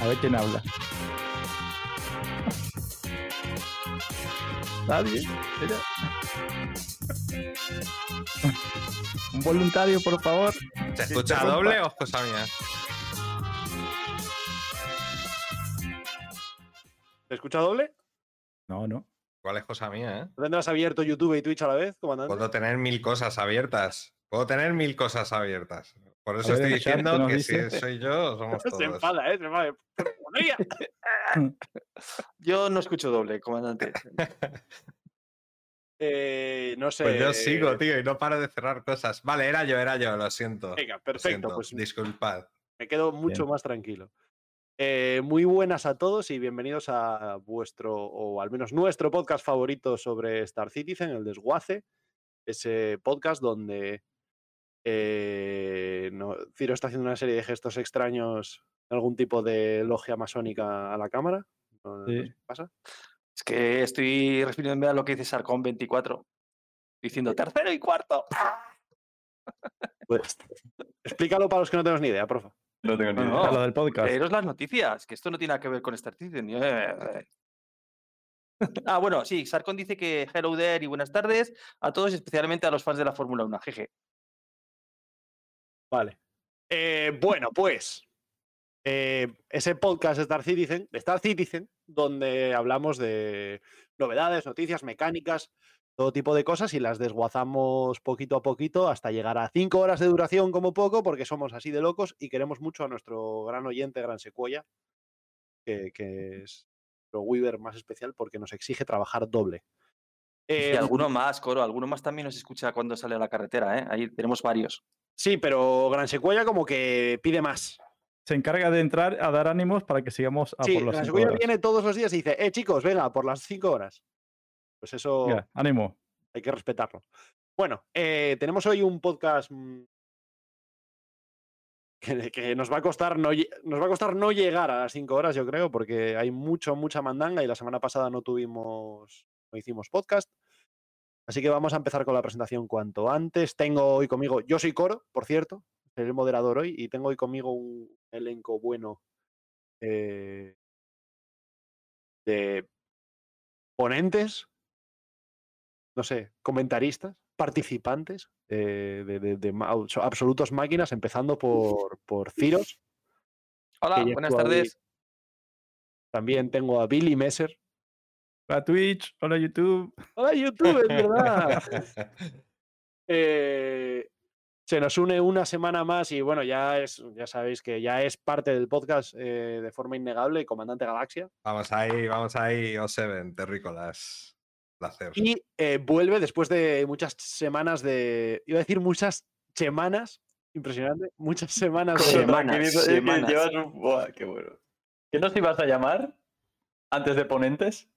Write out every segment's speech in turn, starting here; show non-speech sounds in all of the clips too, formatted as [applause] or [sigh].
A ver quién habla. Nadie. Mira. Un voluntario, por favor. ¿Se escucha doble o cosa mía? ¿Se escucha doble? No, no. ¿Cuál es cosa mía, eh? ¿No tendrás abierto YouTube y Twitch a la vez, comandante? Puedo tener mil cosas abiertas. Puedo tener mil cosas abiertas. Por eso ver, estoy en el chat, ¿qué diciendo que si soy yo, somos [laughs] Se todos. enfada, ¿eh? Se enfada. ¡Buenos [laughs] Yo no escucho doble, comandante. [laughs] Eh, no sé. Pues yo sigo, tío, y no paro de cerrar cosas. Vale, era yo, era yo, lo siento. Venga, Lo perfecto. siento, Pues Disculpad. me quedo mucho Bien. más tranquilo. Eh, muy buenas a todos y bienvenidos a vuestro, o al menos nuestro podcast favorito sobre Star Citizen, el Desguace. Ese podcast donde eh, no- Ciro está haciendo una serie de gestos extraños, algún tipo de logia masónica a la cámara. No- sé qué pasa? Es que estoy refiriéndome a lo que dice Sarcón 24. Diciendo tercero y cuarto. Pues, explícalo para los que no tenemos ni idea, profa. No tengo ni No, idea. Lo del podcast. Leeros las noticias, que esto no tiene nada que ver con Star Citizen. [laughs] Ah, bueno, sí, Sarcón dice que hello there y buenas tardes a todos, y especialmente a los fans de la Fórmula 1. Jeje. Vale. Eh, bueno, pues eh, ese podcast de Star Citizen, de Star Citizen, donde hablamos de novedades, noticias, mecánicas, todo tipo de cosas y las desguazamos poquito a poquito hasta llegar a cinco horas de duración como poco, porque somos así de locos y queremos mucho a nuestro gran oyente, Gran Secuoya, que, que es nuestro Weaver más especial porque nos exige trabajar doble. y Eh, alguno más, Coro, alguno más también nos escucha cuando sale a la carretera, ¿eh? Ahí tenemos varios. Sí, pero Gran Secuoya como que pide más. Se encarga de entrar a dar ánimos para que sigamos a Sí, por las Gran horas. viene todos los días y dice, eh, chicos, venga, por las cinco horas. Pues eso ánimo. hay que respetarlo. Bueno, eh, tenemos hoy un podcast mm, que, que nos va a costar no nos va a costar no llegar a las cinco horas, yo creo, porque hay mucho, mucha mandanga y la semana pasada no tuvimos, no hicimos podcast. Así que vamos a empezar con la presentación cuanto antes. Tengo hoy conmigo, yo soy Coro, por cierto, seré el moderador hoy, y tengo hoy conmigo un elenco bueno eh, de ponentes, no sé, comentaristas, participantes eh, de, de- absolutos máquinas, empezando por, por Ciros. Hola, buenas ahí. tardes. También tengo a Billy Messer. Hola Twitch, hola YouTube. Hola YouTube, es verdad. [laughs] Eh, se nos une una semana más y bueno, ya es, ya sabéis que ya es parte del podcast eh, de forma innegable, Comandante Galaxia. Vamos ahí, vamos ahí, O7, terrícolas. Placer. Y eh, vuelve después de muchas semanas de. Iba a decir muchas semanas. Impresionante. Muchas semanas de. Semanas, que llevas un- Buah, qué bueno. ¿Qué nos ibas a llamar antes de ponentes?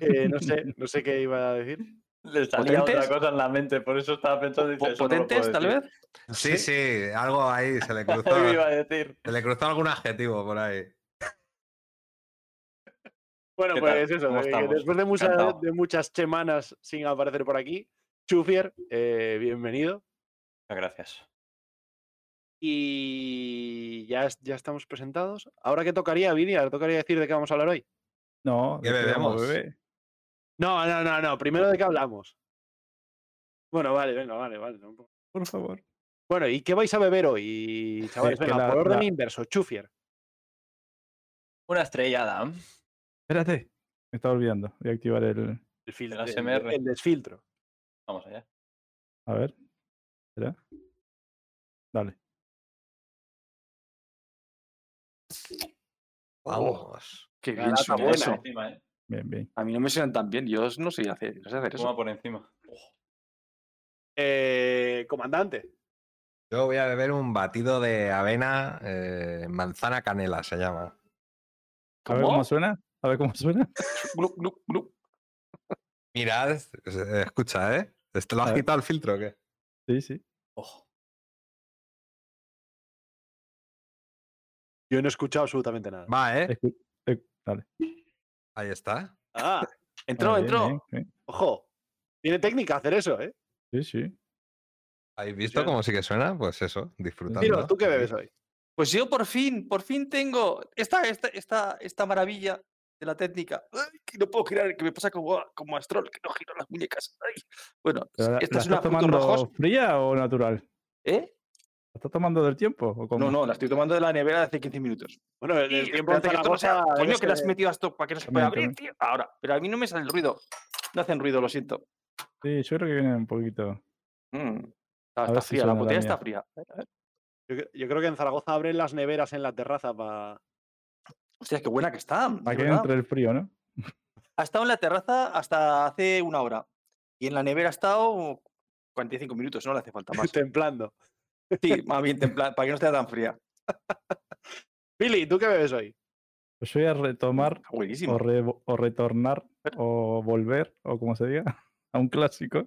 eh, no sé, [laughs] no sé qué iba a decir. Le salía ¿Potentes? otra cosa en la mente, por eso estaba pensando. dice, Po- "Eso no lo ¿Potentes, tal decir". vez? Sí, sí, algo ahí se le [laughs] cruzó. Algo iba a decir. se le cruzó algún adjetivo por ahí. Bueno, ¿Qué tal? pues eso. ¿Cómo eh, después de, mucha- de muchas semanas sin aparecer por aquí, Chufier, eh, bienvenido. Muchas gracias. Y ya, ya estamos presentados. Ahora que tocaría, Vini, ahora tocaría decir de qué vamos a hablar hoy. No, ¿Qué ¿de qué bebemos? beber? No, no, no, no. Primero de qué hablamos. Bueno, vale, venga, vale, vale. no- Por favor. Bueno, ¿y qué vais a beber hoy, chavales? Venga, la- por orden la- inverso, Chufier. Una estrellada. Espérate. Me estaba olvidando. Voy a activar el. El, filtro, El el- ASMR. el desfiltro. Vamos allá. A ver. Espera. Dale. Vamos. Qué bien suena buena, eso. Encima, ¿eh? Bien, bien. A mí no me suenan tan bien. Yo no sé hacer, no sé hacer Toma eso. por encima. Eh, comandante. Yo voy a beber un batido de avena, eh, manzana canela se llama. A ver cómo suena. A ver cómo suena. Glup, glup, glup. Mirad, eh, escucha, ¿eh? ¿Este lo has quitado el filtro o qué? Sí, sí. Ojo. Yo no he escuchado absolutamente nada. Va, ¿eh? Escu- eh, Dale. Ahí está. Ah, Entró, Ah, bien, entró. bien, bien. ojo. Tiene técnica hacer eso, ¿eh? Sí, sí. ¿Habéis visto cómo sí que suena? Pues eso, disfrutando. Tiro, ¿tú qué bebes hoy? Pues yo por fin, por fin tengo esta, esta, esta, esta maravilla de la técnica. Ay, que no puedo girar, que me pasa como, como Astrol, que no giro las muñecas. Ay. Bueno, Pero ¿La, esta la es una tomando rojos. fría o natural? ¿Eh? ¿La estás tomando del tiempo? ¿o cómo? No, no, la estoy tomando de la nevera de hace 15 minutos. Bueno, el, el tiempo que esto no sea- Coño, es que le has que- metido a esto para que no se pueda abrir, tío. Ahora, pero a mí no me sale el ruido. No hacen ruido, lo siento. Sí, yo creo que viene un poquito. Mm, Está, fría, la botella está fría. A ver, a ver. Yo, yo creo que en Zaragoza abren las neveras en la terraza para. Hostia, qué buena que está. Para que verdad. entre el frío, ¿no? Ha estado en la terraza hasta hace una hora. Y en la nevera ha estado 45 minutos, no le hace falta [laughs] más. templando. Sí, más bien templa- para que no esté tan fría. [laughs] Billy, ¿tú qué bebes hoy? Pues voy a retomar o, re- o retornar o volver, o como se diga, [laughs] a un clásico.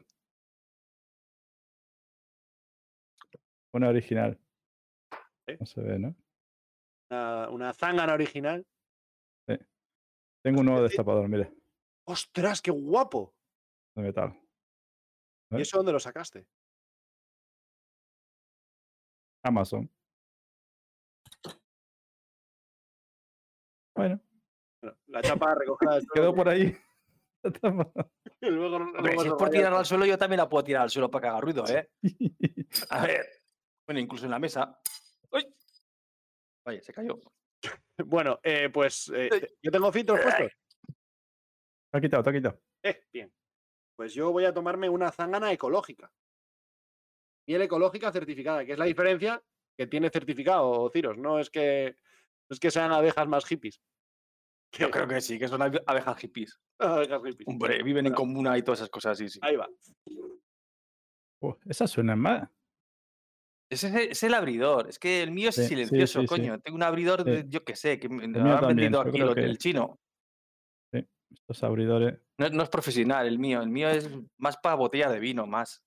Una original. No se ve, ¿no? Una, una zángana original. Tengo un nuevo destapador, mire, ¡Ostras, qué guapo! de metal. ¿Y eso dónde lo sacaste? Amazon. Bueno, la chapa [laughs] recogida quedó por ahí. [laughs] Y luego- Hombre, si es por tirarla al suelo, yo también la puedo tirar al suelo para que haga ruido, ¿eh? A ver. Bueno, incluso en la mesa. ¡Uy! Vaya, se cayó. [laughs] Bueno, eh, pues eh, te- yo tengo filtros puestos. Te ha quitado, te ha quitado. Eh, bien. Pues yo voy a tomarme una zángana ecológica. Miel ecológica certificada, que es la diferencia que tiene certificado Ciros. No es que, no es que sean abejas más hippies. Yo creo que sí, que son abe- abejas hippies. [laughs] Abejas hippies. Hombre, viven en comuna y todas esas cosas, sí, sí. Ahí va. Uh, esa suena más. Ese es el, el abridor. Es que el mío es Sí, sí, silencioso, sí, sí. coño. Tengo un abridor, Sí. de, yo qué sé, que me lo han también, vendido aquí los que- chino. Estos abridores. No, es- no es profesional el mío. El mío es más para botella de vino, más.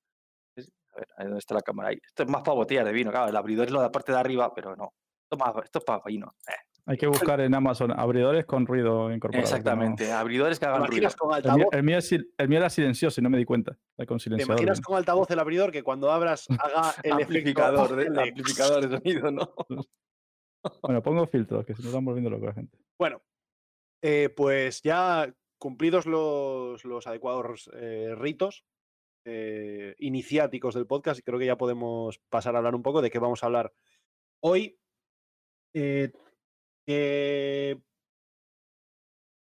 Es- A ver, dónde está la cámara ahí. Esto es más para botella de vino. Claro, el abridor es lo de la parte de arriba, pero no. Esto, es más- esto es para vino. eh. Hay que buscar en Amazon abridores con ruido incorporado. no- Exactamente. Abridores que ¿Te hagan ruido. El mío, el mío es sil- el mío era silencioso y no me di cuenta. Con ¿Te imaginas con altavoz el abridor que cuando abras haga el amplificador, de, de- [laughs] amplificador de sonido, ¿no? [laughs] Bueno, pongo filtros, que se nos están volviendo loca la gente. Bueno, eh, pues ya cumplidos los, los adecuados eh, ritos eh, iniciáticos del podcast, creo que ya podemos pasar a hablar un poco de qué vamos a hablar hoy. Eh, que-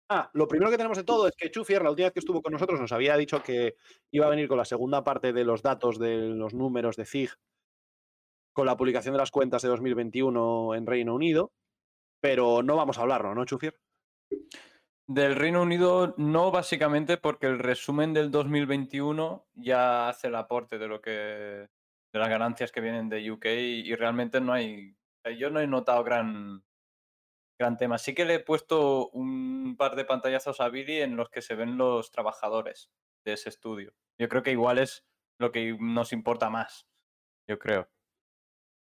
Ah, lo primero que tenemos de todo es que Chufier, la última vez que estuvo con nosotros, nos había dicho que iba a venir con la segunda parte de los datos de los números de FIG con la publicación de las cuentas de 2021 en Reino Unido, pero no vamos a hablarlo, ¿no, Chufier? Del Reino Unido no básicamente porque el resumen del 2021 ya hace el aporte de lo que de las ganancias que vienen de UK y, realmente no hay yo no he notado gran gran tema. Sí que le he puesto un par de pantallazos a Billy en los que se ven los trabajadores de ese estudio. Yo creo que igual es lo que nos importa más, yo creo.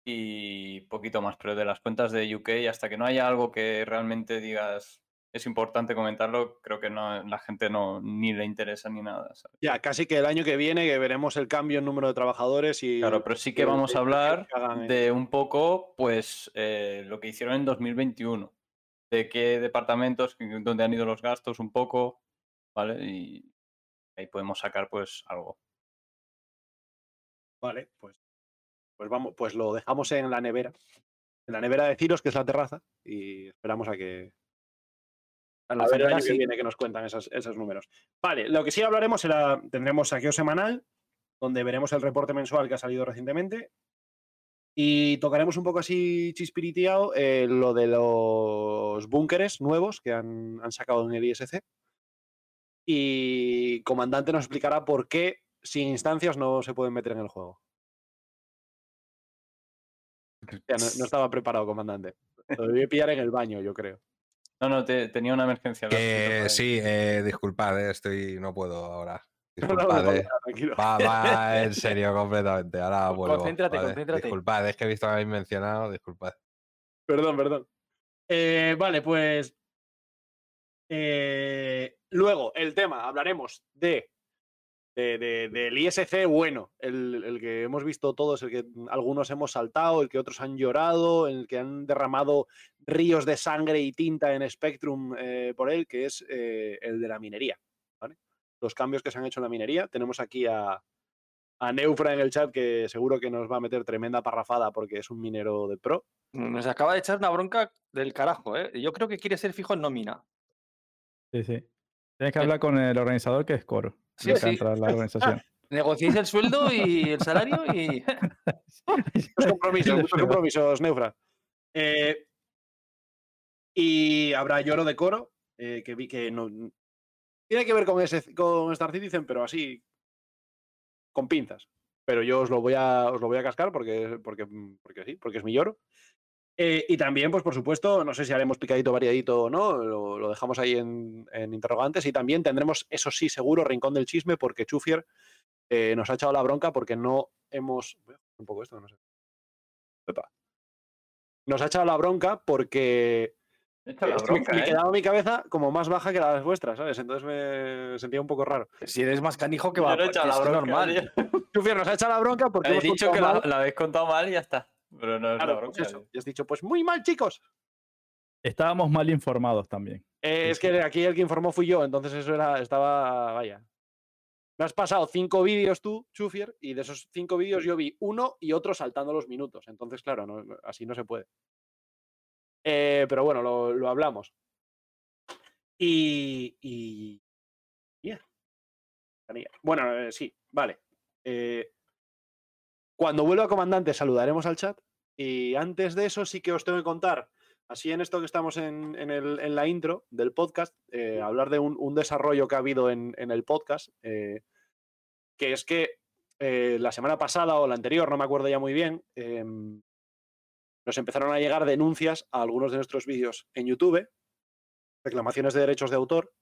Y poquito más, pero de las cuentas de UK hasta que no haya algo que realmente digas es importante comentarlo, creo que no, la gente no ni le interesa ni nada. ¿sabes? Ya, casi que el año que viene que veremos el cambio en número de trabajadores y... Claro, pero sí que vamos a hablar en- de un poco, pues, eh, lo que hicieron en 2021, de qué departamentos, dónde han ido los gastos un poco, ¿vale? Y ahí podemos sacar, pues, algo. Vale, pues, pues vamos, pues lo dejamos en la nevera. En la nevera de Ciros, que es la terraza, y esperamos a que, A A la ver que sí. viene que nos cuentan esos, esos números. Vale, lo que sí hablaremos será, tendremos saqueo semanal, donde veremos el reporte mensual que ha salido recientemente. Y tocaremos un poco así chispiriteado eh, lo de los búnkeres nuevos que han, han sacado en el ISC. Y Comandante nos explicará por qué sin instancias no se pueden meter en el juego. Ya, no, no estaba preparado, Comandante. Lo debí pillar en el baño, yo creo. No, no, te- tenía una emergencia. ahí. sí, eh, disculpad, eh, estoy, no puedo ahora. No, no, Disculpad, no, eh. Va, va [laughs] en serio completamente. Ahora vuelvo. Concéntrate, ¿vale? concéntrate. Disculpad, es que he visto que habéis mencionado, disculpad. Perdón, perdón. Eh, vale, pues. eh, luego, el tema, hablaremos de de- de- del ISC bueno, el, el que hemos visto todos, el que algunos hemos saltado, el que otros han llorado, el que han derramado ríos de sangre y tinta en Spectrum eh, por él, que es eh, el de la minería. Los cambios que se han hecho en la minería. Tenemos aquí a, a Neufra en el chat, que seguro que nos va a meter tremenda parrafada porque es un minero de pro. Nos acaba de echar una bronca del carajo, ¿eh? Yo creo que quiere ser fijo en nómina. Sí, sí. Tienes que hablar con el organizador que es Coro. Sí, la organización. [laughs] Negociéis el sueldo y el salario y. [laughs] [laughs] Muchos compromisos, muchos Neufra. compromisos, Neufra. Eh, y habrá lloro de coro, eh, que vi que no. Tiene que ver con, ese, con Star Citizen, pero así. con pinzas. Pero yo os lo voy a, os lo voy a cascar porque, porque, porque sí, porque es mi lloro. Eh, y también, pues por supuesto, no sé si haremos picadito variadito o no, lo, dejamos ahí en, interrogantes. Y también tendremos, eso sí, seguro, rincón del chisme, porque Chufier eh, nos ha echado la bronca porque no hemos. Voy a un poco esto, no sé. Nos ha echado la bronca porque Que me- ¿eh? quedaba mi cabeza como más baja que las vuestras, ¿sabes? Entonces me sentía un poco raro. Si eres más canijo que va. no he echado es la bronca, normal. Chufier [laughs] nos ha echado la bronca porque Habéis hemos dicho que la, habéis contado mal y ya está. Pero no es Claro, la pues bronca. eso. tío. Y has dicho, pues muy mal, chicos. Estábamos mal informados también. Eh, es que aquí el que informó fui yo, entonces eso era, estaba, vaya. Me has pasado cinco vídeos tú, Chufier, y de esos cinco vídeos yo vi uno y otro saltando los minutos. Entonces, claro, no- así no se puede. Eh, pero bueno, lo, lo hablamos. Y. y... Bueno, eh, sí, vale. Eh, cuando vuelva comandante saludaremos al chat. Y antes de eso sí que os tengo que contar así en esto que estamos en, en el- en la intro del podcast, eh, hablar de un, un desarrollo que ha habido en, en el podcast, eh, que es que eh, la semana pasada o la anterior, no me acuerdo ya muy bien, em, nos empezaron a llegar denuncias a algunos de nuestros vídeos en YouTube, reclamaciones de derechos de autor,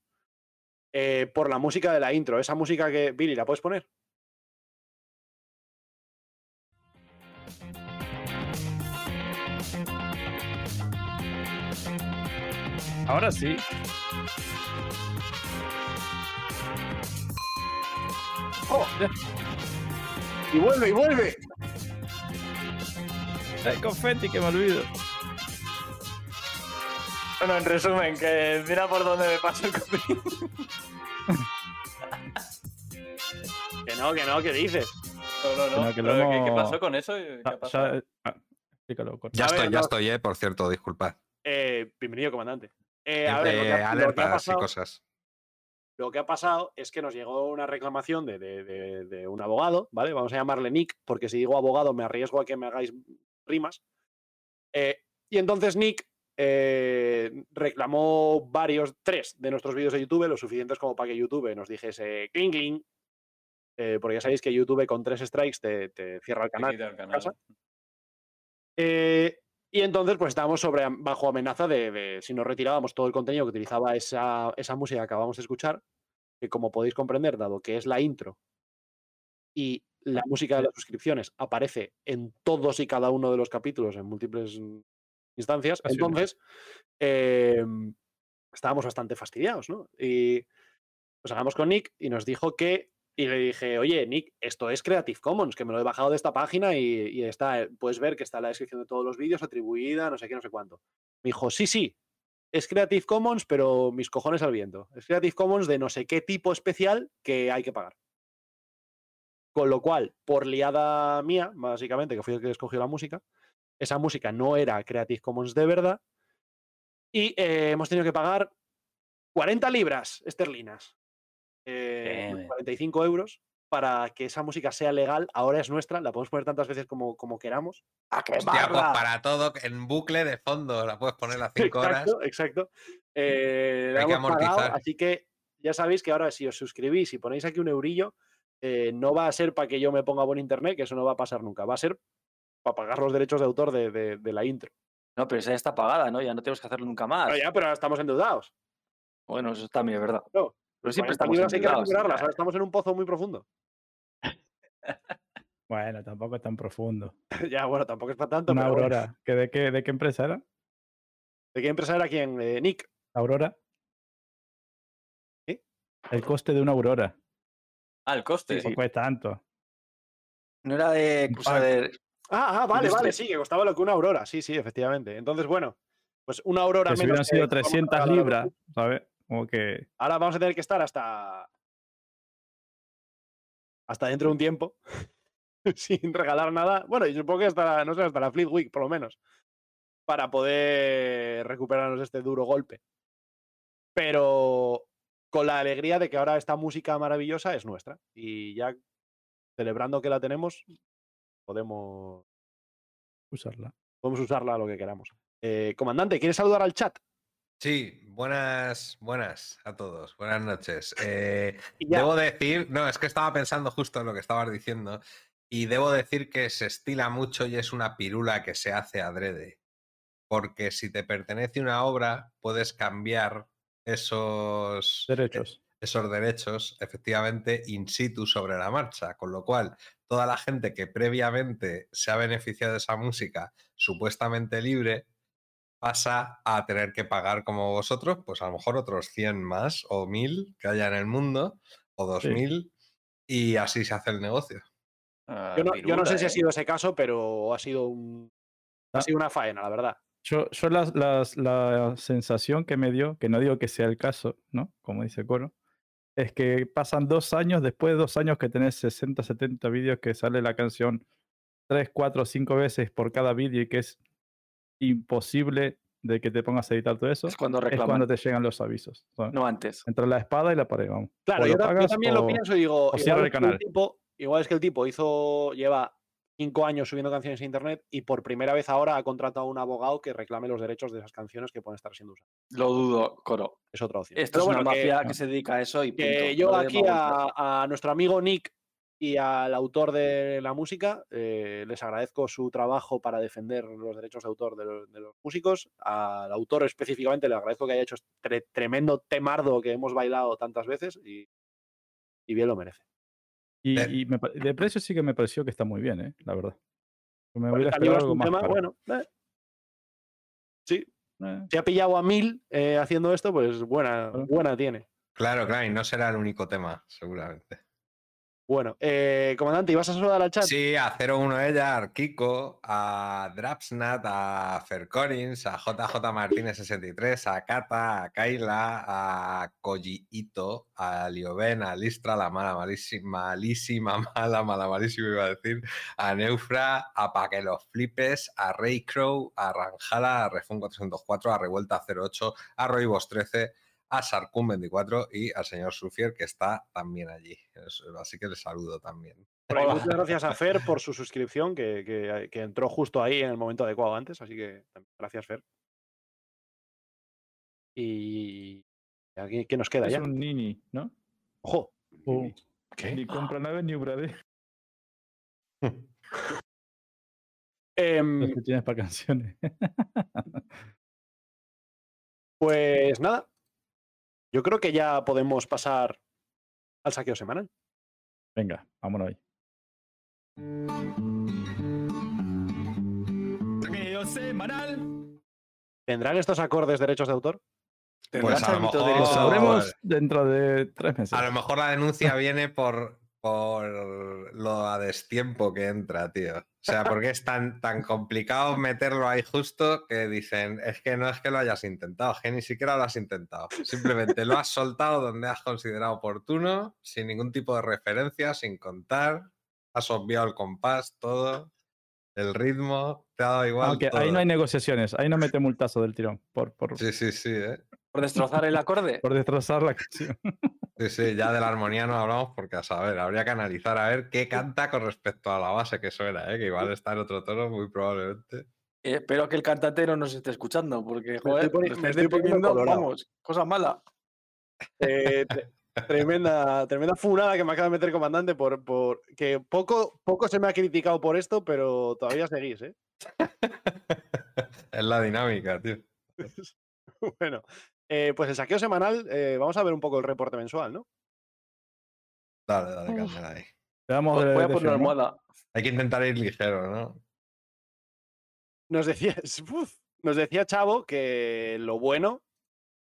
eh, por la música de la intro. Esa música que, Billy, ¿la puedes poner? Ahora sí. Y vuelve, y vuelve. Hay confetti que me olvido. Bueno, en resumen, que mira por dónde me paso el copy. [laughs] Que no, que no, ¿qué dices? No, no, no. Que ¿qué, pasó con eso? ¿Qué ha Ah, pasado? ya- ah, explícalo, Coro. Ya A ver, estoy, ya no. estoy, eh, por cierto, disculpad. Eh, Eh, bienvenido, comandante. Eh, a ver, lo que ha- lo que ha alertas y pasado- cosas. Lo que ha pasado es que nos llegó una reclamación de, de- de- de un abogado, ¿vale? Vamos a llamarle Nick, porque si digo abogado me arriesgo a que me hagáis rimas. Eh, y entonces Nick eh, reclamó varios, tres de nuestros vídeos de YouTube, lo suficientes como para que YouTube nos dijese cling cling. eh, porque ya sabéis que YouTube con tres strikes te, te cierra el canal. quita el canal. casa. Eh, y entonces, pues estábamos sobre, bajo amenaza de, de si nos retirábamos todo el contenido que utilizaba esa, esa música que acabamos de escuchar, que como podéis comprender, dado que es la intro y la música de las suscripciones aparece en todos y cada uno de los capítulos en múltiples instancias, Así entonces eh, estábamos bastante fastidiados, ¿no? Y pues hablamos con Nick y nos dijo que y le dije, oye, Nick, esto es Creative Commons, que me lo he bajado de esta página y, y está, puedes ver que está en la descripción de todos los vídeos, atribuida, no sé qué, no sé cuánto. Me dijo, sí, sí, es Creative Commons, pero mis cojones al viento. Es Creative Commons de no sé qué tipo especial que hay que pagar. Con lo cual, por liada mía, básicamente, que fui el que escogió la música, esa música no era Creative Commons de verdad y eh, hemos tenido que pagar 40 libras esterlinas, eh, Damn it. 45 euros, para que esa música sea legal. Ahora es nuestra, la podemos poner tantas veces como, como queramos. ¡A Hostia, pues para todo en bucle de fondo, la puedes poner a 5 horas. Exacto, exacto. Eh, Hay que pagado, amortizar. así que ya sabéis que ahora si os suscribís y ponéis aquí un eurillo, eh, no va a ser para que yo me ponga buen internet, que eso no va a pasar nunca. Va a ser para pagar los derechos de autor de, de- de la intro. No, pero esa ya está pagada, ¿no? Ya no tenemos que hacerlo nunca más. Pero ya, pero ahora estamos endeudados. Bueno, eso también es verdad. No, Pero siempre 40 estamos hay que recuperarlas. Ahora estamos en un pozo muy profundo. [laughs] Bueno, tampoco es tan profundo. [laughs] ya, bueno, tampoco es para tanto. Una pero bueno. Aurora. ¿Que de, qué, ¿De qué empresa era? ¿De qué empresa era quién? Eh, Nick. ¿Aurora? ¿Qué? El coste de una Aurora. Ah, el coste. No cuesta tanto. No era de Crusader. Ah, ah, vale, vale, sí, que costaba lo que una aurora. Sí, sí, efectivamente. Entonces, bueno, pues una aurora Que si menos. hubieran sido vamos a 300 regalar a los libras. ¿sabes? Como que. Ahora vamos a tener que estar hasta. hasta dentro de un tiempo. [laughs] sin regalar nada. Bueno, y supongo que hasta, no sé, hasta la Fleet Week, por lo menos. Para poder recuperarnos este duro golpe. Pero con la alegría de que ahora esta música maravillosa es nuestra. Y ya celebrando que la tenemos, podemos, Usarla. podemos usarla a lo que queramos. Eh, comandante, ¿quieres saludar al chat? Sí, buenas, buenas a todos, buenas noches. Eh, [laughs] debo decir, no, es que estaba pensando justo en lo que estabas diciendo y debo decir que se estila mucho y es una pirula que se hace adrede. Porque si te pertenece una obra, puedes cambiar esos Derechos. esos derechos efectivamente in situ sobre la marcha, con lo cual toda la gente que previamente se ha beneficiado de esa música supuestamente libre pasa a tener que pagar como vosotros, pues a lo mejor otros 100 más o 1000 que haya en el mundo o 2000 y así se hace el negocio. Ah, Yo no, yo no pirula, sé si ha ¿eh? sido ese caso, pero ha sido un. Ha Ah. sido una faena, la verdad. Yo, yo las- las- la sensación que me dio, que no digo que sea el caso, ¿no? Como dice Coro, es que pasan dos años, después de dos años que tenés 60, 70 vídeos que sale la canción 3, 4, 5 veces por cada vídeo y que es imposible de que te pongas a editar todo eso, Es cuando es reclaman. cuando te llegan los avisos. ¿sabes? No antes. Entre la espada y la pared, vamos. Claro, yo, lo ta- yo pagas también lo o- pienso y digo. igual el es que el canal. tipo, igual es que el tipo hizo, lleva cinco años subiendo canciones a internet y por primera vez ahora ha contratado a un abogado que reclame los derechos de esas canciones que pueden estar siendo usadas. Lo dudo, Coro. Es otra opción. Esto Pero es bueno, una mafia que, se dedica a eso y punto. que yo aquí a, a nuestro amigo Nick y al autor de la música eh, les agradezco su trabajo para defender los derechos de autor de los, de los músicos. Al autor específicamente le agradezco que haya hecho este tremendo temardo que hemos bailado tantas veces y, y bien lo merece. Y, Eh. y me de precio sí que me pareció que está muy bien, ¿eh? la verdad. Me 40 hubiera esperado algo más tema, bueno, eh, sí, Eh, si ha pillado a mil eh, haciendo esto, pues buena, Claro. buena tiene. Claro, claro, y no será el único tema, seguramente. Bueno, eh, comandante, ¿ibas a saludar al chat? Sí, a 01 ella, a Kiko, a Drapsnat, a Fercorins, a JJ Martínez 63, a Kata, a Kaila, a Koji Ito, a Lioben, a Listra, la mala, malísima, [laughs] mala, mala, malísima iba a decir, a Neufra, a Pa' que los flipes, a Ray Crow, a Ranjala, a Refungo 304, a Revuelta 08, a Roibos 13, a Sarkun 24 y al señor Sufier que está también allí. Es- Así que le saludo también. Bueno, y muchas gracias a Fer por su [laughs] suscripción, que, que- que entró justo ahí en el momento adecuado antes, así que gracias, Fer. Y aquí, ¿qué nos queda es ya? un nini, ¿no? Ojo, O ¿qué? Ni compra nave ni brade. [laughs] Em, Los que tienes para canciones. pues nada, yo creo que ya podemos pasar al saqueo semanal. Venga, vámonos ahí. semanal. ¿Tendrán estos acordes derechos de autor? Pues a lo mejor- de- Lo sabremos dentro de tres meses. A lo mejor la denuncia viene por, por lo a destiempo que entra, tío. O sea, porque es tan, tan complicado meterlo ahí justo que dicen, es que no es que lo hayas intentado, es que ni siquiera lo has intentado. Simplemente lo has soltado donde has considerado oportuno, sin ningún tipo de referencia, sin contar, has obviado el compás, todo, el ritmo, te ha dado igual. Aunque ahí no hay negociaciones, ahí no mete multazo del tirón por, por, Sí, sí, sí, ¿eh? Por destrozar el acorde. por destrozar la canción. Sí, sí, ya de la armonía no hablamos porque a saber, habría que analizar a ver qué canta con respecto a la base que suena, ¿eh? que igual está en otro tono muy probablemente. Eh, espero que el cantante no nos esté escuchando, porque joder, me estoy poniendo deprimiendo, colorado. vamos, cosa mala. Eh, tre- tremenda, tremenda funada que me acaba de meter comandante por, por que poco, poco se me ha criticado por esto, pero todavía seguís, ¿eh? [laughs] es la dinámica, tío. [laughs] Bueno, eh, pues el saqueo semanal, eh, vamos a ver un poco el reporte mensual, ¿no? Dale, dale, Uf. candela ahí. Le damos Voy de- a poner almohada. Hay que intentar ir ligero, ¿no? Nos decía, [laughs] uf, nos decía Chavo que lo bueno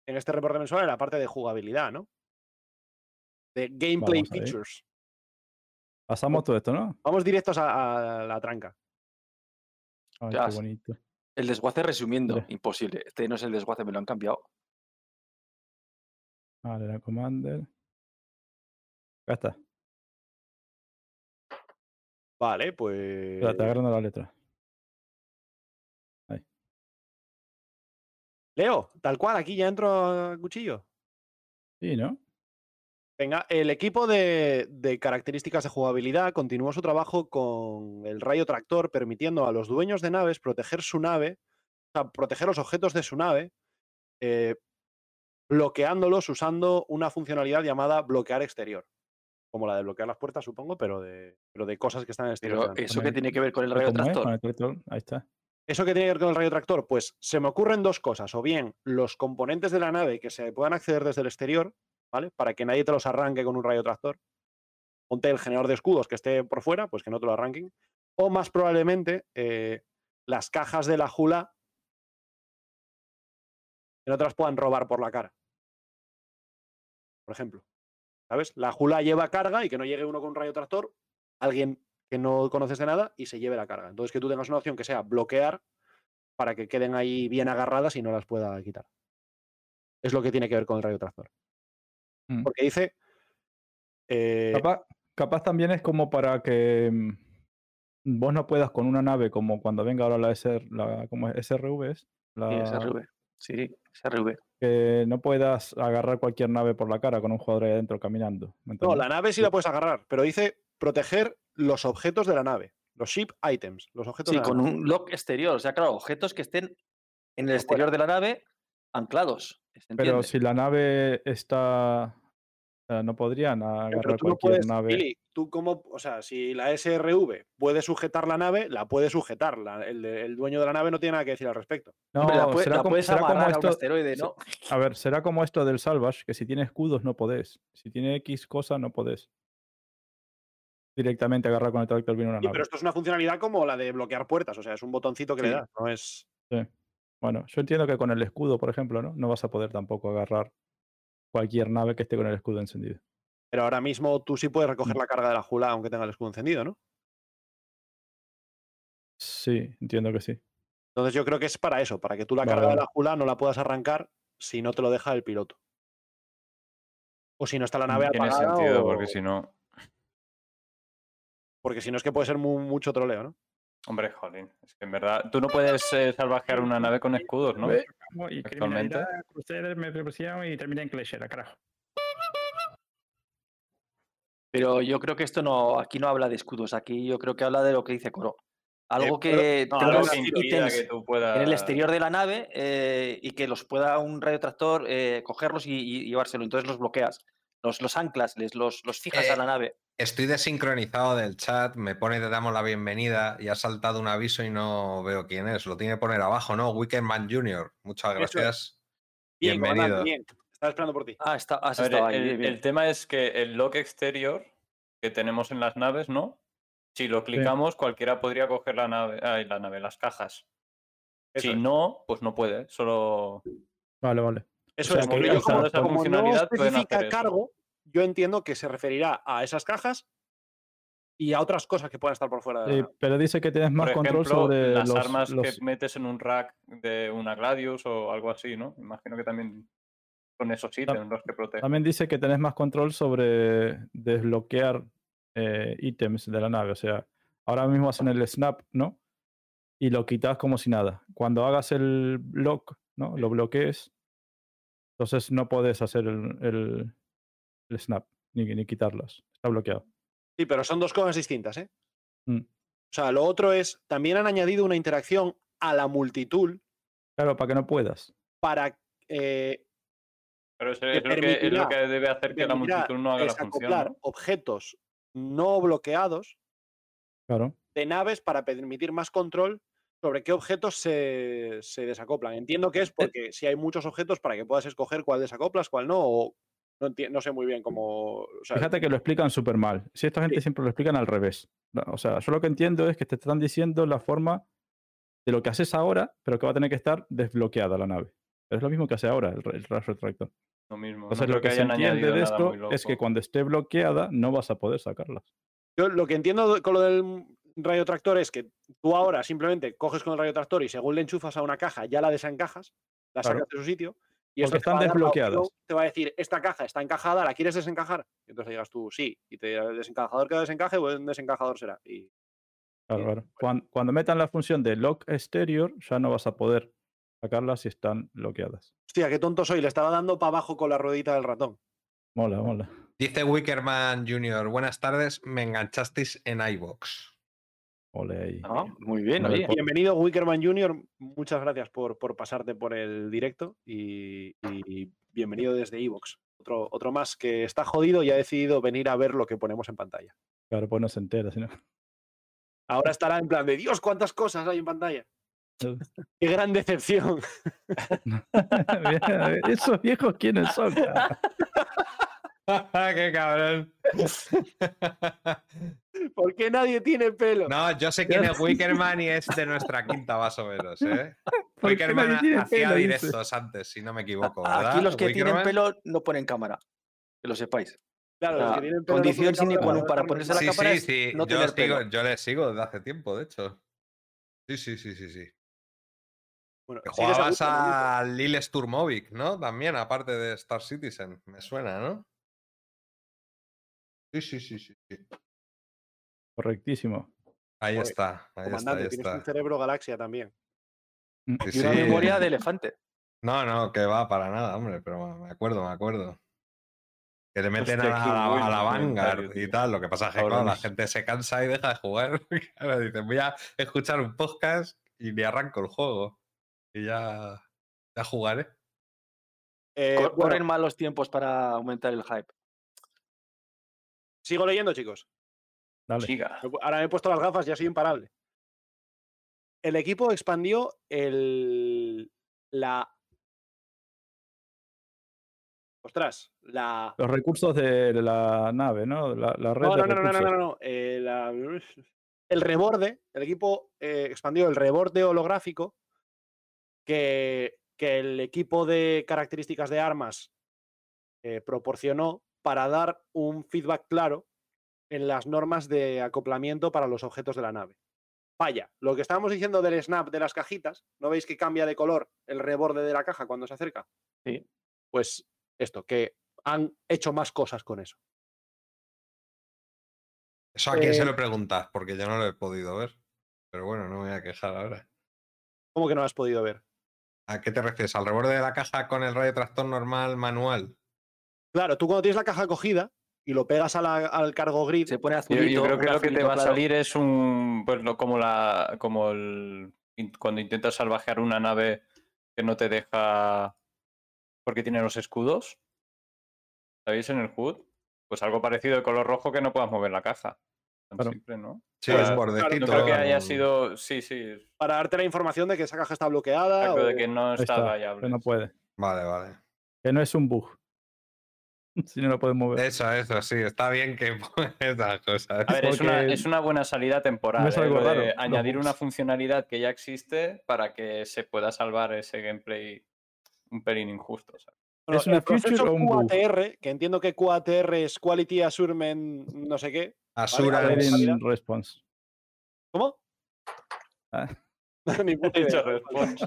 en este reporte mensual era la parte de jugabilidad, ¿no? De gameplay features. Pasamos todo esto, ¿no? Vamos directos a, a la tranca. Ay, Ya, qué bonito. El desguace resumiendo, imposible. Este no es el desguace, me lo han cambiado. Vale, la Commander. Acá está. Vale, pues. Espérate, agarrando la letra. Leo, tal cual, aquí ya entro a cuchillo. Sí, ¿no? Venga, el equipo de, de características de jugabilidad continuó su trabajo con el rayo tractor, permitiendo a los dueños de naves proteger su nave, o sea, proteger los objetos de su nave, eh, bloqueándolos usando una funcionalidad llamada bloquear exterior. Como la de bloquear las puertas, supongo, pero de, pero de cosas que están en el exterior. Pero eso que Pone- tiene que ver con el rayo tractor, Ahí está. ¿Eso que tiene que ver con el rayo tractor? Pues se me ocurren dos cosas. O bien los componentes de la nave que se puedan acceder desde el exterior, ¿vale? Para que nadie te los arranque con un rayo tractor. Ponte el generador de escudos que esté por fuera, pues que no te lo arranquen. O más probablemente eh, las cajas de la jula que no te las puedan robar por la cara. Por ejemplo. ¿Sabes? La jula lleva carga y que no llegue uno con un rayo tractor, alguien que no conoces de nada y se lleve la carga. Entonces que tú tengas una opción que sea bloquear para que queden ahí bien agarradas y no las pueda quitar. Es lo que tiene que ver con el rayo tractor. Mm. Porque dice. eh, Capaz, capaz también es como para que mm, vos no puedas con una nave como cuando venga ahora la, SR, la ¿cómo es? SRV, es? Sí, La- SRV. Sí, SRV. Que no puedas agarrar cualquier nave por la cara con un jugador ahí adentro caminando. ¿me no, la nave sí la puedes agarrar, pero dice proteger los objetos de la nave. Los ship items. Los objetos Sí, de la con nave. un lock exterior. O sea, claro, objetos que estén en el exterior de la nave anclados. ¿se Pero si la nave está... o sea, no podrían Pero agarrar tú no cualquier puedes, nave. Billy, tú como, o sea, si la SRV puede sujetar la nave, la puede sujetar. la- el, el dueño de la nave no tiene nada que decir al respecto. No, Hombre, la, puede- será la como, será como a esto... asteroide, ¿no? A ver, será como esto del Salvage, que si tiene escudos no podés. Si tiene X cosa no podés. Directamente agarrar con el tractor viene una Sí, nave. pero esto es una funcionalidad como la de bloquear puertas, o sea, es un botoncito que le das, no es. Sí. Bueno, yo entiendo que con el escudo, por ejemplo, ¿no? No vas a poder tampoco agarrar cualquier nave que esté con el escudo encendido. Pero ahora mismo tú sí puedes recoger Mm. la carga de la jula aunque tenga el escudo encendido, ¿no? Sí, entiendo que sí. Entonces yo creo que es para eso, para que tú la Vale, carga de la jula no la puedas arrancar si no te lo deja el piloto. O si no está la nave Tiene apagada. sentido, o- porque si no. Porque si no es que puede ser mu- mucho troleo, ¿no? Hombre, jolín. Es que en verdad. Tú no puedes eh, salvajear una nave con escudos, ¿no? Y Actualmente. metropulación y termina en clechera, carajo. Pero yo creo que esto no, aquí no habla de escudos, aquí yo creo que habla de lo que dice Coro. Algo pero- que no, tenga algo los que impida ítems que tú puedas. en el exterior de la nave eh, y que los pueda un radiotractor eh, cogerlos y, y llevárselo. Entonces los bloqueas, los, los anclas, les, los, los fijas a Eh, la nave. Estoy desincronizado del chat, me pone te damos la bienvenida y ha saltado un aviso y no veo quién es. Lo tiene que poner abajo, ¿no? Weekendman Junior. Muchas es. gracias. Bien, Bienvenido. bien. Estaba esperando por ti. Ah, está, has ver, estado ahí. el, bien, bien. el tema es que el lock exterior que tenemos en las naves, ¿no? Si lo clicamos, cualquiera podría coger la nave, ay, la nave, las cajas. Eso si es. no, pues no puede. Solo Vale, vale. Eso o es, que yo está, como, esa como no especifica cargo, yo entiendo que se referirá a esas cajas y a otras cosas que puedan estar por fuera de la nave. pero dice que tienes más por control ejemplo, sobre las los, armas los- que metes en un rack de una Gladius o algo así, ¿no? Imagino que también son esos ítems los que protegen. También dice que tenés más control sobre desbloquear eh, ítems de la nave. O sea, ahora mismo hacen el snap, ¿no? Y lo quitas como si nada. Cuando hagas el block, ¿no? Lo bloquees. Entonces no puedes hacer el, el- el snap ni, ni quitarlas. Está bloqueado. Sí, pero son dos cosas distintas, ¿eh? Mm. O sea, lo otro es, también han añadido una interacción a la multitool Claro, para que no puedas. para eh, Pero eso que es lo, que, es lo que debe hacer que la multitud no haga la función. ¿no? objetos no bloqueados Claro. de naves para permitir más control sobre qué objetos se, se desacoplan. Entiendo que es Eh porque si hay muchos objetos para que puedas escoger cuál desacoplas, cuál no, o no, no sé muy bien cómo... o sea, Fíjate que lo explican súper mal. Si esta gente Sí. siempre lo explican al revés. O sea, yo lo que entiendo es que te están diciendo la forma de lo que haces ahora, pero que va a tener que estar desbloqueada la nave. Pero es lo mismo que hace ahora el, el Rash Retractor. Lo mismo. Entonces lo que, se hayan entiende de esto es que cuando esté bloqueada no vas a poder sacarlas. Yo lo que entiendo con lo del radiotractor es que tú ahora simplemente coges con el radiotractor y según le enchufas a una caja ya la desencajas, la Claro. sacas de su sitio y esto te va están desbloqueadas. opción, Te va a decir, esta caja está encajada, ¿la quieres desencajar? Y entonces digas tú, sí, y te dirá el desencajador que desencaje, buen desencajador será. Y Claro, claro. Cuan- Cuando, metan la función de lock exterior, ya no vas a poder sacarlas si están bloqueadas. hostia, qué tonto soy, le estaba dando para abajo con la ruedita del ratón. Mola, mola. Dice Wickerman Jr., buenas tardes, me enganchasteis en iVox. Ole ahí. Ah, muy bien, oye. Bienvenido, Wickerman Jr. Muchas gracias por, por pasarte por el directo y, y bienvenido desde Evox. Otro, otro más que está jodido y ha decidido venir a ver lo que ponemos en pantalla. Claro, pues no se entera, si no. Ahora estará en plan de Dios, cuántas cosas hay en pantalla. Qué gran decepción. [laughs] Esos viejos, ¿quiénes son? [laughs] [laughs] ¡Qué cabrón! [laughs] ¿Por qué nadie tiene pelo? No, yo sé quién es Wickerman y es de nuestra quinta más o menos, ¿eh? [laughs] ¿Por qué Wickerman hacía pelo, dice? directos antes, si no me equivoco, ¿verdad? Aquí los que tienen pelo no ponen cámara. Que lo sepáis. Claro, los que tienen pelo no condición sine cámara, no para ponerse la Sí, cámara sí, es sí. no yo, tener sigo, pelo. yo le sigo desde hace tiempo, de hecho. Sí, sí, sí, sí, sí. Bueno, a jugabas ¿no? a Lil Sturmovic, ¿no? También, aparte de Star Citizen. Me suena, ¿no? Sí, sí, sí, sí. sí. Correctísimo. Ahí está, ahí está, Comandante, ahí tienes un cerebro galaxia también. Mm. Sí, Y una sí. memoria de elefante. No, no, que va para nada, hombre, pero me acuerdo, me acuerdo. Que le meten Hostia, a, la- a Vanguard y tal. Lo que pasa es que claro, la gente se cansa y deja de jugar. [laughs] Claro, dicen, voy a escuchar un podcast y ni arranco el juego. Y ya, ya jugaré. Eh, Cor- bueno, Corren malos tiempos para aumentar el hype. Sigo leyendo, chicos. Dale. Siga. Ahora me he puesto las gafas y soy imparable. El equipo expandió el, la. Ostras, la. Los recursos de la nave, ¿no? La, la red No, de no, no, no, no, no, no, eh, la- El reborde, el equipo eh, expandió el reborde holográfico que, que el equipo de características de armas eh, proporcionó para dar un feedback claro en las normas de acoplamiento para los objetos de la nave. Vaya, lo que estábamos diciendo del snap de las cajitas, ¿no veis que cambia de color el reborde de la caja cuando se acerca? Sí. Pues esto, que han hecho más cosas con eso. Eso a quién se Eh, lo preguntas, porque yo no lo he podido ver. Pero bueno, no me voy a quejar ahora. ¿Cómo que no lo has podido ver? ¿A qué te refieres? ¿Al reborde de la caja con el radio tractor normal manual? Claro, tú cuando tienes la caja cogida y lo pegas a la- al cargo grid, Se pone Yo, azulito. yo creo que lo que te va a salir es un. Pues lo, como la. como el. in- cuando intentas salvajear una nave que no te deja. porque tiene los escudos. ¿Sabéis en el HUD? Pues algo parecido de color rojo que no puedas mover la caja. Tan Claro. simple, ¿no? Sí, claro, bordecito. No creo que haya sido. Sí, sí. para darte la información de que esa caja está bloqueada. Exacto, de o- que no está está, que no puede. Vale, vale. Que no es un bug. [laughs] si no lo puedes mover. Eso, eso, sí. Está bien que [laughs] esas cosas. A ver, es una, es una buena salida temporal. no es ¿eh? algo de raro, los añadir una funcionalidad que ya existe para que se pueda salvar ese gameplay un pelín injusto. ¿sabes? Bueno, ¿Es una el feature o un? QATR, que entiendo que QATR es Quality Assurement, no sé qué. Asura Vale, response. ¿Cómo? Ah. [laughs] Ni puta Dicho idea. response.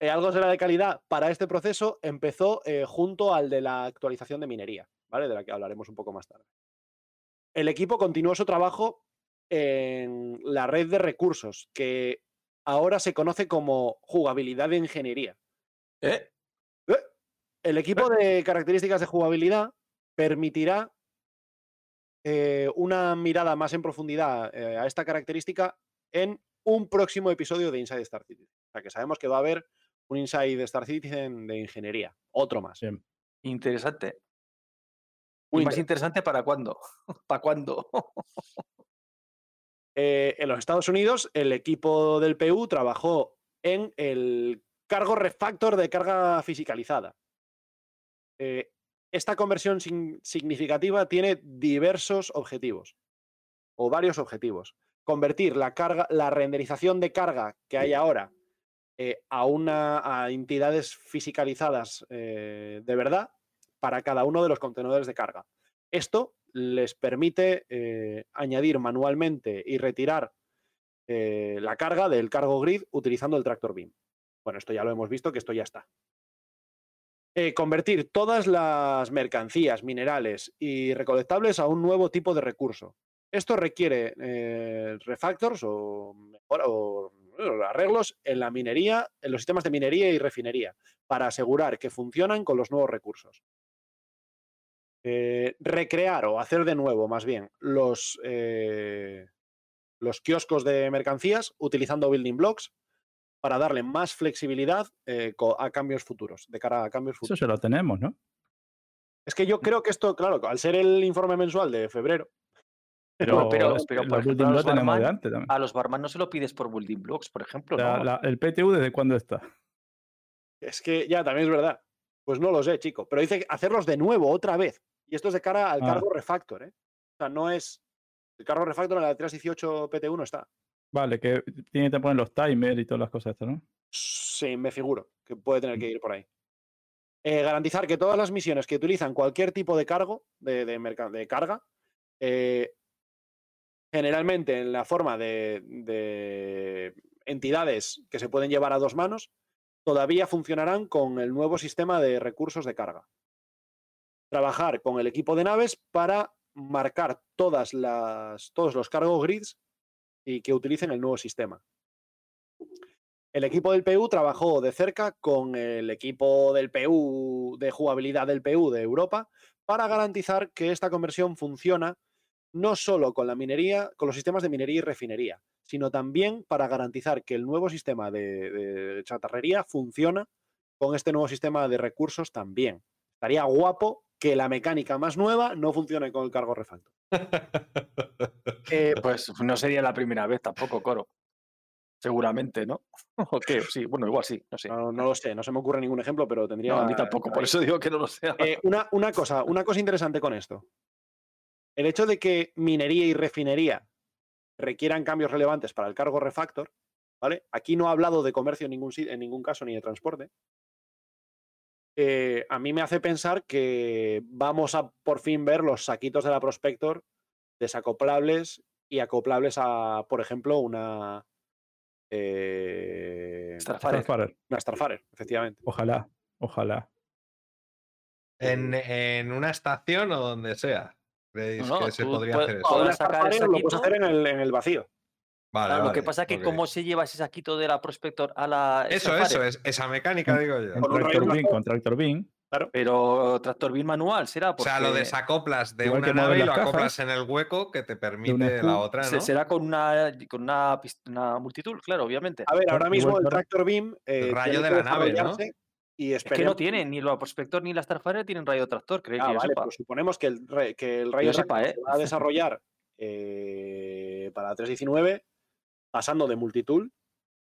Eh, algo será de calidad para este proceso empezó eh, junto al de la actualización de minería, ¿vale? De la que hablaremos un poco más tarde. El equipo continuó su trabajo en la red de recursos, que ahora se conoce como jugabilidad de ingeniería. ¿Eh? El equipo de características de jugabilidad permitirá eh, una mirada más en profundidad eh, a esta característica en un próximo episodio de Inside Star Citizen. O sea que sabemos que va a haber un Inside Star Citizen de ingeniería, otro más. Bien. Interesante. Muy ¿Y más interesante. interesante para cuándo? [laughs] ¿Para cuándo? Eh, en los Estados Unidos, el equipo del PU trabajó en el cargo refactor de carga fisicalizada. Eh, esta conversión sin- significativa tiene diversos objetivos, o varios objetivos. Convertir la, carga, la renderización de carga que hay ahora eh, a, una, a entidades fisicalizadas eh, de verdad para cada uno de los contenedores de carga. Esto les permite eh, añadir manualmente y retirar la carga del cargo grid utilizando el tractor beam. Bueno, esto ya lo hemos visto, que esto ya está. Convertir todas las mercancías, minerales y recolectables a un nuevo tipo de recurso. Esto requiere refactors o, o, arreglos en la minería, en los sistemas de minería y refinería, para asegurar que funcionan con los nuevos recursos. Eh, recrear o hacer de nuevo, más bien, los, eh, los kioscos de mercancías utilizando building blocks para darle más flexibilidad eh, a cambios futuros, de cara a cambios Eso futuros. ya lo tenemos, ¿no? Es que yo creo que esto, claro, al ser el informe mensual de febrero, Pero, pero- los- pero, por ejemplo, a los blocks tenemos de barman- antes también. A los barman no se lo pides por building blocks, por ejemplo. La- ¿no? la- el PTU, ¿desde cuándo está? es que ya también es verdad. Pues no lo sé, chico. Pero dice hacerlos de nuevo, otra vez. Y esto es de cara al Ah. cargo refactor, ¿eh? O sea, no es. El cargo refactor en la 318 PT1 no está. Vale, que tiene que poner los timers y todas las cosas estas, ¿no? Sí, me figuro que puede tener que ir por ahí. Eh, garantizar que todas las misiones que utilizan cualquier tipo de cargo, de, de de carga, eh, generalmente en la forma de, de entidades que se pueden llevar a dos manos, todavía funcionarán con el nuevo sistema de recursos de carga. Trabajar con el equipo de naves para marcar todas las, todos los cargo grids y que utilicen el nuevo sistema. El equipo del PU trabajó de cerca con el equipo del PU de jugabilidad del PU de Europa para garantizar que esta conversión funciona no solo con la minería, con los sistemas de minería y refinería, sino también para garantizar que el nuevo sistema de, de chatarrería funciona con este nuevo sistema de recursos también. Estaría guapo que la mecánica más nueva no funcione con el cargo refactor. Eh, Pues no sería la primera vez tampoco, Coro. Seguramente, ¿no? [laughs] ¿O qué? Sí, bueno, igual sí, no sé. no, no lo sé, no se me ocurre ningún ejemplo, pero tendría. No, a mí tampoco, por ahí. eso digo que no lo sea. Eh, una, una cosa, una cosa interesante con esto. El hecho de que minería y refinería requieran cambios relevantes para el cargo refactor, ¿vale? Aquí no ha hablado de comercio en ningún, si- en ningún caso ni de transporte. Eh, a mí me hace pensar que vamos a por fin ver los saquitos de la Prospector desacoplables y acoplables a, por ejemplo, una. eh, Starfire. Starfarer. una Starfarer, efectivamente. Ojalá, ojalá. En, en una estación o donde sea. ¿Creéis No, no, que se podría puedes- hacer eso? sacar Starfarer lo puedes hacer en el, en el vacío. Vale, Claro, lo que pasa es que ok. cómo se lleva ese saquito de la Prospector a la Eso, eso, es, esa mecánica digo yo. Con Tractor Beam, con Tractor Beam. Pero tractor beam manual será O sea, lo desacoplas de Igual una nave y lo acoplas en el hueco que te permite la otra, se- ¿no? será con una con una, multitud, claro, obviamente. A ver, Claro, ahora mismo el Tractor Beam eh, rayo de la nave, ¿no? Desarrollarse Y Es que no tienen ni la Prospector ni la Starfire tienen rayo tractor, creo Ah, que yo vale, sepa. pues suponemos que el, que el rayo tractor ¿eh? se va a desarrollar eh, para la 319 pasando de multitool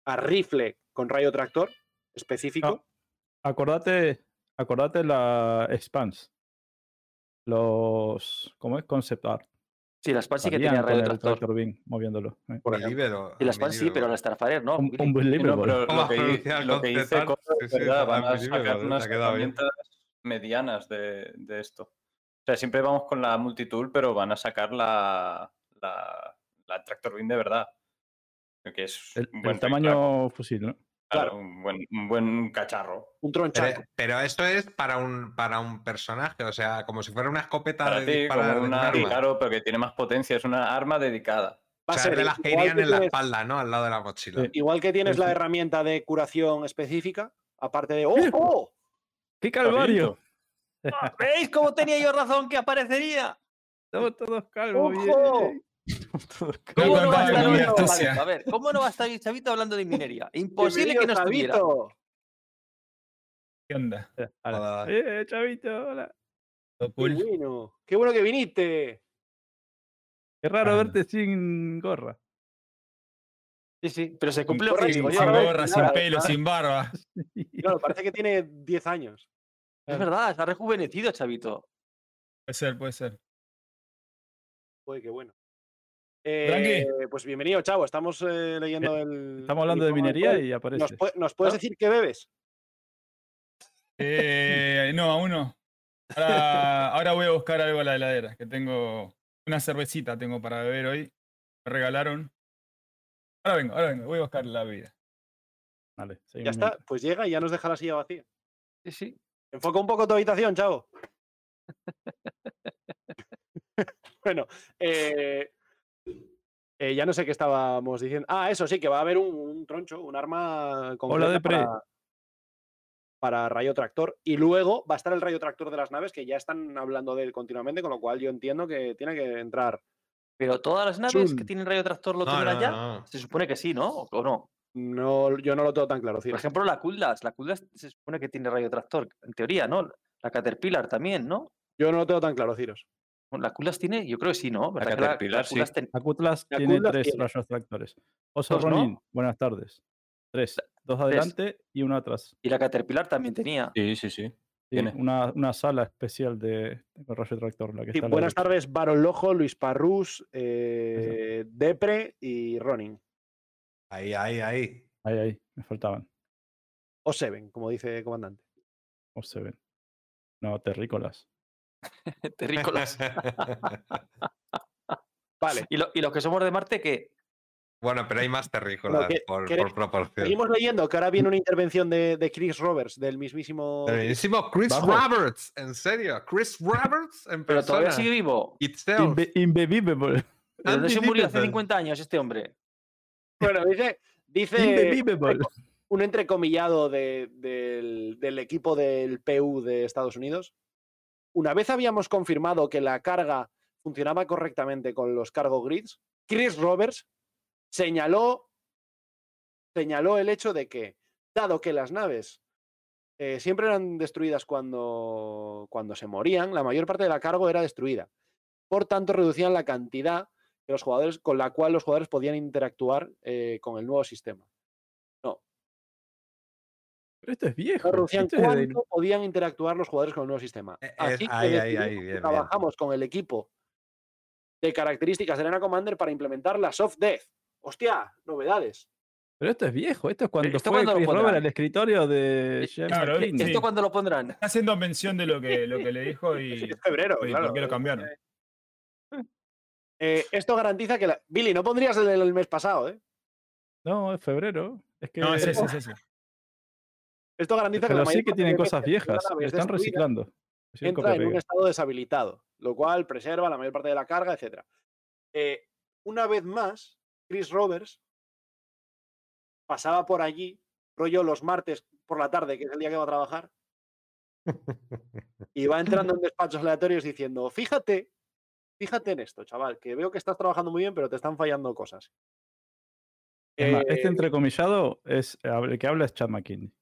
a rifle con rayo tractor específico. Acordate, acordate la Spans. Los. ¿Cómo es? Concept art. Sí, la Span sí que tenía el tractor. Tractor Beam moviéndolo. eh. por ejemplo. Y la Span sí, pero la. Starfire no. Un-. Unbelievable. [laughs] No, pero ¿Cómo [laughs] lo que, pronunciar di- lo que dice es verdad, van a sacar unas bien. herramientas medianas de, de esto. O sea, siempre vamos con la multitool, pero van a sacar la, la, la tractor beam de verdad. Que es El, un el buen tamaño fusil, ¿no? Claro, un, buen, un buen cacharro. Un Pero, tronchaco. pero esto es para un, para un personaje, o sea, como si fuera una escopeta Para de ti, disparar como de un una, arma. claro, pero que tiene más potencia, es una arma dedicada. Va O sea, de las que irían en la tienes- espalda, ¿no? Al lado de la mochila. Sí. Igual que tienes la herramienta de curación específica, aparte de ¡Oh! ¡Oh! ¡Qué calvario! ¿Veis cómo tenía yo razón que aparecería? Estamos todos calvos. ¡Ojo! bien. [laughs] ¿Cómo no, va a estar. Chavito? A ver, ¿cómo no va a estar Chavito hablando de minería? Imposible que no estuviera. Chavito. ¿Qué onda? Hola. Hola. Eh, chavito, hola. ¿Todo Qué bueno. Qué bueno que viniste. Qué raro Ah, verte sin gorra. Sí, sí, pero se Sin, cumple sin ya, ves, gorra, sin pelo, sin barba. [laughs] Claro, parece que tiene 10 años. Es verdad, se ha rejuvenecido, Chavito. Puede ser, puede ser. Uy, qué bueno. Eh, pues bienvenido, Chavo. Estamos eh, leyendo el. Estamos el hablando de informe minería y aparece. ¿Nos, pue- nos puedes Ah. decir qué bebes? Eh, no, aún no. Ahora, ahora voy a buscar algo a la heladera, que tengo una cervecita tengo para beber hoy. Me regalaron. Ahora vengo, ahora vengo, voy a buscar la bebida. Vale, Ya está, mientras. pues llega y ya nos deja la silla vacía. Sí, sí. Enfoca un poco tu habitación, chavo. [laughs] bueno, eh, eh, ya no sé qué estábamos diciendo. Ah, eso sí, que va a haber un, un troncho, un arma concreta de pre. para, para rayo tractor. Y luego va a estar el rayo tractor de las naves, que ya están hablando de él continuamente, con lo cual yo entiendo que tiene que entrar. Pero todas las naves que tienen rayo tractor lo No, tendrán no, ya. no. Se supone que sí, ¿no? ¿O no? No, yo no lo tengo tan claro. Por Ciro. ejemplo, la Kuldas. La Kuldas se supone que tiene rayo tractor, en teoría, ¿no? La Caterpillar también, ¿no? Yo no lo tengo tan claro, Ciros. Bueno, la Kuldas tiene, yo creo que sí, ¿no? ¿Verdad que la- Caterpillar, la sí. Ten- La tiene Kutlas tres tiene. rayos tractores. Oso. Ronin, buenas tardes. Tres. Dos adelante y uno atrás. Y la Caterpillar también tenía. Sí, sí, sí. Sí, Tiene. una, una sala especial de, de rayo tractor. La que Sí, está la buenas tardes, Baron Lojo, Luis Parrús, eh, Depre y Ronin. Ahí, ahí, ahí. Ahí, ahí, me faltaban. O Seven, como dice el comandante. O se ven. No, terrícolas. [laughs] Terrícolas. [laughs] Vale, ¿Y, lo- y los que somos de Marte, qué? bueno, pero hay más terrícolas que- por, ¿queréis- por proporción. seguimos leyendo que ahora viene una intervención de, de Chris Roberts, del mismísimo. El mismísimo Chris Vamos. Roberts, en serio. Chris Roberts en Pero todavía persona. sigue vivo. Inbe- Inbelievable. [laughs] ¿De dónde se murió hace Unbelievable. 50 años este hombre? Bueno, dice, dice un entrecomillado de- del, del equipo del PU de Estados Unidos. Una vez habíamos confirmado que la carga funcionaba correctamente con los cargo grids, Chris Roberts señaló, señaló el hecho de que, dado que las naves eh, siempre eran destruidas cuando, cuando se morían, la mayor parte de la carga era destruida. Por tanto, reducían la cantidad que los jugadores, con la cual los jugadores podían interactuar eh, con el nuevo sistema. Pero esto es viejo. reducían esto es de- cuánto podían interactuar los jugadores con el nuevo sistema. Eh, Así es- que ahí, ahí, ahí, bien, trabajamos con el equipo de características de Arena Commander para implementar la soft death. Hostia, novedades. Pero esto es viejo. Esto es cuando ¿Esto fue cuándo lo Chris pondrán? Robert al escritorio de James Claro, sí. ¿Esto cuándo lo pondrán? Está haciendo mención de lo que, lo que le [laughs] dijo y, Es febrero, y claro. por qué lo cambiaron. Eh, esto garantiza que la... Billy, no pondrías el del mes pasado, ¿eh? No, es febrero. Es que, No, es ese, es ese. Esto garantiza que pero la sí mayor que tienen cosas que viejas. están reciclando. Hicieron entra en un estado deshabilitado, lo cual preserva la mayor parte de la carga, etc. una vez más, Chris Roberts pasaba por allí, rollo los martes por la tarde, que es el día que va a trabajar, y va entrando en [laughs] despachos aleatorios diciendo, fíjate, fíjate en esto, chaval, que veo que estás trabajando muy bien, pero te están fallando cosas. Este Eh, entrecomillado es el que habla es Chad McKinney.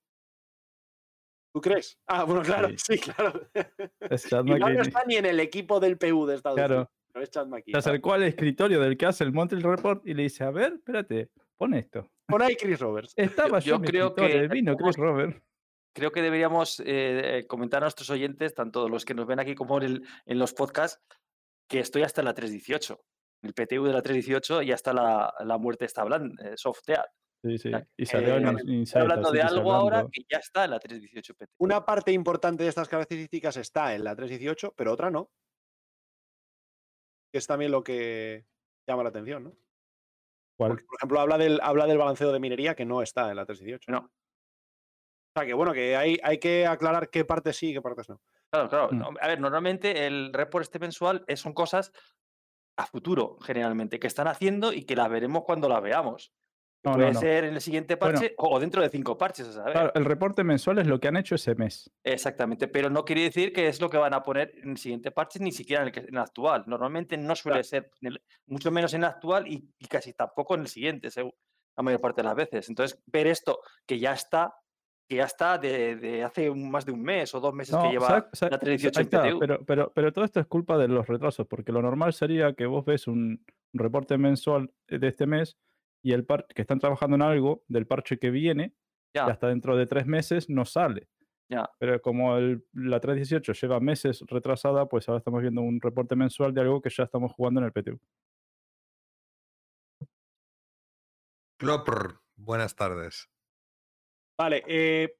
¿Tú crees? Ah, bueno, claro, sí, Sí. claro. [laughs] Es Chad Igual no está ni en el equipo del PU de Estados Claro. Unidos. No es Chad McKinney. Se acercó al escritorio del que hace el Montreal Report y le dice, a ver, espérate, pon esto. Pon ahí Chris Roberts. Estaba Yo- yo, en creo que vino Chris Robert. Creo que deberíamos eh, eh, comentar a nuestros oyentes, tanto los que nos ven aquí como en, el- en los podcasts, que estoy hasta la 318. El PTU de la 318 y hasta la, la muerte está hablando, eh, softear. Sí, sí. Y salió en eh, in- Estoy Insider hablando de algo ahora que ya está en la 318 PTU. Una parte importante de estas características está en la 318, pero otra no. Que es también lo que llama la atención, ¿no? ¿Cuál? Porque, por ejemplo, habla del, habla del balanceo de minería que no está en la 318. No. O sea, que bueno, que hay, hay que aclarar qué partes sí y qué partes no. Claro, claro. Mm. no, A ver, normalmente el report este mensual es- son cosas a futuro, generalmente, que están haciendo y que las veremos cuando las veamos. No, Puede no, no. ser en el siguiente Bueno. parche o dentro de cinco parches, a saber. Claro, el reporte mensual es lo que han hecho ese mes. Exactamente, pero no quiere decir que es lo que van a poner en el siguiente parche, ni siquiera en el, que- en el actual. Normalmente no suele ser, mucho menos en el actual y, y casi tampoco en el siguiente, segu- la mayor parte de las veces. Entonces, ver esto que ya está, que ya está de, de hace un- más de un mes o dos meses que lleva ¿sabes- sabes- la 318 ahí en está, pero, pero, pero todo esto es culpa de los retrasos, porque lo normal sería que vos ves un reporte mensual de este mes y el par que están trabajando en algo del parche que viene, Ya. y hasta dentro de tres meses no sale. Ya. Pero como el- la 318 lleva meses retrasada, pues ahora estamos viendo un reporte mensual de algo que ya estamos jugando en el PTU. Klopr, buenas tardes. Vale, eh,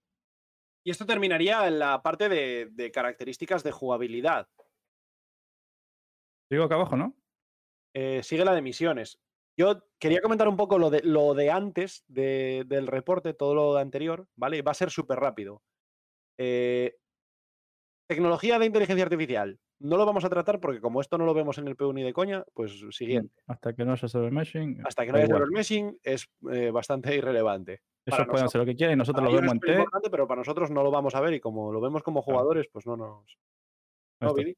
Y esto terminaría en la parte de, de características de jugabilidad. Digo acá abajo, ¿no? Eh, sigue la de misiones. Yo quería comentar un poco lo de, lo de antes de- del reporte, todo lo de anterior, ¿vale? Va a ser súper rápido. Eh, tecnología de inteligencia artificial. No lo vamos a tratar porque como esto no lo vemos en el PU ni de coña, pues siguiente. Hasta que no haya server meshing. Hasta que no haya meshing es eh, bastante irrelevante. Ellos pueden hacer lo que quieran y nosotros lo vemos en T. importante, pero para nosotros no lo vamos a ver y como lo vemos como jugadores, pues no nos... ¿No. Vidi?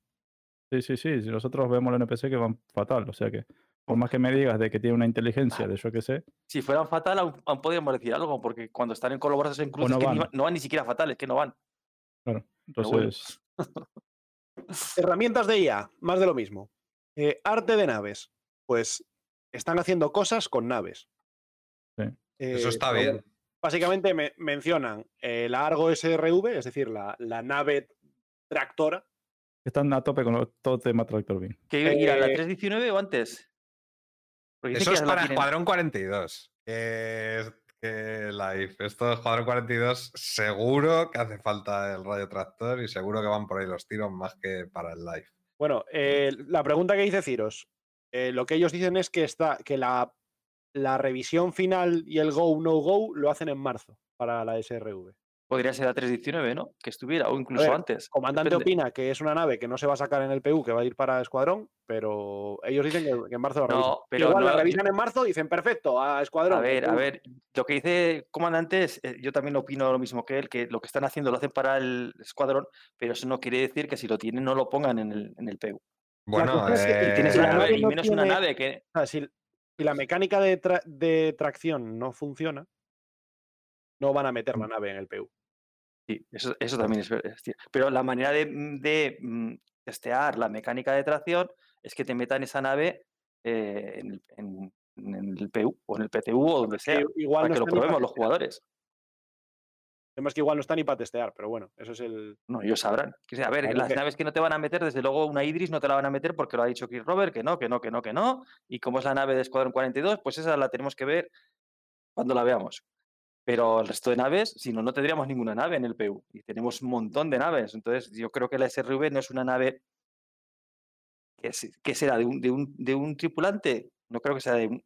Sí, sí, sí. Si nosotros vemos los NPC que van fatal. O sea que, por más que me digas de que tiene una inteligencia de yo que sé, Si fueran fatal, aún, aún podríamos decir algo, porque cuando están en colaboraciones en cruz no es que ni van. va- no van ni siquiera fatales, que no van. claro. Bueno. Entonces, [laughs] Herramientas de IA, más de lo mismo. Eh, arte de naves. Pues están haciendo cosas con naves. Sí. Eso Eh, está bien. bueno, Básicamente me- mencionan eh, la Argo SRV, es decir, la, la nave tractora. están a tope con lo- todo tema Tractor Beam. ¿Que irá la Eh, 319 o antes? Porque Eso que es la para. Escuadrón 42. Que, es- que live. Esto de Escuadrón 42, seguro que hace falta el radio tractor y seguro que van por ahí los tiros más que para el live. Bueno, eh, la pregunta que dice Ciros, eh, lo que ellos dicen es que, está, que la, la revisión final y el go, no go lo hacen en marzo para la SRV. Podría ser la 319, ¿no? Que estuviera, o incluso ver, antes. Comandante depende. opina que es una nave que no se va a sacar en el PU, que va a ir para Escuadrón, pero ellos dicen que, que en marzo la revisan. No, pero Igual la revisan en marzo y dicen, perfecto, a Escuadrón. A ver, a PU". ver, lo que dice comandante es, eh, yo también opino lo mismo que él, que lo que están haciendo lo hacen para el escuadrón, pero eso no quiere decir que si lo tienen no lo pongan en el, en el PU. Bueno, es que- eh, tienes una nave y no menos una nave que... Sea, si, si la mecánica de, tra- de tracción no funciona, no van a meter Mm. la nave en el PU. Sí, eso, eso también es verdad. Pero la manera de, mm, de, mm, testear la mecánica de tracción es que te metan esa nave eh, en, el, en- en el PU o en el PTU o donde sea, igual para no que lo probemos los jugadores. Es que igual no está ni para testear, pero bueno, eso es el. No, ellos sabrán. A ver, Claro las que- naves que no te van a meter, desde luego una Idris no te la van a meter porque lo ha dicho Chris Robert, que no, que no, que no, que no. Y como es la nave de Escuadrón 42, pues esa la tenemos que ver cuando la veamos. Pero el resto de naves, si no, no tendríamos ninguna nave en el PU. Y tenemos un montón de naves. Entonces, yo creo que la SRV no es una nave que, es- que será de un, de, un, de un tripulante. No creo que sea de un.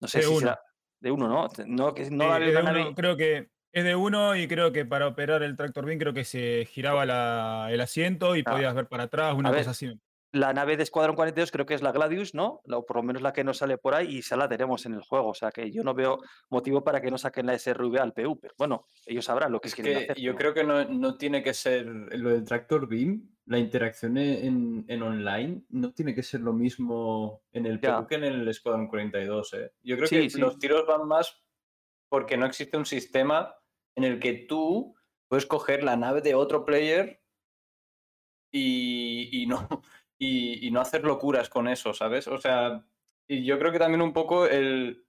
No sé De si uno. será de uno, ¿no? No, que no Eh, de uno, nave. creo que es de uno y creo que para operar el tractor beam creo que se giraba la- el asiento y Ah. podías ver para atrás, una cosa así. La nave de Escuadrón 42 creo que es la Gladius, ¿no? O por lo menos la que nos sale por ahí y esa la tenemos en el juego. O sea que yo no veo motivo para que no saquen la SRV al PU. Pero bueno, ellos sabrán lo que Es quieren que hacer. yo creo que no, no tiene que ser lo del tractor beam, la interacción e- en, en online no tiene que ser lo mismo en el Ya. PU que en el Squadron 42. ¿eh? Yo creo Sí, que sí. los tiros van más porque no existe un sistema en el que tú puedes coger la nave de otro player y, y no, y, y no hacer locuras con eso, ¿sabes? O sea, y yo creo que también un poco el,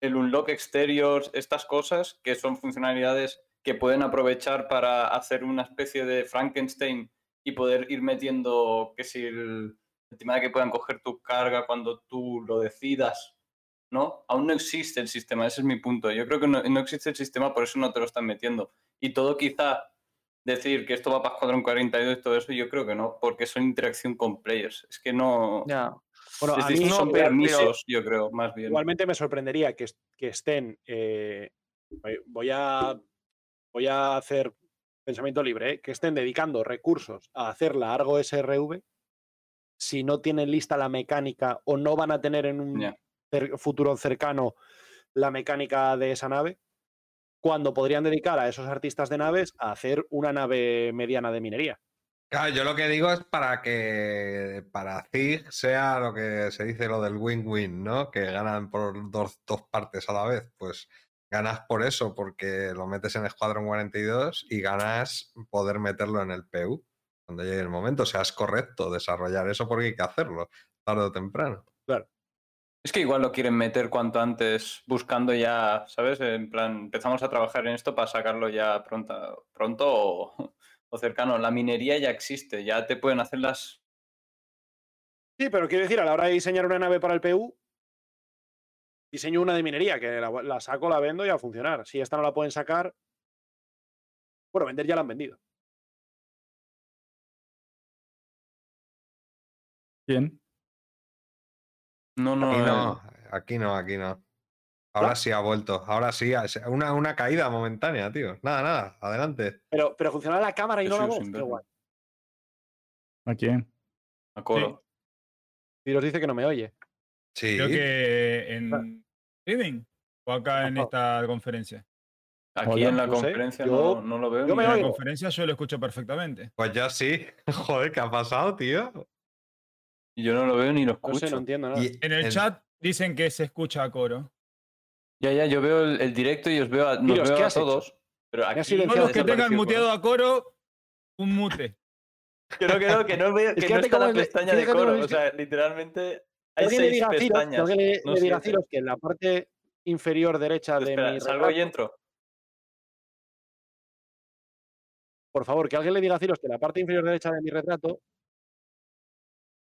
el unlock exteriors, estas cosas que son funcionalidades que pueden aprovechar para hacer una especie de Frankenstein y poder ir metiendo que si el, el tema de que puedan coger tu carga cuando tú lo decidas, ¿no? Aún no existe el sistema, ese es mi punto. Yo creo que no, no existe el sistema, por eso no te lo están metiendo. Y todo quizá decir que esto va para Escuadrón 42 y todo eso, yo creo que no, porque son interacción con players. Es que no... Ya. Bueno, a son permisos, yo creo, más bien. Igualmente me sorprendería que, que estén. eh, voy- a, voy a hacer pensamiento libre, ¿eh? que estén dedicando recursos a hacer la Argo SRV si no tienen lista la mecánica o no van a tener en un futuro cercano la mecánica de esa nave, cuando podrían dedicar a esos artistas de naves a hacer una nave mediana de minería. Claro, yo lo que digo es para que para ZIG sea lo que se dice lo del win-win, ¿no? Que ganan por dos, dos partes a la vez. Pues ganas por eso, porque lo metes en Escuadrón 42 y ganas poder meterlo en el PU cuando llegue el momento. O sea, es correcto desarrollar eso porque hay que hacerlo, tarde o temprano. Es que igual lo quieren meter cuanto antes, buscando ya, ¿sabes? En plan, empezamos a trabajar en esto para sacarlo ya pronto, pronto o, [laughs] o cercano. La minería ya existe, ya te pueden hacer las... Sí, pero quiero decir, a la hora de diseñar una nave para el PU, diseño una de minería, que la, la saco, la vendo y a funcionar. Si esta no la pueden sacar, Bueno, vender ya la han vendido. ¿Quién? No, no, Aquí eh, no, aquí no, aquí no. Ahora sí ha vuelto. Ahora sí. ha- Una, una caída momentánea, tío. Nada, nada. Adelante. Pero, pero funcionaba la cámara y Yo no la voz. verlo. guay. ¿A quién? a coro. Y nos dice que no me oye. Sí. Creo que en streaming o acá en Ajá. esta conferencia. Aquí Hola, en la no sé, conferencia yo- no, no lo veo. yo me En la conferencia yo lo escucho perfectamente. Pues yo sí. [laughs] Joder, ¿qué ha pasado, tío? Y Yo no lo veo ni lo No escucho. sé, no entiendo nada. Y En el chat dicen que se escucha a coro. Ya, ya, yo veo el, el directo y os veo a, nos Miros, veo ¿qué a has hecho? todos. Pero aquí Todos los que tengan muteado a coro, un mute. [laughs] Creo que no, que no veo Es que no está la pestaña de coro. O sea, literalmente Que hay alguien le seis diga a Ciros, que pestañas. le, no le diga a siete. Ciros que en la parte inferior derecha de Espera, mi salgo y entro. por favor, que alguien le diga a Ciros que en la parte inferior derecha de mi retrato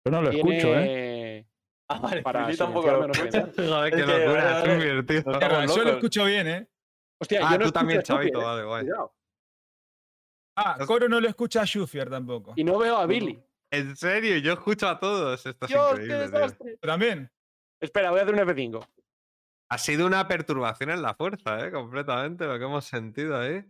Yo no lo tiene escucho, ¿eh? [laughs] Ah, vale, para yo tampoco lo escucho. [laughs] Joder, qué que, locura. vale, Es vale. muy divertido. Nos Claro, estamos yo lo locos. escucho bien, ¿eh? Hostia, Ah, yo no tú también, Chavito. eh. Vale, guay. Cuidado. Ah, coro no lo escucha a Shufier tampoco. Y no veo a Billy. En serio, yo escucho a todos. Esto es Dios, qué increíble. tío. desastre. También. Espera, voy a hacer un F5. Ha sido una perturbación en la fuerza, ¿eh? Completamente lo que hemos sentido ahí.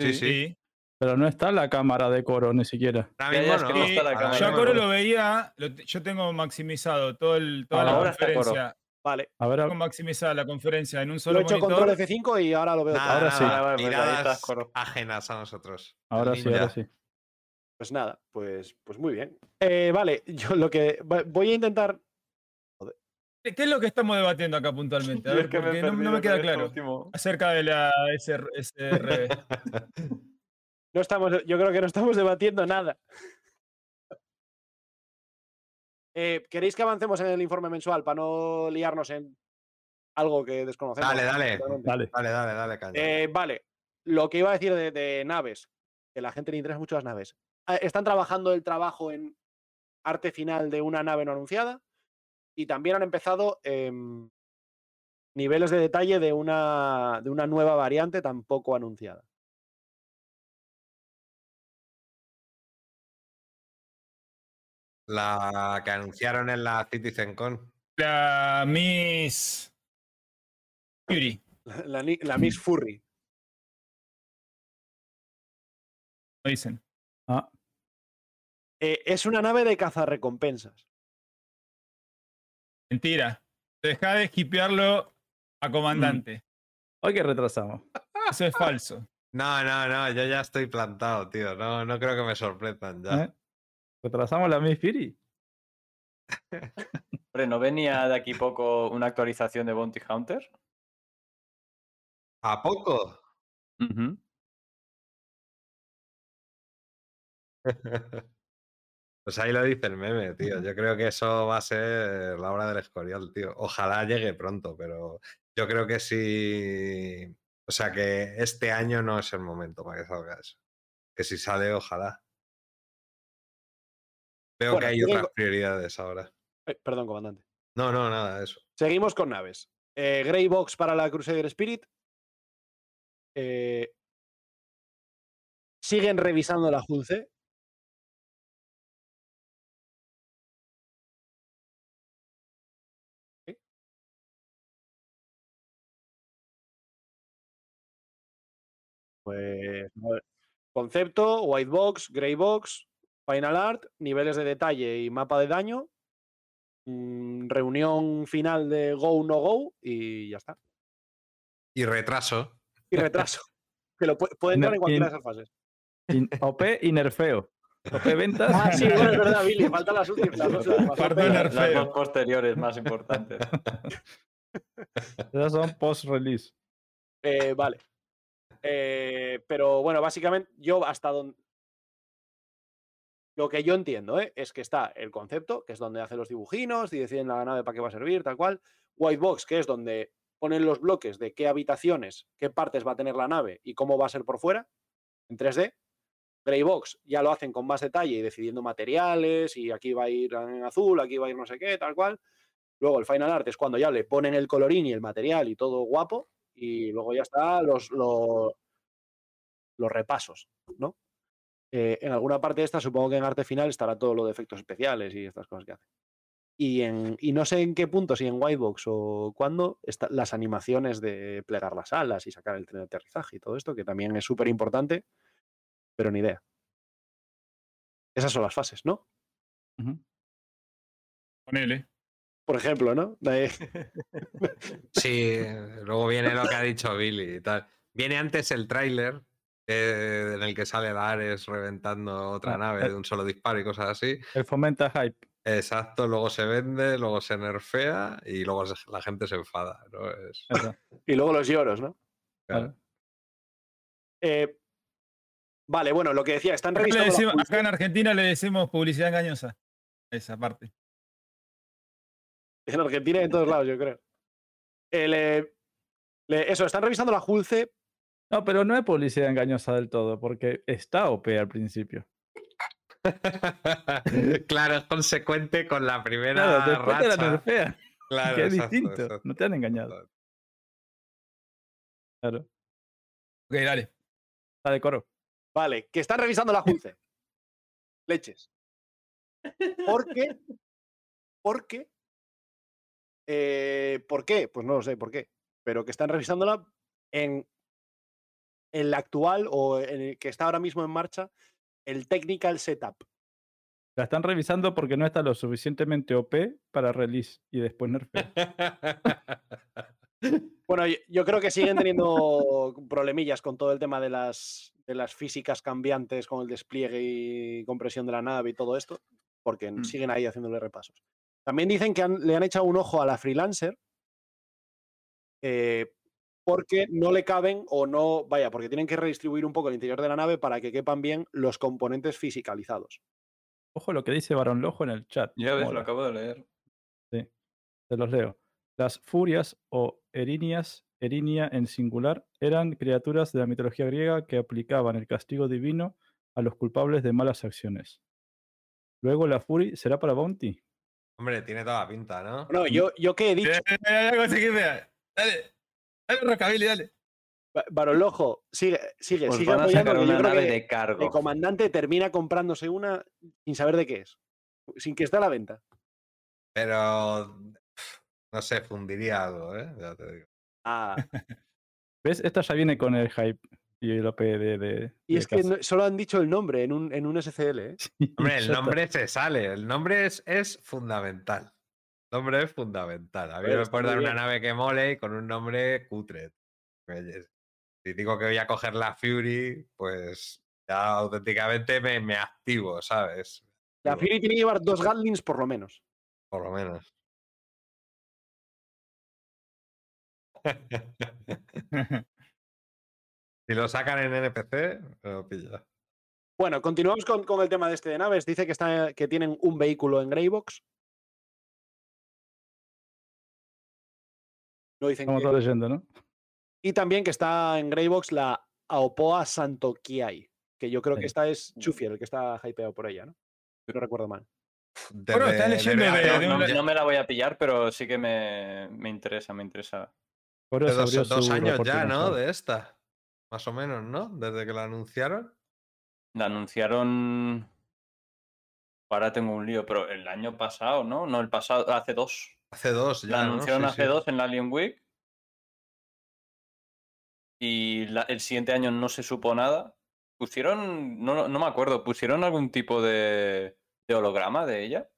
Sí, sí. Sí. Pero no está la cámara de coro ni siquiera. Es que no. no está la cámara. Yo a Coro lo veía, lo yo tengo maximizado todo el, toda la Ahora conferencia. Vale. A ver, Tengo maximizada la conferencia en un Lo solo he hecho monitor. control F5 y ahora lo veo. Nada. Ahora sí. nada, pues Miradas Coro. ajenas a nosotros. ahora sí, ahora sí. Pues nada, pues, pues muy bien. Eh, vale, yo lo que voy a intentar. ¿Qué es lo que estamos debatiendo acá puntualmente? A [laughs] ver, es que me he porque no, me queda claro. último. Acerca de la SR, SRB. [laughs] No estamos, yo creo que no estamos debatiendo nada. Eh, ¿Queréis que avancemos en el informe mensual para no liarnos en algo que desconocemos? Dale, dale. Dale. Dale, dale, dale. Eh, vale, lo que iba a decir de, de naves, que la gente le interesa mucho las naves. Ah, Están trabajando el trabajo en arte final de una nave no anunciada y también han empezado em, niveles de detalle de una, de una nueva variante tampoco anunciada. La que anunciaron en la CitizenCon. La Miss Fury. La, la ni- la Miss Furry. lo dicen. Ah, Eh, es una nave de cazarrecompensas. Mentira. Deja de esquipearlo a comandante. hoy que retrasamos. [laughs] Eso es falso. No, no, no, yo ya estoy plantado, tío. No, no creo que me sorprendan ya. ¿eh? ¿Retrasamos la Miss Fury? [laughs] Hombre, ¿no venía de aquí poco una actualización de Bounty Hunter? ¿A poco? [laughs] Pues ahí lo dice el meme, tío. Yo creo que eso va a ser la hora del escorial, tío. Ojalá llegue pronto, pero yo creo que sí. O sea, que este año no es el momento para que salga eso. Que si sale, ojalá. Veo Bueno, que hay otras prioridades ahora. Eh, perdón, comandante. No, no, nada, eso. Seguimos con naves. Eh, Grey Box para la Crusader Spirit. Eh, siguen revisando la Julce. Pues concepto, white box, grey box, final art, niveles de detalle y mapa de daño. mm, reunión final de Go No Go y ya está. Y retraso. Y retraso. [laughs] que lo puede, puede entrar en cualquiera de esas fases. In- OP y nerfeo. OP ventas. Ah, sí, bueno, es verdad, Billy. Faltan las últimas. Las dos Las, las Nerfeo. dos posteriores más importantes. [laughs] Esas son post-release. Eh, vale. Eh, pero bueno, básicamente, yo hasta donde. Lo que yo entiendo ¿eh? es que está el concepto, que es donde hacen los dibujinos y deciden la nave para qué va a servir, tal cual. White Box, que es donde ponen los bloques de qué habitaciones, qué partes va a tener la nave y cómo va a ser por fuera, en 3D. Grey Box ya lo hacen con más detalle y decidiendo materiales y aquí va a ir en azul, aquí va a ir no sé qué, tal cual. Luego el Final Art es cuando ya le ponen el colorín y el material y todo guapo. Y luego ya está los, los, los repasos, ¿no? Eh, en alguna parte de esta, supongo que en arte final estará todo lo de efectos especiales y estas cosas que hace. Y, en, y no sé en qué punto, si en Whitebox o cuándo, está, las animaciones de plegar las alas y sacar el tren de aterrizaje y todo esto, que también es súper importante, pero ni idea. Esas son las fases, ¿no? Ponele. Por ejemplo, ¿no? [laughs] Sí, luego viene lo que ha dicho Billy y tal. Viene antes el tráiler eh, en el que sale la Ares reventando otra Ah, nave eh. de un solo disparo y cosas así. Él fomenta hype. Exacto, luego se vende, luego se nerfea y luego se- la gente se enfada. ¿no? Es- [laughs] y luego los lloros, ¿no? claro. Eh, vale, bueno, lo que decía, están revisando. decimos- acá en Argentina le decimos publicidad engañosa. Esa parte. En Argentina y en todos lados, yo creo. El, eh, le- eso, están revisando la Julce. No, pero no es publicidad engañosa del todo, porque está OP al principio. [laughs] claro, es consecuente con la primera Claro, después te la racha. nerfea, [laughs] Claro, que es exacto, distinto. exacto. No te han engañado. Claro. Ok, dale. Está de coro. Vale, que están revisando la Julce. Leches. ¿Por qué? ¿Por qué? Eh, ¿Por qué? Pues no lo sé por qué. Pero que están revisándola en el actual o en el que está ahora mismo en marcha, el technical setup. La están revisando porque no está lo suficientemente OP para release y después nerfea. [laughs] Bueno, yo, yo creo que siguen teniendo problemillas con todo el tema de las, de las físicas cambiantes, con el despliegue y compresión de la nave y todo esto, porque Mm. siguen ahí haciéndole repasos. También dicen que han- le han echado un ojo a la freelancer eh, porque no le caben o no, vaya, porque tienen que redistribuir un poco el interior de la nave para que quepan bien los componentes fisicalizados. Ojo lo que dice Barón Lojo en el chat. Ya ves, lo acabo de leer. Sí, te los leo. Las furias o erinias, erinia en singular, eran criaturas de la mitología griega que aplicaban el castigo divino a los culpables de malas acciones. Luego la fury será para Bounty. Hombre, tiene toda la pinta, ¿no? No, yo, yo que he dicho. Dale. Dale, Rockabilly, dale. Ba- Barolojo, sigue, sigue, Pues sigue van a apoyando, sacar que yo una creo nave que de cargo. el comandante termina comprándose una sin saber de qué es, sin que esté a la venta. Pero no sé, fundiría algo, ¿eh? Ya te digo. Ah, [laughs] ¿Ves? Esta ya viene con el hype y el OP de. de- y de es que no- solo han dicho el nombre en un, en un SCL, ¿eh? [laughs] Sí, Hombre, el nombre se sale, el nombre es, es fundamental. Nombre es fundamental. A mí no me está puedes dar una nave que mole y con un nombre cutre. Oye, Si digo que voy a coger la Fury, pues ya auténticamente me, me activo, ¿sabes? La Fury tiene que llevar dos Gatlings por lo menos. Por lo menos. [laughs] [laughs] si lo sacan en NPC, lo pilla. Bueno, continuamos con, con el tema de este de naves. Dice que, está, que tienen un vehículo en Greybox. No dicen Estamos que- leyendo, ¿no? Y también que está en Greybox la Aopoa Santokiai, que yo creo que esta es Chufier, el que está hypeado por ella, ¿no? Si no recuerdo mal. Bueno, leyendo de- hace de No, no me la voy a pillar, pero sí que me, me interesa, me interesa. Dos, años ya, ¿no? De esta. Más o menos, ¿no? Desde que la anunciaron. La anunciaron. Ahora tengo un lío, pero el año pasado, ¿no? No, el pasado, hace dos. Hace dos ya. La ¿no? anunciaron Sí, hace sí. dos en la Alien Week. Y la- el siguiente año no se supo nada. Pusieron, no, no me acuerdo, pusieron algún tipo de, de holograma de ella.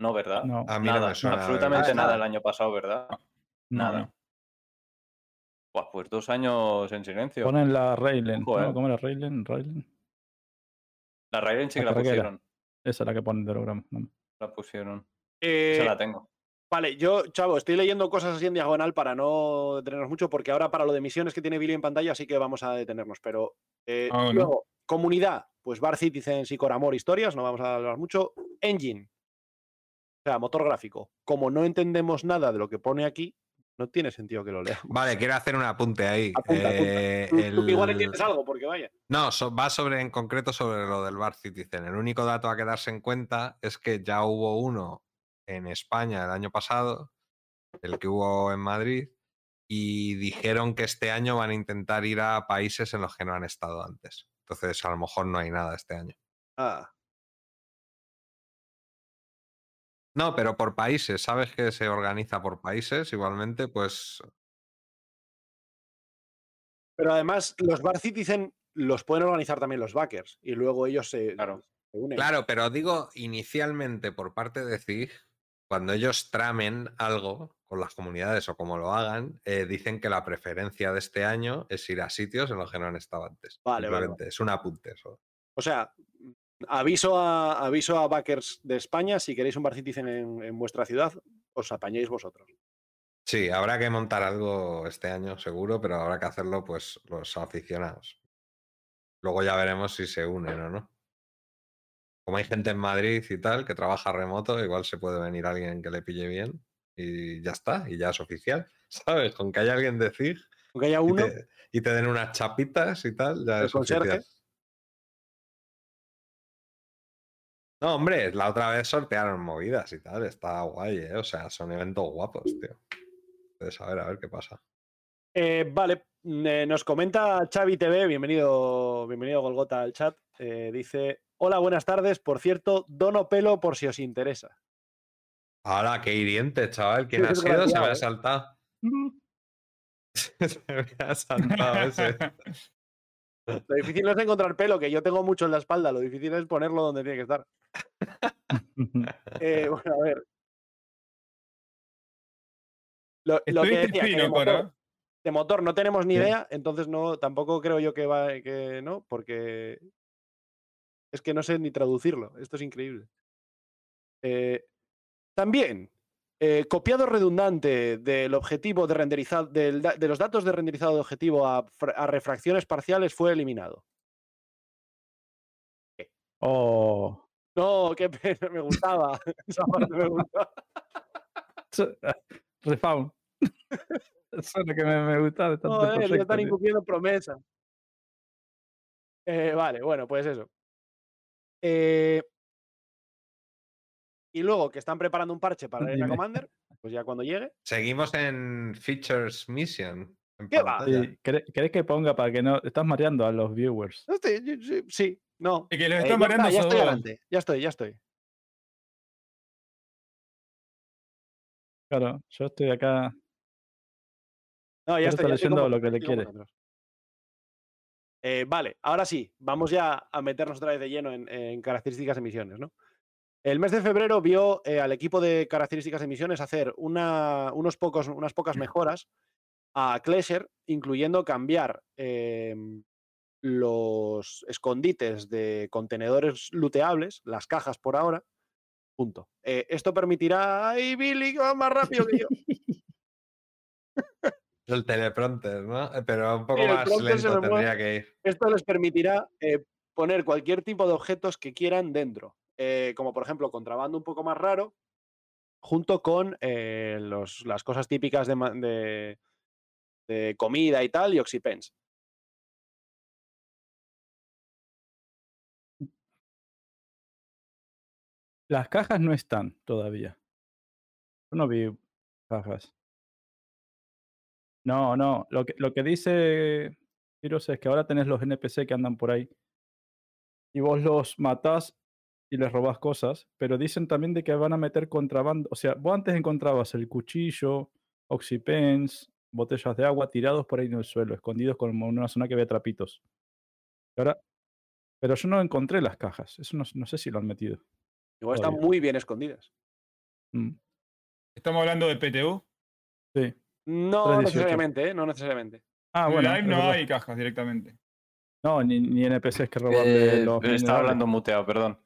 No, ¿verdad? No, A mí no me nada, suena haber absolutamente nada el año pasado, ¿verdad? no, nada. no. Buah, pues dos años en silencio. Ponen la Raylen. Ojo, ¿no? eh. ¿Cómo era Raylen? Raylen. La Raiden sí que la pusieron. Esa es la que ponen de holograma. no. La pusieron. Eh, Esa la tengo. Vale, yo, chavo, estoy leyendo cosas así en diagonal para no detenernos mucho, porque ahora para lo de misiones que tiene Billy en pantalla sí que vamos a detenernos. Pero eh, Ah, bueno. luego, comunidad, pues Bar Citizens y Coramor historias, no vamos a hablar mucho. Engine, o sea, motor gráfico. Como no entendemos nada de lo que pone aquí, no tiene sentido que lo leamos. [laughs] Vale, quiero hacer un apunte ahí. Apunta. Eh, igual entiendes algo, porque vaya. No, so- va sobre en concreto sobre lo del Bar Citizen. El único dato a quedarse en cuenta es que ya hubo uno en España el año pasado, el que hubo en Madrid, y dijeron que este año van a intentar ir a países en los que no han estado antes. Entonces, a lo mejor no hay nada este año. Ah, No, pero por países, ¿sabes que se organiza por países? Igualmente, pues pero además, los Bar Citizen los pueden organizar también los backers y luego ellos se, Claro. se unen. Claro, pero digo inicialmente por parte de CIG, cuando ellos tramen algo con las comunidades o como lo hagan, eh, dicen que la preferencia de este año es ir a sitios en los que no han estado antes. Vale, vale, Es un apunte eso. O sea, aviso a, aviso a backers de España, si queréis un Bar Citizen en, en vuestra ciudad, os apañéis vosotros. Sí, habrá que montar algo este año seguro, pero habrá que hacerlo pues los aficionados. Luego ya veremos si se unen o no. Como hay gente en Madrid y tal que trabaja remoto, igual se puede venir alguien que le pille bien y ya está, y ya es oficial, [laughs] ¿sabes? Con que haya alguien de CIG Aunque haya y uno, te, y te den unas chapitas y tal, ya es oficial. conserje. No, hombre, la otra vez sortearon movidas y tal, está guay, ¿eh? O sea, son eventos guapos, tío. Entonces, a ver, a ver qué pasa. Eh, vale, eh, nos comenta Xavi TV, bienvenido, bienvenido Golgota al chat. eh, dice: Hola, buenas tardes. Por cierto, dono pelo por si os interesa. Ahora, qué hiriente, chaval. ¿Quién ha sido? Se me ha ¿eh? saltado. [laughs] Se me ha saltado ese. [laughs] Lo difícil no es encontrar pelo, que yo tengo mucho en la espalda, lo difícil es ponerlo donde tiene que estar. [laughs] Eh, bueno, a ver. Lo, lo que decía, que de motor, de motor no tenemos ni idea, entonces no, tampoco creo yo que va, que no, porque es que no sé ni traducirlo. Esto es increíble. Eh, también, eh, copiado redundante del objetivo de renderizado, del de los datos de renderizado de objetivo a, fra- a refracciones parciales fue eliminado. Oh. No, qué pena, me gustaba. [laughs] Esa parte me gustaba. Eso- Respawn. [laughs] Eso es lo que me, me gusta de tanto ya proyecto, están incumpliendo promesas. Eh, vale, bueno, pues eso. Eh, y luego que están preparando un parche para Dime. Commander, pues ya cuando llegue. Seguimos en Features Mission. en ¿Qué va? pantalla. Sí, ¿quere- ¿Querés que ponga para que no? Estás mareando a los viewers. No estoy- yo- sí, sí, no. Es que los Eh, ya, mareando está, ya esos estoy adelante. Ya estoy, ya estoy. Claro, yo estoy acá. No, ya estoy. está ya estoy leyendo lo que le quiere. vosotros. Eh, vale, ahora sí, vamos ya a meternos otra vez de lleno en, en características de misiones, ¿no? El mes de febrero vio eh, al equipo de características de misiones hacer una- unos pocos, unas pocas mejoras a Klesher, incluyendo cambiar em, los escondites de contenedores looteables, las cajas por ahora. Punto. Eh, esto permitirá. ¡Ay, Billy, que va más rápido que yo! [laughs] El teleprompter, ¿no? Pero un poco más lento tendría mueve. que ir. Esto les permitirá eh, poner cualquier tipo de objetos que quieran dentro, eh, como por ejemplo contrabando un poco más raro, junto con eh, los- las cosas típicas de, ma- de- de comida y tal, y oxipens. Las cajas no están todavía. Yo no vi cajas. No, no. Lo que, lo que dice Piros es que ahora tenés los NPC que andan por ahí. Y vos los matás y les robás cosas. Pero dicen también de que van a meter contrabando. O sea, vos antes encontrabas el cuchillo, oxipens, botellas de agua tirados por ahí en el suelo, escondidos como en una zona que había trapitos. Y ahora, pero yo no encontré las cajas. Eso no, no sé si lo han metido. Igual están muy bien escondidas. Mm, Estamos hablando de PTU. sí. No 318. necesariamente, ¿eh? No necesariamente. Ah, En bueno. Live es no hay cajas directamente. No, ni, ni NPCs que roban de Eh, los. estaba minerales. hablando muteado, perdón.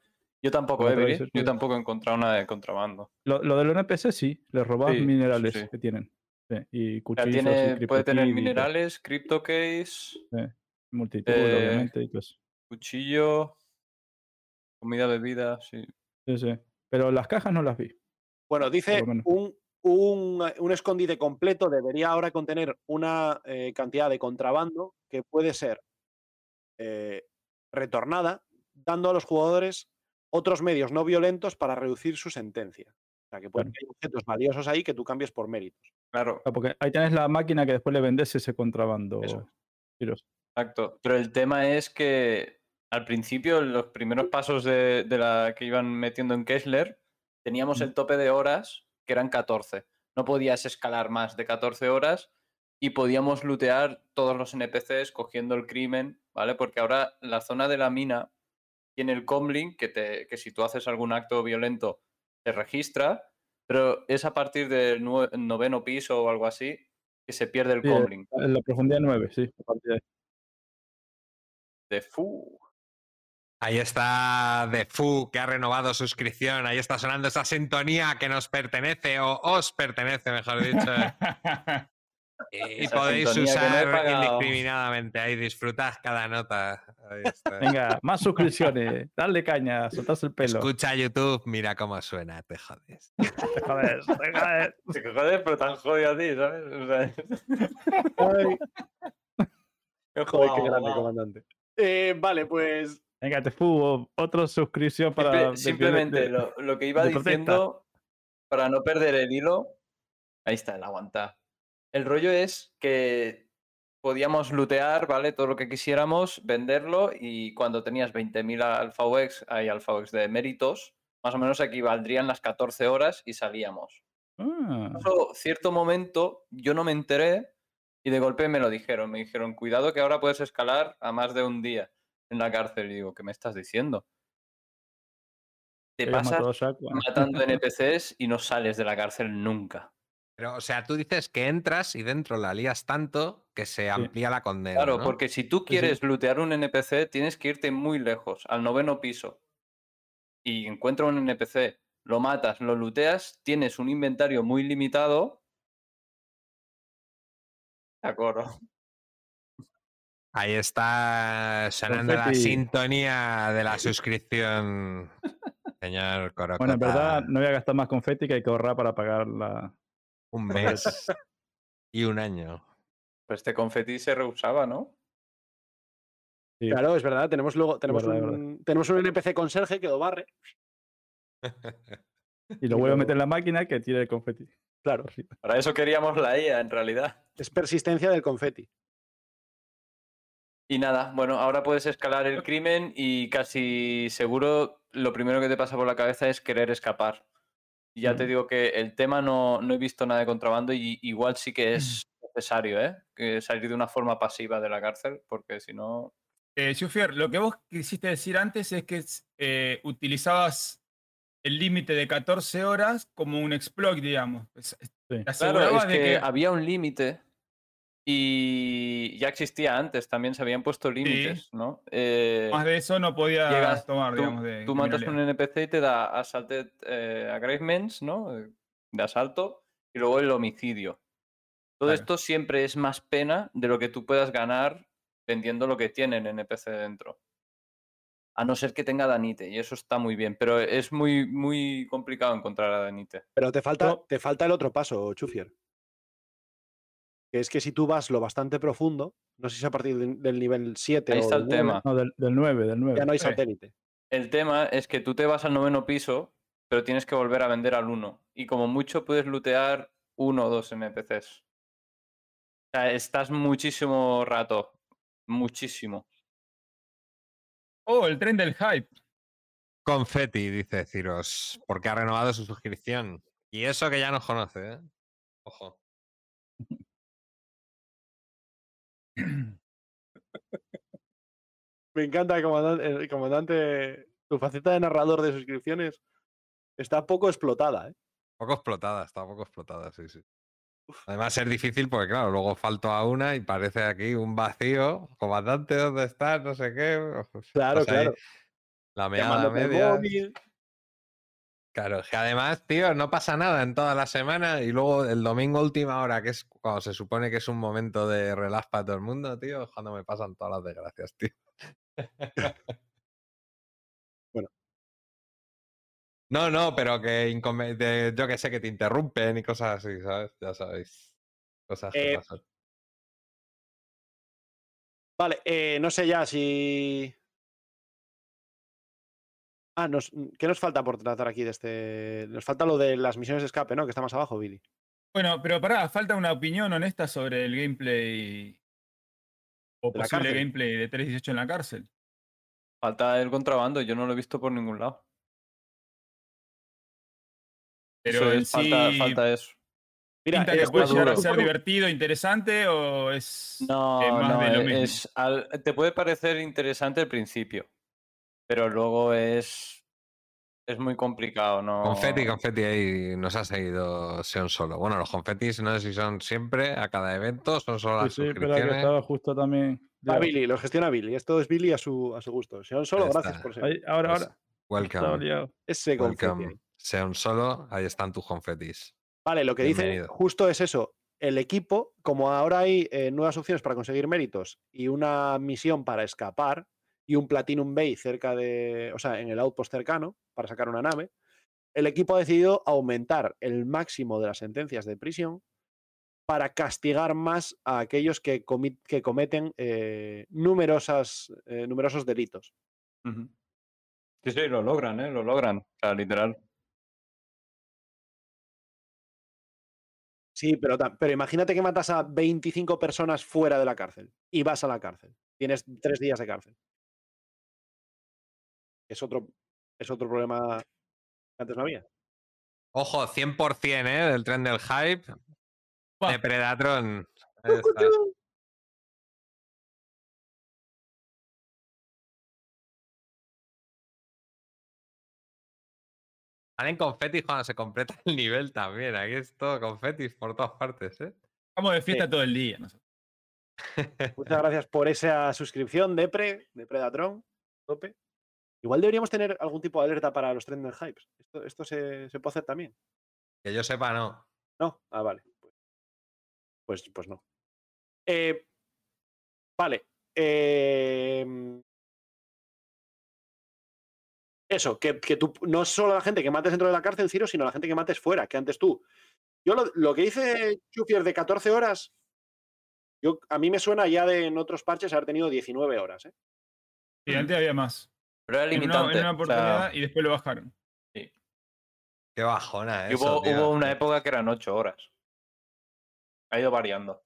Yo tampoco, eh, Billy, 318. Yo tampoco he encontrado nada de contrabando. Lo, lo de los NPCs sí, les robas Sí, minerales sí. que tienen. Sí, y cuchillos sea, tiene, y puede tener minerales, crypto case, multitool, eh, obviamente. Y todo eso. cuchillo, comida, bebida, sí. Sí, sí. Pero las cajas no las vi. Bueno, dice un, un, un escondite completo debería ahora contener una eh, cantidad de contrabando que puede ser eh, retornada, dando a los jugadores otros medios no violentos para reducir su sentencia. O sea, que pueden Claro. haber objetos valiosos ahí que tú cambies por méritos. Claro, Ah, Porque ahí tienes la máquina que después le vendes ese contrabando. Eso es. Tiros. exacto. Pero el tema es que al principio, en los primeros pasos de, de la que iban metiendo en Kessler, teníamos el tope de horas que eran 14. No podías escalar más de 14 horas y podíamos lootear todos los NPCs cogiendo el crimen, ¿vale? Porque ahora la zona de la mina tiene el comlink que, te, que si tú haces algún acto violento te registra, pero es a partir del noveno piso o algo así que se pierde el Sí, comlink. En la profundidad 9, sí. De fu. Ahí está The Fu, que ha renovado suscripción. Ahí está sonando esa sintonía que nos pertenece, o os pertenece, mejor dicho. [laughs] Y Esa podéis no usar indiscriminadamente. Ahí disfrutad cada nota. Ahí está. Venga, más suscripciones. Dale caña, soltarse el pelo. Escucha YouTube, mira cómo suena, te jodes. Te jodes, [laughs] te jodes. Joder, pero tan jodido a ti, ¿sabes? O sea, Ay, [laughs] he joder, qué grande, comandante. Eh, vale, pues Venga, te fugo. Otra suscripción para. Simplemente de- lo, lo que iba protesta. diciendo, para no perder el hilo, ahí está, el aguantar. El rollo es que podíamos lootear, ¿vale? Todo lo que quisiéramos, venderlo y cuando tenías 20.000 Alpha UX, hay Alpha UX de méritos, más o menos equivaldrían las 14 horas y salíamos. Ah, cierto momento, yo no me enteré y de golpe me lo dijeron. Me dijeron, cuidado que ahora puedes escalar a más de un día en la cárcel. Y digo, ¿qué me estás diciendo? Te pasas a Shaco. matando [laughs] NPCs y no sales de la cárcel nunca. Pero, o sea, tú dices que entras y dentro la lías tanto que se amplía la condena. Claro, ¿no? porque si tú sí. quieres lootear un NPC, tienes que irte muy lejos, al noveno piso. Y encuentras un NPC, lo matas, lo looteas, tienes un inventario muy limitado. De acuerdo. Ahí está sonando la sintonía de la suscripción, [laughs] señor Corocota. Bueno, en verdad, no voy a gastar más confeti que hay que ahorrar para pagar la. Un mes y un año. Pues este confeti se rehusaba, ¿no? Sí. claro, es verdad, tenemos luego tenemos, verdad, es verdad. un, tenemos un NPC conserje que lo barre. [laughs] Y lo vuelvo a meter en la máquina que tire el confeti. Claro, Para eso queríamos la IA, en realidad. es persistencia del confeti. Y nada, bueno, ahora puedes escalar el crimen y casi seguro lo primero que te pasa por la cabeza es querer escapar. Y ya te Mm. digo que el tema no, no he visto nada de contrabando y igual sí que es [clears throat] necesario, ¿eh? Que salir de una forma pasiva de la cárcel, porque si no... Eh, lo que vos quisiste decir antes es que eh, utilizabas el límite de 14 horas como un exploit, digamos. Sí. Te Claro, es de que que había un límite y ya existía antes, también se habían puesto límites, ¿no? Eh, más de eso no podías llegas- tomar, tú, digamos, de tú matas un. NPC y te da assaulted eh, aggravatements, ¿no? Eh, De asalto, y luego el homicidio. Todo Claro. esto siempre es más pena de lo que tú puedas ganar vendiendo lo que tiene el NPC dentro. A no ser que tenga Danite, y eso está muy bien, pero es muy, muy complicado encontrar a Danite. Pero te falta, No. te falta el otro paso, Chufier. Que es que si tú vas lo bastante profundo, no sé si a partir de- del nivel 7 Ahí o está del el 9, tema. No, del, del 9, del 9. ya no hay satélite. El tema es que tú te vas al noveno piso, pero tienes que volver a vender al uno. Y como mucho puedes lootear uno o dos NPCs. O sea, estás muchísimo rato. Muchísimo. Oh, el tren del hype. Confetti, dice Ciros, porque ha renovado su suscripción. Y eso que ya nos conoce, ¿eh? Ojo. [clears throat] Me encanta, comandante, el comandante. Tu faceta de narrador de suscripciones está poco explotada, ¿eh? Poco explotada, está poco explotada, sí, sí. Además es difícil porque, claro, luego falto a una y parece aquí un vacío. Comandante, ¿dónde estás? No sé qué. Claro, Pues ahí, claro. La meada media. móvil. Claro, que además, tío, no pasa nada en toda la semana y luego el domingo última hora, que es cuando se supone que es un momento de relax para todo el mundo, tío, cuando me pasan todas las desgracias, tío. [laughs] Bueno. No, no, pero que de- yo que sé, que te interrumpen y cosas así, ¿sabes? Ya sabéis. Cosas que Eh, pasan. Vale, eh, no sé ya si. Ah, nos- ¿qué nos falta por tratar aquí de este? Nos falta lo de las misiones de escape, ¿no? Que está más abajo, Billy. Bueno, pero pará, falta una opinión honesta sobre el gameplay o ¿De posible gameplay de 318 en la cárcel. Falta el contrabando, yo no lo he visto por ningún lado. Pero es, falta, sí, falta eso. Mira, ¿pinta que puede llegar a ser divertido, interesante o es No, eh, más no, de lo mismo? es, al- te puede parecer interesante al principio, pero luego es, es muy complicado, ¿no? Confetti, confetti ahí nos ha seguido Seon solo. Bueno, los confetis no sé si son siempre, a cada evento, son solo Sí, las sí, que suscripciones. estaba justo también. ya. Billy, lo gestiona Billy. Esto es Billy a su, a su gusto. Sean solo, Ahí gracias está. por ser. Ahí, ahora, Pues, ahora. Welcome. Ese confeti welcome. Seon solo, ahí están tus confetis. Vale, lo que dice Bienvenido. justo es eso. El equipo, como ahora hay eh, nuevas opciones para conseguir méritos y una misión para escapar y un Platinum Bay cerca de, o sea, en el outpost cercano para sacar una nave, el equipo ha decidido aumentar el máximo de las sentencias de prisión para castigar más a aquellos que, que cometen eh, numerosas, eh, numerosos delitos. Sí, sí, lo logran, ¿eh? Lo logran, o sea, literal. Sí, pero, pero imagínate que matas a 25 personas fuera de la cárcel y vas a la cárcel. Tienes tres días de cárcel. Es otro, es otro problema que antes no había. Ojo, 100% ¿eh? del tren del hype Buah. de Predatron. [laughs] Salen confetis cuando se completa el nivel también. Aquí es todo confetis por todas partes, ¿eh? Estamos de fiesta todo el día. [laughs] Muchas gracias por esa suscripción, Depre, de Predatron. Tope. Igual deberíamos tener algún tipo de alerta para los trending hypes. Esto, esto se, se puede hacer también. Que yo sepa, no. ¿No? Ah, vale. Pues, pues, pues no. Eh, vale. em, eso, que, que tú no es solo la gente que mates dentro de la cárcel, Ciro, sino la gente que mates fuera, que antes tú. Yo lo, lo que dice Chufier de 14 horas, yo, a mí me suena ya de en otros parches haber tenido 19 horas. ¿eh? Sí, antes había más. Pero era En una, limitante. en una o sea, oportunidad y después lo bajaron. Qué bajona y eso, hubo, tío. hubo una época que eran ocho horas. Ha ido variando.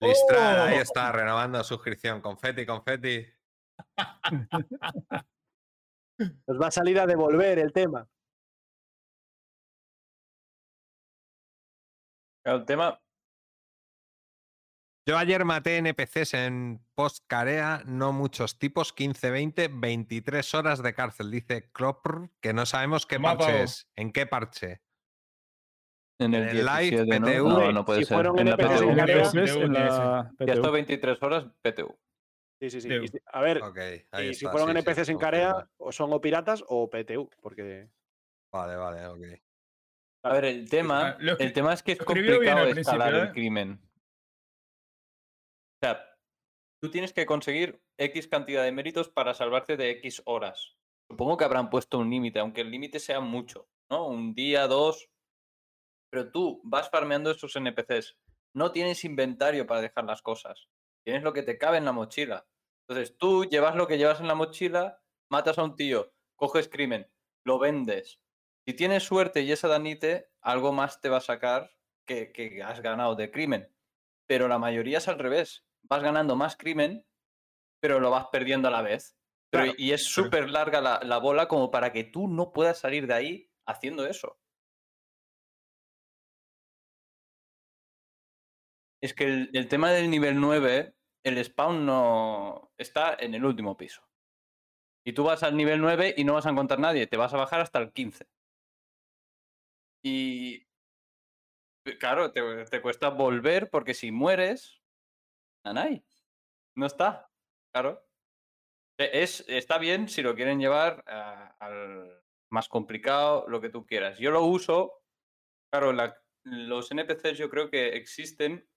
Ahí ¡Oh! está, renovando suscripción. Confeti, confeti. [laughs] Nos va a salir a devolver el tema. El tema, Yo ayer maté NPCs en post-carea, no muchos tipos, 15, 20, 23 horas de cárcel. Dice Cropr, que no sabemos qué parche es. ¿En qué parche? en el, En el live 17, ¿no? PTU. No, no puede Si ser. En la PTU. En la está PTU. 23 horas PTU. Sí, sí, sí. Y A ver, Ok, ahí y si fueron sí, sí, NPCs en. Carea, o son o piratas o PTU, porque Vale, vale, ok. A ver, el tema, el tema es que es complicado escalar el ¿eh? crimen. O sea, tú tienes que conseguir X cantidad de méritos para salvarte de X horas. Supongo que habrán puesto un límite, aunque el límite sea mucho, ¿no? Un día, dos. Pero tú vas farmeando esos NPCs. No tienes inventario para dejar las cosas. Tienes lo que te cabe en la mochila. Entonces tú llevas lo que llevas en la mochila, matas a un tío, coges crimen, lo vendes. Si tienes suerte y esa danite, algo más te va a sacar que, que has ganado de crimen. Pero la mayoría es al revés. Vas ganando más crimen, pero lo vas perdiendo a la vez. Pero, Claro, y es súper larga la, la bola como para que tú no puedas salir de ahí haciendo eso. Es que el, el tema del nivel 9, el spawn no está en el último piso. Y tú vas al nivel 9 y no vas a encontrar nadie, te vas a bajar hasta el 15. Y claro, te, te cuesta volver porque si mueres, nanay, no está. Claro. E- Es, está bien si lo quieren llevar al más complicado, lo que tú quieras. Yo lo uso, claro, la- los NPCs yo creo que existen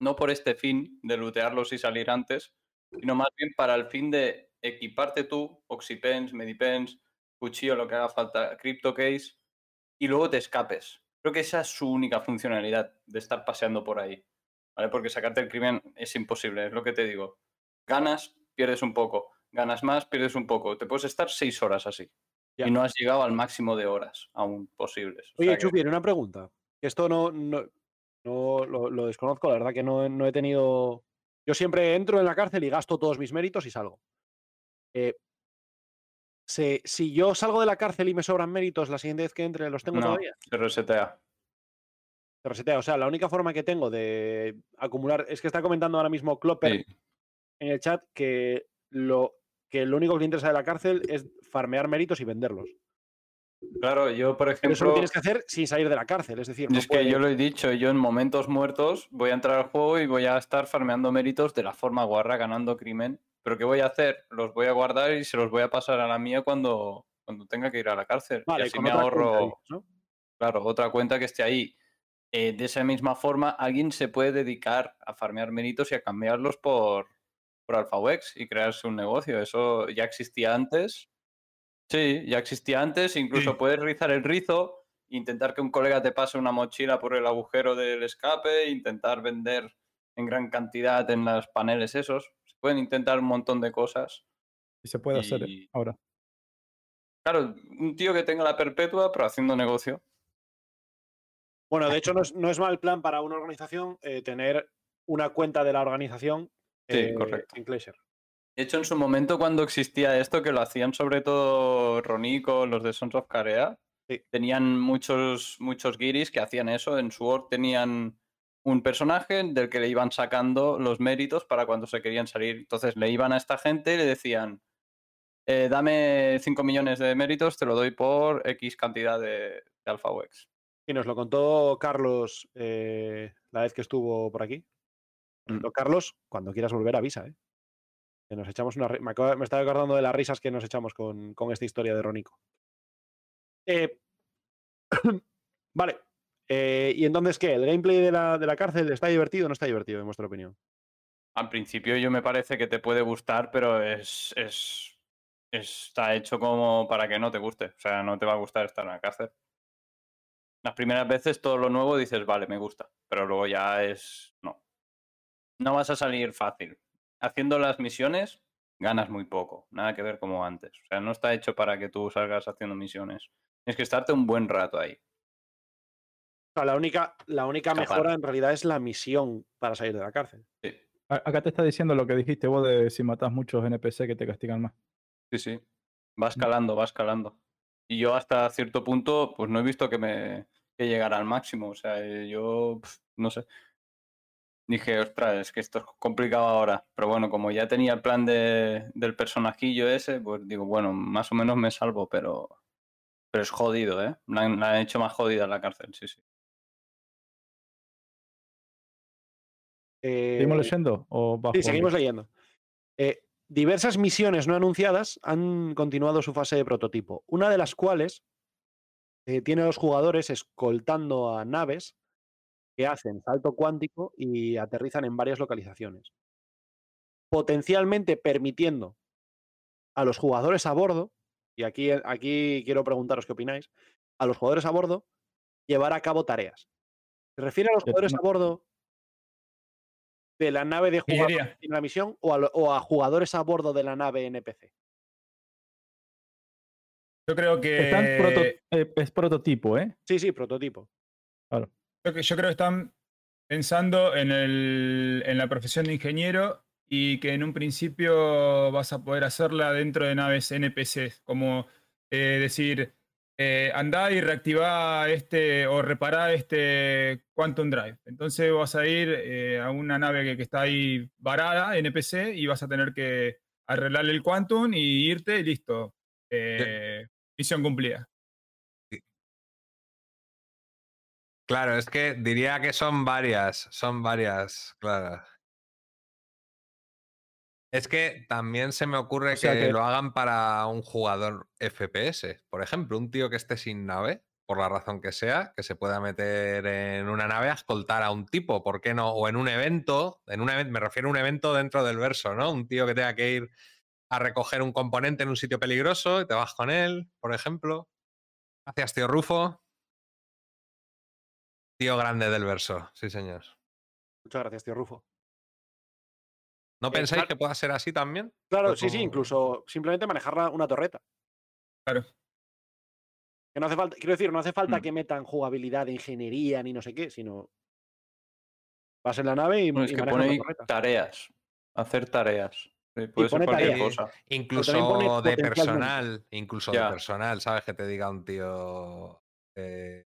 no por este fin de lootearlos y salir antes, sino más bien para el fin de equiparte tú, Oxypens, Medipens, cuchillo, lo que haga falta, CryptoCase, y luego te escapes. Creo que esa es su única funcionalidad de estar paseando por ahí. ¿Vale? Porque sacarte el crimen es imposible, es lo que te digo. Ganas, pierdes un poco. Ganas más, pierdes un poco. Te puedes estar seis horas así. Ya. Y no has llegado al máximo de horas aún posibles. O Oye, que- Chupi, una pregunta. Esto no, no, no lo, lo desconozco, la verdad que no, no he tenido. Yo siempre entro en la cárcel y gasto todos mis méritos y salgo. Eh, si yo salgo de la cárcel y me sobran méritos, la siguiente vez que entre los tengo todavía. se resetea. Se resetea. O sea, la única forma que tengo de acumular. Es que está comentando ahora mismo Clopper Sí. en el chat que lo, que lo único que le interesa de la cárcel es farmear méritos y venderlos. Claro, yo, por Pero ejemplo. eso lo tienes que hacer sin salir de la cárcel. Es decir, no es que yo lo he dicho, yo en momentos muertos voy a entrar al juego y voy a estar farmeando méritos de la forma guarra, ganando crimen. Pero ¿qué voy a hacer? Los voy a guardar y se los voy a pasar a la mía cuando, cuando tenga que ir a la cárcel. Vale, y así me cuenta, ahorro, claro, otra cuenta que esté ahí. Eh, de esa misma forma, alguien se puede dedicar a farmear méritos y a cambiarlos por, por AlphaWex y crearse un negocio. Eso ya existía antes. Sí, ya existía antes. Incluso Sí. puedes rizar el rizo, intentar que un colega te pase una mochila por el agujero del escape, intentar vender en gran cantidad en los paneles esos. Se pueden intentar un montón de cosas. Y se puede hacer ahora. Claro, un tío que tenga la perpetua, pero haciendo negocio. Bueno, de hecho, no es, no es mal plan para una organización eh, tener una cuenta de la organización Sí, eh, correcto. en Glacier. De hecho, en su momento, cuando existía esto, que lo hacían sobre todo Ronico, los de Sons of Carea, Sí. tenían muchos, muchos guiris que hacían eso. En su org tenían un personaje del que le iban sacando los méritos para cuando se querían salir. Entonces le iban a esta gente y le decían, eh, dame 5 millones de méritos, te lo doy por X cantidad de, de AlphaWex. Y nos lo contó Carlos eh, la vez que estuvo por aquí. Mm. Carlos, cuando quieras volver, avisa, ¿eh? Que nos echamos una. me estaba acordando de las risas que nos echamos con, con esta historia de Ronico. Eh, [coughs] vale. eh, ¿Y entonces qué? ¿El gameplay de la, de la cárcel está divertido o no está divertido, en vuestra opinión? Al principio yo me parece que te puede gustar, pero es, es está hecho como para que no te guste. O sea, no te va a gustar estar en la cárcel. Las primeras veces todo lo nuevo dices, vale, me gusta, pero luego ya es no. No vas a salir fácil. Haciendo las misiones ganas muy poco, nada que ver como antes. O sea, no está hecho para que tú salgas haciendo misiones. Tienes que estarte un buen rato ahí. O sea, la única, la única Escapar. mejora en realidad es la misión para salir de la cárcel. Sí, A- Acá te está diciendo lo que dijiste vos de si matas muchos NPC que te castigan más. sí, sí. Va escalando, va escalando. Y yo hasta cierto punto, pues no he visto que me que llegara al máximo. O sea, eh, yo no sé. Dije, ostras, es que esto es complicado ahora. Pero bueno, como ya tenía el plan de, del personajillo ese, pues digo, bueno, más o menos me salvo, pero, pero es jodido, ¿eh? La han, la han hecho más jodida en la cárcel, sí, sí. ¿Seguimos Eh, leyendo? ¿O vas Sí, seguimos leyendo. Eh, diversas misiones no anunciadas han continuado su fase de prototipo, una de las cuales eh, tiene a los jugadores escoltando a naves que hacen salto cuántico y aterrizan en varias localizaciones, potencialmente permitiendo a los jugadores a bordo, y aquí, aquí quiero preguntaros qué opináis, a los jugadores a bordo llevar a cabo tareas. ¿Se refiere a los jugadores a bordo de la nave de jugador en la misión o a, o a jugadores a bordo de la nave NPC? Yo creo que. Están proto- eh, es prototipo, ¿eh? Sí, sí, prototipo. Yo, que- yo creo que están pensando en, el, en la profesión de ingeniero y que en un principio vas a poder hacerla dentro de naves NPC, como eh, decir, eh, andá y reactivá este o repará este Quantum Drive. Entonces vas a ir eh, a una nave que, que está ahí varada, NPC, y vas a tener que arreglarle el Quantum y irte y listo. Eh, misión cumplida. Claro, es que diría que son varias, son varias, claro. Es que también se me ocurre O sea que, que- lo hagan para un jugador FPS, por ejemplo, un tío que esté sin nave, por la razón que sea, que se pueda meter en una nave a escoltar a un tipo, ¿por qué no? O en un evento, en un evento, me refiero a un evento dentro del verso, ¿no? Un tío que tenga que ir a recoger un componente en un sitio peligroso y te vas con él, por ejemplo. Gracias, tío Rufo. Tío grande del verso, sí, señor. Muchas gracias, tío Rufo. ¿No Eh, pensáis claro. que pueda ser así también? Claro, Pues sí, sí, incluso simplemente manejar una torreta. Claro. Que no hace falta, quiero decir, no hace falta Mm. que metan jugabilidad de ingeniería ni no sé qué, sino vas en la nave y, es que pone torreta. tareas. Hacer tareas. Sí, puede ser cualquier cosa. Incluso de personal, incluso Ya. de personal, ¿sabes? Que te diga un tío eh,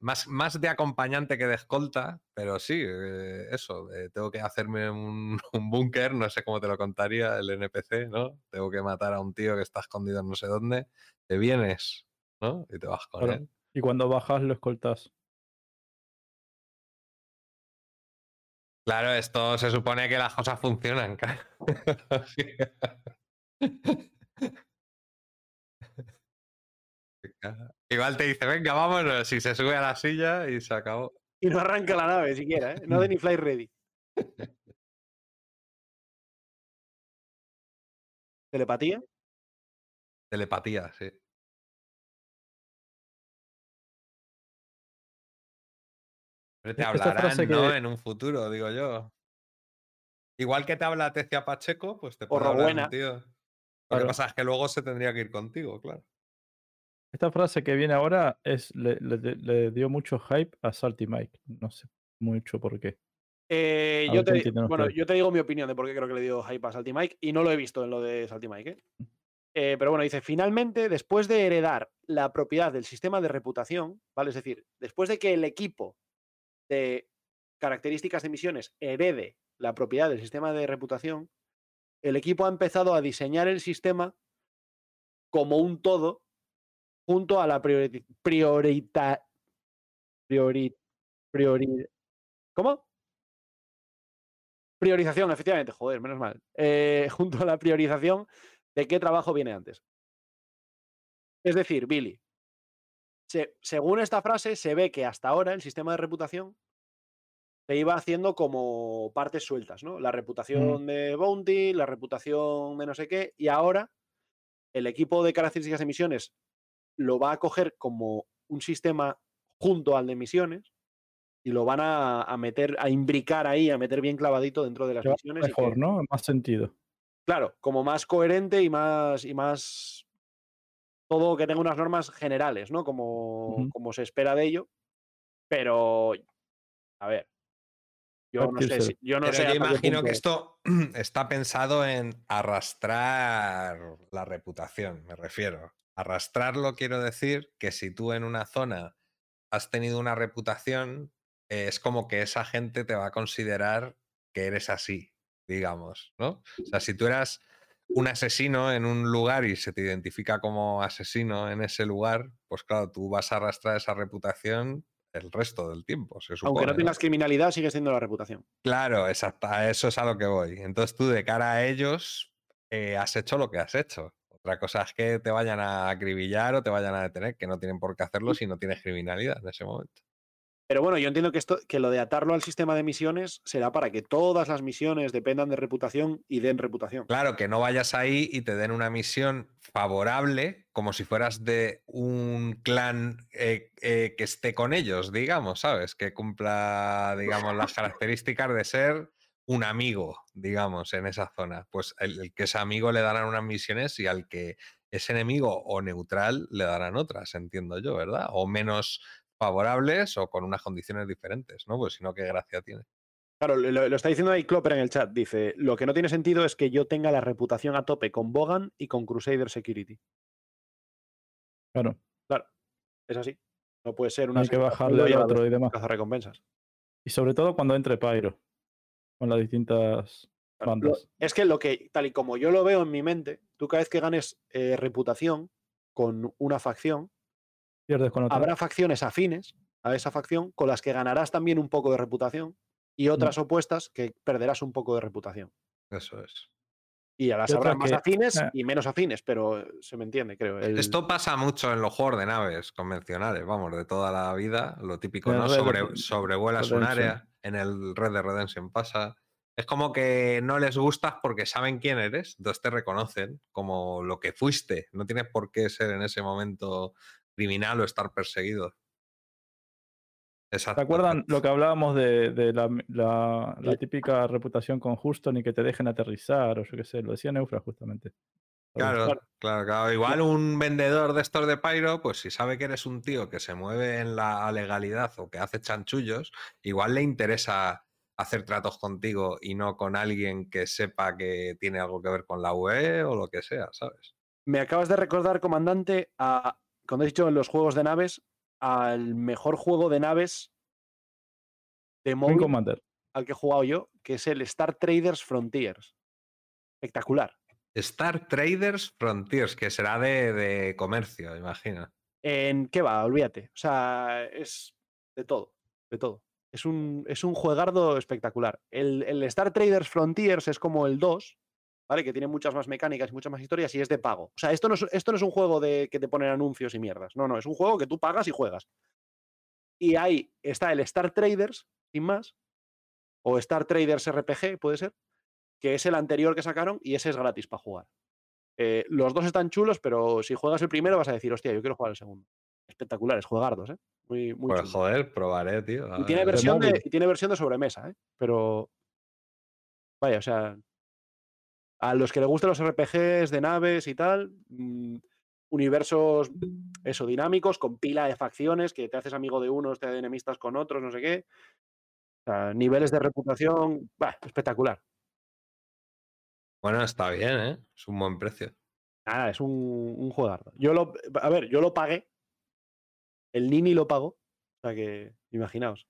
más, más de acompañante que de escolta, pero sí, eh, eso, eh, tengo que hacerme un, [laughs] un búnker, no sé cómo te lo contaría el NPC, ¿no? Tengo que matar a un tío que está escondido en no sé dónde, te vienes, ¿no? Y te vas con Claro. él. Y cuando bajas lo escoltas. Claro, esto se supone que las cosas funcionan. [laughs] Igual te dice, venga, vámonos, y se sube a la silla y se acabó. Y no arranca la nave siquiera, ¿eh? No de ni fly ready. [laughs] ¿Telepatía? Telepatía, sí. Pero te hablarán, ¿no? que- En un futuro, digo yo. Igual que te habla Tecia Pacheco, pues te puede hablar un tío. Lo que pasa es que luego se tendría que ir contigo, claro. Esta frase que viene ahora es le, le- le dio mucho hype a Salty Mike. No sé mucho por qué. Eh, yo, te, bueno, yo te digo mi opinión de por qué creo que le dio hype a Salty Mike y no lo he visto en lo de Salty Mike. ¿eh? Eh, pero bueno, dice, finalmente, después de heredar la propiedad del sistema de reputación, ¿vale? Es decir, después de que el equipo de características de misiones herede la propiedad del sistema de reputación, el equipo ha empezado a diseñar el sistema como un todo junto a la priori- priorita, priori, priori- ¿Cómo? Priorización, efectivamente, joder, menos mal. Eh, [laughs] junto a la priorización de qué trabajo viene antes. Es decir, Billy, se- según esta frase, se ve que hasta ahora el sistema de reputación se iba haciendo como partes sueltas, ¿no? La reputación de Bounty, la reputación de no sé qué, y ahora el equipo de características de misiones lo va a coger como un sistema junto al de misiones y lo van a, a meter, a imbricar ahí, a meter bien clavadito dentro de las va misiones. Mejor, que- ¿no? Más sentido. Claro, como más coherente y más, y más todo que tenga unas normas generales, ¿no? Como, como se espera de ello. Pero, a ver. Yo no sé, si- yo no Pero sé yo imagino que esto [clears throat] está pensado en arrastrar la reputación, me refiero. Arrastrarlo quiero decir que si tú en una zona has tenido una reputación, eh, es como que esa gente te va a considerar que eres así, digamos, ¿no? O sea, si tú eras un asesino en un lugar y se te identifica como asesino en ese lugar, pues claro, tú vas a arrastrar esa reputación el resto del tiempo, se supone. Aunque no ¿no? tengas criminalidad, sigue siendo la reputación. Claro, exacto. A eso es a lo que voy. Entonces tú de cara a ellos eh, has hecho lo que has hecho. Otra cosa es que te vayan a acribillar o te vayan a detener, que no tienen por qué hacerlo si no tienes criminalidad en ese momento. Pero bueno, yo entiendo que esto, que lo de atarlo al sistema de misiones será para que todas las misiones dependan de reputación y den reputación. Claro, que no vayas ahí y te den una misión favorable como si fueras de un clan eh, eh, que esté con ellos, digamos, ¿sabes? Que cumpla, digamos, las [laughs] características de ser un amigo, digamos, en esa zona. Pues el, el que es amigo le darán unas misiones y al que es enemigo o neutral le darán otras, entiendo yo, ¿verdad? O menos favorables o con unas condiciones diferentes, ¿no? Pues si no, qué gracia tiene. Claro, lo, lo está diciendo ahí Clopper en el chat. Dice, lo que no tiene sentido es que yo tenga la reputación a tope con Bogan y con Crusader Security. Claro. Es así. No puede ser una Hay que bajarle al otro y demás. recompensas. Y sobre todo cuando entre Pyro. Con las distintas bandas. Es que lo que, tal y como yo lo veo en mi mente, tú cada vez que ganes eh, reputación con una facción, Pierdes con otra. habrá facciones afines a esa facción con las que ganarás también un poco de reputación y otras Mm. opuestas que perderás un poco de reputación. Eso es. Y a las habrá más que- afines eh. y menos afines, pero eh, se me entiende, creo. El- Esto pasa mucho en los juegos de naves convencionales, vamos, de toda la vida. Lo típico, ¿no? Sobre, sobrevuelas un área. En el Red de Redemption pasa. Es como que no les gustas porque saben quién eres, entonces te reconocen como lo que fuiste. No tienes por qué ser en ese momento criminal o estar perseguido. Exacto. ¿Te acuerdan lo que [laughs] hablábamos de, de la, la- la Sí. típica reputación con Houston y que te dejen aterrizar o yo qué sé? Lo decía Neufra justamente. Claro, Claro. claro, claro. Igual un vendedor de estos de Pyro, pues si sabe que eres un tío que se mueve en la legalidad o que hace chanchullos, igual le interesa hacer tratos contigo y no con alguien que sepa que tiene algo que ver con la UE o lo que sea, ¿sabes? Me acabas de recordar, comandante, a, cuando he dicho en los juegos de naves, al mejor juego de naves de móvil Commander. al que he jugado yo, que es el Star Traders Frontiers. Espectacular. Star Traders Frontiers, que será de, de comercio, imagino. ¿En qué va? Olvídate. O sea, es de todo, de todo. Es un, es un juegardo espectacular. El, el Star Traders Frontiers es como el 2, ¿vale? Que tiene muchas más mecánicas y muchas más historias y es de pago. O sea, esto no es, esto no es un juego de que te ponen anuncios y mierdas. No, no, es un juego que tú pagas y juegas. Y ahí está el Star Traders, sin más, o Star Traders RPG, puede ser, que es el anterior que sacaron y ese es gratis para jugar. Eh, los dos están chulos, pero si juegas el primero vas a decir, hostia, yo quiero jugar el segundo. Espectaculares, juegardos, ¿eh? Muy, muy Pues joder, probaré, tío. Y tiene, ver. versión de, y tiene versión de sobremesa, ¿eh? Pero. Vaya, o sea. A los que les gusten los RPGs de naves y tal. mm, universos, eso, dinámicos, con pila de facciones, que te haces amigo de unos, te de enemistas con otros, no sé qué. O sea, niveles de reputación. bah, espectacular. Bueno, está bien, ¿eh? Es un buen precio. Nada, es un, un juegardo. Yo lo, a ver, yo lo pagué. El Nini lo pagó. O sea que, imaginaos.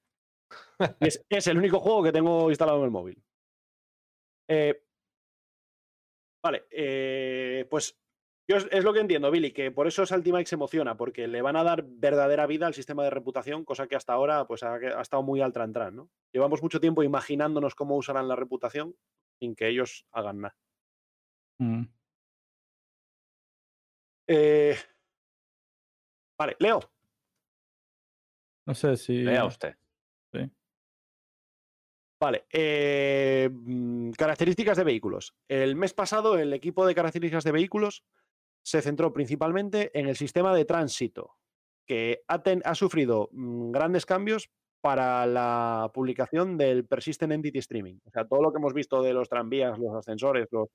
[laughs] Es, es el único juego que tengo instalado en el móvil. Eh, vale, eh, pues yo es, es lo que entiendo, Billy, que por eso Saltimike se emociona, porque le van a dar verdadera vida al sistema de reputación, cosa que hasta ahora pues, ha, ha estado muy al tran ¿no? Llevamos mucho tiempo imaginándonos cómo usarán la reputación sin que ellos hagan nada. Mm. Eh, vale, Leo. No sé si. Lea usted. Vale, eh, mm, características de vehículos. El mes pasado el equipo de características de vehículos se centró principalmente en el sistema de tránsito, que ha, ten- ha sufrido mm, grandes cambios para la publicación del Persistent Entity Streaming. O sea, todo lo que hemos visto de los tranvías, los ascensores, los,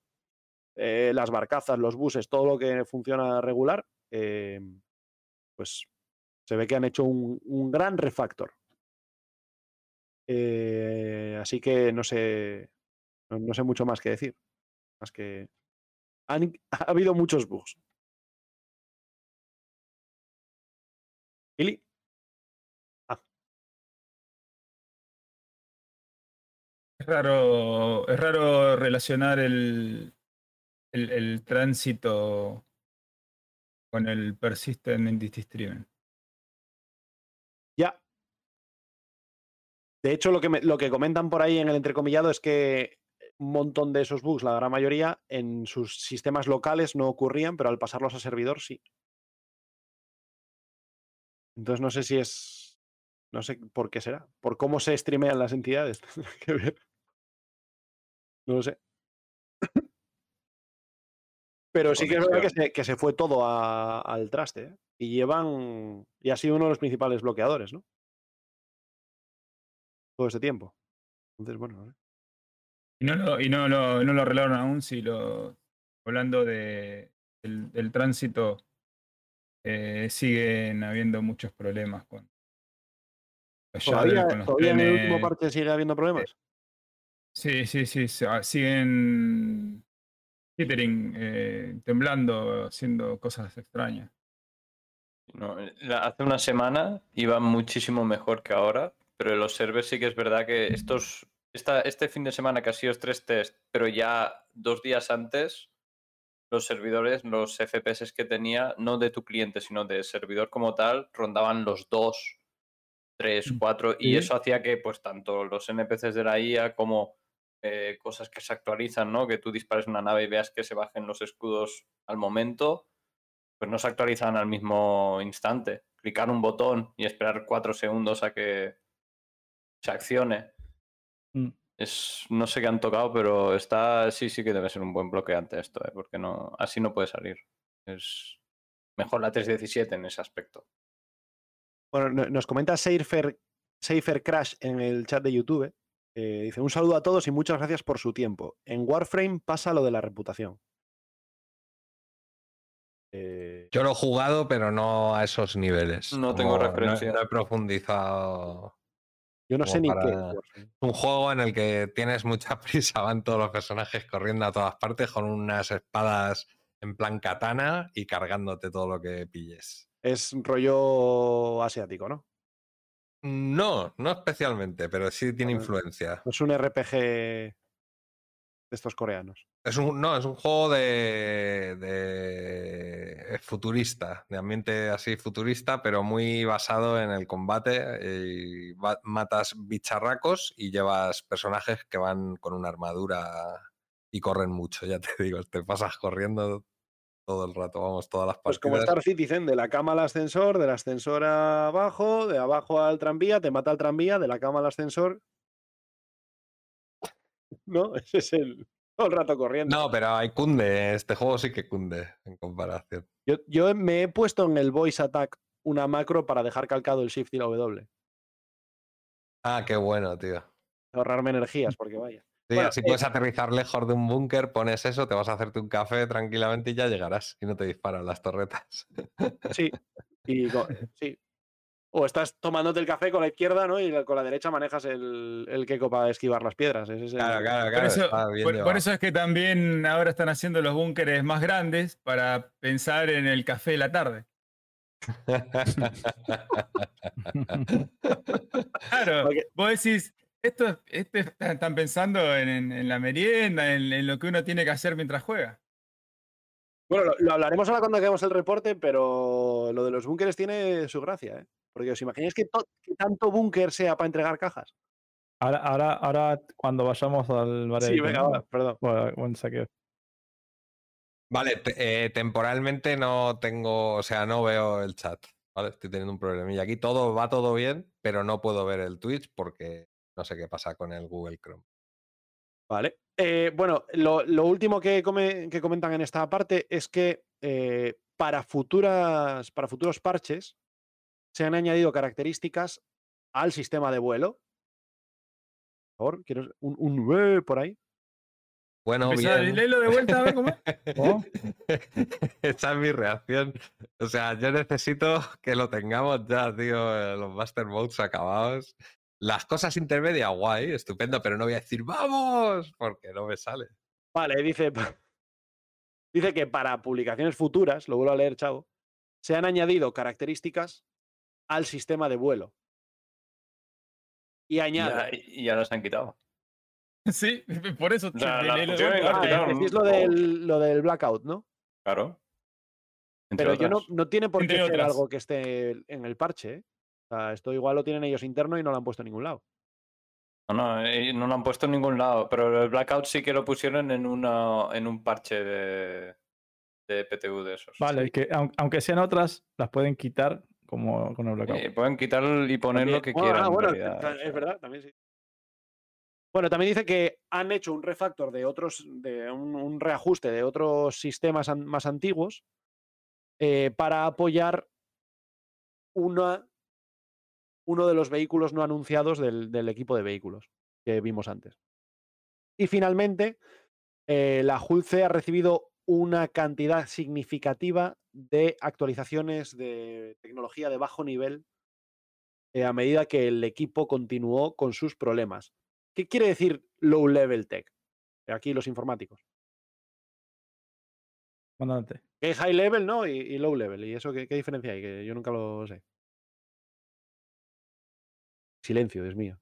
eh, las barcazas, los buses, todo lo que funciona regular, eh, pues se ve que han hecho un, un gran refactor. Eh, así que no sé, no, no sé mucho más que decir. Más que han- [laughs] ha habido muchos bugs. Billy, Es raro, es raro relacionar el, el, el tránsito con el persistent entity streaming. De hecho, lo que, lo que comentan por ahí en el entrecomillado es que un montón de esos bugs, la gran mayoría, en sus sistemas locales no ocurrían, pero al pasarlos a servidor sí. Entonces no sé si es. No sé por qué será. Por cómo se streamean las entidades. [laughs] No lo sé. Pero sí que es verdad que se, que se fue todo al traste. ¿eh? Y llevan. Y ha sido uno de los principales bloqueadores, ¿no? Todo este tiempo. Entonces, bueno. Y no lo, y no lo, no lo arreglaron aún si lo. Hablando de, del, del tránsito, eh, siguen habiendo muchos problemas con los shuttle, ¿Todavía, con los todavía en el último parche sigue habiendo problemas? Sí, sí, sí, siguen jittering, eh, temblando, haciendo cosas extrañas. No, la- hace una semana iba muchísimo mejor que ahora, pero en los servers sí que es verdad que estos, esta, este fin de semana que ha sido tres test, pero ya dos días antes, los servidores, los FPS que tenía, no de tu cliente, sino de servidor como tal, rondaban los dos, tres, Mm, cuatro, y eso hacía que pues tanto los NPCs de la IA como eh, cosas que se actualizan, ¿no? Que tú dispares una nave y veas que se bajen los escudos al momento, pues no se actualizan al mismo instante. Clicar un botón y esperar cuatro segundos a que se accione. Mm. Es, no sé qué han tocado, pero está, sí, sí que debe ser un buen bloqueante esto, ¿eh? porque no, así no puede salir. Es mejor la 317 en ese aspecto. Bueno, no- nos comenta Safer Crash en el chat de YouTube. eh, dice, un saludo a todos y muchas gracias por su tiempo. En Warframe pasa lo de la reputación. Eh, Yo lo he jugado, pero no a esos niveles. No tengo referencia. No, he profundizado. Yo no sé ni qué. Warframe. Un juego en el que tienes mucha [laughs] prisa, van todos los personajes corriendo a todas partes con unas espadas en plan katana y cargándote todo lo que pilles. Es rollo asiático, ¿no? No, no especialmente, pero sí tiene influencia. Es un RPG de estos coreanos. Es un, no, es un juego de, de futurista, de ambiente así futurista, pero muy basado en el combate. Y va- matas bicharracos y llevas personajes que van con una armadura y corren mucho, ya te digo, te pasas corriendo todo el rato, vamos, todas las Pues partidas. como Star Citizen, de la cama al ascensor, del ascensor abajo, de abajo al tranvía, te mata el tranvía, de la cama al ascensor. ¿No? [laughs] Ese es el. Todo el rato corriendo. No, pero hay cunde, este juego sí que cunde en comparación. Yo, yo me he puesto en el Voice Attack una macro para dejar calcado el Shift y la W. Ah, qué bueno, tío. Ahorrarme energías, [laughs] porque vaya. Sí, Bueno, así eh, puedes aterrizar lejos de un búnker, pones eso, te vas a hacerte un café tranquilamente y ya llegarás y no te disparan las torretas. Sí. Y [laughs] sí. O estás tomándote el café con la izquierda, ¿no? Y con la derecha manejas el, el queco para esquivar las piedras. Ese es el- Claro, claro, Por claro. eso, por- eso es que también ahora están haciendo los búnkeres más grandes para pensar en el café de la tarde. [laughs] Claro, Porque- vos decís, esto, es- esto es- están pensando en, en- en la merienda, en, en lo que uno tiene que hacer mientras juega. Bueno, lo, lo hablaremos ahora cuando hagamos el reporte, pero lo de los búnkeres tiene su gracia, ¿eh? Porque os imagináis que, to- que tanto búnker sea para entregar cajas. Ahora, ahora, ahora cuando vayamos al bar Sí, venga, va, perdón. Bueno, buen saqueo. Vale, eh, temporalmente no tengo, o sea, no veo el chat. ¿vale? Estoy teniendo un problemilla. Aquí todo va todo bien, pero no puedo ver el Twitch porque no sé qué pasa con el Google Chrome. Vale. Eh, bueno, lo, lo último que, come- que comentan en esta parte es que eh, para, futuras, para futuros parches se han añadido características al sistema de vuelo. Por favor, quiero un, un por ahí. Bueno, bien. léelo de vuelta a ver cómo es. [laughs] Esa es mi reacción. O sea, yo necesito que lo tengamos ya, tío, eh, los Master Modes acabados. Las cosas intermedias, guay, estupendo, pero no voy a decir ¡vamos! Porque no me sale. Vale, dice, dice que para publicaciones futuras, lo vuelvo a leer, chavo, se han añadido características al sistema de vuelo. Y añade. ya, y ya las han quitado. [laughs] Sí, [laughs] por eso. La Ah, quitaron. lo del, lo del blackout, ¿no? Claro. Entre Pero yo no, no tiene por Entre qué ser otras. algo que esté en el parche. ¿eh? O sea, esto igual lo tienen ellos interno y no lo han puesto en ningún lado. No, no, eh, no lo han puesto en ningún lado, pero el blackout sí que lo pusieron en, una, en un parche de, de PTU de esos. Vale, que aun- aunque sean otras, las pueden quitar como con el blackout. Eh, pueden quitar y poner También- lo que bueno, quieran. ah, en bueno, realidad, es verdad, también sí. Bueno, también dice que han hecho un refactor de otros, de un, un reajuste de otros sistemas an- más antiguos eh, para apoyar una, uno de los vehículos no anunciados del, del equipo de vehículos que vimos antes. Y finalmente, eh, la Julce ha recibido una cantidad significativa de actualizaciones de tecnología de bajo nivel eh, a medida que el equipo continuó con sus problemas. ¿Qué quiere decir low level tech? Aquí los informáticos. Comandante. Que hay high level, ¿no? Y, y low level. ¿Y eso qué, qué diferencia hay? Que yo nunca lo sé. Silencio, Dios mío.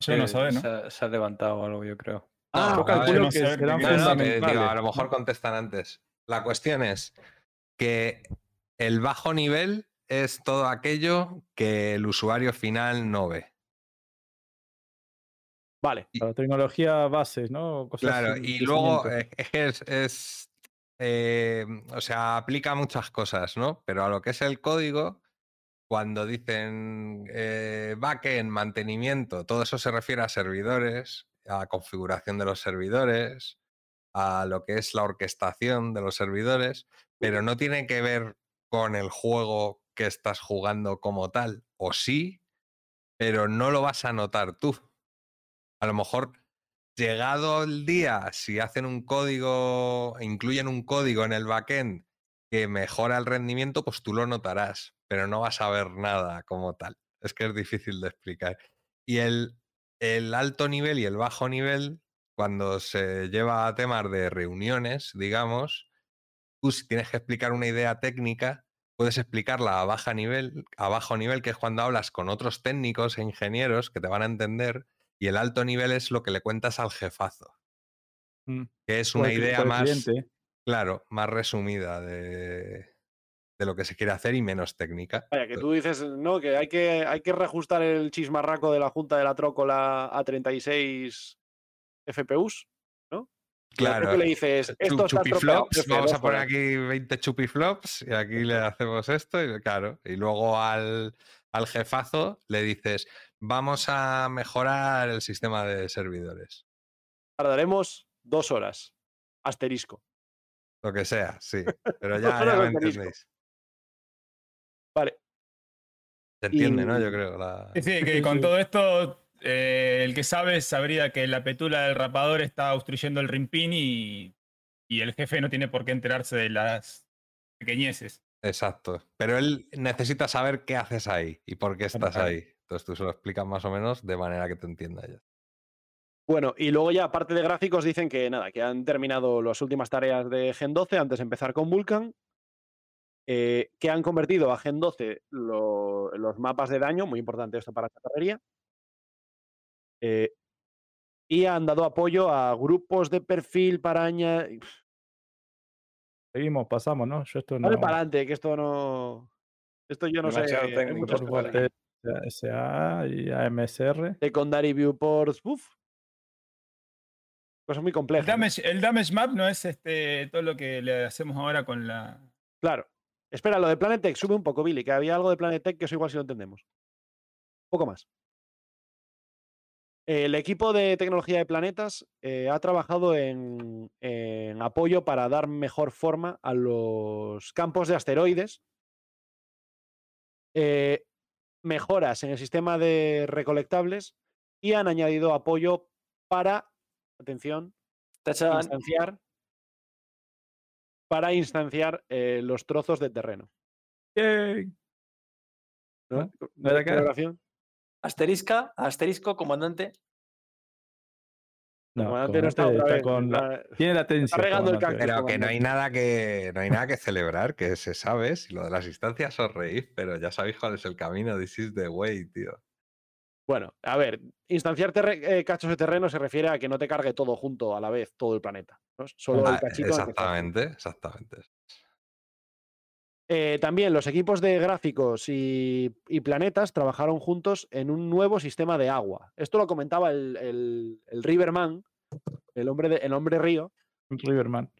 Yo no Eh, sabe, ¿no? Se, ha- se ha levantado algo, yo creo. Ah, yo a ver, calculo no que sé, serán no, No, no, que fundamentales. digo, a lo mejor contestan antes. La cuestión es que el bajo nivel es todo aquello que el usuario final no ve. Vale. La tecnología bases, ¿no? Cosas Claro, y luego eh, es, eh, o sea, aplica muchas cosas, ¿no? Pero a lo que es el código, cuando dicen eh, backend, mantenimiento, todo eso se refiere a servidores, a configuración de los servidores, a lo que es la orquestación de los servidores, pero no tiene que ver con el juego que estás jugando como tal, o sí, pero no lo vas a notar tú. A lo mejor, llegado el día, si hacen un código, incluyen un código en el backend que mejora el rendimiento, pues tú lo notarás, pero no vas a ver nada como tal. Es que es difícil de explicar. Y el, el alto nivel y el bajo nivel, cuando se lleva a temas de reuniones, digamos, tú si tienes que explicar una idea técnica, puedes explicarla a, baja nivel, a bajo nivel, que es cuando hablas con otros técnicos e ingenieros que te van a entender, y el alto nivel es lo que le cuentas al jefazo, Mm. que es una idea más, cliente. claro, más resumida de, de lo que se quiere hacer y menos técnica. Vaya, que tú dices, no, que hay que, hay que reajustar el chismarraco de la Junta de la Trócola a 36 FPUs, ¿no? Claro, jefe le dices, esto chupiflops, vamos a poner jodas". aquí 20 chupiflops y aquí le hacemos esto y claro, y luego al, al jefazo le dices, vamos a mejorar el sistema de servidores, Tardaremos dos horas. Asterisco. lo que sea, sí, pero [laughs] ya, ya me asterisco. entendéis. Se entiende, ¿no? Yo creo. la- Sí, sí, que [laughs] con todo esto, eh, el que sabe sabría que la petula del rapador está obstruyendo el rimpín y, y el jefe no tiene por qué enterarse de las pequeñeces. Exacto. Pero él necesita saber qué haces ahí y por qué estás ahí. Entonces tú se lo explicas más o menos de manera que te entienda ella. Bueno, y luego ya, aparte de gráficos, dicen que nada, que han terminado las últimas tareas de Gen 12 antes de empezar con Vulkan. Eh, que han convertido a Gen 12 lo- los mapas de daño, muy importante esto para chatarrería. eh, y han dado apoyo a grupos de perfil para añadir. Seguimos, pasamos, ¿no? Yo esto no. Dale para adelante, que esto no. Esto yo no sé. Demasiado técnico, por parte de SA y AMSR. Secondary viewports, uff. Cosas muy El complejas. el damage map no es este todo lo que le hacemos ahora con la. Claro. Espera, lo de Planetech, sube un poco, Billy, que había algo de Planetech que eso igual si lo entendemos. Un poco más. El equipo de tecnología de planetas eh, ha trabajado en, en apoyo para dar mejor forma a los campos de asteroides, eh, mejoras en el sistema de recolectables y han añadido apoyo para, atención, Tachan, instanciar, para instanciar eh, los trozos de terreno. Yay. ¿no? ¿No era acá? Celebración. asterisca, asterisco, comandante. No, comandante no está otra está vez, con la- está- Tiene la cactus. Pero que no hay nada que no hay nada que celebrar, que se sabe. Si lo de las instancias os reís, pero ya sabéis cuál es el camino. This is the way, tío. Bueno, a ver, instanciar eh, cachos de terreno se refiere a que no te cargue todo junto a la vez, todo el planeta. ¿no? Solo Ah, el cachito. exactamente, exactamente. Eh, también los equipos de gráficos y, y planetas trabajaron juntos en un nuevo sistema de agua. Esto lo comentaba el, el- el Riverman, el hombre, de- el hombre río, Riverman.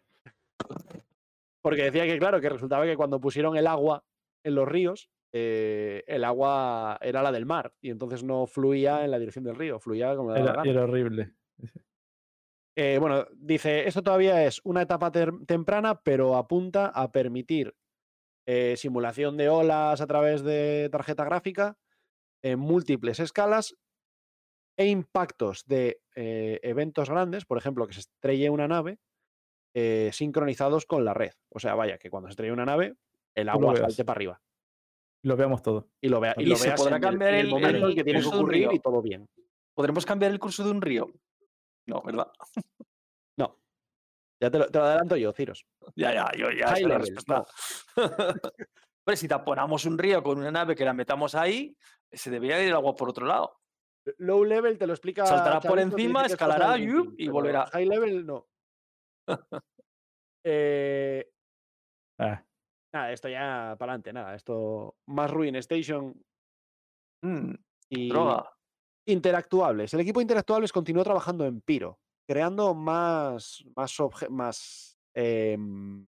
porque decía que, claro, que resultaba que cuando pusieron el agua en los ríos, eh, el agua era la del mar y entonces no fluía en la dirección del río, fluía como le daba la Era, era horrible. Eh, bueno, dice, esto todavía es una etapa temprana, pero apunta a permitir eh, simulación de olas a través de tarjeta gráfica en múltiples escalas e impactos de eh, eventos grandes, por ejemplo, que se estrelle una nave, sincronizados con la red. O sea, vaya, que cuando se estrelle una nave, el agua salte para arriba Lo veamos todo. y lo, vea, y ¿Y lo se veas podrá en cambiar el, el- momento en el que tiene que curso de un ocurrir y todo bien. ¿Podremos cambiar el curso de un río? No, ¿verdad? [laughs] No. Ya te lo, te lo adelanto yo, Ciros. Ya, ya, yo ya. High level, respuesta. [laughs] Hombre, si taponamos un río con una nave que la metamos ahí, se debería ir el agua por otro lado. Low level te lo explica. Saltará por Chavito, encima, escalará, y pero volverá. High level no. [laughs] Eh, Ah, nada, esto ya para adelante, nada. Esto más Ruin Station Mm, y droga. interactuables. El equipo de interactuables continuó trabajando en Piro, creando más, más, más em,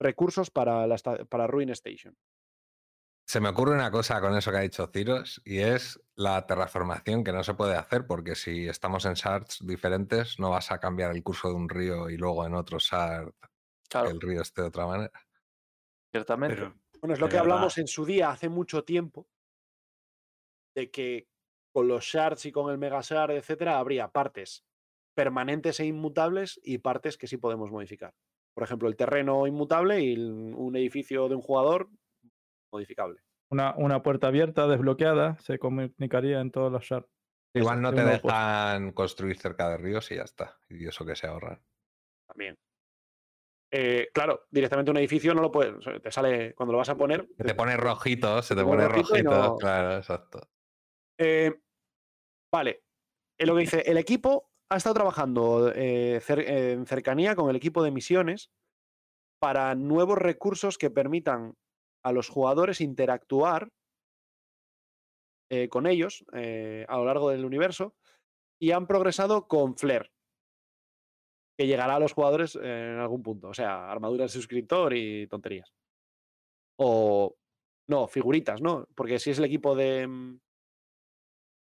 recursos para, la para Ruin Station. Se me ocurre una cosa con eso que ha dicho Ciros y es la terraformación que no se puede hacer porque si estamos en shards diferentes no vas a cambiar el curso de un río y luego en otro shard Claro, el río esté de otra manera. Ciertamente. Pero, Bueno, es lo que hablamos en su día hace mucho tiempo, de que con los shards y con el mega shard, etcétera, habría partes permanentes e inmutables y partes que sí podemos modificar. Por ejemplo, el terreno inmutable y un edificio de un jugador modificable. Una, una puerta abierta, desbloqueada, se comunicaría en todos los shards. Igual no te dejan construir cerca de ríos y ya está. Y eso que se ahorran. También. Eh, claro, directamente un edificio no lo puedes. Te sale cuando lo vas a poner. Que te pone rojito, se te pone pone rojito no- Claro, exacto. Eh, vale. Lo que dice. El equipo ha estado trabajando eh, cer- en cercanía con el equipo de misiones para nuevos recursos que permitan a los jugadores interactuar con ellos a lo largo del universo y han progresado con Flair, que llegará a los jugadores en algún punto. O sea, armaduras de suscriptor y tonterías. O. No, figuritas, ¿no? Porque si es el equipo de. mm,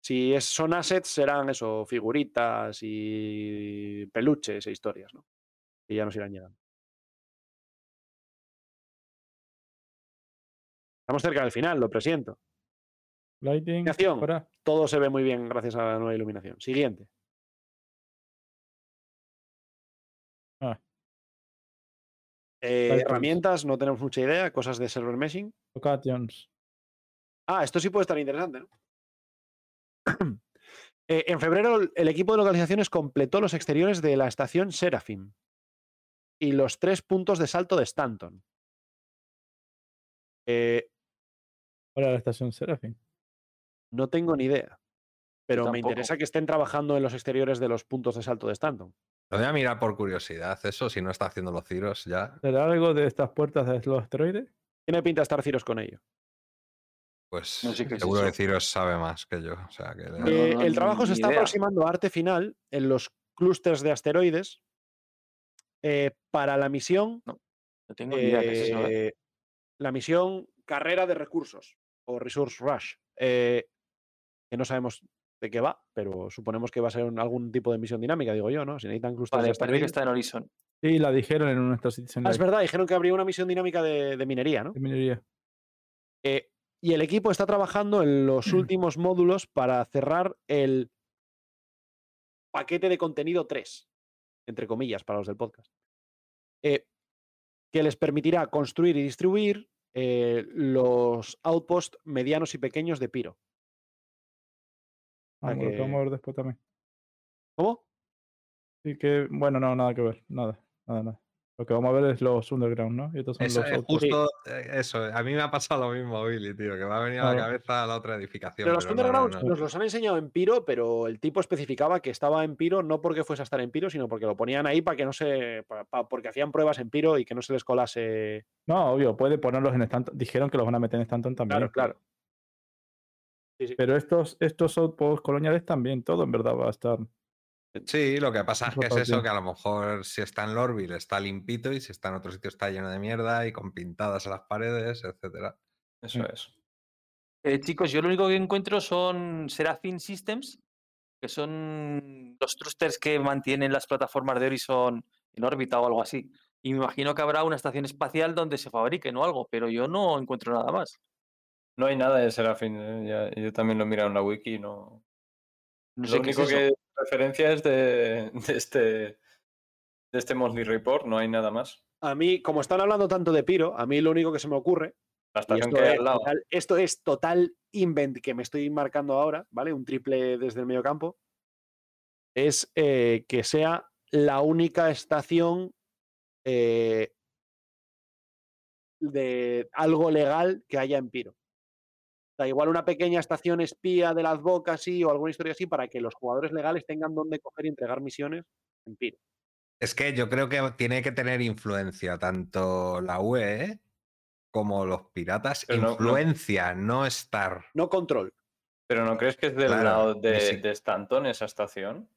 Si es, son assets, serán eso, figuritas y peluches e historias, ¿no? Y ya nos irán llegando. Estamos cerca del final, lo presiento. Lighting. Todo se ve muy bien gracias a la nueva iluminación. Siguiente. Eh, herramientas, no tenemos mucha idea. Cosas de server meshing. Locations. Ah, esto sí puede estar interesante, ¿no? [clears throat] Eh, en febrero, el- equipo de localizaciones completó los exteriores de la estación Seraphim y los tres puntos de salto de Stanton. Eh, Ahora la estación Seraphim. no tengo ni idea, pero me interesa que estén trabajando en los exteriores de los puntos de salto de Stanton. Lo voy a mirar por curiosidad, eso, si no está haciendo los ciros ya. ¿Será algo de estas puertas de los asteroides? Tiene pinta de estar Ciros con ello. Pues No sé es seguro que. Ciros sabe más que yo. O sea, que le- No, Eh, no, el trabajo se está idea. aproximando a arte final en los clústeres de asteroides eh, para la misión No tengo ni idea es. ¿eh? eh, la misión carrera de recursos o resource rush, eh, que no sabemos de qué va, pero suponemos que va a ser un- algún tipo de misión dinámica, digo yo, ¿no? Si necesitan clústeres Vale, de parece que está en Horizon. Sí, la dijeron en nuestra Citizen Ah, es verdad, dijeron que habría una misión dinámica de, de minería, ¿no? de minería. Eh, y el equipo está trabajando en los [clears throat] últimos módulos para cerrar el paquete de contenido 3, entre comillas, para los del podcast, eh, que les permitirá construir y distribuir eh, los outposts medianos y pequeños de Piro. Vamos, lo que vamos a ver después también. ¿Cómo? Sí que, bueno, no, nada que ver. Nada, nada, nada. Lo que vamos a ver es los underground, ¿no? Y estos son Eso los es justo eh, eso. A mí me ha pasado lo mismo, Billy, tío, que me ha venido a la cabeza la otra edificación. Pero los pero no, no. nos los han enseñado en Piro, pero el tipo especificaba que estaba en Piro no porque fuese a estar en Piro, sino porque lo ponían ahí para que no se. pa- pa- porque hacían pruebas en Piro y que no se les colase. No, obvio, puede ponerlos en Stanton. Dijeron que los van a meter en Stanton también. Claro, claro. Sí, sí. Pero estos, estos outposts coloniales también, todo en verdad va a estar. Sí, lo que pasa es Eso que es eso, que a lo mejor si está en Lorville está limpito y si está en otro sitio está lleno de mierda y con pintadas en las paredes, etcétera. Eso es. Eh, chicos, yo lo único que encuentro son Seraphim Systems, que son los thrusters que mantienen las plataformas de Horizon en órbita o algo así. Y me imagino que habrá una estación espacial donde se fabriquen o algo, pero yo no encuentro nada más. No hay nada de Serafín. eh, ya- yo también lo he mirado en la wiki y no. No Lo sé es único eso. que referencia es de, de este de este Monthly Report, no hay nada más. A mí, como están hablando tanto de Piro, a mí lo único que se me ocurre. La estación esto, que hay es al lado. total, esto es total invent que me estoy marcando ahora, ¿vale? Un triple desde el medio campo. Es eh, que sea la única estación eh, de algo legal que haya en Piro. Sea, igual una pequeña estación espía de las bocas sí, o alguna historia así para que los jugadores legales tengan donde coger y entregar misiones en Piro. Es que yo creo que tiene que tener influencia tanto la UE como los piratas. Pero no- no- influencia, no, estar. No control. Pero ¿no crees que es del Claro, lado de, de Stanton esa estación?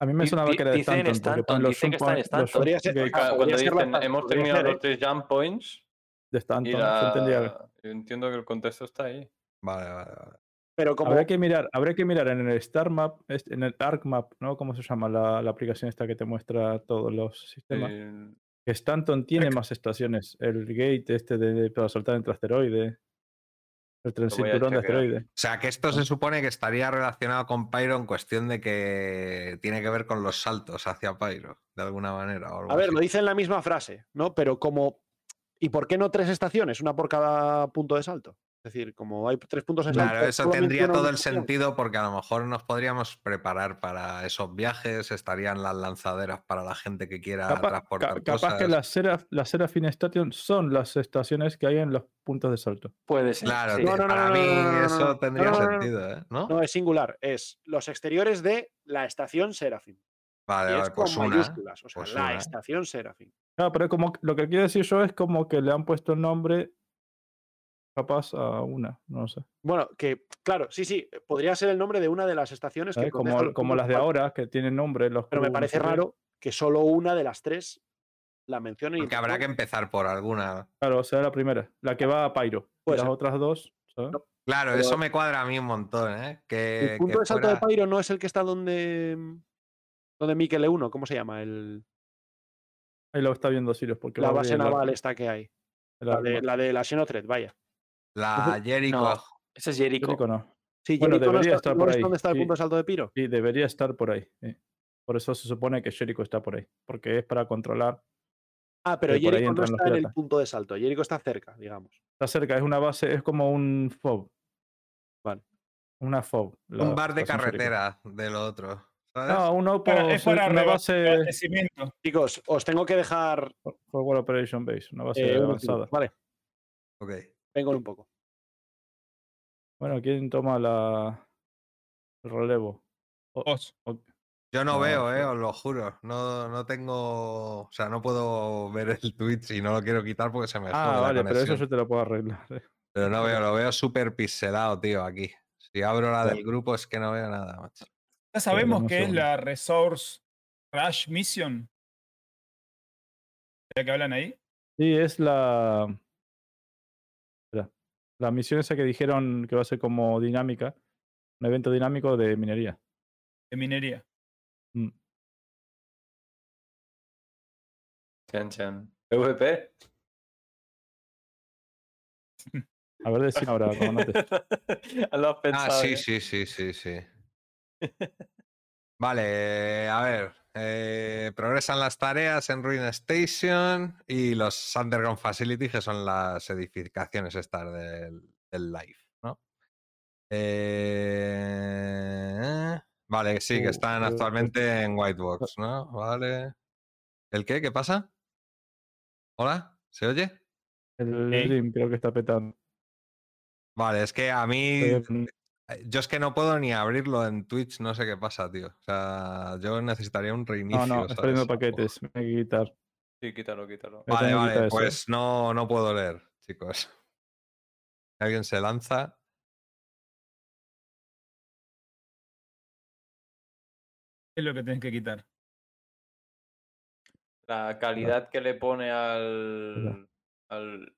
A mí me sonaba que era de Stanton. Stanton, dicen que está en Stanton. Podría ser- Cuando dicen hemos terminado los tres jump points de Stanton. yo la- entendía. yo entiendo que el contexto está ahí. Vale, vale, vale. Pero como Habrá que mirar, habrá que mirar en el Star Map, en el Arc Map, ¿no? ¿Cómo se llama la, la aplicación esta que te muestra todos los sistemas? El- Que Stanton tiene más estaciones. El gate este de, de- para soltar entre asteroides. El tren cinturón de asteroides. O sea, que esto se supone que estaría relacionado con Pyro en cuestión de que tiene que ver con los saltos hacia Pyro, de alguna manera. o algo A ver, así. lo dice en la misma frase, ¿no? Pero como. ¿Y por qué no tres estaciones? Una por cada punto de salto. Es decir, como hay tres puntos en salto. Claro, eso solo tendría todo el estación. sentido porque a lo mejor nos podríamos preparar para esos viajes, estarían las lanzaderas para la gente que quiera transportar ca- capaz que cosas. las Seraph, las Station son las estaciones que hay en los puntos de salto. Puede ser. Claro, sí. tío, No, no, no, para no, mí no, no, no, no, eso tendría sentido, ¿eh? ¿No? No, es singular. Es los exteriores de la estación Serafín. Vale, y es pues con una. mayúsculas. O sea, pues la una. estación Serafín. Claro, pero como que- lo que quiero decir yo es como que le han puesto el nombre capaz a una, no sé. Bueno, que, claro, sí, sí, podría ser el nombre de una de las estaciones que ¿sabes? protege Como, como puntos las de ahora, que tienen nombre. Los Pero me parece raro que solo una de las tres la mencione. y Porque habrá que empezar por alguna. Claro, o sea, la primera, la que va a Pyro. Y Puede las ser. otras dos, ¿sabes? No, Claro, Pero- eso me cuadra a mí un montón, ¿eh? Que, El punto que de salto de Pyro no es el que está donde. Donde Mikel E1, ¿cómo se llama? El, Ahí lo está viendo Sirius. Porque la base naval esta que hay. La de la, de la Xenothread, vaya. La Jericho. No, ese es Jericho. Jericho no. Sí, Bueno, Jericho no debería está- estar ¿no por es ahí, ¿Dónde está el sí. punto de salto de Piro? Sí, debería estar por ahí. sí. Por eso se supone que Jericho está por ahí. Porque es para controlar. Ah, pero ahí Jericho no está en el punto de salto. Jericho está cerca, digamos. Está cerca, es una base, es como un FOB. Vale. Una FOB. la un bar de carretera de lo otro. ¿Sabes? No, un Para- outpost, es para una base. Chicos, os tengo que dejar. Forward Operation Base, una base eh, avanzada. Vale, Ok. vengo en un poco. Bueno, ¿quién toma la el relevo? O- Vos. o- Yo no, No, veo, eh, os lo juro. No, no tengo. O sea, no puedo ver el Twitch y no lo quiero quitar porque se me jode Ah, la vale, pero eso yo te lo puedo arreglar. eh. Pero no veo, lo veo súper pixelado, tío, aquí. Si abro la del grupo es que no veo nada, macho. Ya sabemos qué es la Resource Crash Mission. ¿Ya que hablan ahí? Sí, es la. La misión esa que dijeron que va a ser como dinámica. Un evento dinámico de minería. De minería. Mm. Chan, chan. PvP. A ver, decir ahora, [laughs] comandante. Lo has Ah, pensado. sí, ¿eh? sí, sí, sí, sí. Vale, a ver. eh, progresan las tareas en Ruin Station y los Underground Facilities, que son las edificaciones estas del, del live, ¿no? Eh, vale, sí, que Uh, están eh, actualmente en Whitebox, ¿no? Vale. ¿El qué? ¿Qué pasa? ¿Hola? ¿Se oye? El Sí. Dream creo que está petando. Vale, es que a mí Yo es que no puedo ni abrirlo en Twitch, no sé qué pasa, tío. O sea, yo necesitaría un reinicio. No, no, ¿sabes? paquetes. Me hay que quitar. Sí, quítalo, quítalo. Vale, quitar vale, eso, ¿eh? pues no, no puedo leer, chicos. [laughs] Alguien se lanza. ¿Qué es lo que tenés que quitar? La calidad que le pone al. al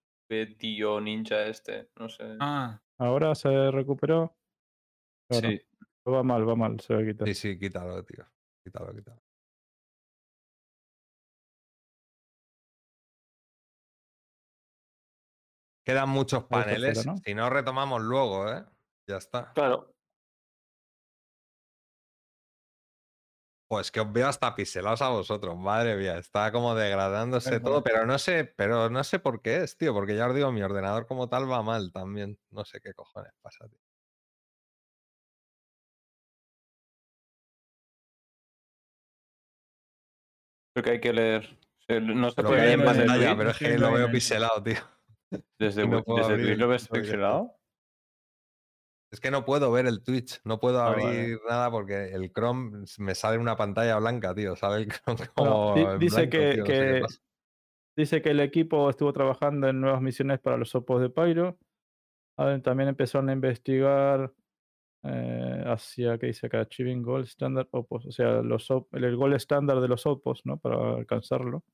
tío ninja este. No sé. Ah, Ahora se recuperó. Claro, sí. Va mal, va mal, se va a quitar. Sí, sí, quítalo, tío. Quítalo, quítalo. Quedan muchos paneles. ¿no? Si no retomamos luego, ¿eh? Ya está. Claro. Pues que os veo hasta piselados a vosotros, madre mía, está como degradándose todo, pero no sé, pero no sé por qué es, tío, porque ya os digo, mi ordenador como tal va mal también. No sé qué cojones pasa, tío. Creo que hay que leer. Se- No se Lo puede en pantalla, pero es que lo veo pixelado, tío. Desde, [laughs] no desde Twitch lo ves pixelado. Es que no puedo ver el Twitch, no puedo Ah, vale. abrir nada porque el Chrome me sale una pantalla blanca, tío. Sale el Chrome como dice blanco, que, tío, no sé dice que el equipo estuvo trabajando en nuevas misiones para los opos de Pyro. Ah, También empezaron a investigar eh, hacia, ¿qué dice acá? Achieving Gold Standard. O sea, los el Gold Standard de los opos, ¿no? Para alcanzarlo.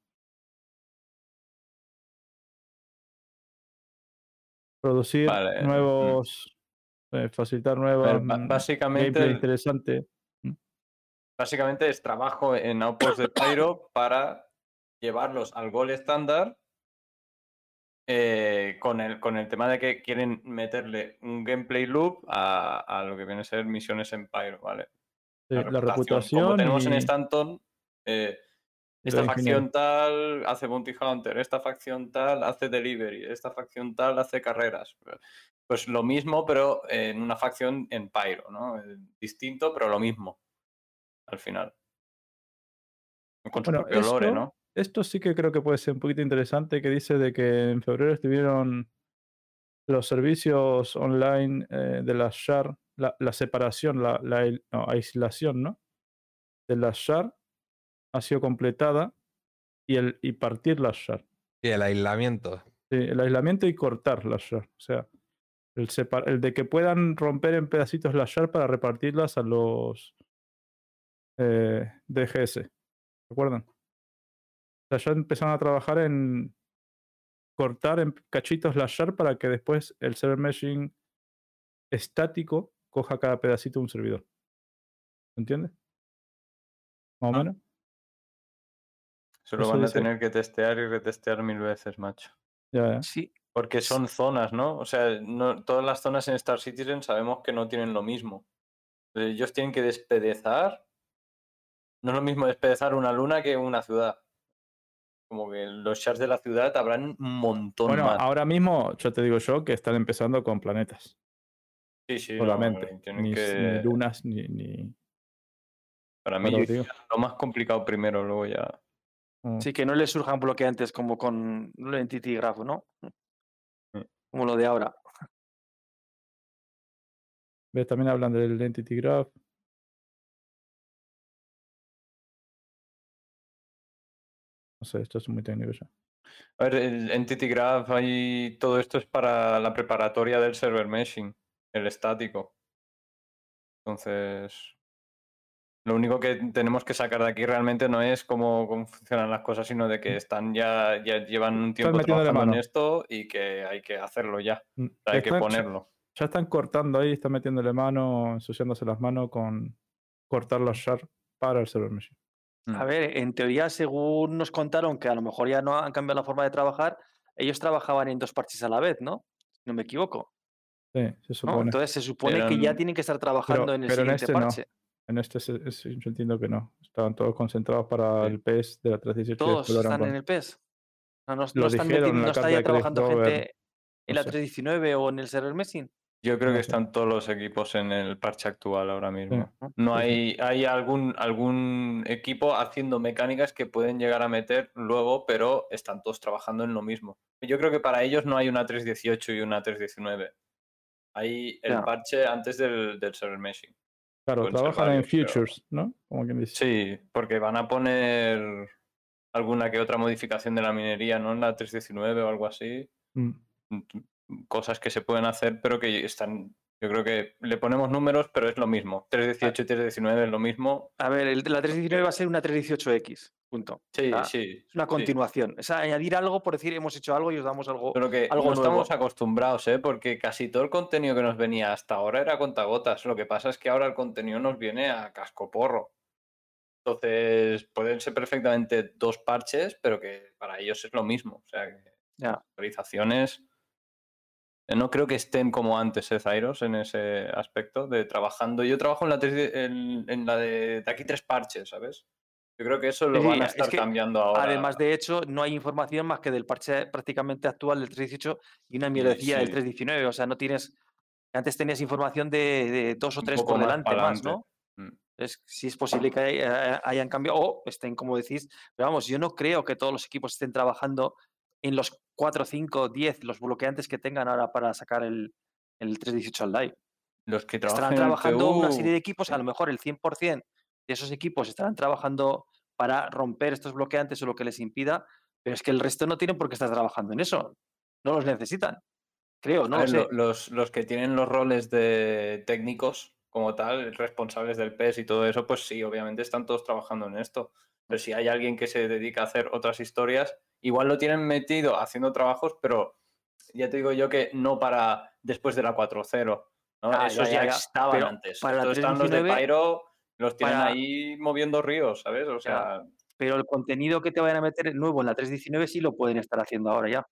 Producir Vale, mm. nuevos, eh, facilitar nuevas ver, mm, básicamente, interesante. básicamente es trabajo en Outpost de Pyro para llevarlos al gol estándar eh, con el, con el tema de que quieren meterle un gameplay loop a, a lo que viene a ser misiones en Pyro, ¿vale? Sí, la, Como reputación. tenemos en Stanton, eh, esta facción tal hace Bounty Hunter, esta facción tal hace Delivery, esta facción tal hace carreras. Pues lo mismo, pero en una facción en Pyro, ¿no? Eh, Distinto, pero lo mismo. Al final. Con su Bueno, propio lore, esto- ¿no? Esto sí que creo que puede ser un poquito interesante, que dice de que en febrero estuvieron los servicios online eh, de la SHAR, la, la separación, la, no, aislación, ¿no? De la SHAR ha sido completada y, el, y partir la SHAR. Y el aislamiento. Sí, el aislamiento y cortar la SHAR. O sea, el, separ- el de que puedan romper en pedacitos la SHAR para repartirlas a los eh, DGS. ¿Recuerdan? O sea, ya empezaron a trabajar en cortar en cachitos la shard para que después el server meshing estático coja cada pedacito de un servidor. ¿Entiendes? Más o Ah. menos. Se lo eso van a tener que testear y retestear mil veces, macho. Ya, ya. Sí, Porque son zonas, ¿no? O sea, no, todas las zonas en Star Citizen sabemos que no tienen lo mismo. Ellos tienen que despedezar. No es lo mismo despedezar una luna que una ciudad. Como que los shards de la ciudad habrán un montón Bueno, más. ahora mismo, yo te digo yo que están empezando con planetas. sí, sí, Solamente. Ni, que- ni lunas, ni. ni... Para mí, tío. lo más complicado primero, luego ya. mm. sí, que no le surjan bloqueantes como con el Entity Graph, ¿no? Mm. Como lo de ahora. ¿Ves? También hablan del Entity Graph. Sé, esto es muy técnico ya. A ver, el Entity Graph, ahí todo esto es para la preparatoria del server meshing, el estático. Entonces, lo único que tenemos que sacar de aquí realmente no es cómo, cómo funcionan las cosas, sino de que están ya, ya llevan un tiempo trabajando en esto y que hay que hacerlo ya. Mm, O sea, hay que están- ponerlo. Ya están cortando ahí, están metiéndole mano, ensuciándose las manos con cortar los shard para el server machine. A ver, en teoría, según nos contaron que a lo mejor ya no han cambiado la forma de trabajar, ellos trabajaban en dos parches a la vez, ¿no? Si No me equivoco. Sí, se ¿no? supone. Entonces se supone que ya tienen que estar trabajando en el pero en siguiente este no. parche. En este se- se- yo entiendo que no. Estaban todos concentrados para Sí. el PES de la 318. y Todos están en el PES. No, no están dijeron en metiendo- no está ya trabajando gente en no la sé. 319 o en el server messing. Yo creo que están todos los equipos en el parche actual ahora mismo. No hay, hay algún, algún equipo haciendo mecánicas que pueden llegar a meter luego, pero están todos trabajando en lo mismo. Yo creo que para ellos no hay una 318 y una 319. Hay el parche antes del, del server meshing. Claro, pueden trabajan en pero- futures, ¿no? Como quien dice. Sí, porque van a poner alguna que otra modificación de la minería, ¿no? En la 319 o algo así. Mm. Cosas que se pueden hacer, pero que están. Yo creo que le ponemos números, pero es lo mismo. 318 y 319 es lo mismo. A ver, el- la 319 va a ser una 318X. Punto. Sí, Ah, sí. Es una sí. continuación. Es añadir algo por decir hemos hecho algo y os damos algo. Pero que algo no estamos acostumbrados, ¿eh? Porque casi todo el contenido que nos venía hasta ahora era contagotas. Lo que pasa es que ahora el contenido nos viene a cascoporro. Entonces, pueden ser perfectamente dos parches, pero que para ellos es lo mismo. O sea, que Ya. actualizaciones. No creo que estén como antes, ¿eh, Zairos, en ese aspecto de trabajando. Yo trabajo en la, en, en la de, de aquí tres parches, ¿sabes? Yo creo que eso lo Sí, van a es estar que cambiando ahora. Además, de hecho, no hay información más que del parche prácticamente actual del 318 y una mierdecilla del sí. 319. O sea, no tienes. Antes tenías información de, de dos o tres por delante más. ¿no? Mm. Es, sí es posible que hay- hayan cambiado o estén, como decís, pero vamos, yo no creo que todos los equipos estén trabajando en los 4, 5, 10, los bloqueantes que tengan ahora para sacar el, el 318 al live. Los que trabajan Estarán trabajando una serie de equipos, a lo mejor el 100% de esos equipos estarán trabajando para romper estos bloqueantes o lo que les impida, pero es que el resto no tienen por qué estar trabajando en eso. No los necesitan. Creo, no lo sé. los, los que tienen los roles de técnicos como tal, responsables del PES y todo eso, pues sí, obviamente están todos trabajando en esto. Pero si hay alguien que se dedica a hacer otras historias, igual lo tienen metido haciendo trabajos, pero ya te digo yo que no para después de la 4.0. ¿no? Ah, Esos ya, ya, ya, ya. estaban Pero antes. para la Estos están los de 319, Pyro, los tienen para- ahí moviendo ríos, ¿sabes? O sea, Pero el contenido que te vayan a meter nuevo en la 319 sí lo pueden estar haciendo ahora ya.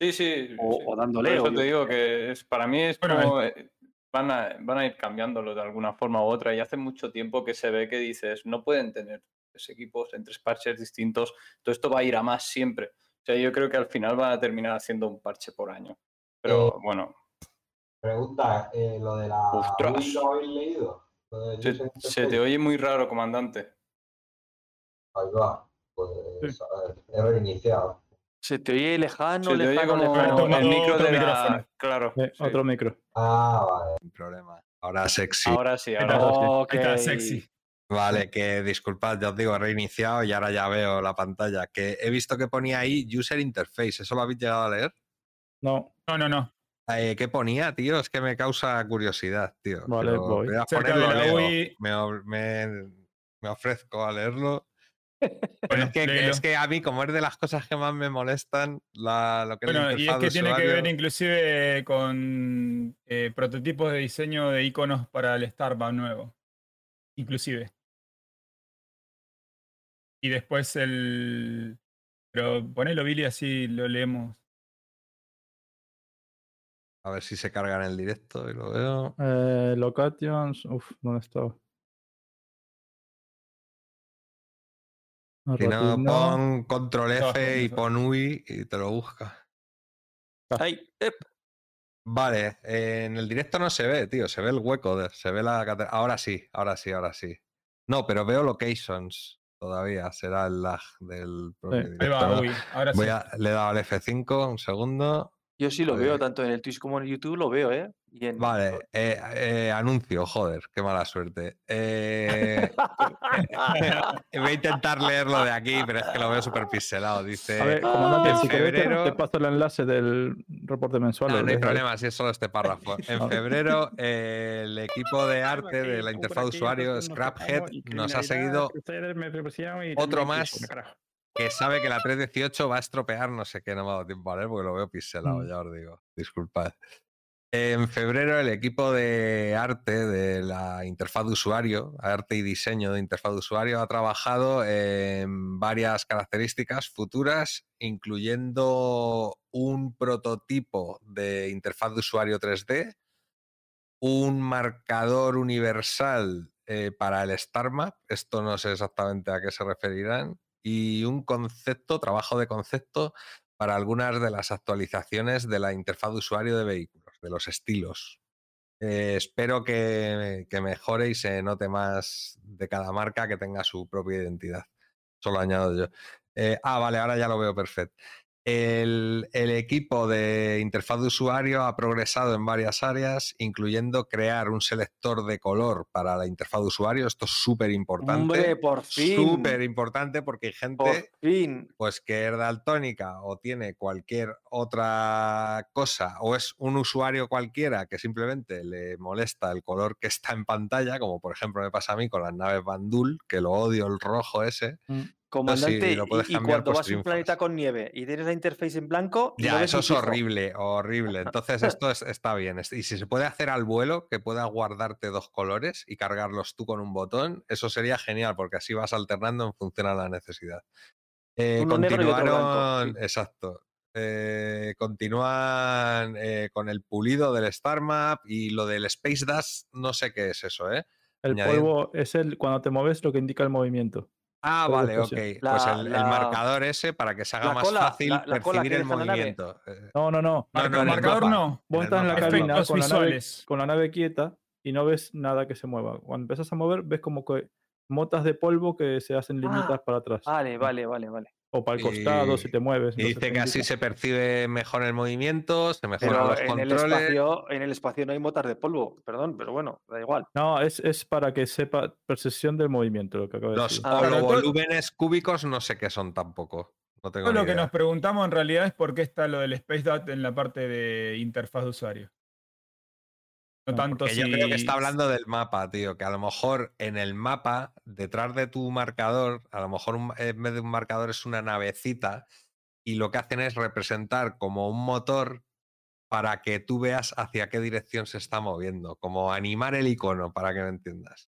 Sí, sí. O- sí. o dándole, Por eso o te digo que es, para mí es Bueno, como. eh, Van a, van a ir cambiándolo de alguna forma u otra. Y hace mucho tiempo que se ve que dices, no pueden tener equipos en tres parches distintos. Todo esto va a ir a más siempre. O sea, yo creo que al final van a terminar haciendo un parche por año. Pero Eh, bueno, Pregunta, eh, lo de la Ostras. Wii lo habéis leído. Lo de se, te oye muy raro, comandante. Ahí va. Pues a ver, he reiniciado. Se te oye lejano, Se te oye como lejano. Toma el micro otro de la... micrófono. Claro. Eh, sí. Otro micro. Ah, vale. Sin problema. Ahora sexy. Ahora sí, ahora está. sí. Ok. Ahí está, sexy. Vale, que disculpad, ya os digo, he reiniciado y ahora ya veo la pantalla. Que he visto que ponía ahí User Interface. ¿Eso lo habéis llegado a leer? No, No, no, no. Eh, ¿Qué ponía, tío? Es que me causa curiosidad, tío. Vale, Pero voy. voy a ponerlo, leo. Me, o- me- me ofrezco a leerlo. Pero Bueno, es, que, es que a mí, como es de las cosas que más me molestan, la- lo que es Bueno, y es que tiene que ver inclusive con eh, prototipos de diseño de iconos para el Starbucks nuevo. Inclusive. Y después el... Pero ponelo, Billy, así lo leemos. A ver si se carga en el directo y lo veo. eh, locations. Uf, ¿dónde estaba? Si no, pon control F y pon UI y te lo busca. Ay, ep. Vale, eh, en el directo no se ve, tío, se ve el hueco, de- se ve la Ahora sí, ahora sí, ahora sí. No, pero veo locations todavía, será el lag del propio Ahí Ahí va, ahora Voy sí. a, le he dado al F5, un segundo. Yo sí lo Joder. veo, tanto en el Twitch como en el YouTube lo veo, ¿eh? Y en- Vale, eh, eh, anuncio, joder, qué mala suerte. Eh, [laughs] voy a intentar leerlo de aquí, pero es que lo veo súper pixelado. Dice, A ver, comandante, en si querés te- febrero- te paso el enlace del reporte mensual. No, lo no hay problema, si es solo este párrafo. [laughs] En febrero, eh, el equipo de arte de la interfaz de usuario, Scraphead, nos ha seguido otro más. Que sabe que la 318 va a estropear, no sé qué, no me ha dado tiempo a leer porque lo veo pixelado, Mm. ya os digo. Disculpad. En febrero, el equipo de arte de la interfaz de usuario, arte y diseño de interfaz de usuario, ha trabajado en varias características futuras, incluyendo un prototipo de interfaz de usuario 3D, un marcador universal eh, para el StarMap, esto no sé exactamente a qué se referirán, y un concepto, trabajo de concepto para algunas de las actualizaciones de la interfaz de usuario de vehículos, de los estilos. Eh, espero que, mejore y se note más de cada marca que tenga su propia identidad. Solo añado yo. Eh, ah, vale, ahora ya lo veo perfecto. El, el equipo de interfaz de usuario ha progresado en varias áreas, incluyendo crear un selector de color para la interfaz de usuario. Esto es súper importante. Hombre, por fin. Súper importante porque hay gente Por fin. pues que es daltónica o tiene cualquier otra cosa o es un usuario cualquiera que simplemente le molesta el color que está en pantalla, como por ejemplo me pasa a mí con las naves Bandul, que lo odio el rojo ese. Comandante, lo puedes y, y cambiar, cuando vas a un planeta con nieve y tienes la interface en blanco, y Ya, eso es pijo. horrible, horrible. Entonces esto es- está bien. Y si se puede hacer al vuelo, que puedas guardarte dos colores y cargarlos tú con un botón, eso sería genial, porque así vas alternando en función a la necesidad. Eh, Uno negro y otro blanco, continuaron, sí. exacto. Eh, continúan eh, con el pulido del Star Map y lo del Space Dash, no sé qué es eso, ¿eh? El polvo es el cuando te mueves lo que indica el movimiento. Ah, vale, ok. pues La- el, el la- marcador ese para que se haga más cola, fácil la- la cola percibir el movimiento. Eh, No, no, no. El marcador mapa. no. Vos en el estás en la cabina con la, nave, visuales. con la nave quieta y no ves nada que se mueva. Cuando empiezas a mover, ves como que motas de polvo que se hacen Ah, para atrás. Vale, vale, vale, vale. O para el costado si te mueves. Y dice que así se percibe mejor el movimiento, se mejoran los en el, controles. espacio, en el espacio no hay motas de polvo, perdón, pero bueno, da igual. No, es, es para que sepa percepción del movimiento, lo que acabo de Los decir. Ah, Claro, todo- holovolúmenes cúbicos no sé qué son tampoco. No tengo Todo ni lo que nos preguntamos en realidad es por qué está lo del Space Dot en la parte de interfaz de usuario. No tanto si... yo creo que está hablando del mapa, tío. Que a lo mejor en el mapa, detrás de tu marcador, a lo mejor un- en vez de un marcador es una navecita y lo que hacen es representar como un motor para que tú veas hacia qué dirección se está moviendo, como animar el icono, para que me entiendas.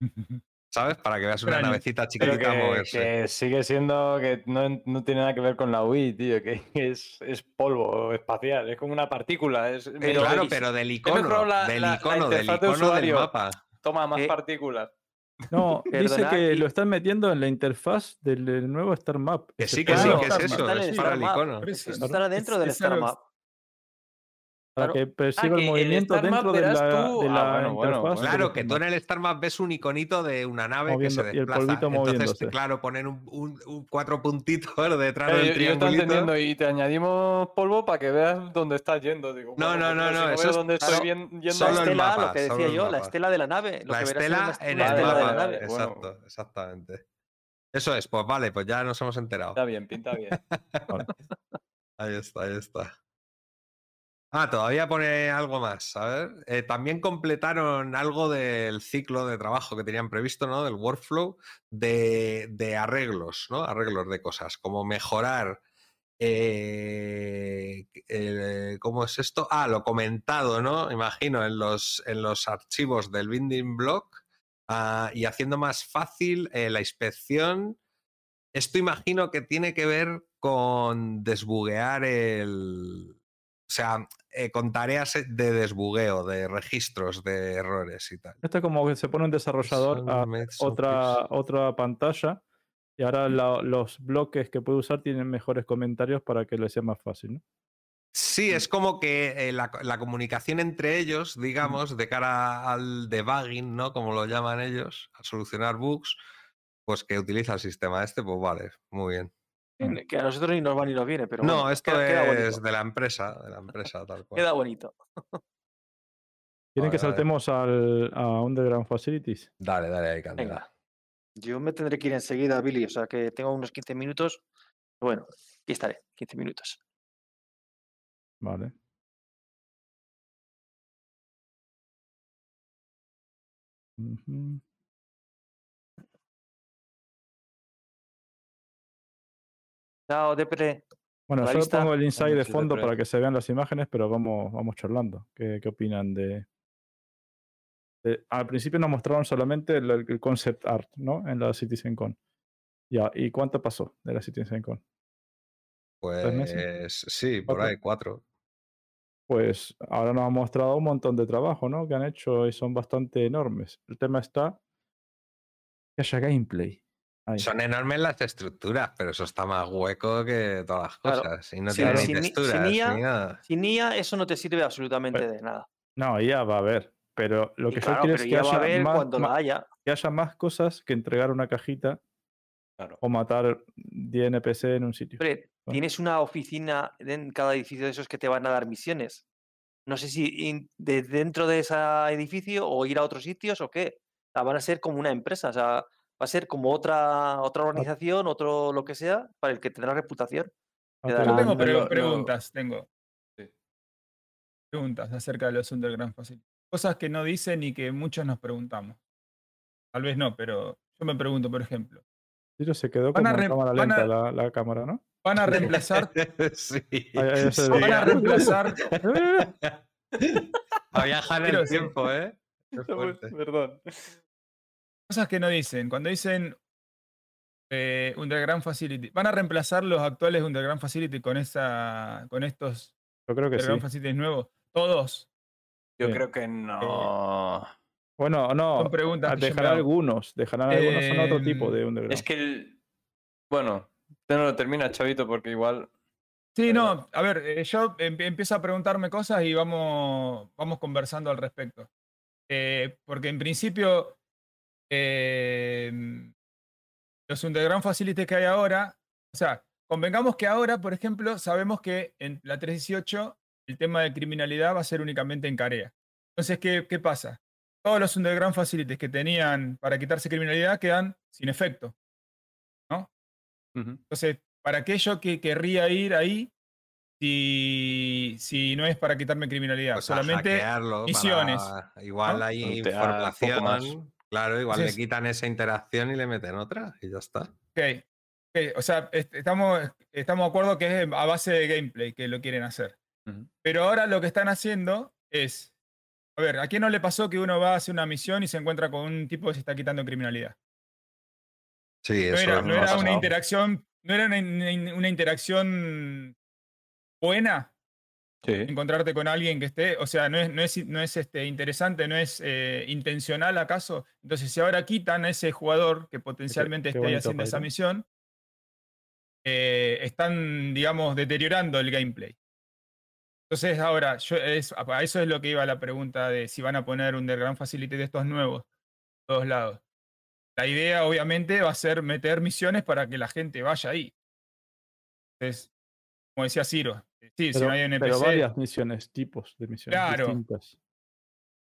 [laughs] ¿Sabes? Para que veas una Extraño. navecita Pero chiquitita que, moverse. que sigue siendo que no, no tiene nada que ver con la UI, tío, que [laughs] es, es polvo espacial, es como una partícula. Es Eh, medio claro, pero del icono, la- del la- la icono, del icono del mapa. Toma más Eh, partículas. No, [laughs] dice que lo están metiendo en la interfaz del, del nuevo Star Map. Que sí, que sí, que es eso, es para el icono. Estará dentro Es- del es Star Map. Para claro. que perciba Ah, el que el movimiento Star Map dentro de verás la, tú- de ah, la bueno, bueno, interfaz. bueno. del Claro, que tú en el Star Map ves un iconito de una nave Moviendo- que se y el desplaza. polvito Entonces, moviéndose. claro, poner un, un- un- un cuatro puntitos detrás Eh, del yo, yo estaba triangulito. entendiendo y te añadimos polvo para que veas dónde estás yendo. Digo, No, bueno, no, no, si no, eso es- dónde estoy claro, bien- yendo. La solo el estela, mapa, lo que decía el yo, la estela de la nave. Lo La que estela en el de la mapa. Exacto, exactamente. Eso es, pues vale, pues ya nos hemos enterado. Pinta bien, pinta bien. [laughs] Ahí está, ahí está. Ah, todavía pone algo más. A ver. Eh, también completaron algo del ciclo de trabajo que tenían previsto, ¿no? Del workflow de, de arreglos, ¿no? Arreglos de cosas, como mejorar. eh, ¿Cómo es esto? Ah, lo comentado, ¿no? Imagino, en los, en los archivos del binding block ah, y haciendo más fácil eh, la inspección. Esto imagino que tiene que ver con desbuguear el. O sea, eh, con tareas de desbugueo, de registros de errores y tal. Esto es como que se pone un desarrollador a otra, otra pantalla y ahora la- los bloques que puede usar tienen mejores comentarios para que le sea más fácil, ¿no? Sí, es como que eh, la, la comunicación entre ellos, digamos, de cara al debugging, ¿no? Como lo llaman ellos, a solucionar bugs, pues que utiliza el sistema este, pues vale, muy bien. Que a nosotros ni nos va ni nos viene, pero no, bueno, esto queda, es de la empresa, de la empresa, tal cual. Queda bonito. ¿Quieren que Vale, saltemos al, a Underground Facilities? Dale, dale ahí, Candela. Venga. Yo me tendré que ir enseguida, Billy, o sea que tengo unos 15 minutos. Bueno, aquí estaré, 15 minutos. Vale. Ujú. Chao, Depre. Bueno, yo pongo el inside de fondo para que se vean las imágenes, pero vamos, vamos charlando. ¿Qué, qué opinan de, de- Al principio nos mostraron solamente el, el concept art, ¿no? En la CitizenCon. Ya, ¿y cuánto pasó de la CitizenCon? Pues meses? sí, por ¿Cuatro? ahí, cuatro. Pues ahora nos han mostrado un montón de trabajo, ¿no? Que han hecho y son bastante enormes. El tema está que haya gameplay. Ahí. Son enormes las estructuras, pero eso está más hueco que todas las Claro. cosas. Y no Sí, tiene ni sin texturas IA, ni nada. Sin IA eso no te sirve absolutamente Bueno, de nada. No, ya va a haber. Pero lo Y que claro, yo quiero pero es que ya va a haya, haber más, cuando la haya. que haya más cosas que entregar una cajita Claro. o matar 10 NPC en un sitio. Bueno. tienes una oficina en cada edificio de esos que te van a dar misiones. No sé si in- de dentro de ese edificio o ir a otros sitios o qué. O sea, van a ser como una empresa, o sea, va a ser como otra, otra organización, otro lo que sea, para el que tendrá reputación. Ah, te Yo tengo no- pre- lo- lo- preguntas, tengo. Sí. Preguntas acerca de los Underground Facilities. Cosas que no dicen y que muchos nos preguntamos. Tal vez no, pero yo me pregunto, por ejemplo. Tiro se quedó re- cámara van a- lenta la, la cámara, ¿no? ¿Van a [laughs] reemplazar, [laughs] sí. Van a reemplazar, [laughs] A viajar en el tiempo, ¿eh? Qué fuerte. Perdón. Cosas que no dicen? Cuando dicen eh, Underground Facility, ¿van a reemplazar los actuales Underground Facility con, esa, con estos Yo creo que sí. Underground Facilities nuevos? Todos. Yo Sí. creo que no. Bueno, no. Son preguntas ah, Dejarán algunos. Dejarán algunos son otro tipo de underground. Es que el. Bueno, no lo termina, Chavito, porque igual. Sí, no, a ver, eh, yo em- empiezo a preguntarme cosas y vamos, vamos conversando al respecto. Eh, porque en principio, em, los Underground Facilities que hay ahora, o sea, convengamos que ahora, por ejemplo, sabemos que en la 318 el tema de criminalidad va a ser únicamente en Carea. Entonces, ¿qué, qué pasa? Todos los Underground Facilities que tenían para quitarse criminalidad quedan sin efecto. Ujú. Entonces, ¿para aquello que querría ir ahí si, si no es para quitarme criminalidad? Pues Solamente hackearlo, misiones, para- Igual ¿no? hay Tontear, poco más. información. Claro, igual Entonces- le quitan esa interacción y le meten otra y ya está. Ok, ok, O sea, est- estamos, estamos de acuerdo que es a base de gameplay que lo quieren hacer. Pero ahora lo que están haciendo es, A ver, ¿a quién no le pasó que uno va a hacer una misión y se encuentra con un tipo que se está quitando criminalidad? Sí, No eso era, no era una interacción, no era una, una- una interacción buena Sí. encontrarte con alguien que esté, o sea, no es, no es, no es este, interesante, no es eh, intencional acaso. Entonces, si ahora quitan a ese jugador que potencialmente esté haciendo esa misión, eh, están, digamos, deteriorando el gameplay. Entonces, ahora, yo, es, a eso es lo que iba la pregunta de si van a poner un Underground Facility de estos nuevos, todos lados. La idea, obviamente, va a ser meter misiones para que la gente vaya ahí. Entonces, como decía Ciro, sí, si Pero, no hay pero NPC, varias misiones, tipos de misiones Claro. distintas.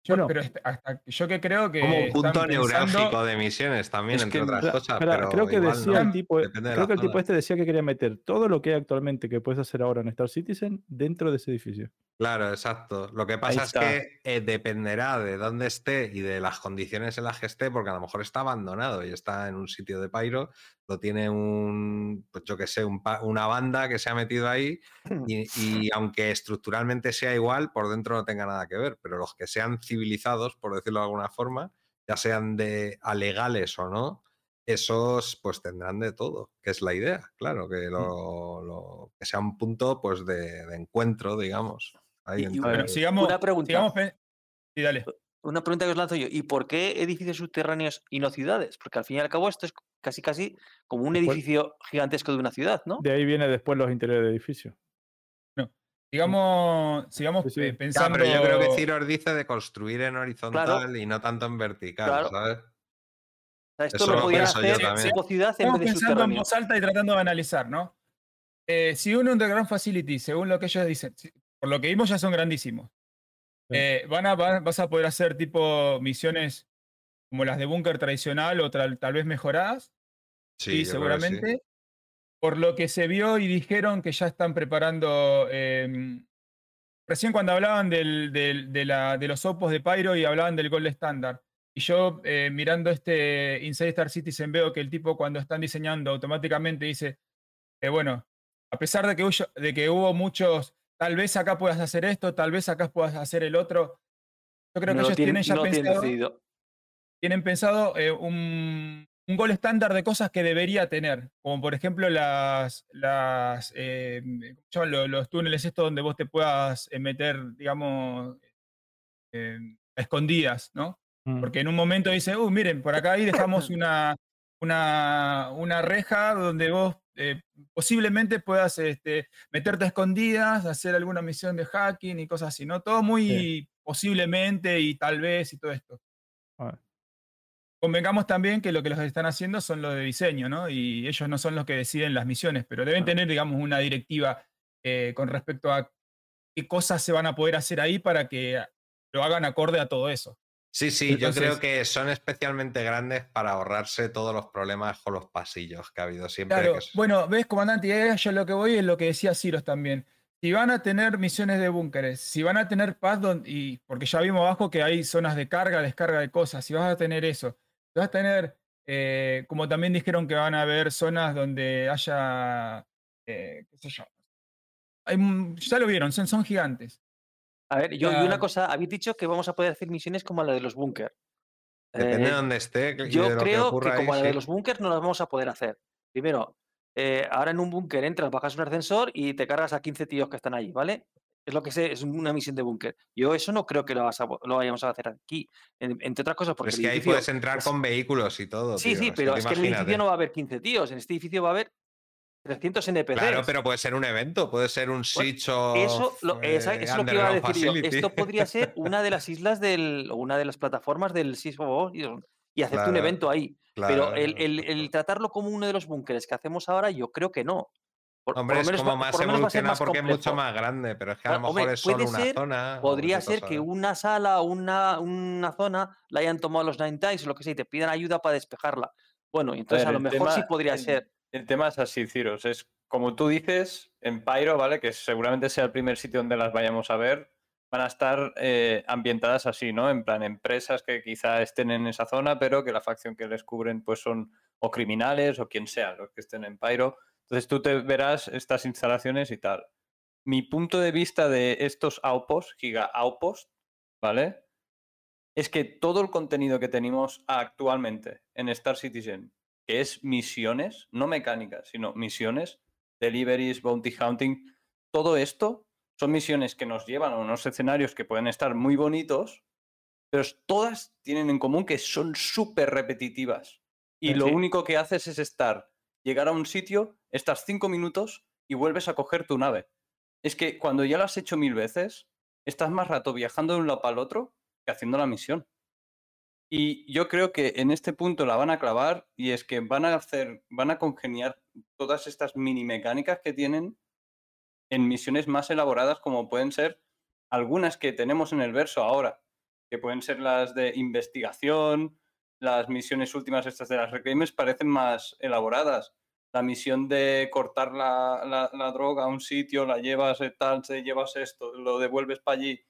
Yo, Bueno. pero est- hasta- yo que creo que. Como un punto neurálgico de misiones también, Es entre que, otras cosas. pero creo que decía no, el tipo, de creo que el tipo este decía que quería meter todo lo que hay actualmente que puedes hacer ahora en Star Citizen dentro de ese edificio. Claro, exacto. Lo que pasa es que eh, dependerá de dónde esté y de las condiciones en las que esté, porque a lo mejor está abandonado y está en un sitio de Pyro, tiene un, pues yo que sé, un una banda que se ha metido ahí [laughs] y, y aunque estructuralmente sea igual, por dentro no tenga nada que ver, pero los que sean civilizados, por decirlo de alguna forma, ya sean de alegales o no, esos pues tendrán de todo, que es la idea, claro, que, lo, lo- que sea un punto pues de, de encuentro, digamos. ahí Y- y entre- Bueno, sigamos. Una pregunta. sigamos pe- sí, dale. Una pregunta que os lanzo yo. ¿Y por qué edificios subterráneos y no ciudades? Porque al fin y al cabo esto es casi casi como un edificio gigantesco de una ciudad, ¿no? De ahí viene después los interiores de edificio. Sigamos, sigamos Sí, sí. Ya, pensando. pero yo creo que Ciro dice de construir en horizontal y no tanto en vertical, Claro. ¿sabes? O sea, esto eso lo yo hacer como ciudad en Estamos vez de pensando en voz alta y tratando de analizar, ¿no? Eh, si un Underground Facility, según lo que ellos dicen, si- por lo que vimos ya son grandísimos. Eh, van a, va- vas a poder hacer tipo misiones como las de búnker tradicional o tal, tal vez mejoradas. Sí, que sí. seguramente. Por lo que se vio y dijeron que ya están preparando. em, recién cuando hablaban del- del- de, la- de los opos de Pyro y hablaban del Gold Standard. Y yo eh, mirando este Inside Star Citizen veo que el tipo cuando están diseñando automáticamente dice, eh, bueno, a pesar de que, huyo- de que hubo muchos, tal vez acá puedas hacer esto, tal vez acá puedas hacer el otro. Yo creo No que lo ellos tienen ya no pensado tienen pensado eh, un, un gol estándar de cosas que debería tener, como por ejemplo las, las eh, los, túneles estos donde vos te puedas eh, meter, digamos, eh, a escondidas, ¿no? Mm. Porque en un momento dice, uh, miren, por acá ahí dejamos [laughs] una, una, una reja donde vos eh, posiblemente puedas este, meterte a escondidas, hacer alguna misión de hacking y cosas así, ¿no? Todo muy posiblemente y tal vez y todo esto. Ah, Convengamos también que lo que los están haciendo son los de diseño, ¿no? Y ellos no son los que deciden las misiones, pero deben tener, digamos, una directiva eh, con respecto a qué cosas se van a poder hacer ahí para que lo hagan acorde a todo eso. Sí, sí, yo creo que son especialmente grandes para ahorrarse todos los problemas con los pasillos que ha habido siempre. Claro, que es- bueno, ves, comandante, y ahí yo lo que voy es lo que decía Ciros también. Si van a tener misiones de búnkeres, si van a tener paz, donde, y, porque ya vimos abajo que hay zonas de carga, descarga de cosas, si vas a tener eso, si vas a tener, eh, como también dijeron que van a haber zonas donde haya, eh, qué sé yo, hay, ya lo vieron, son, son gigantes. A ver, yo y una cosa, habéis dicho que vamos a poder hacer misiones como la de los búnker. Depende Eh, de dónde esté. y de Yo lo creo que, ahí, como la de sí. los búnkers no las vamos a poder hacer. Primero, eh, ahora en un búnker entras, bajas un ascensor y te cargas a 15 tíos que están allí, ¿vale? Es lo que sé, es una misión de búnker. Yo eso no creo que lo, vas a po- lo vayamos a hacer aquí. En- entre otras cosas, Pero porque es que ahí puedes entrar con vehículos y todo. Sí, tío, sí, pero es que en el edificio no va a haber 15 tíos. En este edificio va a haber 300 NPCs. Claro, pero puede ser un evento, puede ser un sitio. Eso, lo, esa- eso es lo que iba a decir yo. Esto podría [laughs] ser una de las islas del, o una de las plataformas del Orion y hacerte un Claro, evento ahí. Pero el, el- el tratarlo como uno de los búnkeres que hacemos ahora, yo creo que no. Por, por Hombre, lo es menos como más por a evolucionado más porque es mucho complejo. más grande, pero es que a lo mejor hombre, es solo una ser- zona. Podría a ser que saber. una sala o una, una zona la hayan tomado los Nine Times o lo que sea y te pidan ayuda para despejarla. Bueno, entonces ver, a lo mejor sí tema- podría el- ser. El tema es así, Ciros. Es como tú dices, en Pyro, ¿vale? Que seguramente sea el primer sitio donde las vayamos a ver. Van a estar eh, ambientadas así, ¿no? En plan, empresas que quizá estén en esa zona, pero que la facción que les cubren, pues son o criminales o quien sea los que estén en Pyro. Entonces tú te verás estas instalaciones y tal. Mi punto de vista de estos outposts, giga outposts, ¿vale? es que todo el contenido que tenemos actualmente en Star Citizen, que es misiones, no mecánicas, sino misiones, deliveries, bounty hunting, todo esto son misiones que nos llevan a unos escenarios que pueden estar muy bonitos, pero todas tienen en común que son súper repetitivas. Y Eh, lo sí. único que haces es estar, llegar a un sitio, estás cinco minutos y vuelves a coger tu nave. Es que cuando ya lo has hecho mil veces, estás más rato viajando de un lado para el otro que haciendo la misión. Y yo creo que en este punto la van a clavar y es que van a hacer, van a congeniar todas estas mini mecánicas que tienen en misiones más elaboradas como pueden ser algunas que tenemos en el verso ahora, que pueden ser las de investigación, las misiones últimas estas de las reclaims parecen más elaboradas. La misión de cortar la, droga a un sitio, la llevas eh, tal, te llevas esto, lo devuelves para allí.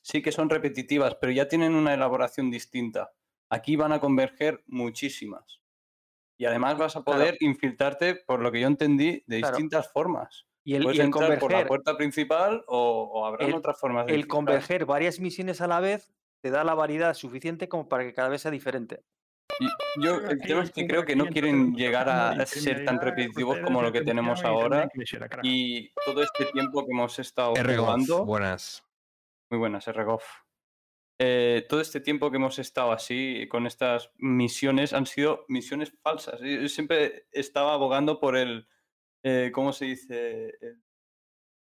Sí que son repetitivas, pero ya tienen una elaboración distinta. Aquí van a converger muchísimas. Y además vas a Claro. poder infiltrarte, por lo que yo entendí, de Claro. distintas formas. Y el, Puedes y el entrar por la puerta principal o, o habrá otras formas de el infiltrar. converger varias misiones a la vez te da la variedad suficiente como para que cada vez sea diferente. Y Yo, Creo el que tema es que creo que no quieren llegar a ser tan repetitivos como lo que tenemos ahora. Y todo este tiempo que hemos estado jugando, buenas. muy buenas, Ergof. Eh, todo este tiempo que hemos estado así con estas misiones han sido misiones falsas. Yo siempre estaba abogando por el, eh, ¿cómo se dice? El-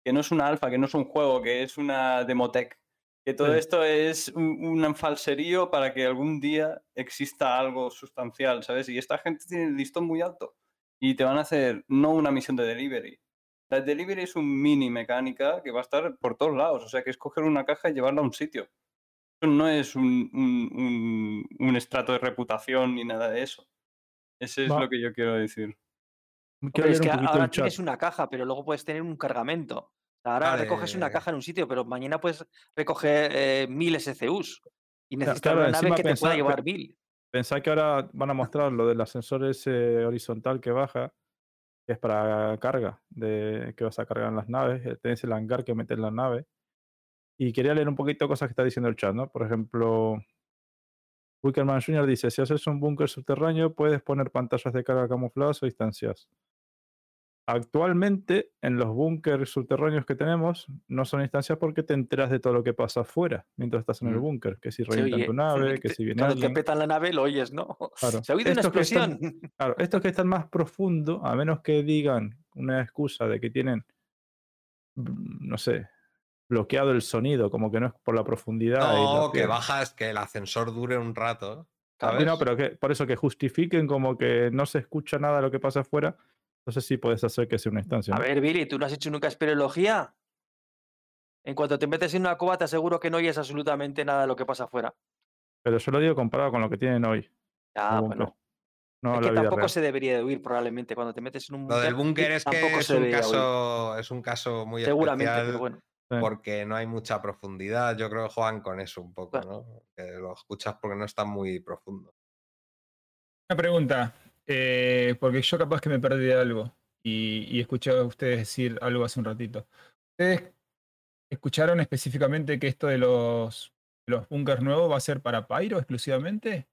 que no es una alfa, que no es un juego, que es una demotech. Que todo Sí. esto es un, un falserío para que algún día exista algo sustancial, ¿sabes? Y esta gente tiene el listón muy alto y te van a hacer no una misión de delivery. La delivery es un mini mecánica que va a estar por todos lados, o sea que es coger una caja y llevarla a un sitio. Eso no es un, un- un- un estrato de reputación ni nada de eso. Ese es Va. lo que yo quiero decir. Quiero Hombre, es que ahora tienes una caja, pero luego puedes tener un cargamento. Ahora recoges una caja en un sitio, pero mañana puedes recoger eh, mil SCUs y necesitas claro, una nave que te pueda llevar mil. Pensá que ahora van a mostrar lo del ascensor ese horizontal que baja, que es para carga, de que vas a cargar en las naves. eh, Tenés el hangar que metes en la nave. Y quería leer un poquito cosas que está diciendo el chat, ¿no? Por ejemplo, Wickerman Jr. dice: si haces un búnker subterráneo, puedes poner pantallas de carga camufladas o distancias. Actualmente, en los búnkers subterráneos que tenemos, no son instancias porque te enteras de todo lo que pasa afuera mientras estás en el Mm. búnker. Que si revientan tu nave, que si viene Cuando alguien. te petan la nave lo oyes, ¿no? Claro. [laughs] Se ha oído una Estos están- explosión. [laughs] Claro, estos que están más profundo, a menos que digan una excusa de que tienen, mm, no sé, bloqueado el sonido, como que no es por la profundidad. y la No, que bajas, que el ascensor dure un rato. Sí, ¿sabes? no, pero que, por eso que justifiquen como que no se escucha nada de lo que pasa afuera, entonces sí puedes hacer que sea una instancia. A ¿no? ver, Billy, ¿tú no has hecho nunca espeleología? En cuanto te metes en una cueva, te aseguro que no oyes absolutamente nada de lo que pasa afuera. Pero yo lo digo comparado con lo que tienen hoy. Ah, bueno. No es que tampoco real. se debería de huir probablemente cuando te metes en un Lo del búnker es que es un, caso, es un caso muy Seguramente, especial pero bueno. Sí. porque no hay mucha profundidad. Yo creo que juegan con eso un poco. ¿no? Que lo escuchas porque no está muy profundo. Una pregunta, eh, porque yo capaz que me perdí de algo y, y escuché a ustedes decir algo hace un ratito. ¿Ustedes escucharon específicamente que esto de los, de los bunkers nuevos va a ser para Pyro exclusivamente?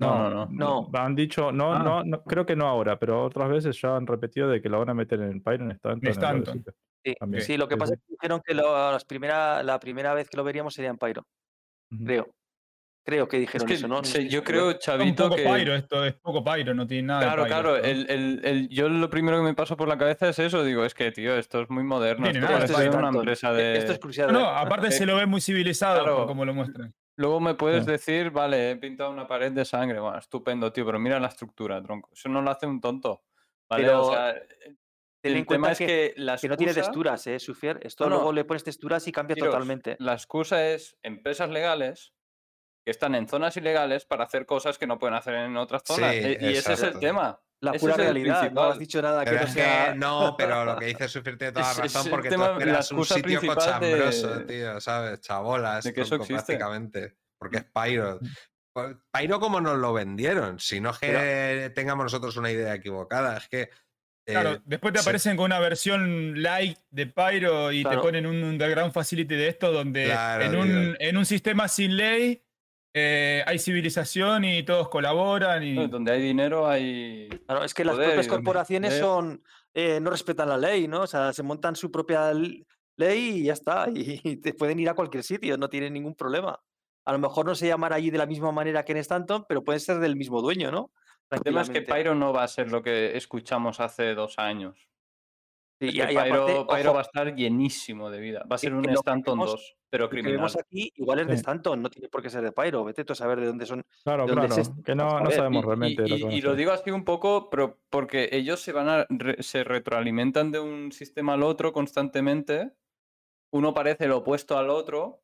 No, no, no. Han dicho, no, Ah. no, no, creo que no ahora, pero otras veces ya han repetido de que la van a meter en Pyron Stanton. En Stanton. Sí, También. sí, lo que Sí, pasa sí. es que dijeron que lo- las primera, la primera vez que lo veríamos sería en Pyro. Creo. Creo que Es dijeron que eso, ¿no? Estoy yo creo, Es un Chavito, poco que... Pyro, esto es poco Pyro, no tiene nada Claro, de Pyro. claro. esto, ¿no? El, el- el- yo lo primero que me pasó por la cabeza es eso. Digo, es que, tío, esto es muy moderno. Tiene Esto nada de parece Pyro. una Tanto. empresa E- de... Esto es No, aparte se lo ve muy civilizado Claro. como lo muestran. Luego me puedes Sí. decir, vale, he pintado una pared de sangre. Bueno, estupendo, tío, pero mira la estructura, tronco. Eso no lo hace un tonto. ¿vale? Pero o sea, Ten el tema es que, que, la que no tiene texturas, ¿eh, Sufier? Esto No, no. luego le pones texturas y cambia Tiros, totalmente. La excusa es empresas legales que están en zonas ilegales para hacer cosas que no pueden hacer en otras Sí, zonas. E- y ese es el tema. La ese pura realidad. No has dicho nada que Pero no sea. que no, pero lo que [laughs] dice Sufir tiene toda la razón porque tema- tú la esperas un sitio cochambroso, de- tío, ¿sabes? Chabolas, de que eso prácticamente. Porque es Pyro. Pues, Pyro como nos lo vendieron, si no es que tengamos nosotros una idea equivocada, es que... eh, Claro, después te sí. aparecen con una versión light de Pyro y Claro. te ponen un underground facility de esto donde Claro, en, un, en un sistema sin ley eh, hay civilización y todos colaboran y... Donde hay dinero hay... Claro, es que las Poder, propias y donde corporaciones son eh, no respetan la ley, ¿no? O sea, se montan su propia ley y ya está. [laughs] Y te pueden ir a cualquier sitio, no tienen ningún problema. A lo mejor no se llaman allí de la misma manera que en Stanton, pero pueden ser del mismo dueño, ¿no? El tema es que. Pyro no va a ser lo que escuchamos hace dos años. Sí, Es y, que y Pyro, aparte, Pyro ojo, va a estar llenísimo de vida. Va a ser un lo Stanton vemos- 2, pero lo que criminal. vemos aquí igual es de. Stanton, no tiene por qué ser de Pyro. Vete tú a saber de dónde son. Claro, ¿De dónde claro. es esto? Que no, no sabemos Y- realmente y, lo que y lo digo así un poco pero porque ellos se van a re- se retroalimentan de un sistema al otro constantemente. Uno parece el opuesto al otro,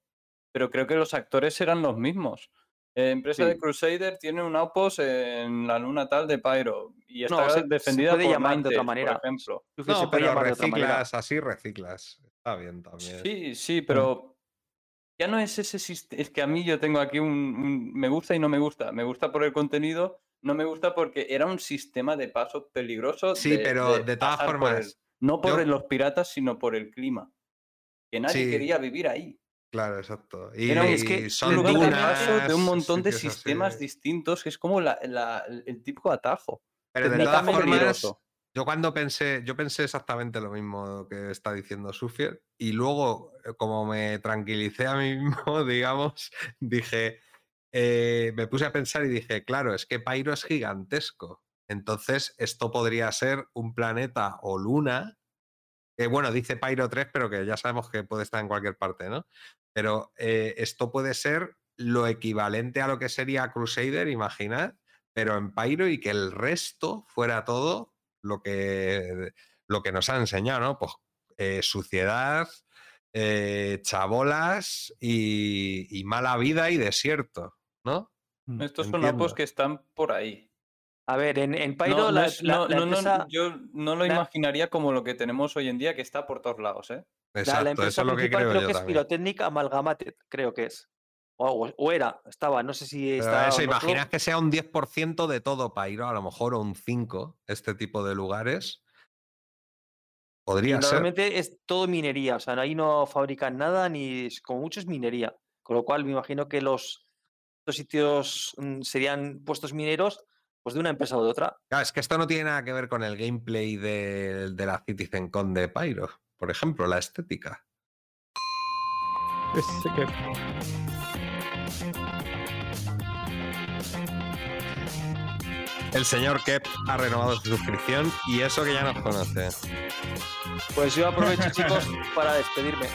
pero creo que los actores serán los mismos. Eh, empresa de. Crusader tiene un outpost en la luna tal de Pyro y está No, se- se defendida puede por llamar de otra manera. por ejemplo. Se No, puede pero llamar de otra manera. reciclas, así reciclas. Está bien también. Sí, sí, pero ya no es ese sistema. Es que a mí yo tengo aquí un, un- Me gusta y no me gusta. Me gusta por el contenido, no me gusta porque era un sistema de paso peligroso. Sí, pero de todas pasar por el- formas, no por yo- los piratas, sino por el clima. Que nadie Sí. quería vivir ahí. Claro, exacto. Y, un- es que son lugar de dunas, paso de un montón de así. sistemas distintos, que es como la- la- el típico atajo. Pero de todas formas, yo cuando pensé, yo pensé exactamente lo mismo que está diciendo Sufier, y luego, eh, como me tranquilicé a mí [laughs] mismo, digamos, dije, eh, me puse a pensar y dije, claro, es que Pyro es gigantesco. Entonces, esto podría ser un planeta o luna. que bueno, dice Pyro 3, pero que ya sabemos que puede estar en cualquier parte, ¿no? Pero eh, esto puede ser lo equivalente a lo que sería Crusader, imaginad, pero en Pyro y que el resto fuera todo lo que, lo que nos ha enseñado, ¿no? Pues eh, suciedad, eh, chabolas y, y mala vida y desierto, ¿no? Mm. Estos son apos que están por ahí. A ver, en, en Pyro no la, es- la- no- la no- empresa, yo no lo la- imaginaría como lo que tenemos hoy en día, que está por todos lados, ¿eh? la- Exacto, la eso empresa es lo que creo creo yo que es también. Pyrotechnic Amalgamated, creo que es. O, era, estaba, no sé si Pero está. eso, imaginas que sea un 10% de todo Pyro, a lo mejor, o un 5%, este tipo de lugares. y Podría ser. Normalmente es todo minería, o sea, ahí no fabrican nada, ni como mucho es minería. Con lo cual me imagino que los, estos sitios mm, serían puestos mineros pues de una empresa o de otra. Claro, es que esto no tiene nada que ver con el gameplay de, de la CitizenCon de Pyro, por ejemplo, la estética. Es que El señor Kep ha renovado su suscripción y eso que ya nos conoce. Pues yo aprovecho, chicos, [laughs] para despedirme.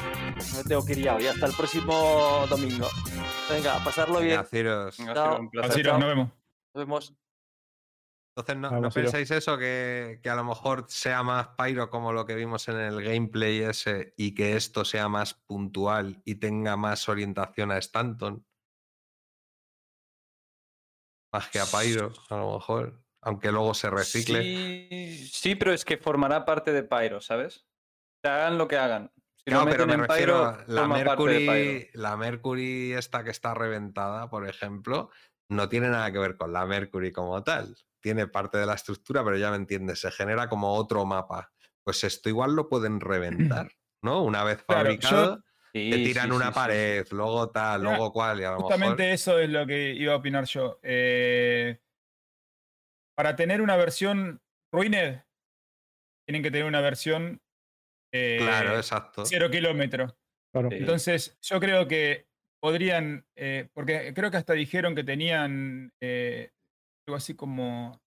Me tengo que ir ya hoy. Hasta el próximo domingo. Venga, pasarlo bien. Así nos vemos. Nos vemos. Entonces, ¿no, ¿no pensáis eso? Que, que a lo mejor sea más Pyro como lo que vimos en el gameplay ese y que esto sea más puntual y tenga más orientación a Stanton. Más que a Pyro, a lo mejor. Aunque luego se recicle. Sí, sí, pero es que formará parte de Pyro, ¿sabes? Que hagan lo que hagan. Si Claro, pero me refiero Pyro, a la. Mercury, la Mercury esta que está reventada, por ejemplo, no tiene nada que ver con la Mercury como tal. Tiene parte de la estructura, pero ya me entiendes, se genera como otro mapa. Pues esto igual lo pueden reventar, [clears throat] ¿no? Una vez Claro, yo- fabricado, Sí, te tiran sí, una sí, sí, pared, luego tal, Mira, luego cual, y a lo Justamente mejor. eso es lo que iba a opinar yo. Eh, para tener una versión Ruined, tienen que tener una versión eh, Claro, exacto. cero claro. Sí. Entonces, yo creo que podrían, eh, porque creo que hasta dijeron que tenían eh, algo así como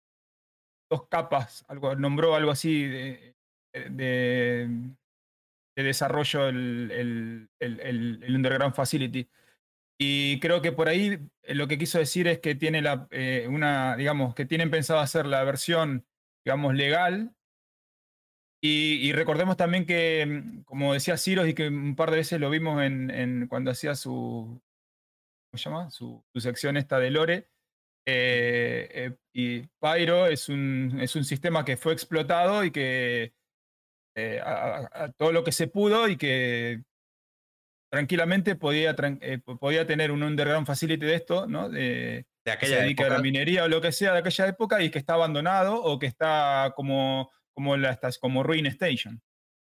dos capas, algo, nombró algo así de, de- de desarrollo el, el- el- Underground Facility. Y creo que por ahí eh, lo que quiso decir es que tiene la, eh, una, digamos, que tienen pensado hacer la versión, digamos, legal. Y, recordemos también que, mm, como decía Ciros, y que un par de veces lo vimos en, en cuando hacía su, ¿cómo se llama? Su, su sección esta de Lore. Eh, eh, y Pyro es un, es un sistema que fue explotado y que eh, a- todo lo que se pudo y que tranquilamente podía, podía tener un underground facility de esto, ¿no? De, De que se aquella dedica a la minería o lo que sea de aquella época y que está abandonado o que está como, como, la, como Ruin Station,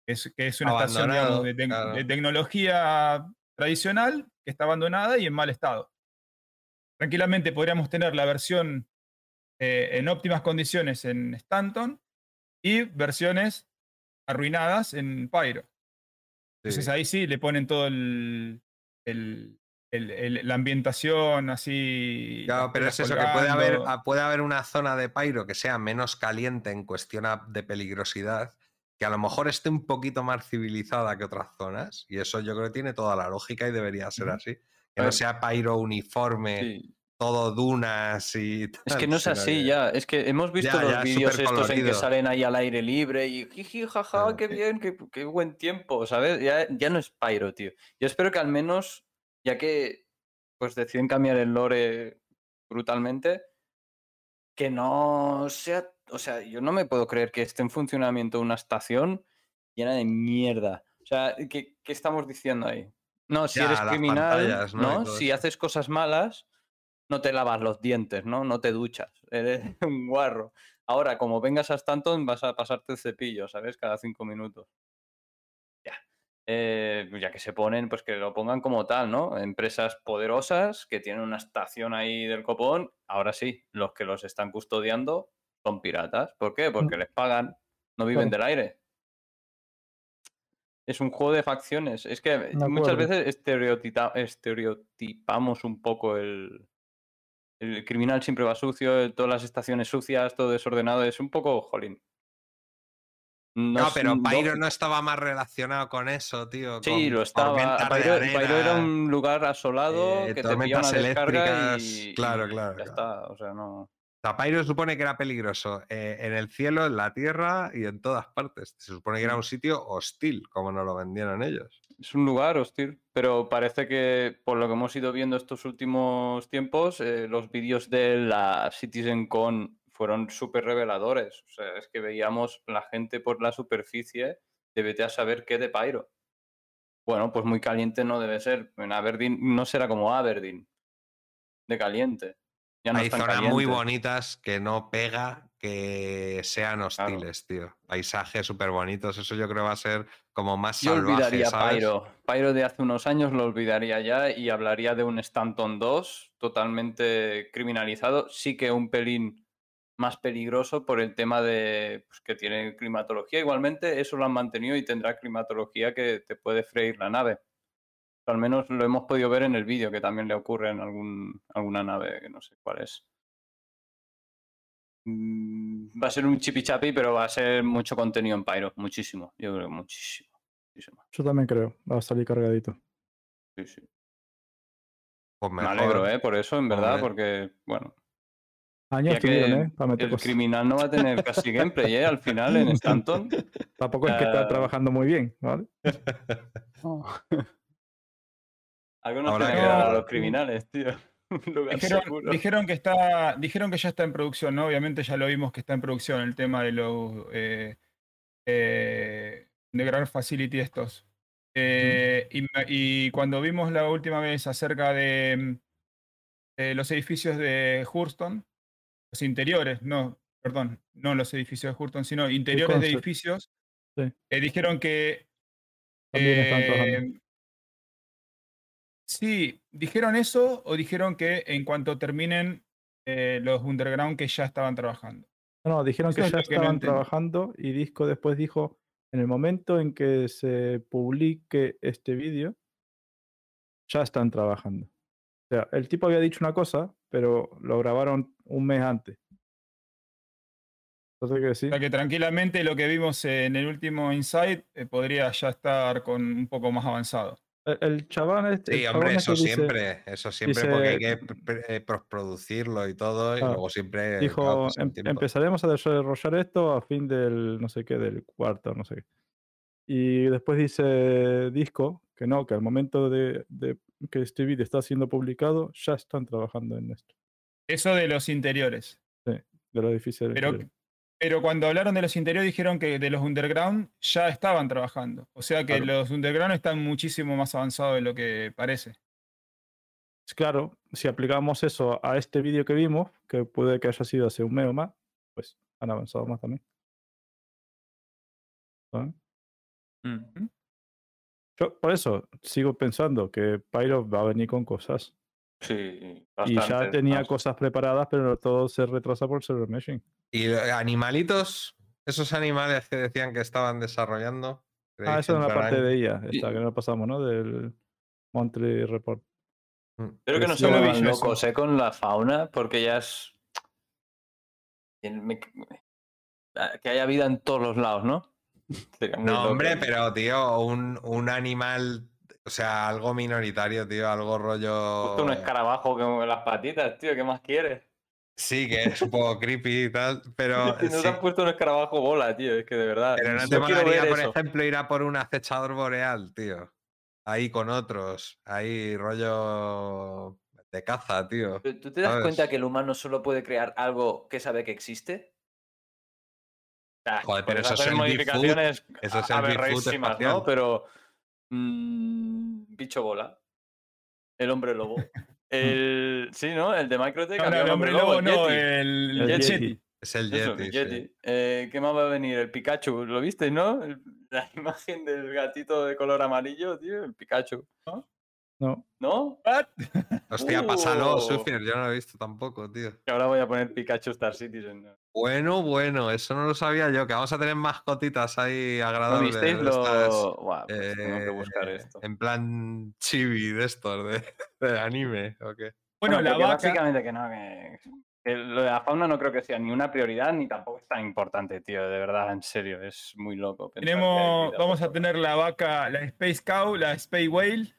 que es, que es una estación digamos, Abandonado, de, tec- claro. de tecnología tradicional que está abandonada y en mal estado. Tranquilamente podríamos tener la versión eh, en óptimas condiciones en Stanton y versiones arruinadas en Pyro. Entonces Sí. ahí sí le ponen todo el, el- el- el- la ambientación así. Claro, pero es eso, que puede haber, ah, puede haber una zona de Pyro que sea menos caliente en cuestión a- de peligrosidad, que a lo mejor esté un poquito más civilizada que otras zonas, y eso yo creo que tiene toda la lógica y debería ser Ujú. así. Que no sea Pyro uniforme, Sí. todo dunas y [laughs] Es que tal, no es así que- ya. Es que hemos visto Ya, los ya, vídeos estos en que salen ahí al aire libre y jiji, jaja, qué bien, qué, qué buen tiempo, ¿sabes? Ya, ya no es Pyro, tío. Yo espero que al menos, ya que pues deciden cambiar el lore brutalmente, que no sea. O sea, yo no me puedo creer que esté en funcionamiento una estación llena de mierda. O sea, ¿qué, qué estamos diciendo ahí? No, si Ya, eres criminal, ¿no? Si haces cosas malas, no te lavas los dientes, ¿no? No te duchas. [laughs] Eres un guarro. Ahora, como vengas a Stanton, vas a pasarte el cepillo, ¿sabes? Cada cinco minutos. Ya. Eh, pues ya que se ponen, pues que lo pongan como tal, ¿no? Empresas poderosas que tienen una estación ahí del copón. Ahora sí, los que los están custodiando son piratas. ¿Por qué? Porque les pagan, no viven del aire. Es un juego de facciones. Es que muchas veces estereotipamos un poco el, el criminal siempre va sucio, todas las estaciones sucias, todo desordenado. Es un poco, jolín. No, pero Pyro no estaba más relacionado con eso, tío. Sí, con lo estaba. Pyro, era un lugar asolado eh, que te pilla una descarga y, claro, y claro, ya claro. está. O sea, no. O sea, Pyro supone que era peligroso eh, en el cielo, en la tierra y en todas partes. Se supone que era un sitio hostil, como nos lo vendieron ellos. Es un lugar hostil, pero parece que por lo que hemos ido viendo estos últimos tiempos, eh, los vídeos de la CitizenCon fueron súper reveladores. O sea, es que veíamos la gente por la superficie de vete a saber qué de Pyro. Bueno, pues muy caliente no debe ser. En Aberdeen no será como Aberdeen, de caliente. Ya no Hay zonas muy bonitas que no pega que sean hostiles, tío. Paisajes súper bonitos. Eso yo creo va a ser como más Yo salvaje, olvidaría ¿sabes? Pyro. Pyro de hace unos años lo olvidaría ya y hablaría de un Stanton 2 totalmente criminalizado. Sí que un pelín más peligroso por el tema de pues, que tiene climatología. Igualmente, eso lo han mantenido y tendrá climatología que te puede freír la nave. Al menos lo hemos podido ver en el vídeo, que también le ocurre en algún, alguna nave, que no sé cuál es. Mm, Va a ser un chipichapi, pero va a ser mucho contenido en Pyro. Muchísimo. Yo creo muchísimo. muchísimo. Yo también creo. Va a salir cargadito. Sí, sí. Pues Me alegro, ¿eh? Por eso, en verdad, Hombre. porque, bueno, Años Ya que tuvieron, ¿eh? Para meter el cosas. criminal no va a tener casi gameplay, ¿eh? Al final, en Stanton. [laughs] Tampoco es que está Ah. trabajando muy bien, ¿vale? [laughs] Algo nos tiene que dar a los criminales, tío. [laughs] Dijeron, que está, dijeron que ya está en producción, ¿no? Obviamente ya lo vimos que está en producción el tema de los eh, eh, de Ground Facility estos. Eh, y, cuando vimos la última vez acerca de, mm, de los edificios de Hurston, los interiores, no, perdón, no los edificios de Hurston, sino interiores de edificios, Sí. eh, dijeron que Sí, ¿dijeron eso o dijeron que en cuanto terminen eh, los underground que ya estaban trabajando? No, no, dijeron Eso que es ya lo que no estaban trabajando y Disco después dijo, en el momento en que se publique este vídeo, ya están trabajando. O sea, el tipo había dicho una cosa, pero lo grabaron un mes antes. Entonces, que sí. O sea que tranquilamente lo que vimos en el último Insight eh, podría ya estar con un poco más avanzado. El, chabón este. Sí, chabón hombre, eso dice- siempre, eso siempre, porque hay dice- que pr- eh, postproducirlo y todo, y Claro, luego siempre claro, Dijo, "Em- empezaremos a desarrollar esto a fin del, no sé qué, del cuarto, no sé qué. Y después dice Disco que no, que al momento de, de que este vídeo está siendo publicado, ya están trabajando en esto, Eso de los interiores. de los edificios. del Pero, interior. Pero cuando hablaron de los interiores dijeron que de los underground ya estaban trabajando. O sea que Claro. los underground están muchísimo más avanzados de lo que parece. Claro, si aplicamos eso a este vídeo que vimos, que puede que haya sido hace un mes o más, pues han avanzado más también. ¿Saben? Mm. Yo por eso sigo pensando que Pyro va a venir con cosas. Sí, Y ya tenía cosas preparadas, pero todo se retrasa por server meshing. Y eh, animalitos, esos animales que decían que estaban desarrollando. Ah, ¿creéis eso en la parte de ella, esta que no pasamos, ¿no? Del Monthly Report. Mm. Espero que no se vuelvan locos eh, con la fauna, porque ya es. ah, Que haya vida en todos los lados, ¿no? [laughs] No, hombre, pero tío, un, un animal, o sea, algo minoritario, tío, algo rollo. Justo un escarabajo que mueve las patitas, tío, ¿qué más quieres? Sí, que es un poco creepy y tal, pero. [laughs] No sí. te has puesto un escarabajo bola, tío, es que de verdad. Pero no te molaría, por eso. ejemplo, ir a por un acechador boreal, tío. Ahí con otros, ahí rollo de caza, tío. ¿Tú te das ¿sabes? cuenta que el humano solo puede crear algo que sabe que existe? O sea, Joder, pero eso es hacer modificaciones eso es el. ¿no? Pero mm, bicho bola, el hombre lobo, [laughs] el sí, ¿no? El de Microtech, No, el hombre lobo, el no, el, El el Yeti. Yeti. Es el Yeti. el sí. Yeti. Eh, ¿Qué más va a venir? El Pikachu, ¿lo viste, no? La [laughs] imagen del gatito de color amarillo, tío, el Pikachu. No, ¿No? What? [laughs] Hostia, pásalo, Uh. Sufier, yo no lo he visto tampoco, tío. Que ahora voy a poner Pikachu Star Citizen. ¿no? Bueno, bueno, eso no lo sabía yo, que vamos a tener mascotitas ahí ¿No agradables. visteis de lo...? estas, Buah, pues tengo que buscar eh, esto. En plan chibi de estos, de, [laughs] de anime, ¿o qué? Bueno, la porque vaca. Básicamente que no, que, que lo de la fauna no creo que sea ni una prioridad ni tampoco es tan importante, tío. De verdad, en serio, es muy loco. Tenemos, vamos a tener la vaca, la Space Cow, la Space Whale,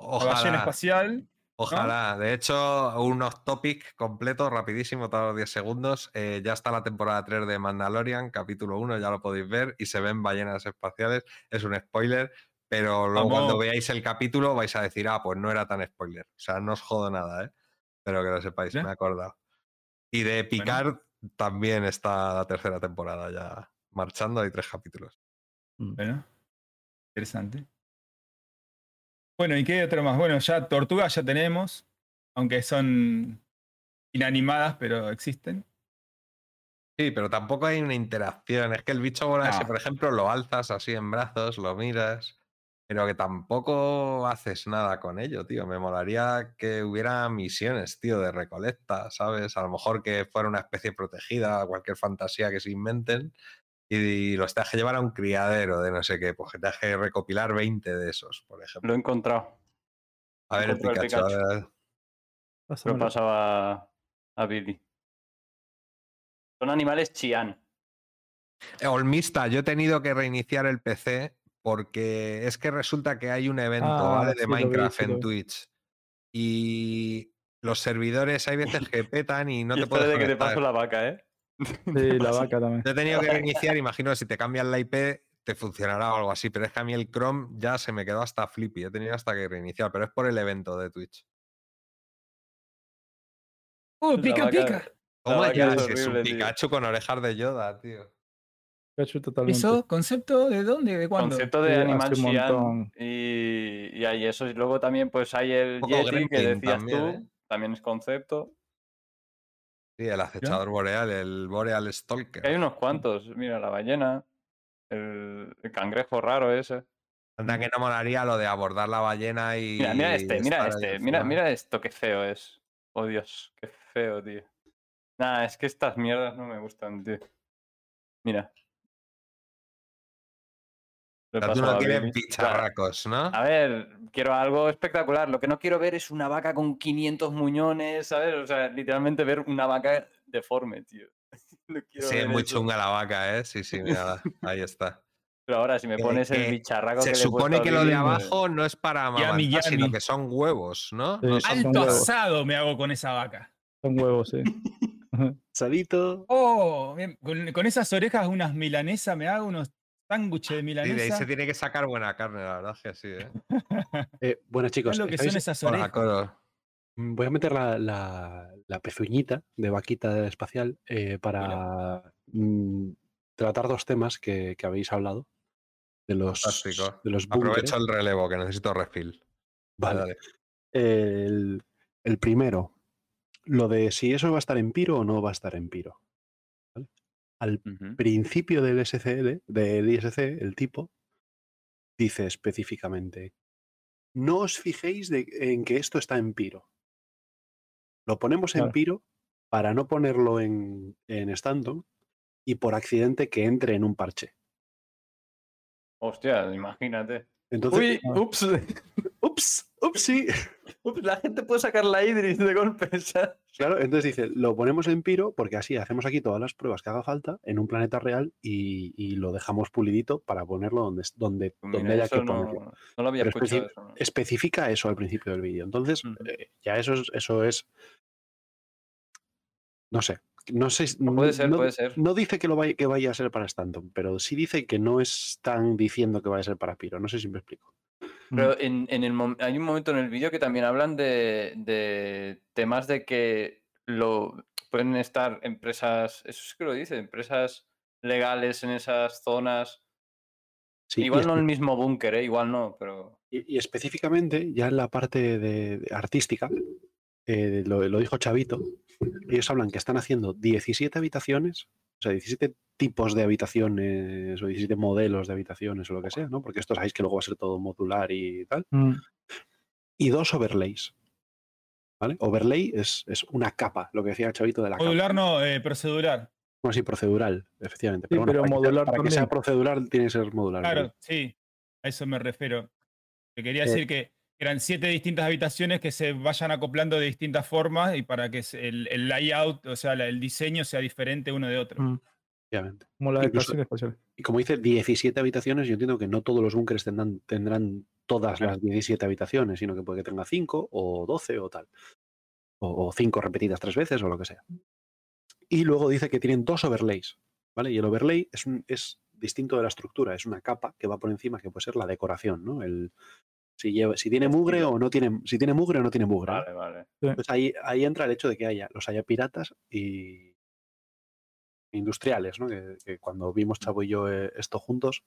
la ballena Ojalá, espacial. ojalá. De hecho, un off topic completo, rapidísimo, todos los 10 segundos. Eh, ya está la temporada 3 de Mandalorian, capítulo 1, ya lo podéis ver, y se ven ballenas espaciales. Es un spoiler, pero luego cuando veáis el capítulo vais a decir, ah, pues no era tan spoiler. O sea, no os jodo nada, ¿eh? Pero que lo sepáis, me he acordado. Y de Picard también está la tercera temporada ya marchando, hay tres capítulos. Bueno, interesante. Bueno, ¿y qué otro más? Bueno, ya tortugas ya tenemos, aunque son inanimadas, pero existen. Sí, pero tampoco hay una interacción. Es que el bicho No. por ejemplo, lo alzas así en brazos, lo miras, pero que tampoco haces nada con ello, tío. Me molaría que hubiera misiones, tío, de recolecta, ¿sabes? A lo mejor que fuera una especie protegida, cualquier fantasía que se inventen, y los tengas que llevar a un criadero de no sé qué, pues que tengas que recopilar 20 de esos, por ejemplo. Lo he encontrado. A ver el encontrado el Pikachu, a Pikachu. ver. Lo pasaba a Billy. Son animales chián. Eh, Olmista, yo he tenido que reiniciar el PC porque es que resulta que hay un evento, Ah, ¿vale? sí De vi, Minecraft sí en. Twitch. Y los servidores hay veces que petan y no [laughs] y te puedes de que te paso la vaca, ¿eh? Sí, la vaca también. Yo he tenido que reiniciar, imagino que si te cambias la IP te funcionará o algo así, pero es que a mí el Chrome ya se me quedó hasta flippy, he tenido hasta que reiniciar, pero es por el evento de Twitch. ¡Uh, pica, vaca- pica! la ¿Cómo vaca ya? es es un tío. Pikachu con orejas de Yoda, tío. Pikachu totalmente. ¿Eso? ¿Concepto de dónde? ¿De cuándo? Concepto de Sí, animal montón. Y, y hay eso. Y luego también pues hay el Yeti que decías también, tú. ¿eh? También es concepto. Sí, el acechador boreal, el Boreal Stalker. Hay unos cuantos. Mira, la ballena. El, el cangrejo raro ese. Anda que no molaría lo de abordar la ballena y. Mira, mira este, mira este. Mira, mira esto, qué feo es. Oh Dios, qué feo, tío. Nah, es que estas mierdas no me gustan, tío. Mira. Tú no a quieres Billy. bicharracos, ¿no? A ver, quiero algo espectacular. Lo que no quiero ver es una vaca con 500 muñones, ¿sabes? O sea, literalmente ver una vaca deforme, tío. [laughs] No Sí, es muy eso. chunga la vaca, ¿eh? Sí, sí, mira, ahí está. [laughs] Pero ahora, si me pones el bicharraco Se que supone que lo de abajo no es para amamantar, sino que son huevos, ¿no? Sí, No son Alto huevos. asado me hago con esa vaca. Son huevos, sí. [laughs] Salito. Oh, bien, con, con esas orejas unas milanesas me hago unos sándwiches de Sí, de ahí milanesa. se tiene que sacar buena carne, la verdad es que sí, ¿eh? [laughs] Eh, bueno, chicos, ¿Sabes lo que ¿estáis- son esas Hola, orejas? Coro. Mm, Voy a meter la, la- la pezuñita de vaquita espacial eh, para mm, tratar dos temas que, que habéis hablado. De los, Fantástico. de los búnkeres. Aprovecho el relevo, que necesito refill. Vale. El primero, lo de si eso va a estar en Piro o no va a estar en Piro. Al principio del SCL, del ISC, el tipo, dice específicamente, no os fijéis de- en que esto está en Piro. Lo ponemos en. Piro para no ponerlo en, en Stanton y por accidente que entre en un parche. Hostia, imagínate. Entonces, Uy, ah. ups, [laughs] ups, ups, sí. [laughs] ups, la gente puede sacar la Idris de golpe. ¿sabes? Claro, entonces dice, lo ponemos en Piro porque así hacemos aquí todas las pruebas que haga falta en un planeta real y, y lo dejamos pulidito para ponerlo donde, donde, Pues donde haya que no, ponerlo. no lo había Pero escuchado. especi- eso, ¿no? Especifica eso al principio del vídeo. Entonces, eh, ya eso es, eso es. No sé. No sé. si- Puede ser, no, puede ser. no dice que lo vaya, que vaya a ser para Stanton, pero sí dice que no están diciendo que vaya a ser para Piro. No sé si me explico. Pero en, en el hay un momento en el vídeo que también hablan de, de temas de que lo pueden estar empresas, eso es que lo dice, empresas legales en esas zonas. Sí, igual no en el mismo búnker, ¿eh? igual no, pero Y, y específicamente, ya en la parte de, de artística, eh, lo, lo dijo Chavito, ellos hablan que están haciendo 17 habitaciones, o sea, 17 tipos de habitaciones o 17 modelos de habitaciones o lo que sea, ¿no? Porque esto sabéis que luego va a ser todo modular y tal. Mm, Y dos overlays. ¿Vale? Overlay es, es una capa, lo que decía Chavito de la capa. Modular no, eh, procedural. Bueno, sí, procedural, efectivamente. Sí, bueno, pero para que sea- modular para que sea procedural tiene que ser modular. ¿no? Claro, sí. A eso me refiero. Que quería Eh. decir que eran siete distintas habitaciones que se vayan acoplando de distintas formas y para que el, el layout, o sea, el diseño sea diferente uno de otro. mm, Efectivamente. Como la Incluso-. Y como dice, 17 habitaciones, yo entiendo que no todos los búnkeres tendrán, tendrán todas Claro. las 17 habitaciones, sino que puede que tenga 5 o 12 o tal. O 5 repetidas tres veces o lo que sea. Y luego dice que tienen dos overlays, ¿vale? Y el overlay es, un- es distinto de la estructura, es una capa que va por encima, que puede ser la decoración, ¿no? El, si, lleva, si tiene mugre o no tiene, si tiene mugre o no tiene mugre. vale, vale. Pues ahí, ahí entra el hecho de que haya, los haya piratas y industriales, ¿no? Que, que cuando vimos Chavo y yo eh, esto juntos,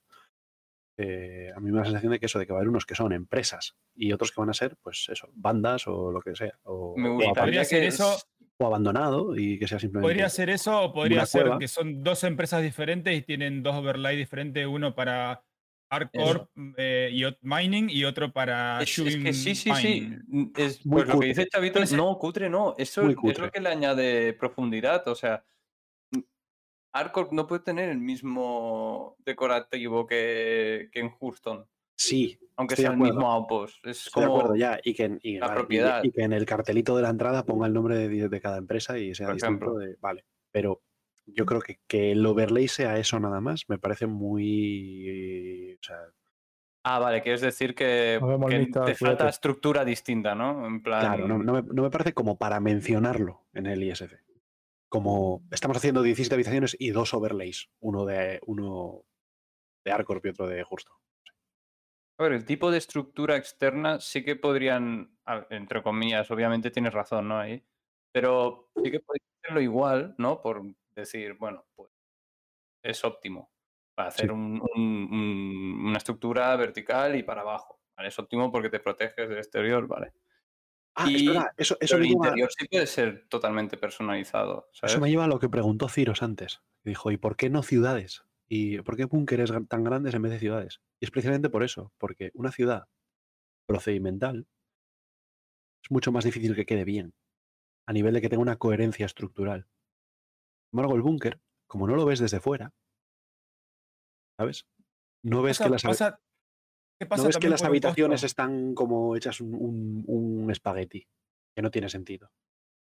eh, a mí me da la sensación de que eso, de que va a haber unos que son empresas y otros que van a ser, pues eso, bandas o lo que sea. O, Me gustaría ser eso- es- o abandonado y que sea simplemente. Podría ser eso o podría ser cueva. que son dos empresas diferentes y tienen dos overlays diferentes, uno para hardcore eh, y mining y otro para Es, es shooting que sí, sí, sí. mining. n- Es, Muy pues lo que dice Chavito, Ese- no, cutre no. Eso Muy es cutre. lo que le añade profundidad. O sea, mm, Hardcore no puede tener el mismo decorativo que, que en Houston, Sí, aunque sea el mismo outpost. Es estoy de como. acuerdo ya. Y que, en- y, la vale, y- propiedad. y que en el cartelito de la entrada ponga el nombre de, de cada empresa y sea Por distinto ejemplo. de. Vale. Pero yo creo que, que el overlay sea eso nada más, me parece muy. O sea, Ah, vale, quieres decir que, te falta estructura distinta, ¿no? En plan. Claro, no, no me, no me parece como para mencionarlo en el ISF. Como estamos haciendo 17 habitaciones y dos overlays, uno de uno de Arcorp y otro de Justo. A ver, el tipo de estructura externa sí que podrían, entre comillas, obviamente tienes razón, ¿no? Ahí, pero sí que podrían hacerlo igual, ¿no? Por decir, bueno, pues es óptimo para hacer Sí. un- un- un- una estructura vertical y para abajo. ¿vale? Es óptimo porque te proteges del exterior, ¿vale? Ah, Y- espera, eso, eso, Pero me el lleva, interior sí puede ser totalmente personalizado, ¿sabes? eso me lleva a lo que preguntó Ciros antes. Dijo, ¿y por qué no ciudades? ¿Y por qué búnkeres tan grandes en vez de ciudades? Y es precisamente por eso, porque una ciudad procedimental es mucho más difícil que quede bien, a nivel de que tenga una coherencia estructural. Sin embargo, el búnker, como no lo ves desde fuera, ¿sabes? No ves Pasa- que las, pasa- ¿qué no ves que las habitaciones están como hechas un, un- un espagueti, que no tiene sentido,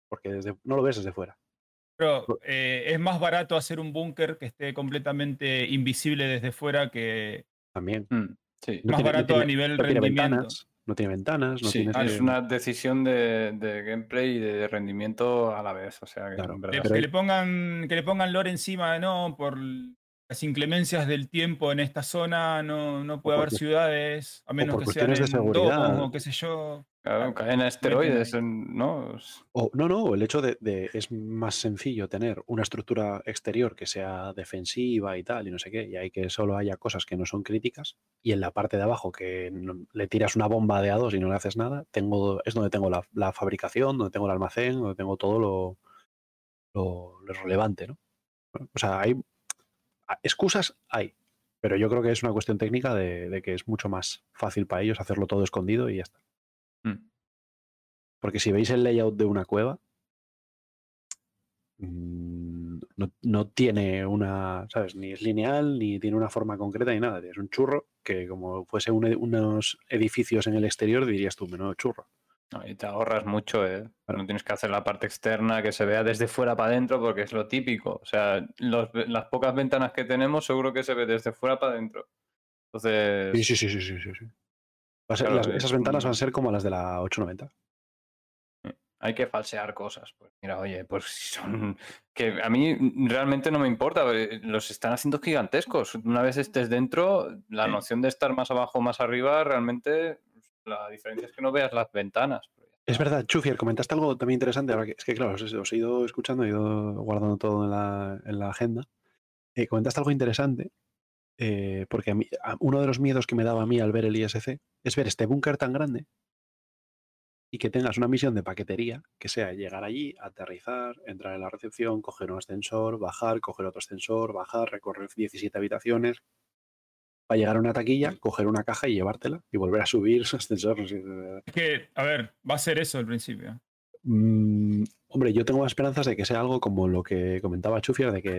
porque desde, no lo ves desde fuera. Pero eh, es más barato hacer un búnker que esté completamente invisible desde fuera que También. Mm, sí. No más tiene- no barato tiene- a nivel rendimiento. ventanas, no tiene ventanas, no Sí, tiene... es eh, una decisión de, de gameplay y de rendimiento a la vez, o sea, que Claro, que, le pongan, que le pongan lore encima, no, por las inclemencias del tiempo en esta zona, no, no puede haber ciudades, a menos que sean de en seguridad. domos o qué sé yo. Claro, caen a esteroides, ¿no? O, no, no, el hecho de, de- es más sencillo tener una estructura exterior que sea defensiva y tal, y no sé qué, y hay que solo haya cosas que no son críticas, y en la parte de abajo que no- le tiras una bomba de A2 y no le haces nada, tengo, es donde tengo la, la fabricación, donde tengo el almacén, donde tengo todo lo, lo, lo relevante, ¿no? O sea, hay excusas hay, pero yo creo que es una cuestión técnica de, de que es mucho más fácil para ellos hacerlo todo escondido y ya está. Mm. Porque si veis el layout de una cueva, mm, no, no tiene una, ¿sabes? Ni es lineal, ni tiene una forma concreta, ni nada. Es un churro que como fuese un unos edificios en el exterior, dirías tú, menudo churro. No, y te ahorras mucho, ¿eh? Claro. No tienes que hacer la parte externa que se vea desde fuera para adentro porque es lo típico. O sea, los- las pocas ventanas que tenemos seguro que se ve desde fuera para adentro. Entonces, sí, sí, sí, sí, sí, sí. Va a ser- Claro, las- es esas ventanas van a ser como las de la 890. hay que falsear cosas. Pues mira, oye, pues [laughs] son que a mí realmente no me importa, eh, los están haciendo gigantescos. Una vez estés dentro, la noción de estar más abajo o más arriba, realmente la diferencia es que no veas las ventanas. Ya Es verdad, Chufier, comentaste algo también interesante. Ahora que, es que, claro, os, os he ido escuchando, he ido guardando todo en la, en la agenda. Eh, comentaste algo interesante, eh, porque a mí, a- uno de los miedos que me daba a mí al ver el ISC es ver este búnker tan grande y que tengas una misión de paquetería, que sea llegar allí, aterrizar, entrar en la recepción, coger un ascensor, bajar, coger otro ascensor, bajar, recorrer 17 habitaciones, para llegar a una taquilla, coger una caja y llevártela y volver a subir [laughs] su ascensor. Es que, a ver, va a ser eso al principio. Mm, hombre, yo tengo esperanzas de que sea algo como lo que comentaba Chufier, de que,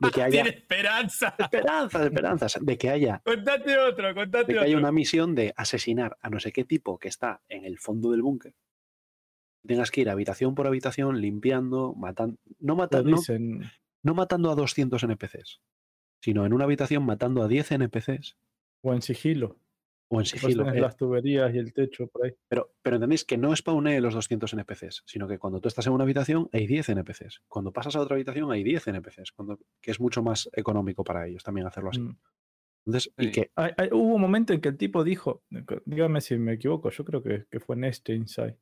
de que [laughs] haya Tiene esperanza. esperanzas, esperanzas, de que haya, Contate otro, de contate que haya una misión de asesinar a no sé qué tipo que está en el fondo del búnker. Tengas que ir habitación por habitación limpiando, matando, no, Lo mata- no, no matando a 200 NPCs, sino en una habitación matando a 10 NPCs O en sigilo. O en [laughs] sigilo. eh, las tuberías y el techo por ahí. Pero, pero entendéis que no spawné los 200 NPCs, sino que cuando tú estás en una habitación hay 10 NPCs. Cuando pasas a otra habitación hay 10 NPCs, cuando, que es mucho más económico para ellos también hacerlo así. Mm. Entonces, y que Hay- hay- hubo un momento en que el tipo dijo, dígame si me equivoco, yo creo que, que fue en este Inside,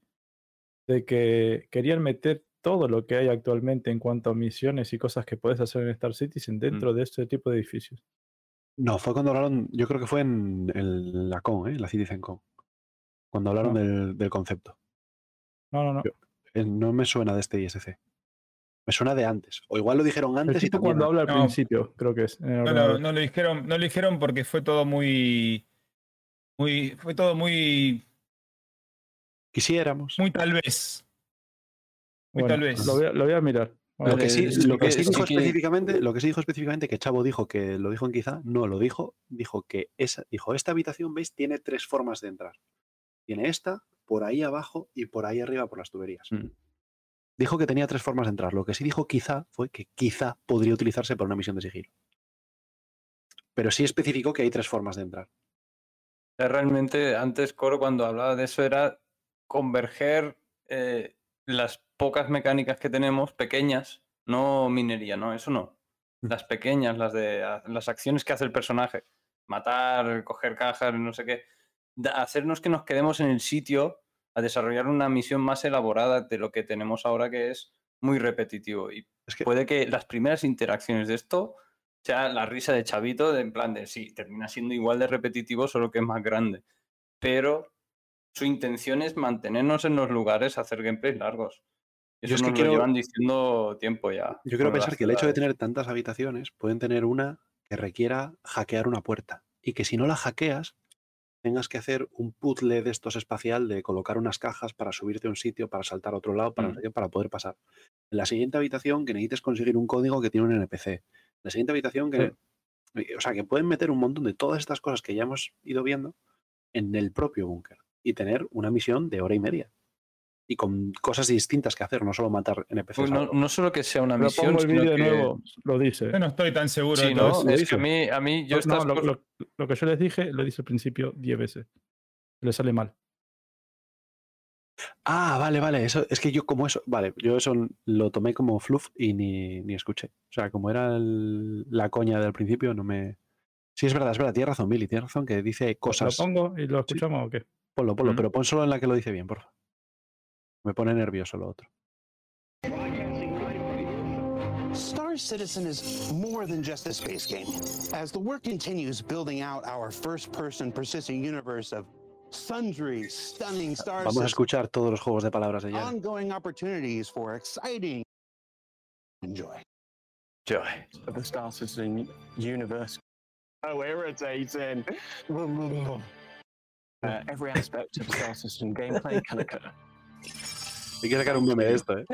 de que querían meter todo lo que hay actualmente en cuanto a misiones y cosas que puedes hacer en Star Citizen dentro de este tipo de edificios. No, fue cuando hablaron, yo creo que fue en, la con, ¿eh? la CitizenCon, cuando hablaron No. del, del concepto. No, no, no. Yo- Eh, No me suena de este ISC. Me suena de antes. O igual lo dijeron antes y también cuando habla al No. principio, creo que es. No, lo- no lo dijeron, no lo dijeron porque fue todo muy. Muy. Fue todo muy. quisiéramos. Muy tal vez. Muy Bueno, tal vez. Lo voy a, lo voy a mirar. Lo que, sí, lo que dijo que- específicamente, lo que sí dijo específicamente, que Chavo dijo que lo dijo en quizá, no lo dijo, dijo que esa, dijo, esta habitación, veis, tiene tres formas de entrar. Tiene esta, por ahí abajo y por ahí arriba por las tuberías. Mm. Dijo que tenía tres formas de entrar. Lo que sí dijo quizá fue que quizá podría utilizarse para una misión de sigilo. Pero sí especificó que hay tres formas de entrar. realmente antes Coro cuando hablaba de eso era converger eh, las pocas mecánicas que tenemos, pequeñas, no minería, no, eso no. Mm. Las pequeñas, las de las acciones que hace el personaje. Matar, coger cajas, no sé qué. hacernos que nos quedemos en el sitio a desarrollar una misión más elaborada de lo que tenemos ahora que es muy repetitivo. Y Es que puede que las primeras interacciones de esto sea la risa de Chavito, de, en plan de sí, termina siendo igual de repetitivo, solo que es más grande. Pero su intención es mantenernos en los lugares, hacer gameplays largos. Yo Eso es que nos quiero- lo llevan diciendo tiempo ya. yo quiero pensar que el hecho de tener tantas habitaciones, pueden tener una que requiera hackear una puerta. Y que si no la hackeas, tengas que hacer un puzzle de estos espacial de colocar unas cajas para subirte a un sitio, para saltar a otro lado, para, Mm. para poder pasar. En la siguiente habitación que necesites conseguir un código que tiene un NPC. En la siguiente habitación que... O sea, que pueden meter un montón de todas estas cosas que ya hemos ido viendo en el propio búnker y tener una misión de hora y media. Y con cosas distintas que hacer, no solo matar NPCs. Pues a no, no solo que sea una misión, pongo el sino vídeo de que- nuevo, lo dice. Yo no estoy tan seguro Sí, de ¿no? Es que a mí, a mí yo No, estas lo, cosas- lo- lo que yo les dije, lo dice al principio 10 veces. Le sale mal. Ah, vale, vale. Eso, es que yo como eso, vale, yo eso lo tomé como fluff y ni, ni escuché. O sea, como era el- la coña del principio, no me... Sí, es verdad, es verdad, tienes razón, Billy, tienes razón que dice cosas. ¿Lo pongo y lo escuchamos o qué? Ponlo, ponlo, Mm. pero pon solo en la que lo dice bien, porfa. Me pone nervioso lo otro. Star Citizen is more than just a space game. As the work continues building out our first person persistent universe of sundry stunning star Vamos a escuchar todos los juegos de palabras de Jan. ongoing opportunities for exciting enjoy. Joy. of the Star Citizen universe. Oh, irritating. [laughs] uh, every aspect of Star Citizen gameplay can occur. Hay que sacar un meme de esto, ¿eh?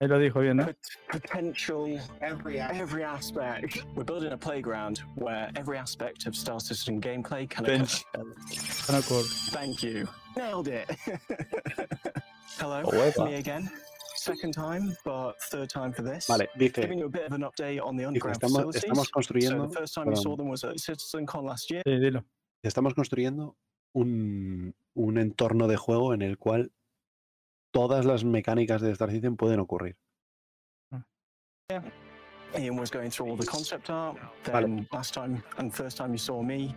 Ahí lo dijo bien, ¿no? pot- potential, every every aspect. We're building a playground where every aspect of Star Citizen gameplay can occur. Están. Thank you. Nailed it. [laughs] Hello, However- me again. Second time, but third time for this. Vale, dice, Giving you a bit of an update on the dice, underground estamos, facilities. estamos So the first time you saw them was at CitizenCon last year. Sí, dilo. estamos construyendo un, un entorno de juego en el cual todas las mecánicas de Star Citizen pueden ocurrir. Ian was going through all the concept art. Then last time and first time you saw me.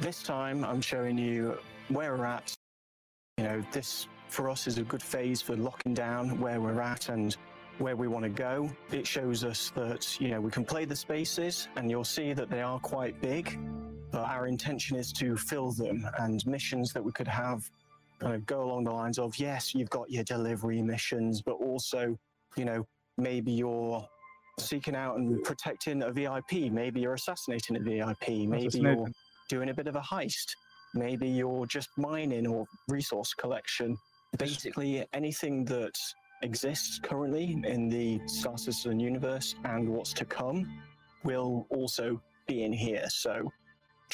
This time I'm showing you where we're at. You know, this for us is a good phase for locking down where we're at and where we want to go. It shows us that, you know, we can play the spaces and you'll see that they are quite big, but our intention is to fill them and missions that we could have kind of go along the lines of yes, you've got your delivery missions, but also, you know, maybe you're seeking out and protecting a VIP. Maybe you're assassinating a VIP. Maybe you're doing a bit of a heist. Maybe you're just mining or resource collection. Basically, anything that exists currently in the Star Citizen universe and what's to come will also be in here. So,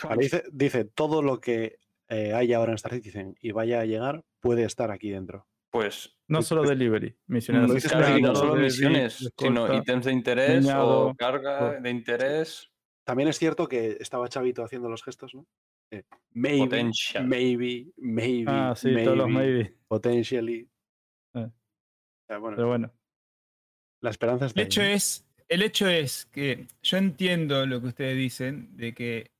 Vale, dice, dice, todo lo que eh, hay ahora en Star Citizen y vaya a llegar puede estar aquí dentro. Pues No solo delivery, misiones dices claro, no solo de- de- misiones, de sino ítems de interés leñado, o carga de interés. También es cierto que estaba Chavito haciendo los gestos, ¿no? Eh, maybe, Potential. maybe, maybe, Ah, sí, todos los maybe. potentially. Eh. Bueno, Pero bueno, la esperanza está El ahí, hecho ¿no? es, el hecho es que yo entiendo lo que ustedes dicen, de que,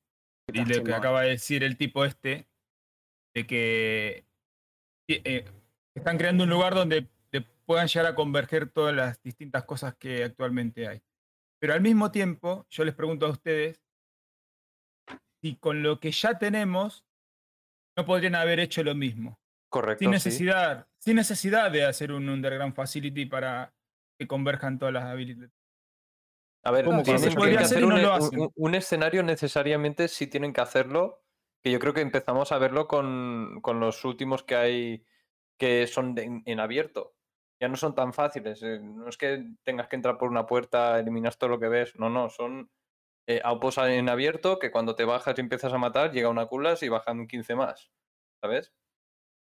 y lo que acaba de decir el tipo este, de que eh, están creando un lugar donde de- puedan llegar a converger todas las distintas cosas que actualmente hay. Pero al mismo tiempo, yo les pregunto a ustedes si con lo que ya tenemos no podrían haber hecho lo mismo. Correcto. Sin sí. necesidad, sin necesidad de hacer un underground facility para que converjan todas las habilidades. A ver, se que podría hacer no un, lo un- hacen. un- un escenario necesariamente sí tienen que hacerlo, que yo creo que empezamos a verlo con, con los últimos que hay que son de- en, en abierto. Ya no son tan fáciles. eh, No es que tengas que entrar por una puerta, eliminas todo lo que ves. No, no, son eh, aupos en abierto que cuando te bajas y empiezas a matar, llega una culas y bajan 15 más. ¿Sabes?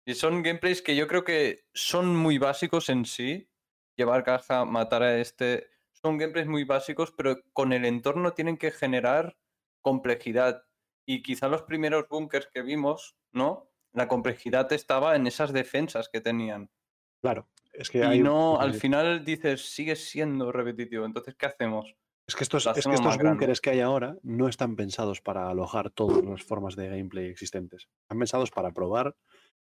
Y son gameplays que yo creo que son muy básicos en sí. Llevar caja, matar a este. Son gameplays muy básicos, pero con el entorno tienen que generar complejidad. Y quizá los primeros bunkers que vimos, ¿no? La complejidad estaba en esas defensas que tenían. Claro, es que Y hay. no, al final dices, sigue siendo repetitivo. Entonces, ¿qué hacemos? Es que estos, es que estos búnkeres que hay ahora no están pensados para alojar todas las formas de gameplay existentes. Están pensados para probar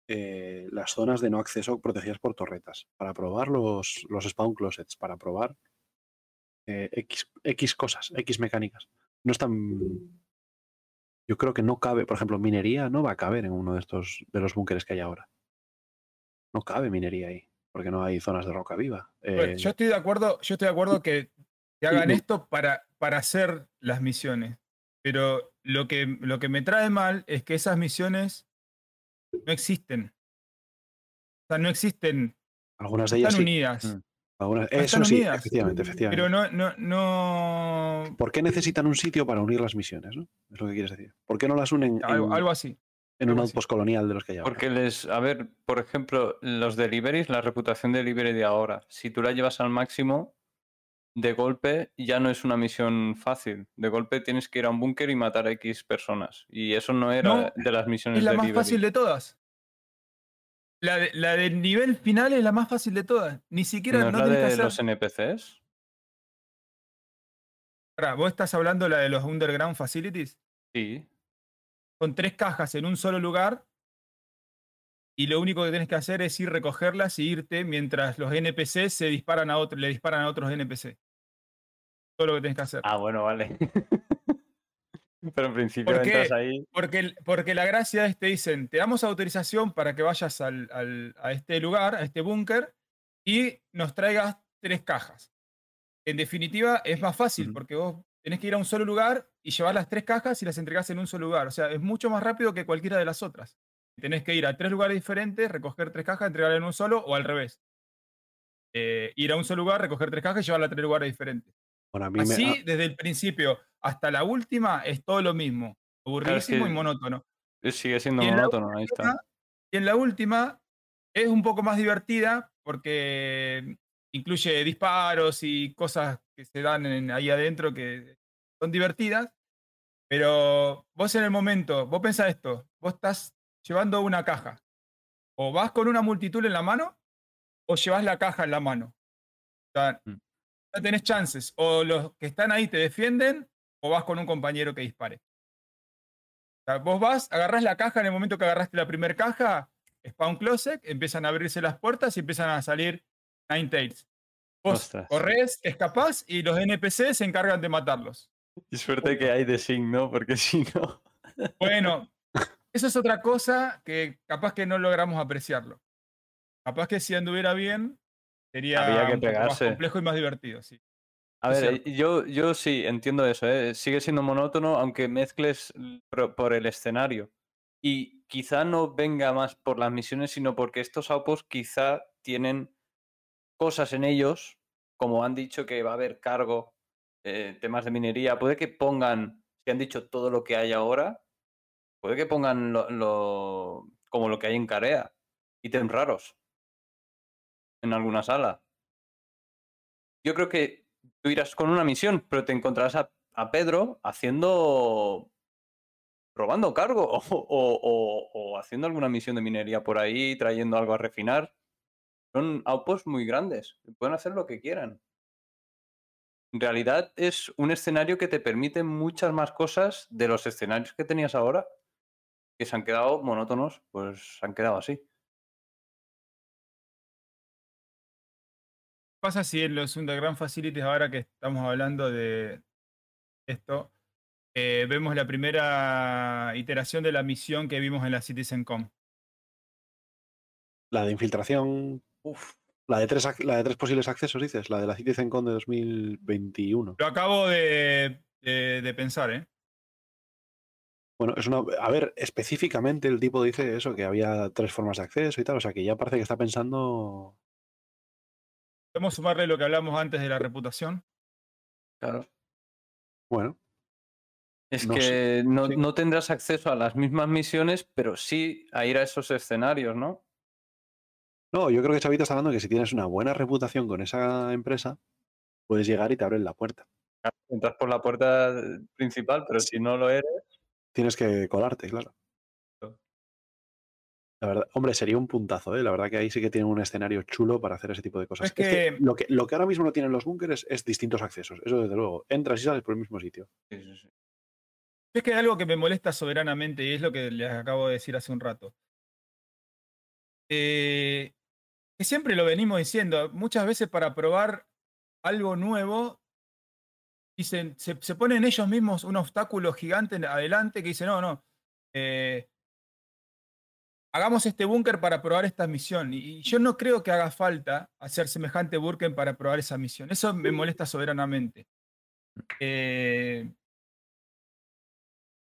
eh, las zonas de no acceso protegidas por torretas, para probar los, los spawn closets, para probar eh, X, X cosas, X mecánicas. No están. Yo creo que no cabe, por ejemplo, minería no va a caber en uno de estos de los búnkeres que hay ahora. No cabe minería ahí, porque no hay zonas de roca viva. Bueno, Eh, yo estoy de acuerdo, yo estoy de acuerdo que, que hagan esto para, para hacer las misiones. Pero lo que, lo que me trae mal es que esas misiones no existen. O sea, no existen, algunas de ellas están sí. unidas. Mm. Están eso sí, unidas, efectivamente, efectivamente. Pero no, no, no. ¿Por qué necesitan un sitio para unir las misiones? ¿no? Es lo que quieres decir. ¿Por qué no las unen en, Algo, algo así. en un algo outpost colonial de los que ahora? Porque les, a ver, por ejemplo, los deliveries, la reputación de delivery de ahora, si tú la llevas al máximo, de golpe ya no es una misión fácil. De golpe tienes que ir a un búnker y matar a X personas. Y eso no era No, de las misiones Es la más fácil de todas. La, de- la del nivel final es la más fácil de todas. Ni siquiera ¿No es no la tenés que de hacer. los NPCs? Pará, ¿Vos estás hablando de la de los underground facilities? Sí. Con tres cajas en un solo lugar. Y lo único que tenés que hacer es ir recogerlas y irte mientras los NPC se disparan a otro, le disparan a otros NPC. Todo lo que tenés que hacer. Ah, bueno, vale. [laughs] Pero en principio ¿Por entras ahí. Porque, porque la gracia es, te dicen, te damos autorización para que vayas al- al- a este lugar, a este búnker, y nos traigas tres cajas. En definitiva, es más fácil, porque vos tenés que ir a un solo lugar y llevar las tres cajas y las entregás en un solo lugar. O sea, es mucho más rápido que cualquiera de las otras. Tenés que ir a tres lugares diferentes, recoger tres cajas, entregarlas en un solo o al revés. eh, ir a un solo lugar, recoger tres cajas y llevarla a tres lugares diferentes. Bueno, a mí Así, desde el principio hasta la última, es todo lo mismo. Aburridísimo y monótono. Sigue siendo monótono, ahí está. Y en la última es un poco más divertida porque incluye disparos y cosas que se dan en- ahí adentro que son divertidas. Pero vos en el momento, vos pensás esto, vos estás llevando una caja. O vas con una multitud en la mano o llevas la caja en la mano. O sea, Mm. no tenés chances. O los que están ahí te defienden o vas con un compañero que dispare. O sea, vos vas, agarrás la caja en el momento que agarraste la primera caja, spawn closet, empiezan a abrirse las puertas y empiezan a salir Nine Tails. Vos Ostras. corres, escapás y los NPC se encargan de matarlos. Y suerte que hay de Sync, ¿no? Porque [laughs] si no. Bueno, eso es otra cosa que capaz que no logramos apreciarlo. Capaz que si anduviera bien, sería Había que un poco más complejo y más divertido. Sí. A ver, yo, yo sí entiendo eso, ¿eh? sigue siendo monótono, aunque mezcles por el escenario. Y quizá no venga más por las misiones, sino porque estos outposts quizá tienen cosas en ellos, como han dicho que va a haber cargo, eh, temas de minería. Puede que pongan, si han dicho todo lo que hay ahora, puede que pongan lo, lo- como lo que hay en Carea, ítems raros en alguna sala. Yo creo que tú irás con una misión, pero te encontrarás a, Pedro haciendo. robando cargo [laughs] o haciendo alguna misión de minería por ahí, trayendo algo a refinar. Son outposts muy grandes, pueden hacer lo que quieran. En realidad es un escenario que te permite muchas más cosas de los escenarios que tenías ahora, que se han quedado monótonos, pues se han quedado así. Pasa si en los Underground Facilities, ahora que estamos hablando de esto, eh, vemos la primera iteración de la misión que vimos en la CitizenCom? La de infiltración. La de, tres, la de tres posibles accesos, dices. La de la CitizenCon de 2021. Lo acabo de, de- de pensar, ¿eh? Bueno, es una. A ver, específicamente el tipo dice eso, que había tres formas de acceso y tal. O sea que ya parece que está pensando. Podemos sumarle lo que hablamos antes de la reputación. Claro. Bueno. Es No que sé, no, sí. no tendrás acceso a las mismas misiones, pero sí a ir a esos escenarios, ¿no? No, yo creo que Chavito está hablando que si tienes una buena reputación con esa empresa, puedes llegar y te abren la puerta. Entras por la puerta principal, pero si no lo eres. Tienes que colarte, claro. La verdad, hombre, sería un puntazo, ¿eh? La verdad que ahí sí que tienen un escenario chulo para hacer ese tipo de cosas. Es que- lo, que, lo que ahora mismo no tienen los búnkeres es distintos accesos. Eso desde luego. Entras y sales por el mismo sitio. Es que hay algo que me molesta soberanamente y es lo que les acabo de decir hace un rato. Eh, que siempre lo venimos diciendo, muchas veces para probar algo nuevo, dicen, se, se ponen ellos mismos un obstáculo gigante adelante que dice, no, no, eh, hagamos este búnker para probar esta misión. Y, y yo no creo que haga falta hacer semejante búnker para probar esa misión. Eso me molesta soberanamente. Eh,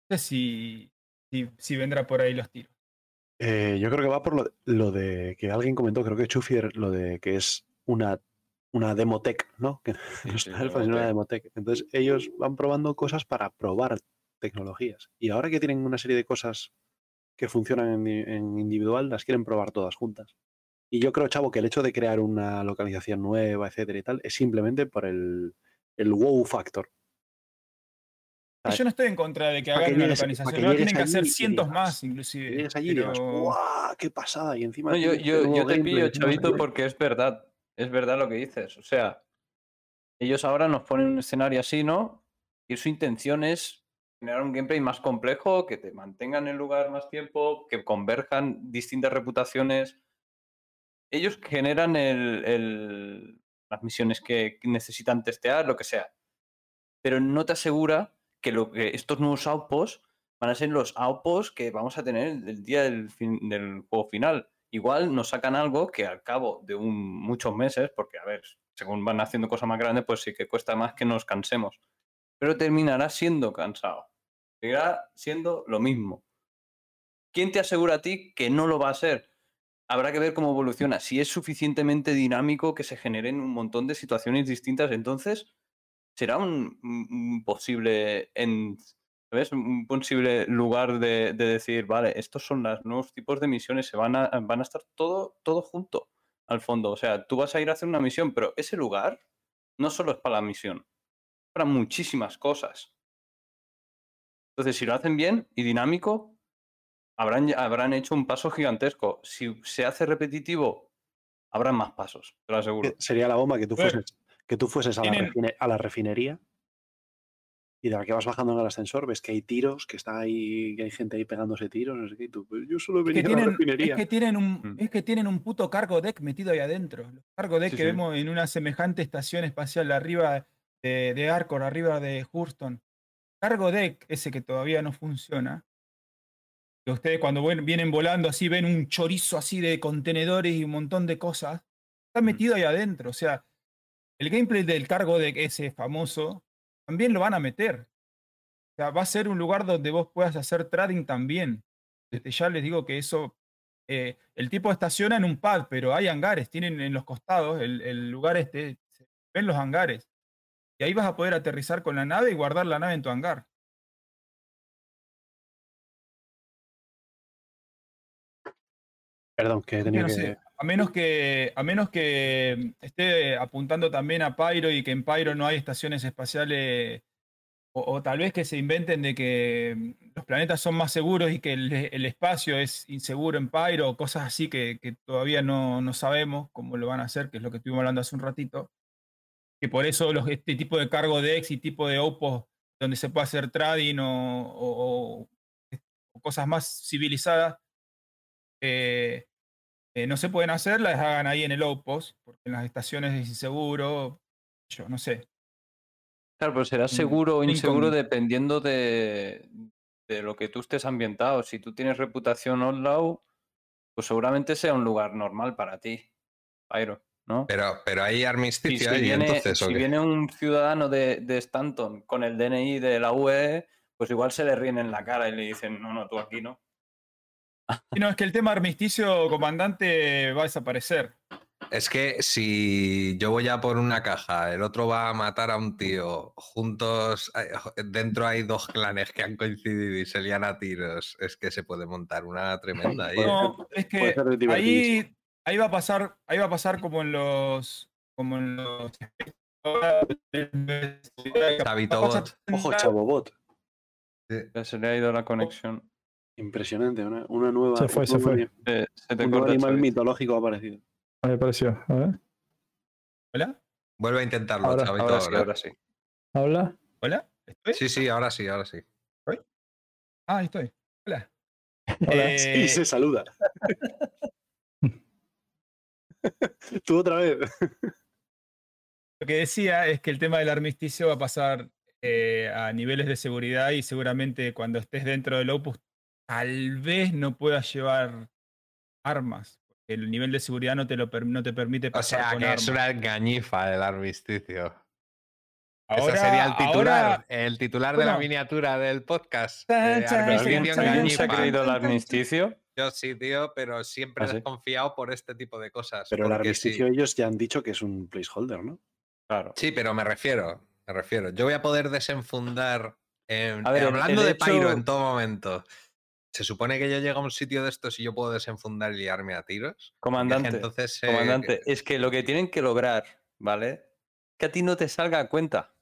no sé si, si, si vendrá por ahí los tiros. Eh, yo creo que va por lo, lo de que alguien comentó, creo que Chufier, lo de que es una, una demotech, ¿no? Que [laughs] no es una alfa, sino una demotech. Entonces ellos van probando cosas para probar tecnologías. Y ahora que tienen una serie de cosas que funcionan en, en individual, las quieren probar todas juntas. Y yo creo, Chavo, que el hecho de crear una localización nueva, etcétera y tal, es simplemente por el, el wow factor. Y Yo no estoy en contra de que hagan que una llegues- localización. que No llegues tienen que hacer cientos digas- más, inclusive. Llegues allí y digas, pero- ¡guau! ¡Qué pasada! Y encima. No, yo, yo, yo te pillo, Chavito, porque es verdad. Es verdad lo que dices. O sea, ellos ahora nos ponen un escenario así, ¿no? Y su intención es generar un gameplay más complejo, que te mantengan en el lugar más tiempo, que converjan distintas reputaciones. Ellos generan el- las misiones que necesitan testear, lo que sea. Pero no te asegura que, lo que estos nuevos outposts van a ser los outposts que vamos a tener el día del, fin- del juego final. Igual nos sacan algo que al cabo de un, muchos meses, porque a ver, según van haciendo cosas más grandes, pues sí que cuesta más que nos cansemos. Pero terminará siendo cansado. Seguirá siendo lo mismo. ¿Quién te asegura a ti que no lo va a ser? habrá que ver cómo evoluciona. Si es suficientemente dinámico que se generen un montón de situaciones distintas, entonces será un, posible un posible lugar de, de decir, vale, estos son los nuevos tipos de misiones, se van a, van a estar todo, todo junto al fondo. O sea, tú vas a ir a hacer una misión, pero ese lugar no solo es para la misión, para muchísimas cosas. Entonces, si lo hacen bien y dinámico, habrán, habrán hecho un paso gigantesco. Si se hace repetitivo, habrán más pasos, te lo aseguro. Eh, Sería la bomba que tú Bueno, fueses, que tú fueses a la, tienen- refine- a la refinería y de la que vas bajando en el ascensor ves que hay tiros, que está ahí, que hay gente ahí pegándose tiros, no sé qué, y tú, "Pues yo solo Es venía que, a la tienen, refinería. es, que tienen un, Mm. es que tienen un puto cargo deck metido ahí adentro. Los cargo deck Sí, que sí. vemos en una semejante estación espacial arriba de, de Arcor, arriba de Hurston. Cargo deck, ese que todavía no funciona. Que ustedes cuando ven- vienen volando así ven un chorizo así de contenedores y un montón de cosas. Está metido ahí adentro. O sea, el gameplay del cargo deck ese famoso también lo van a meter. O sea, va a ser un lugar donde vos puedas hacer trading también. Desde ya les digo que eso, eh, el tipo estaciona en un pad, pero hay hangares, tienen en los costados, el, el lugar este, ven los hangares. Y ahí vas a poder aterrizar con la nave y guardar la nave en tu hangar. Perdón, que que tenido no que... sé, a menos que, a menos que esté apuntando también a Pyro y que en Pyro no hay estaciones espaciales, o, o tal vez que se inventen de que mm, los planetas son más seguros y que el, el espacio es inseguro en Pyro, o cosas así que, que todavía no, no sabemos cómo lo van a hacer, que es lo que estuvimos hablando hace un ratito. Que por eso los, este tipo de cargo de X y tipo de OPOS donde se puede hacer trading o, o- o- o cosas más civilizadas, eh, eh, no se pueden hacer, las hagan ahí en el outpost, porque en las estaciones es inseguro, yo no sé. Claro, pero será seguro o inseguro dependiendo de, de lo que tú estés ambientado. Si tú tienes reputación outlaw, pues seguramente sea un lugar normal para ti, Pyro, ¿no? Pero, pero hay Y armisticio si ahí, viene, entonces, ¿o si qué? viene un ciudadano de, de Stanton con el DNI de la UE, pues igual se le ríen en la cara y le dicen, no, no, tú aquí no. Y no, es que el tema armisticio, comandante, va a desaparecer. Es que si yo voy a por una caja, el otro va a matar a un tío, juntos, eh, dentro hay dos clanes que han coincidido y se lían a tiros, es que se puede montar una tremenda [laughs] ahí. ¿eh? No, es que ahí, ahí va a pasar, ahí va a pasar como en los, como en los Chavito Va a pasar bot. Ojo, Chabobot. Ya se le ha ido la conexión. Impresionante, una, una nueva. Se fue, se fue. Eh, se te Un corta, animal mitológico ha aparecido. Me pareció. A ver. ¿Hola? Vuelve a intentarlo, Ahora- chavito. Ahora sí, ahora. sí. ¿Habla? ¿Hola? ¿Estoy? Sí, sí, ahora sí, ahora sí. Ah, ahí estoy. Hola. Hola. Eh, Y se saluda. [laughs] Tú otra vez. Lo que decía es que el tema del armisticio va a pasar eh, a niveles de seguridad y seguramente cuando estés dentro del Opus tal vez no puedas llevar armas. Porque el nivel de seguridad no te, lo per- no te permite O pasar sea, con que armas. es una engañifa el armisticio. Ahora, Ese sería el titular, ahora- el titular de la miniatura del podcast. Eh, ¿Alguien, se ha creído el armisticio? Yo sí, tío, pero siempre ¿Ah, he sí? desconfiado por este tipo de cosas. Pero el sí. armisticio ellos ya han dicho que es un placeholder, ¿no? Claro. Sí, pero me refiero, me refiero. Yo voy a poder desenfundar. en- A ver, el- hablando de Pyro hecho- en todo momento. Se supone que yo llego a un sitio de estos y yo puedo desenfundar y liarme a tiros. Comandante, entonces, eh, comandante, es que lo que tienen que lograr, ¿vale? Que a ti no te salga a cuenta.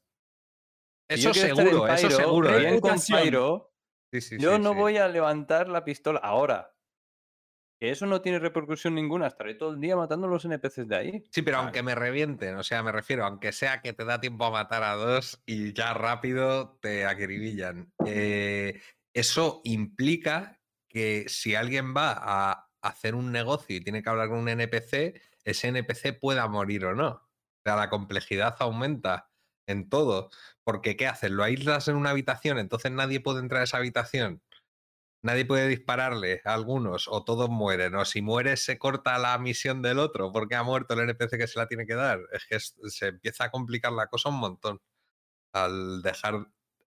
Eso yo seguro, eso Pyro, seguro. bien ¿eh? con Reputación. Pyro, Sí, sí, yo sí, no sí. voy a levantar la pistola ahora. Que eso no tiene repercusión ninguna. Estaré todo el día matando a los NPCs de ahí. Sí, pero aunque me revienten, o sea, me refiero, aunque sea que te da tiempo a matar a dos y ya rápido te acribillan. eh, eso implica que si alguien va a hacer un negocio y tiene que hablar con un NPC, ese NPC pueda morir o no. O sea, la complejidad aumenta en todo. Porque, ¿qué haces? ¿Lo aíslas en una habitación? Entonces nadie puede entrar a esa habitación. Nadie puede dispararle a algunos o todos mueren. O si mueres se corta la misión del otro porque ha muerto el NPC que se la tiene que dar. Es que es- se empieza a complicar la cosa un montón al dejar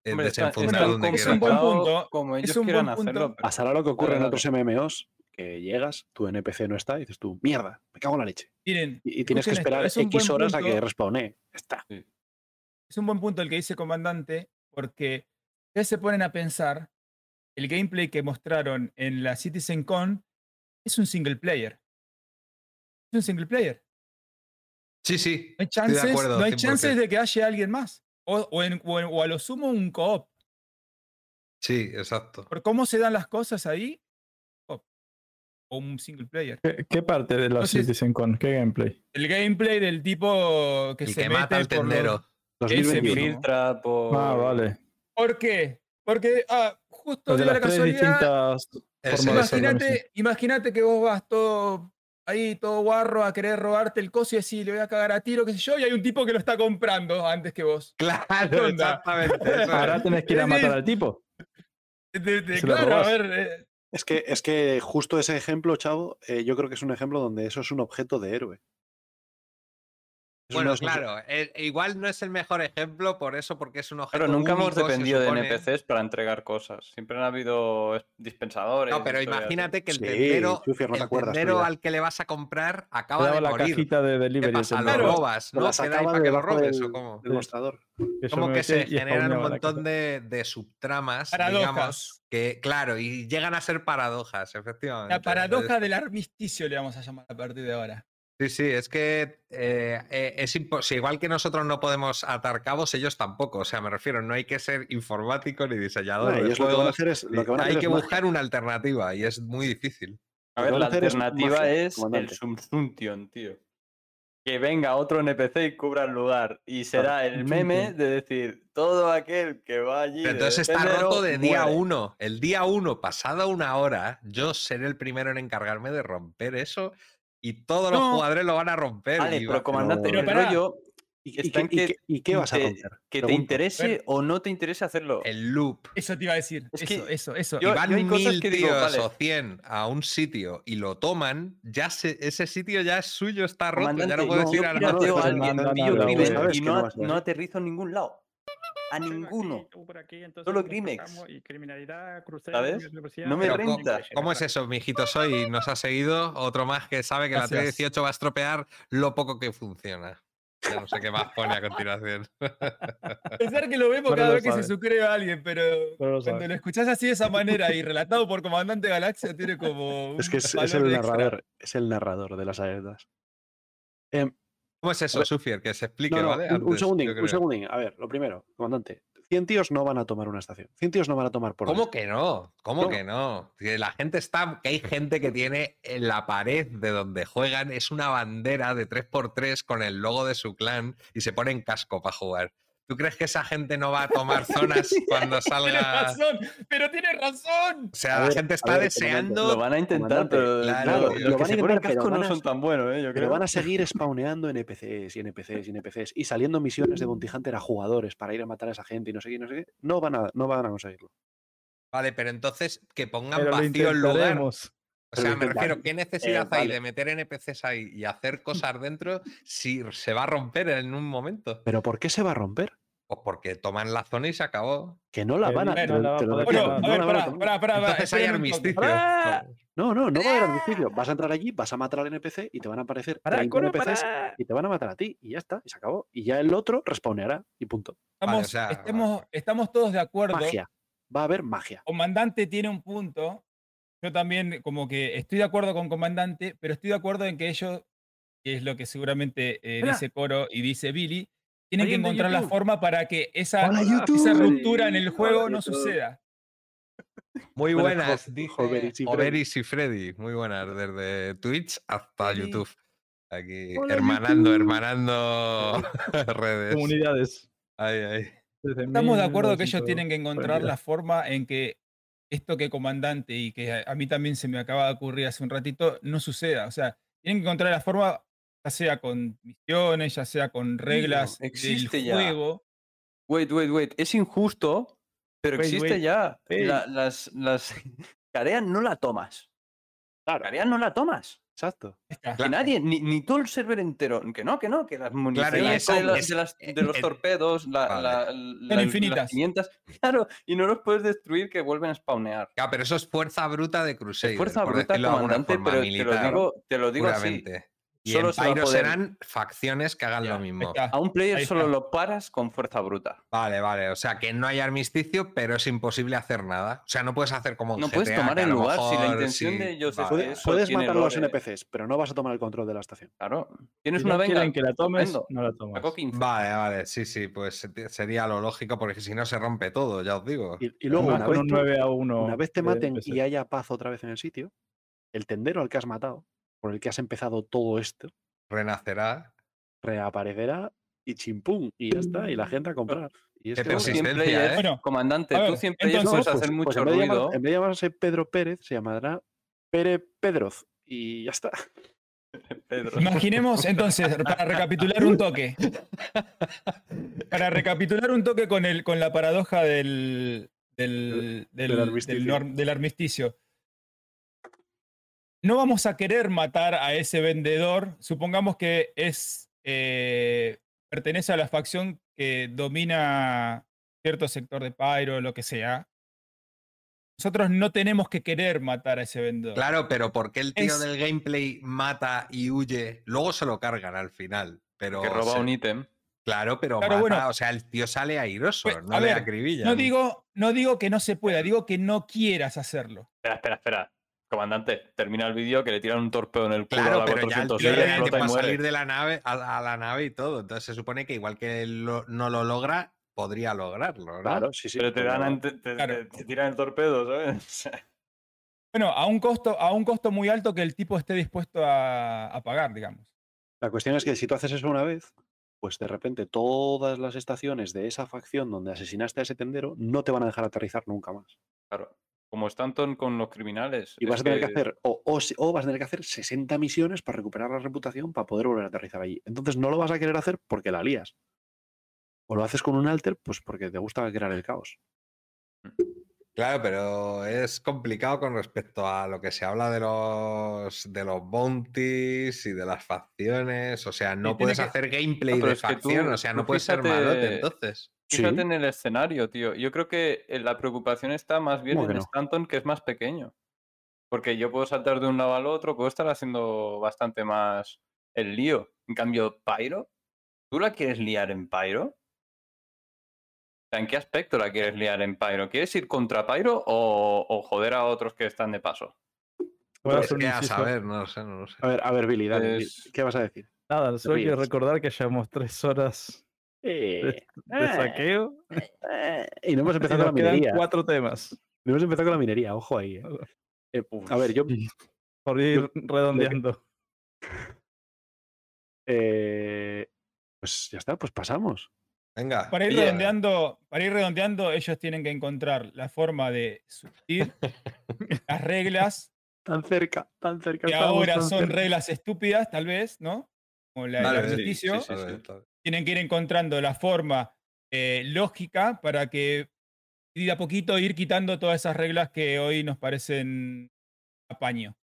eh, Hombre, está- desenfundar está donde es un buen punto, como es ellos un quieran buen punto. hacerlo. pero- Pasará lo que ocurre en otros MMOs, que llegas, tu NPC no está, y dices tú, mierda, me cago en la leche. Miren, Y, y tienes que esperar es X horas a que punto. respawne. Está. es un buen punto el que dice comandante, porque ustedes se ponen a pensar, el gameplay que mostraron en la CitizenCon es un single player. Es un single player. Sí, sí. No hay Estoy de chances, acuerdo, no hay 100%. chances de que haya alguien más. O, o en- o en- o a lo sumo un co-op. Sí, exacto. Por cómo se dan las cosas ahí, co-op. o un single player. ¿Qué, qué parte de la Entonces- CitizenCon? ¿Qué gameplay? El gameplay del tipo que El se que mete mata al por los- tendero. Ese 2021. mismo. Filtra por. Ah, vale. ¿Por qué? Porque ah, justo de la las casualidad. Imagínate, imagínate que vos vas todo ahí, todo guarro, a querer robarte el coso y decir, le voy a cagar a tiro, qué sé yo, y hay un tipo que lo está comprando antes que vos. Claro, exactamente. [laughs] Ahora tenés que ir a matar al tipo. [laughs] De- de- claro, a ver, eh, Es que, es que justo ese ejemplo, chavo, eh, yo creo que es un ejemplo donde eso es un objeto de héroe. Bueno, claro, eh, igual no es el mejor ejemplo por eso, porque es un objeto Pero nunca hemos único, se dependido supone. de NPCs para entregar cosas. Siempre han habido es- dispensadores. No, pero imagínate que el Sí, tendero, Chufier, no te el acuerdas tendero al que le vas a comprar acaba de la morir. cajita de ¿Qué delivery. el pasa? Lo robas, ¿no? ahí sacaba para que lo robes del, o cómo. del mostrador. Como que se generan un montón de, de subtramas, digamos, paradojas. que, claro, y llegan a ser paradojas, efectivamente. La paradoja del armisticio le vamos a llamar a partir de ahora. Sí, sí, es que eh, eh, es imposible. Igual que nosotros no podemos atar cabos, ellos tampoco. O sea, me refiero, no hay que ser informático ni diseñador No, de ellos lo que van a hacer es, lo que van a Hay hacer que es magia. buscar una alternativa y es muy difícil. A ver, la es alternativa magia, es, el. Subsuntion, tío. Que venga otro NPC y cubra el lugar. Y será el meme de decir, todo aquel que va allí. Pero entonces está roto de día muere". uno. El día uno, pasada una hora, yo seré el primero en encargarme de romper eso y todos los jugadores lo van a romper. Vale, y pero comandante, Pero pará. rollo ¿Y, qué, y que qué- y qué vas a romper? que te interese o no te interese hacerlo. el loop. Eso te iba a decir. Es eso, que eso, eso. Y yo- van mil que digo, tíos vale. o 100 a un sitio y lo toman, ya se- ese sitio ya es suyo, está roto, ya no puedes yo ir a pirateo no, a no, alguien, no, no, pillo no, crimen sabes y no, aterrizo en ningún lado. A ninguno. Solo Grimex. Y criminalidad, ¿Sabes? No me renta. ¿cómo, es eso, mijito? Soy nos ha seguido otro más que sabe que Gracias. la 318 va a estropear lo poco que funciona. Ya no sé qué más pone a continuación. Pensar que lo vemos Pero cada lo vez que se suscribe a alguien, pero Pero lo cuando lo escuchás así de esa manera y relatado por Comandante Galaxia, tiene como. Es un que es, es el extra. narrador, es el narrador de las alertas. Em, ¿Cómo es eso, Sufier? Que se explique, no, no, ¿vale? un- segundín, un segundín. A ver, lo primero, comandante. 100 tíos no van a tomar una estación. 100 tíos no van a tomar por ¿Cómo que no? ¿Cómo No. que no? Que la gente está, que hay gente que tiene en la pared de donde juegan es una bandera de 3x3 con el logo de su clan y se ponen casco para jugar. ¿Tú crees que esa gente no va a tomar [laughs] zonas cuando [laughs] Tienes salga? razón, pero tiene razón. O sea, la gente está ver, deseando. Lo van a intentar, pero claro, no, lo los van que a se ponen intentar, pero casco no son tan buenos, ¿eh? Yo Pero creo. van a seguir spawneando NPCs y NPCs y NPCs y saliendo misiones de Bounty Hunter a jugadores para ir a matar a esa gente y no sé qué, y no sé qué. No van a, no van a conseguirlo. Vale, pero entonces que pongan Pero lo vacío el lugar. O sea, Pero me refiero. ¿qué necesidad Eh, hay de meter NPCs ahí y hacer cosas dentro si se va a romper en un momento? ¿Pero por qué se va a romper? Pues porque toman la zona y se acabó. Que no la van a, no Bueno, tomar. a no ver, la van a pará, tomar. pará, pará. Entonces hay armisticio. Pará. No, no, no va a haber armisticio. Vas a entrar allí, vas a matar al NPC y te van a aparecer Pará, 30 Coro, NPCs y te van a matar a ti. Y ya está, y se acabó. Y ya el otro respawneará y punto. Vale, Estamos, o sea, estemos, estamos todos de acuerdo. Magia. Va a haber magia. Comandante tiene un punto. Yo también, como que estoy de acuerdo con Comandante, pero estoy de acuerdo en que ellos, que es lo que seguramente eh, dice Coro y dice Billy, tienen que encontrar la forma para que esa, Hola, esa ruptura en el Hola, juego no suceda. Muy buenas, Jo- dice Joveris y Freddy. Muy buenas, desde Twitch hasta. YouTube. Aquí, Hola, hermanando, YouTube. hermanando [laughs] redes. Comunidades. Estamos de acuerdo que ellos 1940. tienen que encontrar la forma en que esto que Comandante y que a mí también se me acaba de ocurrir hace un ratito, no suceda. O sea, tienen que encontrar la forma, ya sea con misiones, ya sea con reglas existe del ya. juego. Wait, wait, wait. Es injusto, pero Wait, existe wait. ya. Hey. La- las, las [laughs] tareas no la tomas. Claro. Tareas no la tomas. Exacto. Está. Que nadie, ni, ni todo el server entero, que no, que no, que las municiones de, las- de las- eh, de los eh, torpedos, la, vale. la- la- las infinitas. 500, [laughs] claro, y no los puedes destruir que vuelven a spawnear. Claro, pero eso es fuerza bruta de Es Crusader. fuerza bruta, de comandante, pero te lo militar, digo, te lo digo así. Y Solo en se va a Pyro poder- serán facciones que hagan Ya, lo mismo. A un player solo lo paras con fuerza bruta. Vale, vale. O sea, que no hay armisticio, pero es imposible hacer nada. O sea, no puedes hacer como No puedes tomar el lugar si la intención sí- de ellos es vale. Puede- eso puedes matar a los. NPCs, pero no vas a tomar el control de la estación. Claro. Tienes Si una no venga. que la tomes, no la tomas. Saco 15. Vale, vale, sí, sí, pues se- sería lo lógico, porque si no se rompe todo, ya os digo. Y, y luego, una con vez, un tú- 9 a 1. una vez te maten y haya paz otra vez en el sitio, el tendero al que has matado, por el que has empezado todo esto, Renacerá. reaparecerá y chimpum, y ya está, y la gente a comprar. Y es Qué que, players, ¿eh? Bueno, comandante, tú ver, 100 players entonces- puedes pues- hacer pues mucho en, vez de llamar- ruido. en vez de llamarse Pedro Pérez, se llamará Pere Pedroz. Y ya está. [laughs] Pedro. Imaginemos entonces, para recapitular un toque. Para recapitular un toque con, el, con la paradoja del, del, Del del- armisticio. del nor- del armisticio. No vamos a querer matar a ese vendedor. Supongamos que es eh, pertenece a la facción que domina cierto sector de Pyro, lo que sea. Nosotros no tenemos que querer matar a ese vendedor. Claro, pero ¿por qué el tío Es- del gameplay mata y huye? Luego se lo cargan al final. Pero Que roba se- un ítem. Claro, pero Claro, mata, bueno. o sea, el tío sale airoso, Pues, no a le ver, acribilla. No digo, no digo que no se pueda, digo que no quieras hacerlo. Espera, espera, espera. Comandante, termina el vídeo que le tiran un torpedo en el culo a Claro, la pero ya el 406 tío y le explota y va a muere. salir de la nave a, a la nave y todo. Entonces se supone que igual que él lo- no lo logra, podría lograrlo, ¿no? Claro, sí, sí. Pero te, pero- dan, ante- te, Claro. te- te tiran el torpedo, ¿sabes? [laughs] Bueno, a un costo, a un costo muy alto que el tipo esté dispuesto a, a pagar, digamos. La cuestión es que si tú haces eso una vez, pues de repente todas las estaciones de esa facción donde asesinaste a ese tendero no te van a dejar aterrizar nunca más. Claro. Como están ton- con los criminales. Y vas a tener que hacer, o, o si- o vas a tener que hacer 60 misiones para recuperar la reputación para poder volver a aterrizar allí. Entonces no lo vas a querer hacer porque la lías. O lo haces con un alter, pues porque te gusta crear el caos. Claro, pero es complicado con respecto a lo que se habla de los de los bounties y de las facciones. O sea, no puedes que- hacer gameplay No, de tú- facción, o sea, no puedes ser malote fíjate- entonces. Fíjate Sí. en el escenario, tío. Yo creo que eh, la preocupación está más bien ¿Cómo que en no? Stanton, que es más pequeño. Porque yo puedo saltar de un lado al otro, puedo estar haciendo bastante más el lío. En cambio, Pyro, ¿tú la quieres liar en Pyro? ¿En qué aspecto la quieres liar en Pyro? ¿Quieres ir contra Pyro o, o joder a otros que están de paso? Voy a Es que a saber, no lo sé, no lo sé. A ver, a ver, Billy, dale, Billy, Es- ¿qué vas a decir? Nada, solo quiero recordar que llevamos tres horas de, de saqueo. y no hemos y empezado con la minería. cuatro temas. No hemos empezado con la minería, ojo ahí. eh. Eh, a ver, yo. [laughs] Por ir redondeando. eh, pues ya está, pues pasamos. Venga. Para ir, redondeando, para ir redondeando, ellos tienen que encontrar la forma de subir [laughs] las reglas Tan cerca, tan cerca. que ahora tan son cerca. reglas estúpidas, tal vez, ¿no? Como la Vale, del sí, armisticio. sí, sí, sí, está bien. Tienen que ir encontrando la forma eh, lógica para que y de a poquito ir quitando todas esas reglas que hoy nos parecen apaño.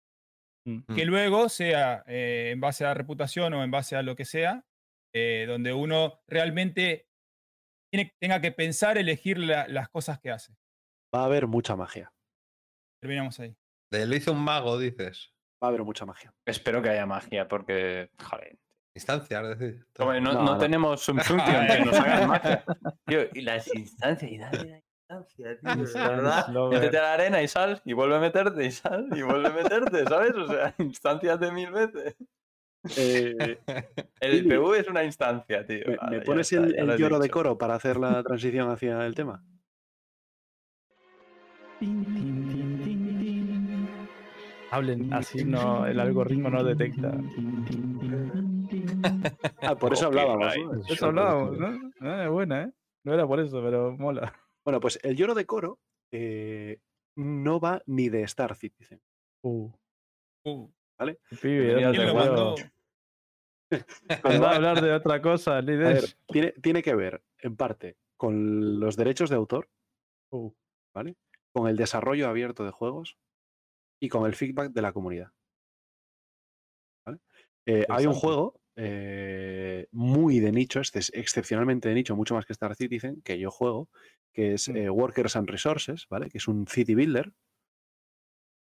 Mm. Que luego sea eh, en base a la reputación o en base a lo que sea, eh, donde uno realmente tiene, tenga que pensar, elegir la- las cosas que hace. Va a haber mucha magia. Terminamos ahí. De lo hizo un mago, dices. Va a haber mucha magia. Espero que haya magia, porque, joder. Instancia, es decir. Hombre, no, No, no no. tenemos [laughs] que nos hagan magia. Tío, y las instancias, y dale la instancia, tío. verdad. Métete a la arena y sal, y vuelve a meterte, y sal, y vuelve a meterte, ¿sabes? O sea, [laughs] instancias de mil veces. Eh, [laughs] El PV es una instancia, tío. ¿Me, Vale, me ya pones está, el, he lloro de coro para hacer la [laughs] transición hacia el tema? Hablen, así no, el algoritmo no detecta. Ah, por eso hablábamos. ¿no? Eso hablábamos, ¿no? Ah, es buena, ¿eh? No era por eso, pero mola. Bueno, pues el lloro de coro eh, no va ni de Star Citizen. Uh, Uh, pibe, Bienvenido ¿dónde ¿Quién al lo quedó? mandó? Cuando va a hablar de otra cosa, A líder. ver, tiene, tiene que ver, en parte, con los derechos de autor, Uh, ¿vale? Con el desarrollo abierto de juegos y con el feedback de la comunidad. Eh, hay un juego eh, muy de nicho, este es excepcionalmente de nicho, mucho más que Star Citizen, que yo juego, que es Mm. eh, Workers and Resources, ¿vale? Que es un city builder.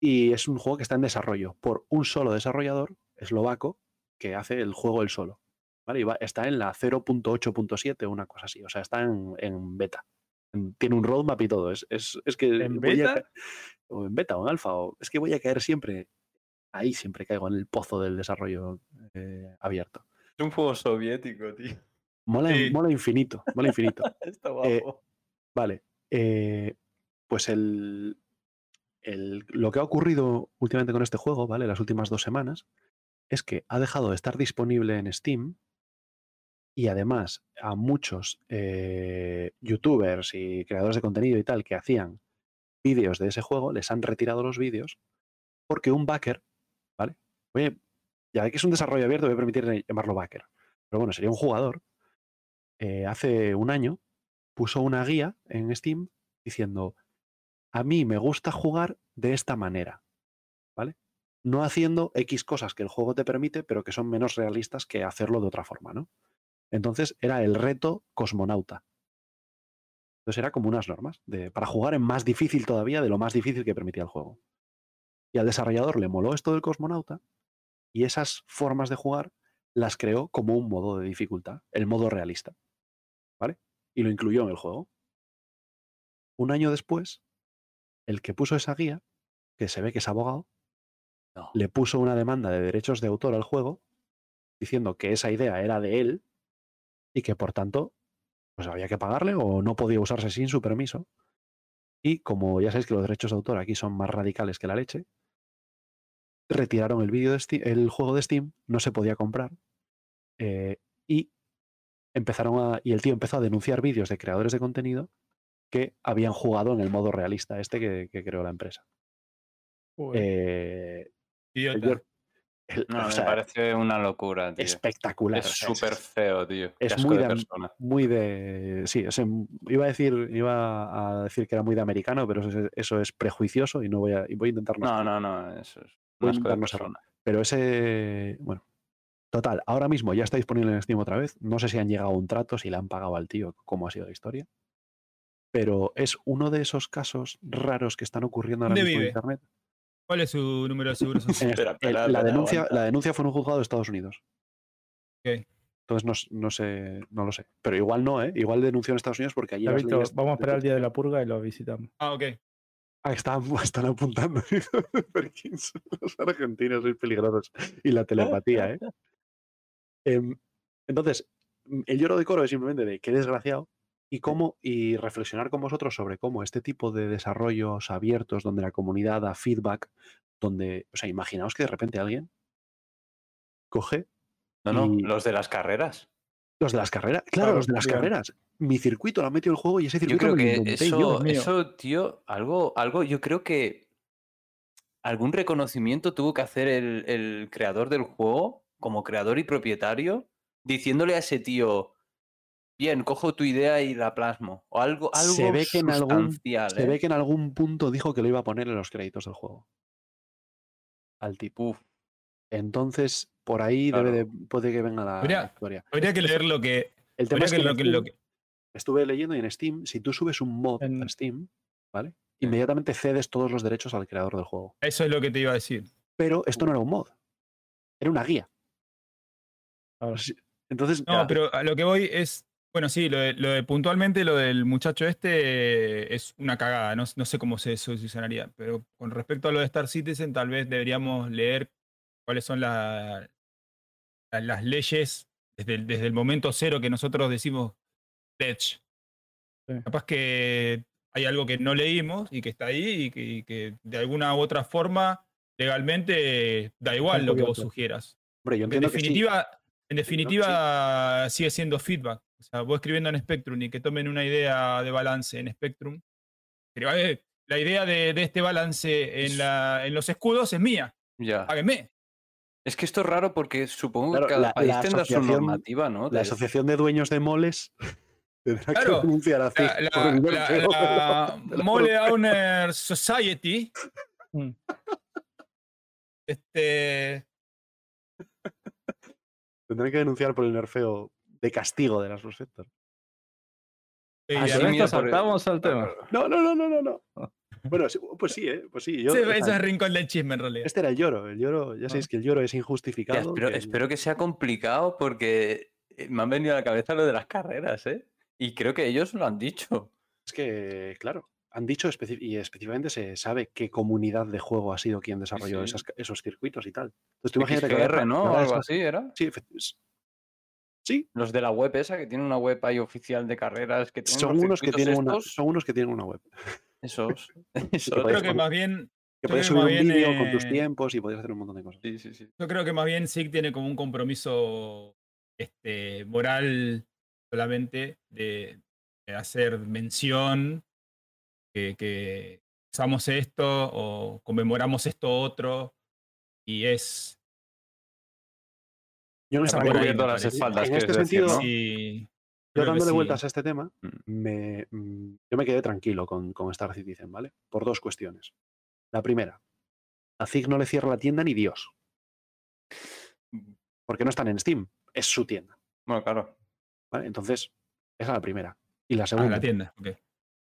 Y es un juego que está en desarrollo por un solo desarrollador eslovaco que hace el juego él solo. ¿vale? Y va- está en la 0.8.7 o una cosa así. O sea, está en, en beta. En- Tiene un roadmap y todo. Es, es, es que ¿En voy a beta? o en beta o en alfa. O, es que voy a caer siempre. Ahí siempre caigo en el pozo del desarrollo eh, abierto. Es un juego soviético, tío. Mola, Sí. mola infinito. Mola infinito. [laughs] Está Eh, guapo. Vale. eh, pues el, lo que ha ocurrido últimamente con este juego, ¿vale? Las últimas dos semanas, es que ha dejado de estar disponible en Steam y además a muchos eh, youtubers y creadores de contenido y tal que hacían vídeos de ese juego, les han retirado los vídeos porque un backer, ¿vale? Oye, ya que es un desarrollo abierto, voy a permitir llamarlo backer. Pero bueno, sería un jugador. eh, hace un año puso una guía en Steam diciendo, a mí me gusta jugar de esta manera, ¿vale? No haciendo X cosas que el juego te permite, pero que son menos realistas que hacerlo de otra forma, ¿no? Entonces era el reto cosmonauta. Entonces era como unas normas de, para jugar en más difícil todavía de lo más difícil que permitía el juego. Y al desarrollador le moló esto del cosmonauta y esas formas de jugar las creó como un modo de dificultad, el modo realista. ¿Vale? Y lo incluyó en el juego. Un año después, el que puso esa guía, que se ve que es abogado, No. le puso una demanda de derechos de autor al juego, diciendo que esa idea era de él y que por tanto pues había que pagarle o no podía usarse sin su permiso. Y como ya sabéis que los derechos de autor aquí son más radicales que la leche, retiraron el vídeo de Steam- el juego de Steam, no se podía comprar eh, y empezaron a y el tío empezó a denunciar vídeos de creadores de contenido que habían jugado en el modo realista este que, que creó la empresa. Eh, el el- No, [laughs] o me sea, parece una locura, tío. espectacular. Es súper feo, tío. Es muy de de, muy de sí, o sea, m- iba a decir iba a decir que era muy de americano, pero eso es, eso es prejuicioso y no voy a y voy a intentar no No, no, no. Eso es Voy a. Pero ese, bueno, total, ahora mismo ya está disponible en Steam otra vez. No sé si han llegado a un trato, si le han pagado al tío, cómo ha sido la historia. Pero es uno de esos casos raros que están ocurriendo ahora ¿Dónde mismo en? Internet. ¿Cuál es su número de seguro [laughs] social? Espera, espera, la, denuncia, la denuncia fue en un juzgado de Estados Unidos. Ok. Entonces no, sé, no lo sé. Pero igual no, ¿eh? Igual denunció en Estados Unidos porque allí las leyes vamos a esperar el día de la purga y lo visitamos. Ah, ok. Ah, están, [laughs] están apuntando. [laughs] Perkins. Los argentinos sois peligrosos. Y la telepatía, ¿eh? Em, entonces, mm, el lloro de coro es simplemente de qué desgraciado y cómo, y reflexionar con vosotros sobre cómo este tipo de desarrollos abiertos, donde la comunidad da feedback, donde, o sea, imaginaos que de repente alguien coge No, no, y- los de las carreras. los de las carreras, claro, Claro, los de las bien. carreras. Mi circuito lo ha metido el juego y ese Yo circuito creo me lo que eso, yo. eso, tío, algo, algo, yo creo que algún reconocimiento tuvo que hacer el, el creador del juego, como creador y propietario, diciéndole a ese tío, bien, cojo tu idea y la plasmo. O algo, algo se ve que en algún, sustancial, se ¿eh? ve que en algún punto dijo que lo iba a poner en los créditos del juego. Al tipo. Uf, Entonces, por ahí debe de, Claro. puede que venga la, Habría- historia. Habría que leer lo que. El tema es que lo que- Steam- lo que- estuve leyendo y en Steam, si tú subes un mod En- a Steam, ¿vale? Inmediatamente cedes todos los derechos al creador del juego. Eso es lo que te iba a decir. Pero esto no era un mod. Era una guía. Ahora, Entonces, No, ya, pero a lo que voy es. Bueno, sí, lo de, lo de- puntualmente lo del muchacho este es una cagada. No, no sé cómo se solucionaría. Pero con respecto a lo de Star Citizen, tal vez deberíamos leer cuáles son la- la- las leyes desde el, desde el momento cero que nosotros decimos pledge. Sí. Capaz que hay algo que no leímos y que está ahí y que, y que de alguna u otra forma legalmente da igual lo que vos sugieras. hombre, yo En entiendo que sí. definitiva, en definitiva sigue siendo feedback. O sea, vos escribiendo en Spectrum y que tomen una idea de balance en Spectrum. Pero, eh, la idea de, de este balance en, la, en los escudos es mía. ya. Páguenme. Es que esto es raro porque supongo Claro, que cada la- país la tendrá su asociación- normativa, ¿no? La De- Asociación de Dueños de Moles [laughs] tendrá Claro, que denunciar a CIG [laughs] La, Mole Owner Society. Mm. Este. Tendré que denunciar por el nerfeo de castigo de las Prospector. Sí, Ah, ya sí, ves, mira, saltamos al tema. No, no, no, no, no, no. [laughs] Bueno, sí, pues sí, ¿eh? Pues sí. Yo, ese es rincón del chisme en realidad. este era el lloro. El lloro, ya sabéis que el lloro es Ya, injustificado. espero, que el- espero que sea complicado porque eh, me han venido a la cabeza lo de las carreras, ¿eh? Y creo que ellos lo han dicho. Es que, claro, han dicho y específicamente se sabe qué comunidad de juego ha sido quien desarrolló sí. esas esos circuitos y tal. Entonces, tú imagínate que ahora- ¿no? algo así era. Sí, sí, Los de la web esa, que tienen una web ahí oficial de carreras que tienen son unos que tienen una, son unos que tienen una web. [laughs] Esos. [laughs] esos. Yo creo que más bien, Que Yo puedes creo subir que un más bien, vídeo con tus eh, tiempos y podías hacer un montón de cosas. Sí, sí, sí. yo creo que más bien SIG tiene como un compromiso este, moral solamente de, de hacer mención que, que usamos esto o conmemoramos esto otro y es Yo no me cubierto las espaldas, En este decir, sentido, ¿no? sí, Yo dándole sí. vueltas a este tema, Mm. me, mm, yo me quedé tranquilo con, con Star Citizen, ¿vale? Por dos cuestiones. La primera, a Zig no le cierra la tienda ni Dios. Porque no están en Steam, es su tienda, Bueno, claro. ¿vale? Entonces, esa es la primera. Y la Ah, segunda. la tienda. ok.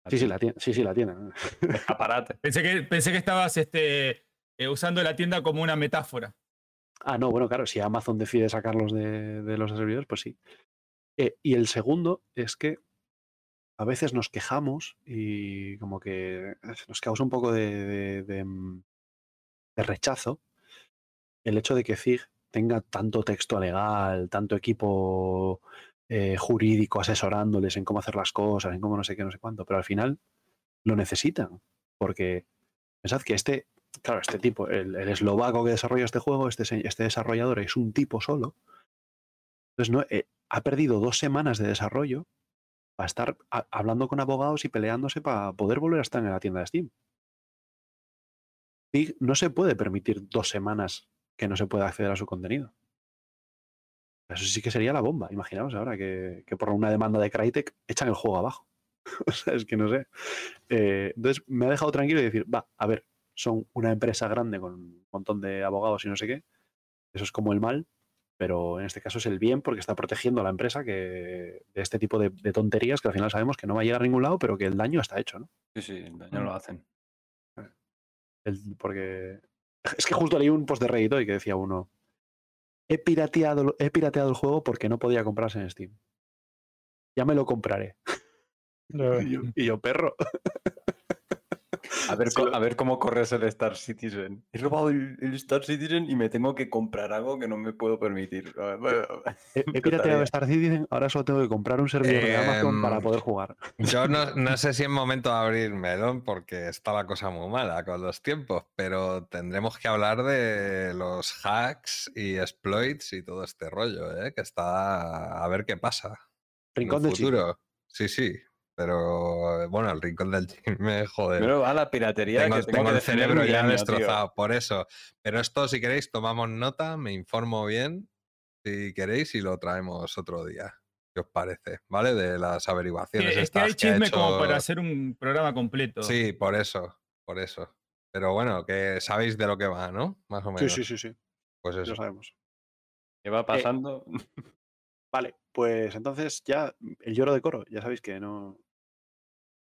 Sí, sí, la tienda. Sí, sí, la tienda. Escaparate. Pensé que, pensé que estabas este, eh, usando la tienda como una metáfora. Ah, no, bueno, claro, si Amazon decide sacarlos de, de los servidores, pues sí. Eh, y el segundo es que a veces nos quejamos y como que nos causa un poco de, de- mm, rechazo el hecho de que ZIG tenga tanto texto legal, tanto equipo eh, jurídico asesorándoles en cómo hacer las cosas, en cómo no sé qué, no sé cuánto, pero al final lo necesitan, porque pensad que este, claro, este tipo, el, eslovaco que desarrolla este juego, este, este desarrollador es un tipo solo, entonces no, eh, ha perdido dos semanas de desarrollo para estar hablando con abogados y peleándose para poder volver a estar en la tienda de Steam. No se puede permitir dos semanas que no se pueda acceder a su contenido. Eso sí que sería la bomba. Imaginaos ahora que, que por una demanda de Crytek echan el juego abajo. [laughs] o sea, es que no sé. Eh, entonces me ha dejado tranquilo y decir, va, a ver, son una empresa grande con un montón de abogados y no sé qué. Eso es como el mal, pero en este caso es el bien porque está protegiendo a la empresa que, de este tipo de, de tonterías que al final sabemos que no va a llegar a ningún lado, pero que el daño está hecho, ¿no? Sí, sí, el daño lo hacen. El- porque [laughs] es que justo leí un post de Reddit hoy que decía uno, he pirateado, he pirateado el juego porque no podía comprarse en Steam. Ya me lo compraré. [laughs] Y yo, y yo, perro. [laughs] A ver, Sí, co- lo- a ver cómo corres el Star Citizen. He robado el, el Star Citizen y me tengo que comprar algo que no me puedo permitir. A ver, He, he pirateado Star Citizen, ahora solo tengo que comprar un servidor de Amazon para Em, poder jugar. Yo no, [laughs] no sé si es momento de abrir melón porque está la cosa muy mala con los tiempos, pero tendremos que hablar de los hacks y exploits y todo este rollo, ¿eh? que está a ver qué pasa. en Rincón el del chisme. futuro. Sí, sí, pero bueno, el rincón del chisme, joder. Pero va la piratería tengo que tengo, tengo que el cerebro ya tío. destrozado, por eso. Pero esto, si queréis, tomamos nota, me informo bien, si queréis, y lo traemos otro día. ¿Qué os parece? ¿Vale? De las averiguaciones. Que- es que hay estas que ha chisme como hecho- para hacer un programa completo. Sí, por eso, por eso. Pero bueno, que sabéis de lo que va, ¿no? Más o Sí, menos. sí, sí, sí. Pues Lo eso. sabemos. ¿Qué va pasando? [laughs] Vale, pues entonces ya el lloro de coro, ya sabéis que no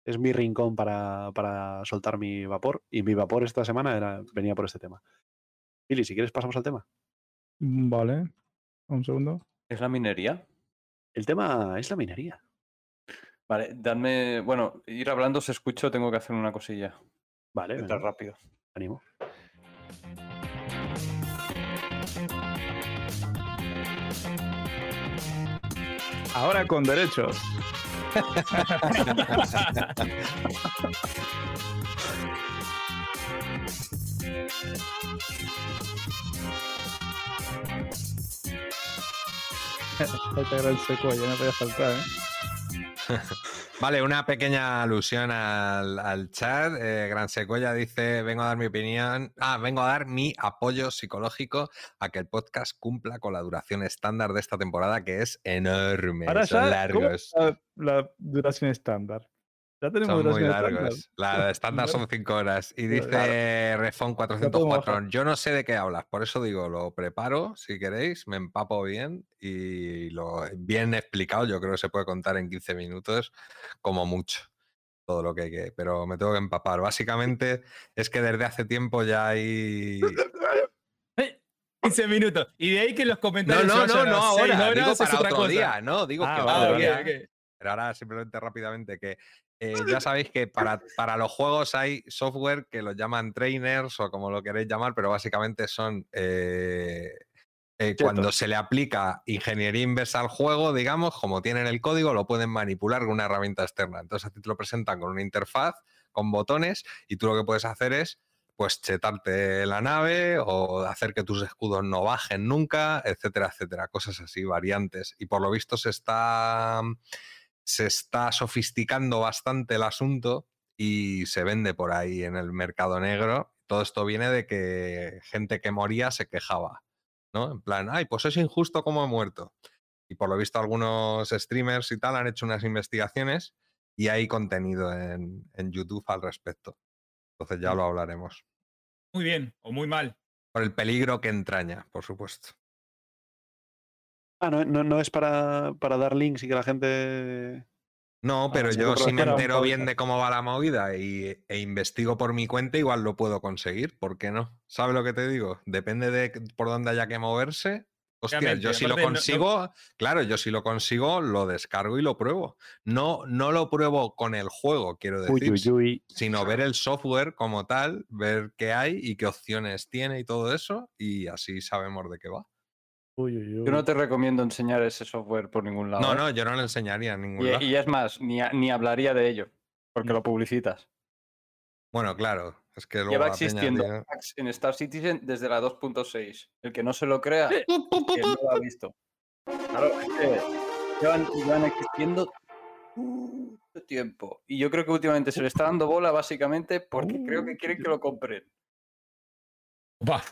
es mi rincón para, para soltar mi vapor y mi vapor esta semana era, venía por este tema. Billy, si quieres pasamos al tema. Vale. Un segundo. ¿Es la minería? El tema es la minería. Vale, dadme. Bueno, ir hablando se escucho, tengo que hacer una cosilla. Vale, Entrar venga, rápido. ánimo. Ahora con derechos. Esta gran secuoya no podía faltar, ¿eh? [laughs] Vale, una pequeña alusión al, al chat. Eh, Gran Secuella dice: Vengo a dar mi opinión. Ah, vengo a dar mi apoyo psicológico a que el podcast cumpla con la duración estándar de esta temporada, que es enorme. Ahora son ya, ¿cómo largos. la duración estándar? Ya tenemos Son muy largos. La estándar [laughs] son 5 horas. Y dice Claro. Refón podemos 404. bajar. Yo no sé de qué hablas, por eso digo, lo preparo si queréis, me empapo bien y lo bien explicado. Yo creo que se puede contar en 15 minutos, como mucho. Todo lo que hay que. Pero me tengo que empapar. Básicamente es que desde hace tiempo ya hay. 15 minutos. Y de ahí que los No, comentarios. no, no, no, seis ahora. Digo es para otro día, no, digo Ah, que vale, Pero ahora simplemente rápidamente que eh, ya [laughs] sabéis que para, para los juegos hay software que los llaman trainers o como lo queréis llamar, pero básicamente son eh, eh, cuando se le aplica ingeniería inversa al juego, digamos, como tienen el código, lo pueden manipular con una herramienta externa. Entonces a ti te lo presentan con una interfaz, con botones, y tú lo que puedes hacer es pues chetarte la nave o hacer que tus escudos no bajen nunca, etcétera, etcétera, cosas así, variantes. Y por lo visto se está se está sofisticando bastante el asunto y se vende por ahí en el mercado negro. Todo esto viene de que gente que moría se quejaba, ¿no? En plan, ay, pues es injusto como he muerto. Y por lo visto algunos streamers y tal han hecho unas investigaciones y hay contenido en, en YouTube al respecto. Entonces ya lo hablaremos. Muy bien, o muy mal. Por el peligro que entraña, por supuesto. Ah, no, no, no es para, para dar links y que la gente. No, pero sí, yo si me entero bien de cómo va la movida y, e investigo por mi cuenta, igual lo puedo conseguir. ¿Por qué no? ¿Sabes lo que te digo? Depende de por dónde haya que moverse. Hostia, yo si lo aparte no- no- consigo, claro, yo si lo consigo, lo descargo y lo pruebo. No, no lo pruebo con el juego, quiero decir, Uy, uy, uy. sino ver el software como tal, ver qué hay y qué opciones tiene y todo eso, y así sabemos de qué va. Uy, uy, Yo no te recomiendo enseñar ese software por ningún lado. No, ¿eh? no, yo no le enseñaría en ningún lado. Y, y es más, ni, a- ni hablaría de ello, porque lo publicitas. Bueno, claro, es que luego Lleva peña existiendo hacks en Star Citizen desde la 2.6. El que no se lo crea, [laughs] que no lo ha visto. Claro, es que llevan, llevan existiendo mucho tiempo. Y yo creo que últimamente se le está dando bola básicamente porque creo que quieren que lo compren. Va.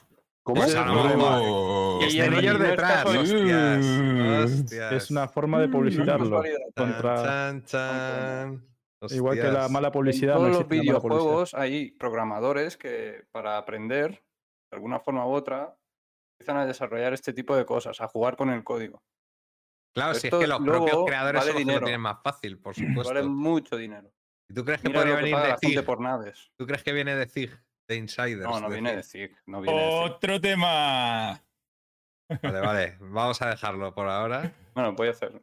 ¿Cómo es? Ah, el problema. Y Y el- no es detrás, casualidad. hostias, hostias. Es una forma de No es publicitarlo. Contra, Chan, chan. igual que la mala En publicidad. no todos los videojuegos hay programadores que para aprender, de alguna forma u otra, empiezan a desarrollar este tipo de cosas, a jugar con el código. Claro, si es que los propios creadores vale son los que lo tienen más fácil, por supuesto. Vale mucho dinero. ¿Y tú crees que Mira podría venir de por naves. ¿Tú crees que viene de Zig? De Insiders. No, no de viene de. No viene de Zig. Otro tema. Vale, vale. Vamos a dejarlo por ahora. [laughs] Bueno, voy a hacer.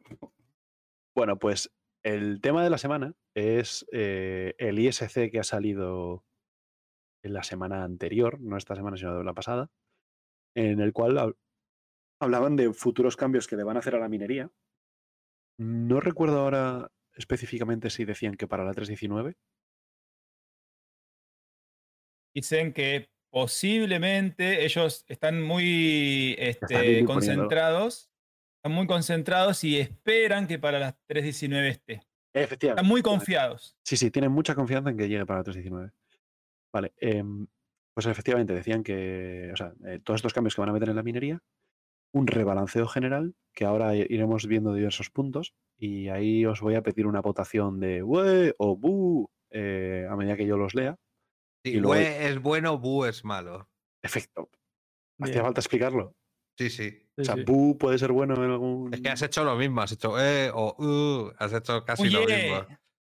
Bueno, pues el tema de la semana es eh, el ISC que ha salido en la semana anterior, no esta semana, sino la pasada, en el cual hab- hablaban de futuros cambios que le van a hacer a la minería. No recuerdo ahora específicamente si decían que para la 319. Dicen que posiblemente ellos están muy este, concentrados. Están muy concentrados y esperan que para las 319 esté. Efectivamente. Están muy confiados. Sí, sí, tienen mucha confianza en que llegue para la 319. Vale, em, pues efectivamente decían que, o sea, eh, todos estos cambios que van a meter en la minería, un rebalanceo general, que ahora iremos viendo diversos puntos, y ahí os voy a pedir una votación de ¡Wee! o ¡Bu! eh, a medida que yo los lea. Sí, Y luego- Bue es bueno, Bu es malo. Efecto. ¿Hacía falta explicarlo? Sí, sí. O sea, sí. ¿Bu puede ser bueno en algún...? Es que has hecho lo mismo, has hecho eh o uh, has hecho casi lo mismo.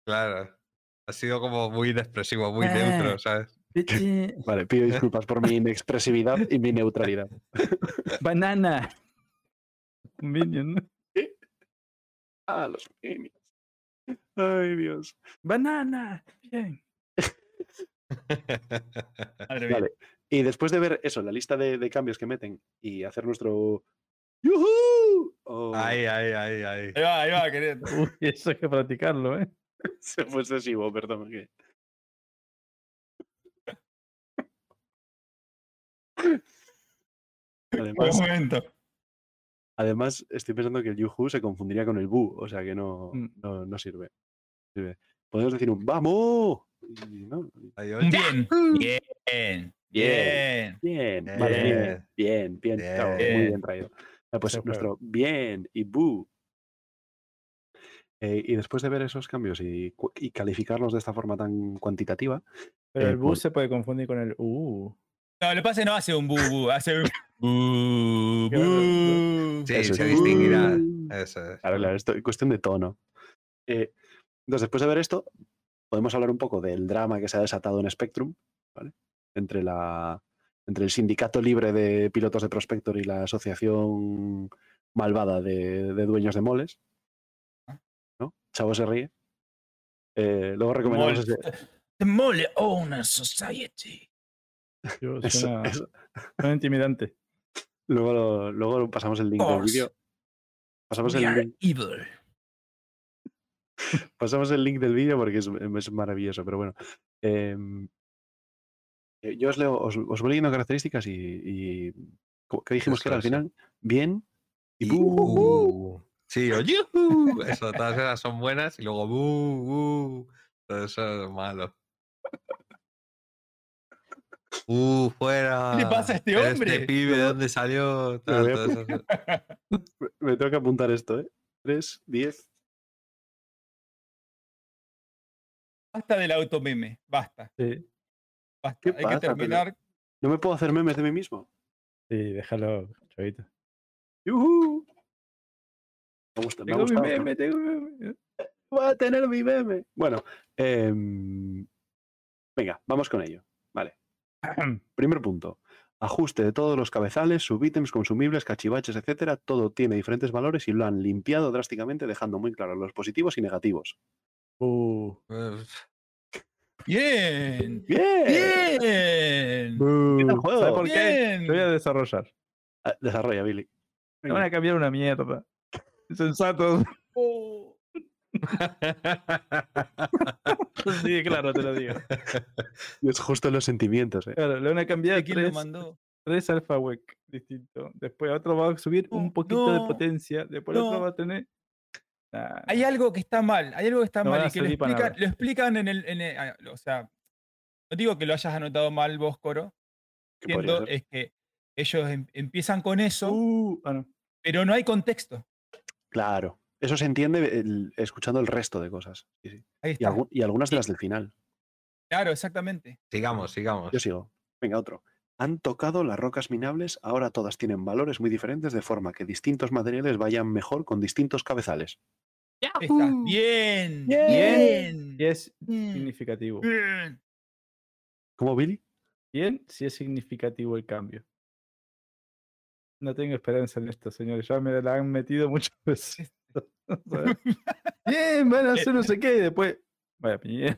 Claro. Ha sido como muy inexpresivo, muy Eh. neutro, ¿sabes? Pichi, [laughs] Vale, pido [laughs] disculpas por mi inexpresividad y mi neutralidad. [laughs] Banana. Un minion, ¿no? Ah, los minions. Ay, Dios. Banana. Bien. Madre mía. Vale. Y después de ver eso, la lista de, de cambios que meten y hacer nuestro ¡Yujú! o- Ahí, ahí, ahí, ahí. Ahí va, ahí va, querido. [laughs] Uy, eso hay que practicarlo, ¿eh? Se fue excesivo, perdón. que- [laughs] Un Además, momento. además, estoy pensando que el Yuhu se confundiría con el Bu, o sea que no, Mm. no, no sirve. sirve. Podemos decir un ¡Vamos! Y no, oye. bien. Bien. Bien. Bien, vale, bien, bien, bien, claro, muy Bien. bien traído. Ah, Pues nuestro bien y bu. Eh, y después de ver esos cambios y, y calificarlos de esta forma tan cuantitativa, Pero eh, el bus pues- se puede confundir con el uh. No, lo que pasa es que no hace un bu, bu, hace un [laughs] bu, bu. Sí, Eso se distinguirá. Eso es. Claro, claro, esto es cuestión de tono. Eh, entonces, después de ver esto, podemos hablar un poco del drama que se ha desatado en Spectrum, ¿vale? Entre, la, entre el sindicato libre de pilotos de Prospector y la asociación malvada de, de dueños de moles. ¿No? Chavo se ríe. Eh, luego recomendamos Mole. ese- The Mole Owner Society. Yo, [laughs] eso- suena, eso. suena intimidante. Luego, lo- luego pasamos el link del vídeo. Pasamos We el, are link, evil. [laughs] pasamos el link del vídeo porque es, es maravilloso, pero bueno. em, eh, yo os leo, os, os voy leyendo características y, y ¿cómo- ¿qué dijimos que era al final? Bien y, uh, Sí, o. Eso, todas esas son buenas y luego bu. Todo eso es malo. Uh, fuera. ¿Qué le pasa a este hombre? Este pibe, ¿de dónde salió? Todo eso. [laughs] Me tengo que apuntar esto, ¿eh? 3, 10. Basta del automeme. Basta. Sí, Basta. ¿Qué Hay pasa? que Pero- terminar. No me puedo hacer memes de mí mismo. sí, déjalo, chavito. ¡Yujú! Me gusta, me Tengo mi meme, tengo mi meme. [laughs] Voy a tener mi meme. Bueno, em, venga, vamos con ello. Vale. [clears throat] Primer punto. Ajuste de todos los cabezales, subítems, consumibles, cachivaches, etcétera. Todo tiene diferentes valores y lo han limpiado drásticamente, dejando muy claros los positivos y negativos. Uh, Bien. ¡Bien! Bien. ¿Qué tal juego? ¿Sabes por qué? Bien. Lo voy a desarrollar. Ah, Desarrolla, Billy. Me van a cambiar una mierda. Insensatos. Oh. [laughs] sí, claro, te lo digo. Y es justo los sentimientos, ¿eh? Claro, le van a cambiar ¿Quién lo tres, mandó? tres alfa distintos. Después otro va a subir un No, poquito de no, potencia. Después el otro no. va a tener. Nah, Hay algo que está mal, hay algo que está No mal y que lo explican, lo explican en el, en el- ah, O sea, no digo que lo hayas anotado mal vos, Coro. Es que ellos em- empiezan con eso, uh, ah, no. pero no hay contexto. Claro. Eso se entiende el- escuchando el resto de cosas. Sí, sí. Ahí Y, está. algu- y algunas de las del final. Claro, exactamente. sigamos, sigamos. Yo sigo. Venga, otro. Han tocado las rocas minables, ahora todas tienen valores muy diferentes, de forma que distintos materiales vayan mejor con distintos cabezales. Está. Bien. Bien. Bien. Y es bien, significativo. bien. ¿Cómo, Billy? Bien, si es significativo el cambio. No tengo esperanza en esto, señores. Ya me la han metido muchas [laughs] veces. [laughs] Bien, van a hacer no sé qué y después. Vaya [laughs] mierda.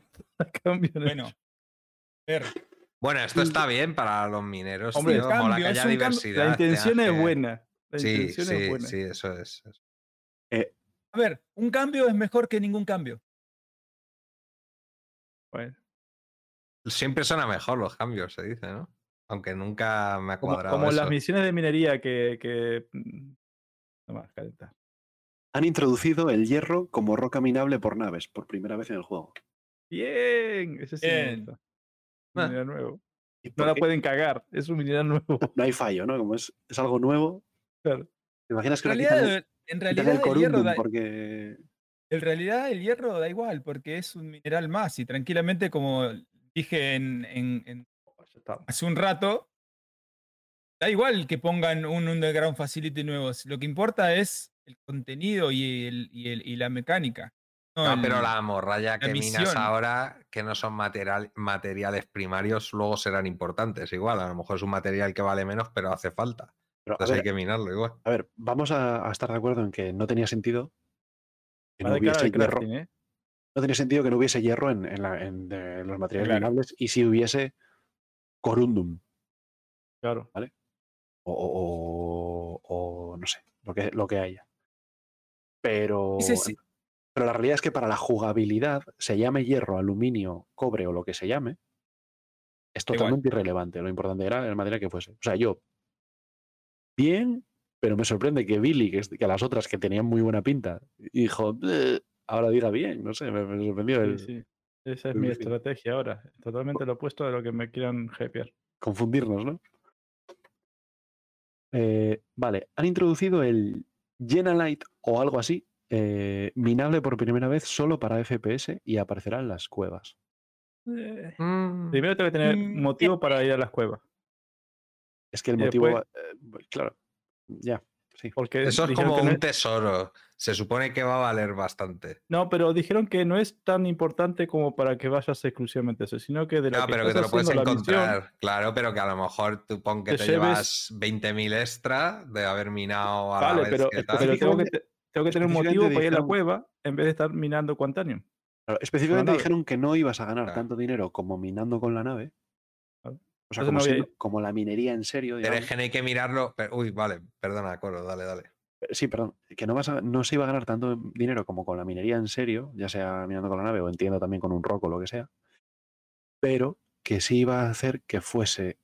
Cambio Bueno. Ver, Bueno, esto está bien para los mineros, Hombre, tío. cambio, que es haya un cambio- diversidad. La te intención es buena. La Sí, intención sí, es buena. sí, eso es. a ver, un cambio es mejor que ningún cambio. Bueno, Siempre suena mejor los cambios, se dice, ¿no? Aunque nunca me ha cuadrado como las eso. misiones de minería que. que... mm, No más, calentar. Han introducido el hierro como roca minable por naves, por primera vez en el juego. Bien, ese sí me Bien. Ah. Mineral nuevo. ¿Y No la qué? pueden cagar, es un mineral [laughs] nuevo. No hay fallo, ¿no? Como es, es algo nuevo. Claro. ¿Te imaginas que En quitan el- realidad, en realidad el el hierro da, porque... en realidad el hierro da igual, porque es un mineral más. Y tranquilamente, como dije en, en- en- Ya está. hace un rato, da igual que pongan un underground facility nuevo. Lo que importa es el contenido y, el, y, el- y la mecánica. No, el- pero la morralla que minas ahora, que no son material, materiales primarios, luego serán importantes. Igual, a lo mejor es un material que vale menos, pero hace falta. Pero, Entonces hay que minarlo igual. a ver, vamos a, a estar de acuerdo en que no tenía sentido que no hubiese hierro. crafting, ¿eh? No tenía sentido que no hubiese hierro en, en la- en, los materiales Claro. minables y si hubiese corundum Claro. o, o- o- o no sé, lo que, lo que haya. Pero, Ese pero la realidad es que para la jugabilidad, se llame hierro, aluminio, cobre o lo que se llame, es igual. totalmente irrelevante. Lo importante era el material que fuese. O sea, yo, bien, pero me sorprende que Billy, que, que las otras que tenían muy buena pinta, dijo, ahora diga bien, no sé, me, me sorprendió el Sí, sí. Esa es el mi estrategia ahora. Totalmente lo opuesto de lo que me quieran hypear. confundirnos, ¿no? Eh, vale, han introducido el Genalite o algo así eh, minable por primera vez solo para FPS y aparecerá en las cuevas. Eh, Mm, Primero tengo que tener Mm, motivo para ir a las cuevas. Es que el Y motivo. después- eh, claro, ya, sí. Porque Eso es como no un es- tesoro. Se supone que va a valer bastante. No, pero dijeron que no es tan importante como para que vayas exclusivamente a eso, sino que de lo No, que pero que te lo puedes la misión, encontrar. Claro, pero que a lo mejor tú pon que te te, lleves- llevas 20.000 extra de haber minado a la Vale, vez pero, que pero tal. tengo que, te- tengo que tener un específicamente motivo para ir a la dijeron- cueva en vez de estar minando Quantanium. Claro, específicamente dijeron que no ibas a ganar Claro. tanto dinero como minando con la nave. Claro. O sea, Entonces como, no había- siendo- como la minería en serio. Pero es digamos. que no hay que mirarlo. pero- uy, vale, perdona, Coro, dale, dale. Sí, perdón. Que no, vas a- no se iba a ganar tanto dinero como con la minería en serio, ya sea minando con la nave o entiendo también con un roco o lo que sea. Pero que sí iba a hacer que fuese.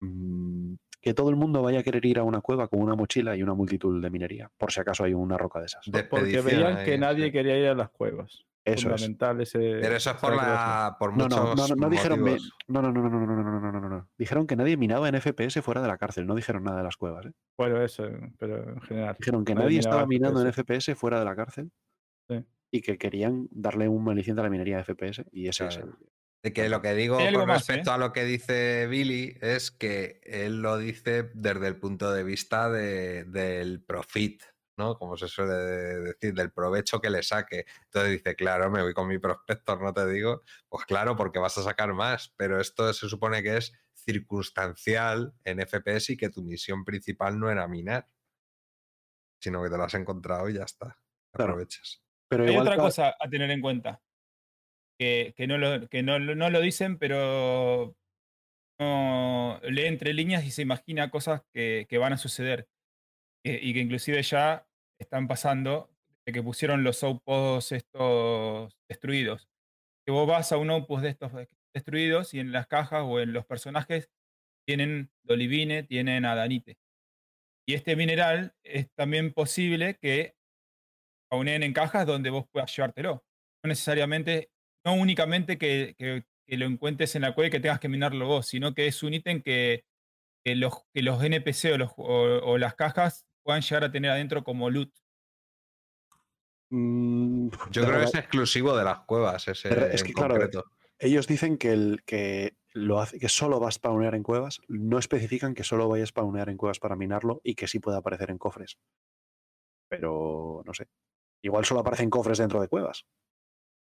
mm, que todo el mundo vaya a querer ir a una cueva con una mochila y una multitud de minería, por si acaso hay una roca de esas. De Porque veían que nadie sí. quería ir a las cuevas. Eso es. Ese. Pero eso es por, la, por No, muchos no, no, no, no dijeron. me-. No, no, no, no, no, no, no, no, no, no, no, no. Dijeron que nadie minaba en FPS fuera de la cárcel, no dijeron nada de las cuevas. ¿eh? Bueno, eso, pero en general. Dijeron que Nadie estaba minando en FPS. Fuera de la cárcel Sí. y que querían darle un aliciente a la minería de FPS y ese es el. De que lo que digo con más, respecto ¿eh? a lo que dice Billy es que él lo dice desde el punto de vista de- del profit, ¿no? Como se suele decir, del provecho que le saque. Entonces dice, claro, me voy con mi prospector, no te digo. Pues claro, porque vas a sacar más, pero esto se supone que es circunstancial en FPS y que tu misión principal no era minar, sino que te lo has encontrado y ya está. Claro. Aprovechas. Pero Hay otra cosa a tener en cuenta. Que, que no, lo, que no, no lo dicen, pero no, lee entre líneas y se imagina cosas que, que van a suceder. eh, y que inclusive ya están pasando, de que pusieron los outposts estos destruidos. Que vos vas a un outpost de estos destruidos y en las cajas o en los personajes tienen Dolivine, tienen Adanite. Y este mineral es también posible que aúnen en cajas donde vos puedas llevártelo. No necesariamente, no únicamente que, que- que lo encuentres en la cueva y que tengas que minarlo vos, sino que es un ítem que, que los, que los NPC o, los, o- o las cajas puedan llegar a tener adentro como loot. Mm, Yo creo que es exclusivo de las cuevas ese re- es que, claro, concreto. ellos dicen que, el, que, lo hace, que solo va a spawnear en cuevas, no especifican que solo vaya a spawnear en cuevas para minarlo y que sí pueda aparecer en cofres. Pero no sé. Igual solo aparecen cofres dentro de cuevas.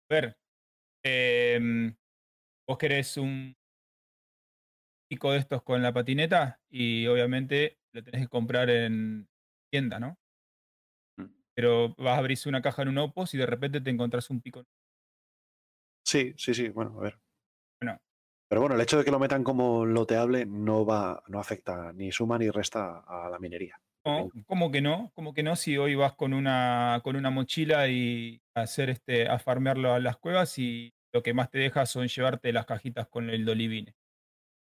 A ver, em, vos querés un pico de estos con la patineta y obviamente lo tenés que comprar en tienda, ¿no? Mm. Pero vas a abrirse una caja en un Opus y de repente te encontrás un pico. Sí, sí, sí. Bueno, a ver. Bueno. Pero bueno, el hecho de que lo metan como loteable no va, no afecta ni suma ni resta a la minería. No, ¿cómo que no? ¿Cómo que no? Si hoy vas con una, con una mochila y a hacer este, a farmearlo a las cuevas y lo que más te deja son llevarte las cajitas con el Dolivine.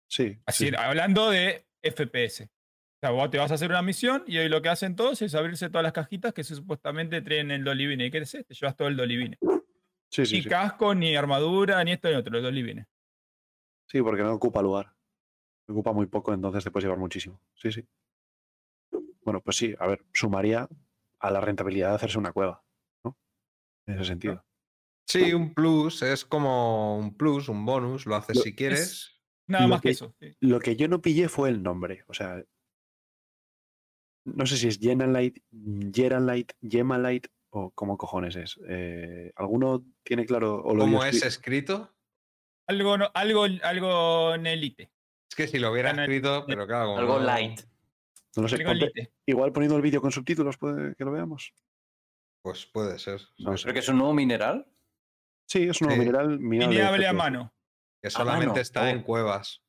Sí. Así, sí. hablando de FPS. O sea, vos te vas a hacer una misión y hoy lo que hacen todos es abrirse todas las cajitas que se supuestamente traen el Dolivine. ¿Y qué es? Te llevas todo el Dolivine. Sí, sí, ni sí. casco, ni armadura, ni esto ni otro, el Dolivine. Sí, porque no ocupa lugar. Ocupa muy poco, entonces te puedes llevar muchísimo. Sí, sí. Bueno, pues sí, a ver, sumaría a la rentabilidad de hacerse una cueva, ¿no? En ese sentido. Sí, un plus, es como un plus, un bonus, lo haces Lo- si quieres. Nada Lo más que, que- eso. sí. Lo que yo no pillé fue el nombre. O sea, no sé si es Genalite, Geralite, Gemalite o cómo cojones es. Eh, ¿Alguno tiene claro? O lo ¿Cómo es escri- escrito? Algo, no- algo, algo en elite. Es que si lo hubiera escrito, pero claro, Algo no- light. No lo sé. Ponte- igual poniendo el vídeo con subtítulos puede que lo veamos. Pues puede ser. No sé. ¿Pero que es un nuevo mineral? Sí, es un nuevo Sí. mineral minable Mineable a mano, Que Ah, solamente mano, está en cuevas.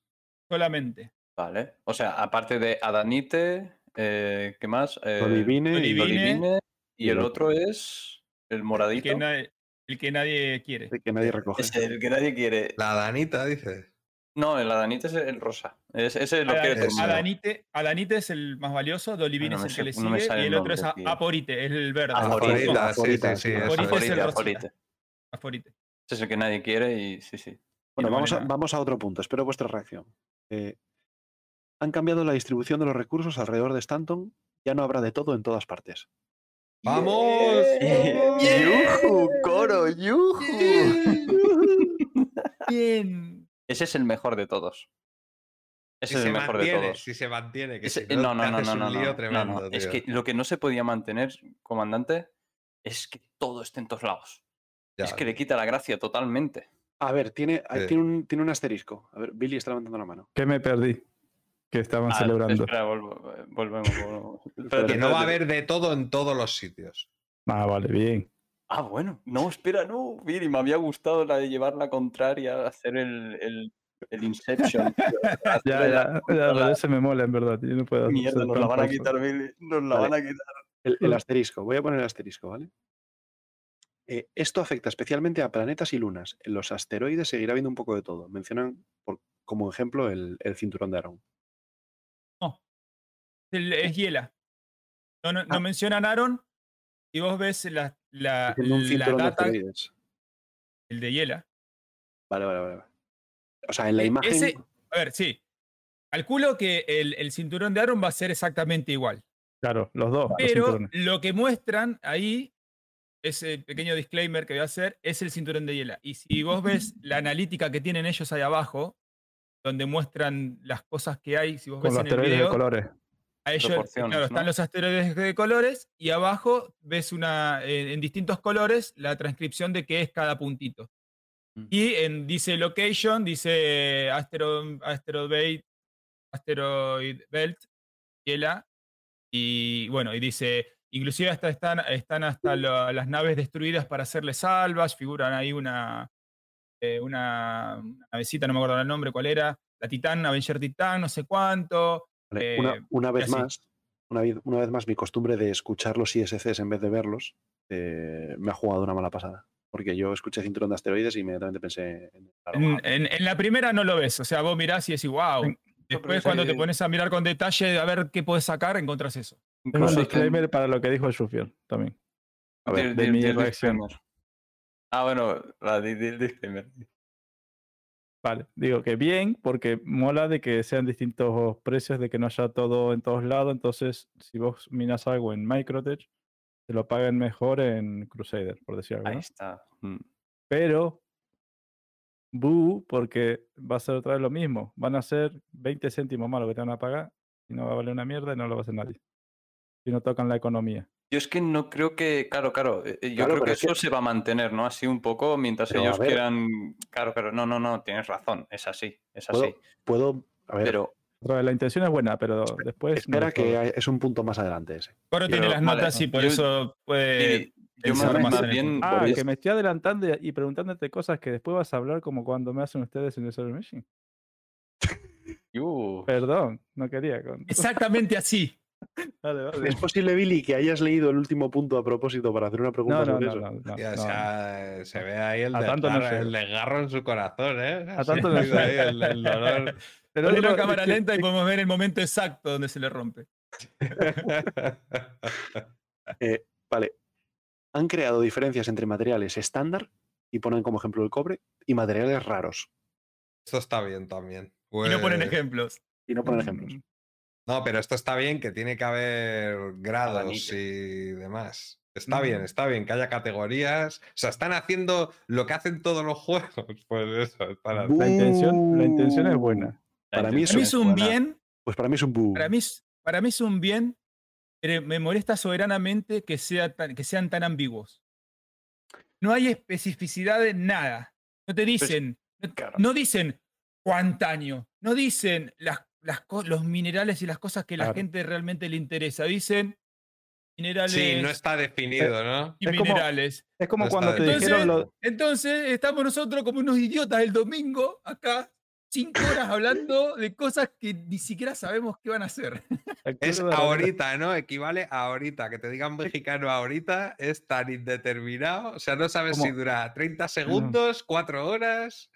solamente. Vale. O sea, aparte de Adanite, eh, ¿qué más? Eh, Olivine y- Olivine. Olivine, y el el otro es el El moradito. que, nadie, el que nadie quiere. que nadie recoge. Es el que nadie quiere. La Danita, dice. No, el Adanite es el rosa. Es- Ese lo Ada- quiere todo el es-. Adanite, Adanite es el más valioso, Dolivine Ah, no es el que le no sigue y el el otro es tío. Aporite, es el verde. Aforita, sí, sí, Aforita es. es el. Aforite. Aforite. Ese es el que nadie quiere y sí, sí. Bueno, no vamos, a, vamos a otro punto. Espero vuestra reacción. Eh, han cambiado la distribución de los recursos alrededor de Stanton. Ya no habrá de todo en todas partes. ¡Vamos! ¡Yujú! ¡Coro! ¡Yujú! Bien. Ese es el mejor de todos. Ese Si es se el mejor de mantiene, todos. si se mantiene, que Ese- si no, no, no, no, no, no, un no, lío no, tremendo, no. Es tío. que lo que no se podía mantener, comandante, es que todo esté en todos lados. Ya, Es que le quita la gracia totalmente. A ver, tiene, Sí. tiene, un, tiene un asterisco. A ver, Billy está levantando la mano. ¿Qué me perdí? Que estaban Ah, celebrando. Espera, volvo- eh, volvemos. volvemos. [laughs] Espérate, Que no va a haber de todo en todos los sitios. Ah, vale, bien. Ah, bueno. No, espera, no. Miri, me había gustado la de llevar la contraria, hacer el, el, el Inception. [laughs] Ya, la- ya, ya, ese me mola, en verdad. Yo no puedo Mierda, nos la van a quitar, Billy. Nos la Vale. van a quitar. El, el asterisco. Voy a poner el asterisco, ¿vale? Eh, esto afecta especialmente a planetas y lunas. En los asteroides seguirá habiendo un poco de todo. Mencionan por- como ejemplo el, el cinturón de Aaron. El- es hiela. No, no, no Ah. mencionan Aaron. Y vos ves la, la, la cinturón de data, asteroides. el de hiela. Vale, vale, vale. O sea, en la E- imagen. ese- a ver, sí. Calculo que el, el cinturón de Aaron va a ser exactamente igual. Claro, los dos. Pero lo que muestran ahí, ese pequeño disclaimer que voy a hacer, es el cinturón de hiela. Y si vos [laughs] ves la analítica que tienen ellos ahí abajo, donde muestran las cosas que hay, si vos Con ves los en el asteroides de video, colores. A ellos, claro, están ¿no? los asteroides de colores y abajo ves una en, en distintos colores la transcripción de qué es cada puntito. Mm. Y en, dice location, dice asteroid, asteroid belt, asteroid belt, hiela, y bueno, y dice, inclusive hasta están, están hasta lo- las naves destruidas para hacerle salvas, figuran ahí una, eh, una navecita, no me acuerdo el nombre cuál era, la Titán, Avenger Titán, no sé cuánto, Vale, eh, una, una vez más, una, vez- una vez más, mi costumbre de escuchar los ISCs en vez de verlos eh, me ha jugado una mala pasada. Porque yo escuché cinturón de asteroides y inmediatamente pensé en. En, en- en la primera no lo ves, o sea, vos mirás y decís, wow. Después, cuando te ese- pones a mirar con detalle a ver qué puedes sacar, encontrás eso. Tengo un disclaimer para lo que dijo el Shufiel también. A ver, de mi di el reacción. disclaimer. Ah, bueno, el disclaimer. Vale, digo que bien, porque mola de que sean distintos precios, de que no haya todo en todos lados. Entonces, si vos minas algo en Microtech, te lo paguen mejor en Crusader, por decir algo. Ahí está. Mm. Pero, boo, porque va a ser otra vez lo mismo. Van a ser 20 céntimos más lo que te van a pagar y no va a valer una mierda y no lo va a hacer nadie. Si no tocan la economía. Yo es que no creo que, claro, claro, eh, eh, yo Claro, creo que es que- eso se va a mantener, ¿no? Así un poco mientras Pero, ellos quieran. Claro, pero no, no, no, tienes razón, es así, es Puedo, así. puedo- a ver, Pero la intención es buena, pero después. espera que es un punto más adelante ese. Coro tiene las vale, notas y por yo- eso puede. Billy, yo más, más bien. Ah, que eso- me estoy adelantando y- y preguntándote cosas que después vas a hablar como cuando me hacen ustedes en el Solar Machine. [laughs] Uh, Perdón, no quería. con- Exactamente así. [laughs] Vale, vale. ¿Es posible, Billy, que hayas leído el último punto a propósito para hacer una pregunta No, no, sobre no, eso? no, no, Tío, o no. sea, se ve ahí el A tanto desgarro, sé. el desgarro en su corazón, ¿eh? A Se tanto no ve sé. ahí el, el dolor. [laughs] Pero Ponelo no, a cámara lenta y podemos ver el momento exacto donde se le rompe. [laughs] Eh, vale. Han creado diferencias entre materiales estándar, y ponen como ejemplo el cobre, y materiales raros. Esto está bien también. Y no ponen Pues- ejemplos. Y no ponen ejemplos. No, pero esto está bien, que tiene que haber grados y demás. Está bien, está bien que haya categorías. O sea, están haciendo lo que hacen todos los juegos. [laughs] Pues eso, están haciendo. La intención, la intención es buena. la para mí Para mí intención es un buena. bien, Pues para mí es un boom. para mí, es- para mí es un bien, pero me molesta soberanamente que, sea tan- que sean tan ambiguos. No hay especificidad de nada. No te dicen, no- claro. no dicen cuántaño, no dicen las, las los minerales y las cosas que la Claro. gente realmente le interesa. Dicen minerales Sí, no está definido, ¿no? y Es como- minerales. Es como No cuando te bien. dijeron Entonces, lo. entonces estamos nosotros como unos idiotas el domingo acá, cinco horas hablando de cosas que ni siquiera sabemos qué van a hacer. Es ahorita, ¿no? Equivale a ahorita. Que te digan mexicano ahorita es tan indeterminado. O sea, no sabes si Como- dura 30 segundos, 4 horas.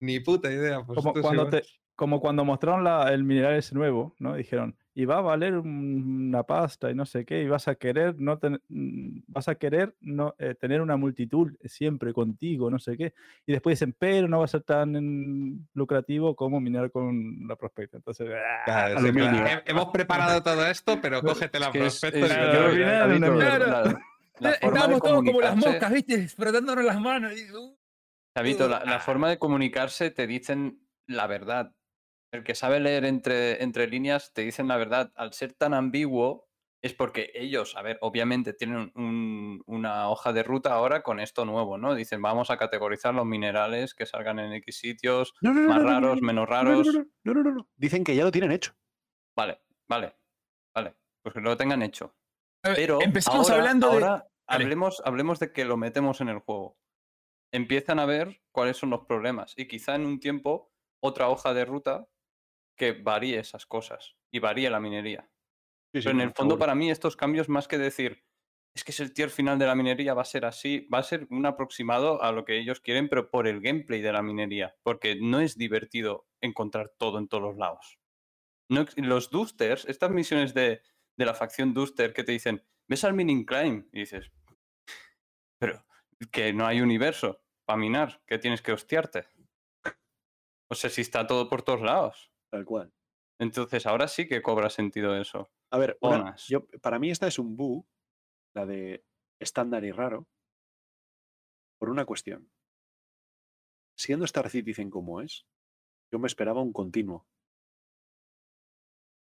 Ni puta idea. Pues Como cuando, te, como cuando mostraron la- el mineral ese nuevo, ¿no? Dijeron, y va a valer un- una pasta y no sé qué, y vas a querer no ten- mm, vas a querer no eh, tener una multitud siempre contigo, no sé qué. Y después dicen, pero no va a ser tan lucrativo como minar con la prospecta. Entonces, ¡ah! Claro, sí, aluminio. claro. He- Hemos preparado todo esto, pero cógete la de Estábamos todos como las moscas, ¿viste? Frotándonos las manos. uh, Chavito, la, la Ah. forma de comunicarse te dicen la verdad. El que sabe leer entre, entre líneas te dicen la verdad. Al ser tan ambiguo es porque ellos, a ver, obviamente tienen un- una hoja de ruta ahora con esto nuevo, ¿no? Dicen, vamos a categorizar los minerales que salgan en X sitios, No, no, no, más no, no, raros, no, menos no, no, raros. No, no, no, no. Dicen que ya lo tienen hecho. Vale, vale, vale. Pues que lo tengan hecho. Pero empezamos ahora, hablando de. ahora hablemos, hablemos de que lo metemos en el juego. Empiezan a ver cuáles son los problemas y quizá en un tiempo otra hoja de ruta que varíe esas cosas y varíe la minería. Sí, sí, Pero en el fondo seguro. para mí estos cambios más que decir es que es el tier final de la minería va a ser así, va a ser un aproximado a lo que ellos quieren, pero por el gameplay de la minería, porque no es divertido encontrar todo en todos los lados. No los Dusters, estas misiones de, de la facción Duster que te dicen, ves al mining climb y dices, pero que no hay universo para minar, que tienes que hostiarte. O sea, si está todo por todos lados. Tal cual. Entonces ahora sí que cobra sentido eso. A ver, una- yo, para mí esta es un bug, la de estándar y raro, por una cuestión. Siendo Star Citizen como es, yo me esperaba un continuo.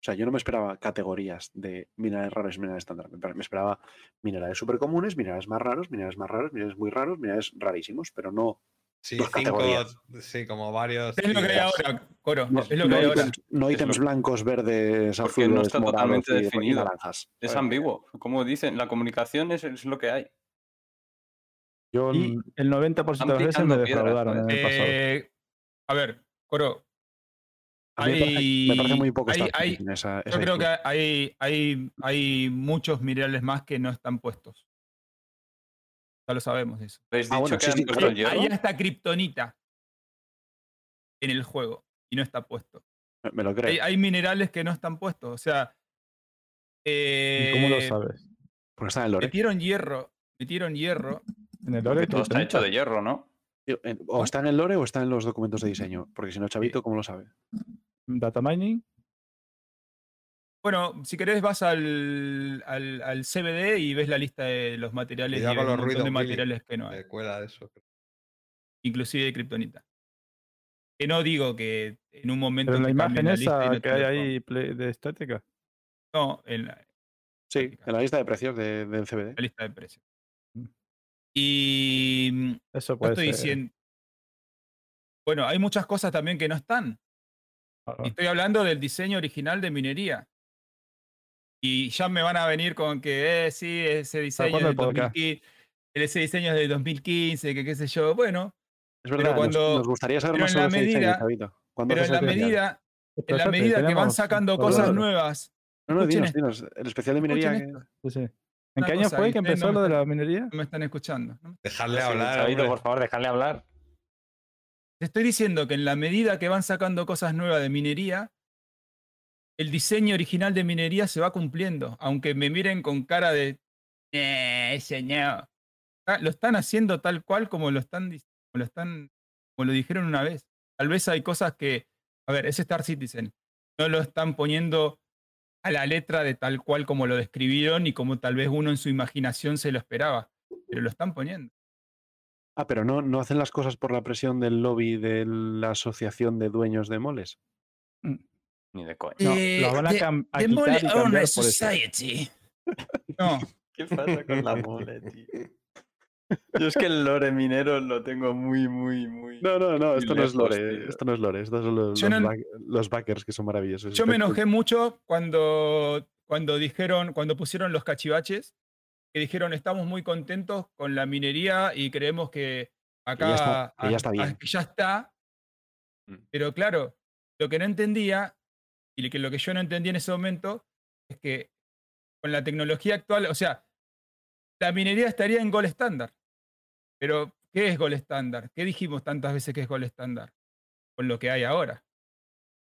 O sea, yo no me esperaba categorías de minerales raros y minerales estándar. Me esperaba minerales súper comunes, minerales más raros, minerales más raros, minerales muy raros, minerales rarísimos, pero no, Sí, cinco, categorías. sí, como varios. Es lo que hay ahora, Coro. no, es lo que no hay ahora. ítems, no blancos, verdes, Porque azules, no está morados totalmente y- y definido. naranjas. Es ambiguo. Como dicen, la comunicación es, es lo que hay. Yo Y el 90% de las veces me piedras, defraudaron en ¿sabes? el pasado. Eh, a ver, Coro. a mí me parece- me parece hay- muy poco hay- hay- esa- Yo creo que hay, hay, hay muchos minerales más que no están puestos. Ya lo sabemos eso. ¿Habéis Ah, dicho bueno, que sí, sí, el hasta kriptonita en el juego y no está puesto. Me- lo creo. Hay, hay minerales que no están puestos. O sea, ¿Y ¿Cómo lo eh, sabes? Porque está en el lore. metieron hierro, metieron hierro. En el lore Porque todo está hecho de hierro, ¿no? O está en el lore o está en los documentos de diseño. Porque si no, Chavito, ¿cómo lo sabe? Data mining. Bueno, si querés vas al, al, al CBD y ves la lista de los materiales y ves un los montón ruidos, de materiales que no hay, cuela eso. inclusive de kriptonita. Que no digo que en un momento Pero en la imagen lista y esa no que hay ahí play- de estética. pongan. No, en la, Sí, en la lista de precios de- del CBD. la lista de precios. Mm. Y mm, Eso no puede estoy ser. diciendo. Bueno, hay muchas cosas también que no están. Y estoy hablando del diseño original de minería. Y ya me van a venir con que, eh, sí, ese diseño el podcast? 2015, ese diseño es de 2015, que qué sé yo. Bueno, Es Pero verdad, cuando- nos, gustaría saber pero más en la diseño, medida-. ¿Cuándo pero en la medida, en la medida que van sacando cosas nuevas. No, no, dinos, dinos. El especial de minería. Escuchen que- esto. Sí, sí. ¿En qué año fue que empezó no lo de la minería? No me están escuchando. ¿no? Dejarle Sí, hablar. Chavito, por favor, dejadle hablar. Te estoy diciendo que en la medida que van sacando cosas nuevas de minería, el diseño original de minería se va cumpliendo. Aunque me miren con cara de. Eh, señor. Lo están haciendo tal cual como lo están, como lo están. Como lo dijeron una vez. Tal vez hay cosas que. A ver, es Star Citizen. No lo están poniendo a la letra de tal cual como lo describieron y como tal vez uno en su imaginación se lo esperaba. Pero lo están poniendo. Ah, pero no, no hacen las cosas por la presión del lobby de la Asociación de Dueños de Moles. Ni de coña. No, Eh, lo van a, the- a The quitar Mole y cambiar por eso. Society. [laughs] No, ¿Qué pasa con la mole, [laughs] tío? Yo es que el lore minero lo tengo muy, muy, muy. No, no, no, esto no es lore. tío. Esto no es lore. Estos son los, los, no- back- los backers que son maravillosos. yo me enojé mucho cuando, cuando dijeron, cuando pusieron los cachivaches, que dijeron estamos muy contentos con la minería y creemos que acá ya está- que ya a- está a- bien. que ya está. Mm. Pero claro, lo que no entendía y que lo que yo no entendí en ese momento es que con la tecnología actual, o sea, la minería estaría en Gold Standard. Pero, ¿qué es Gold Standard? ¿Qué dijimos tantas veces que es Gold Standard? Con lo que hay ahora.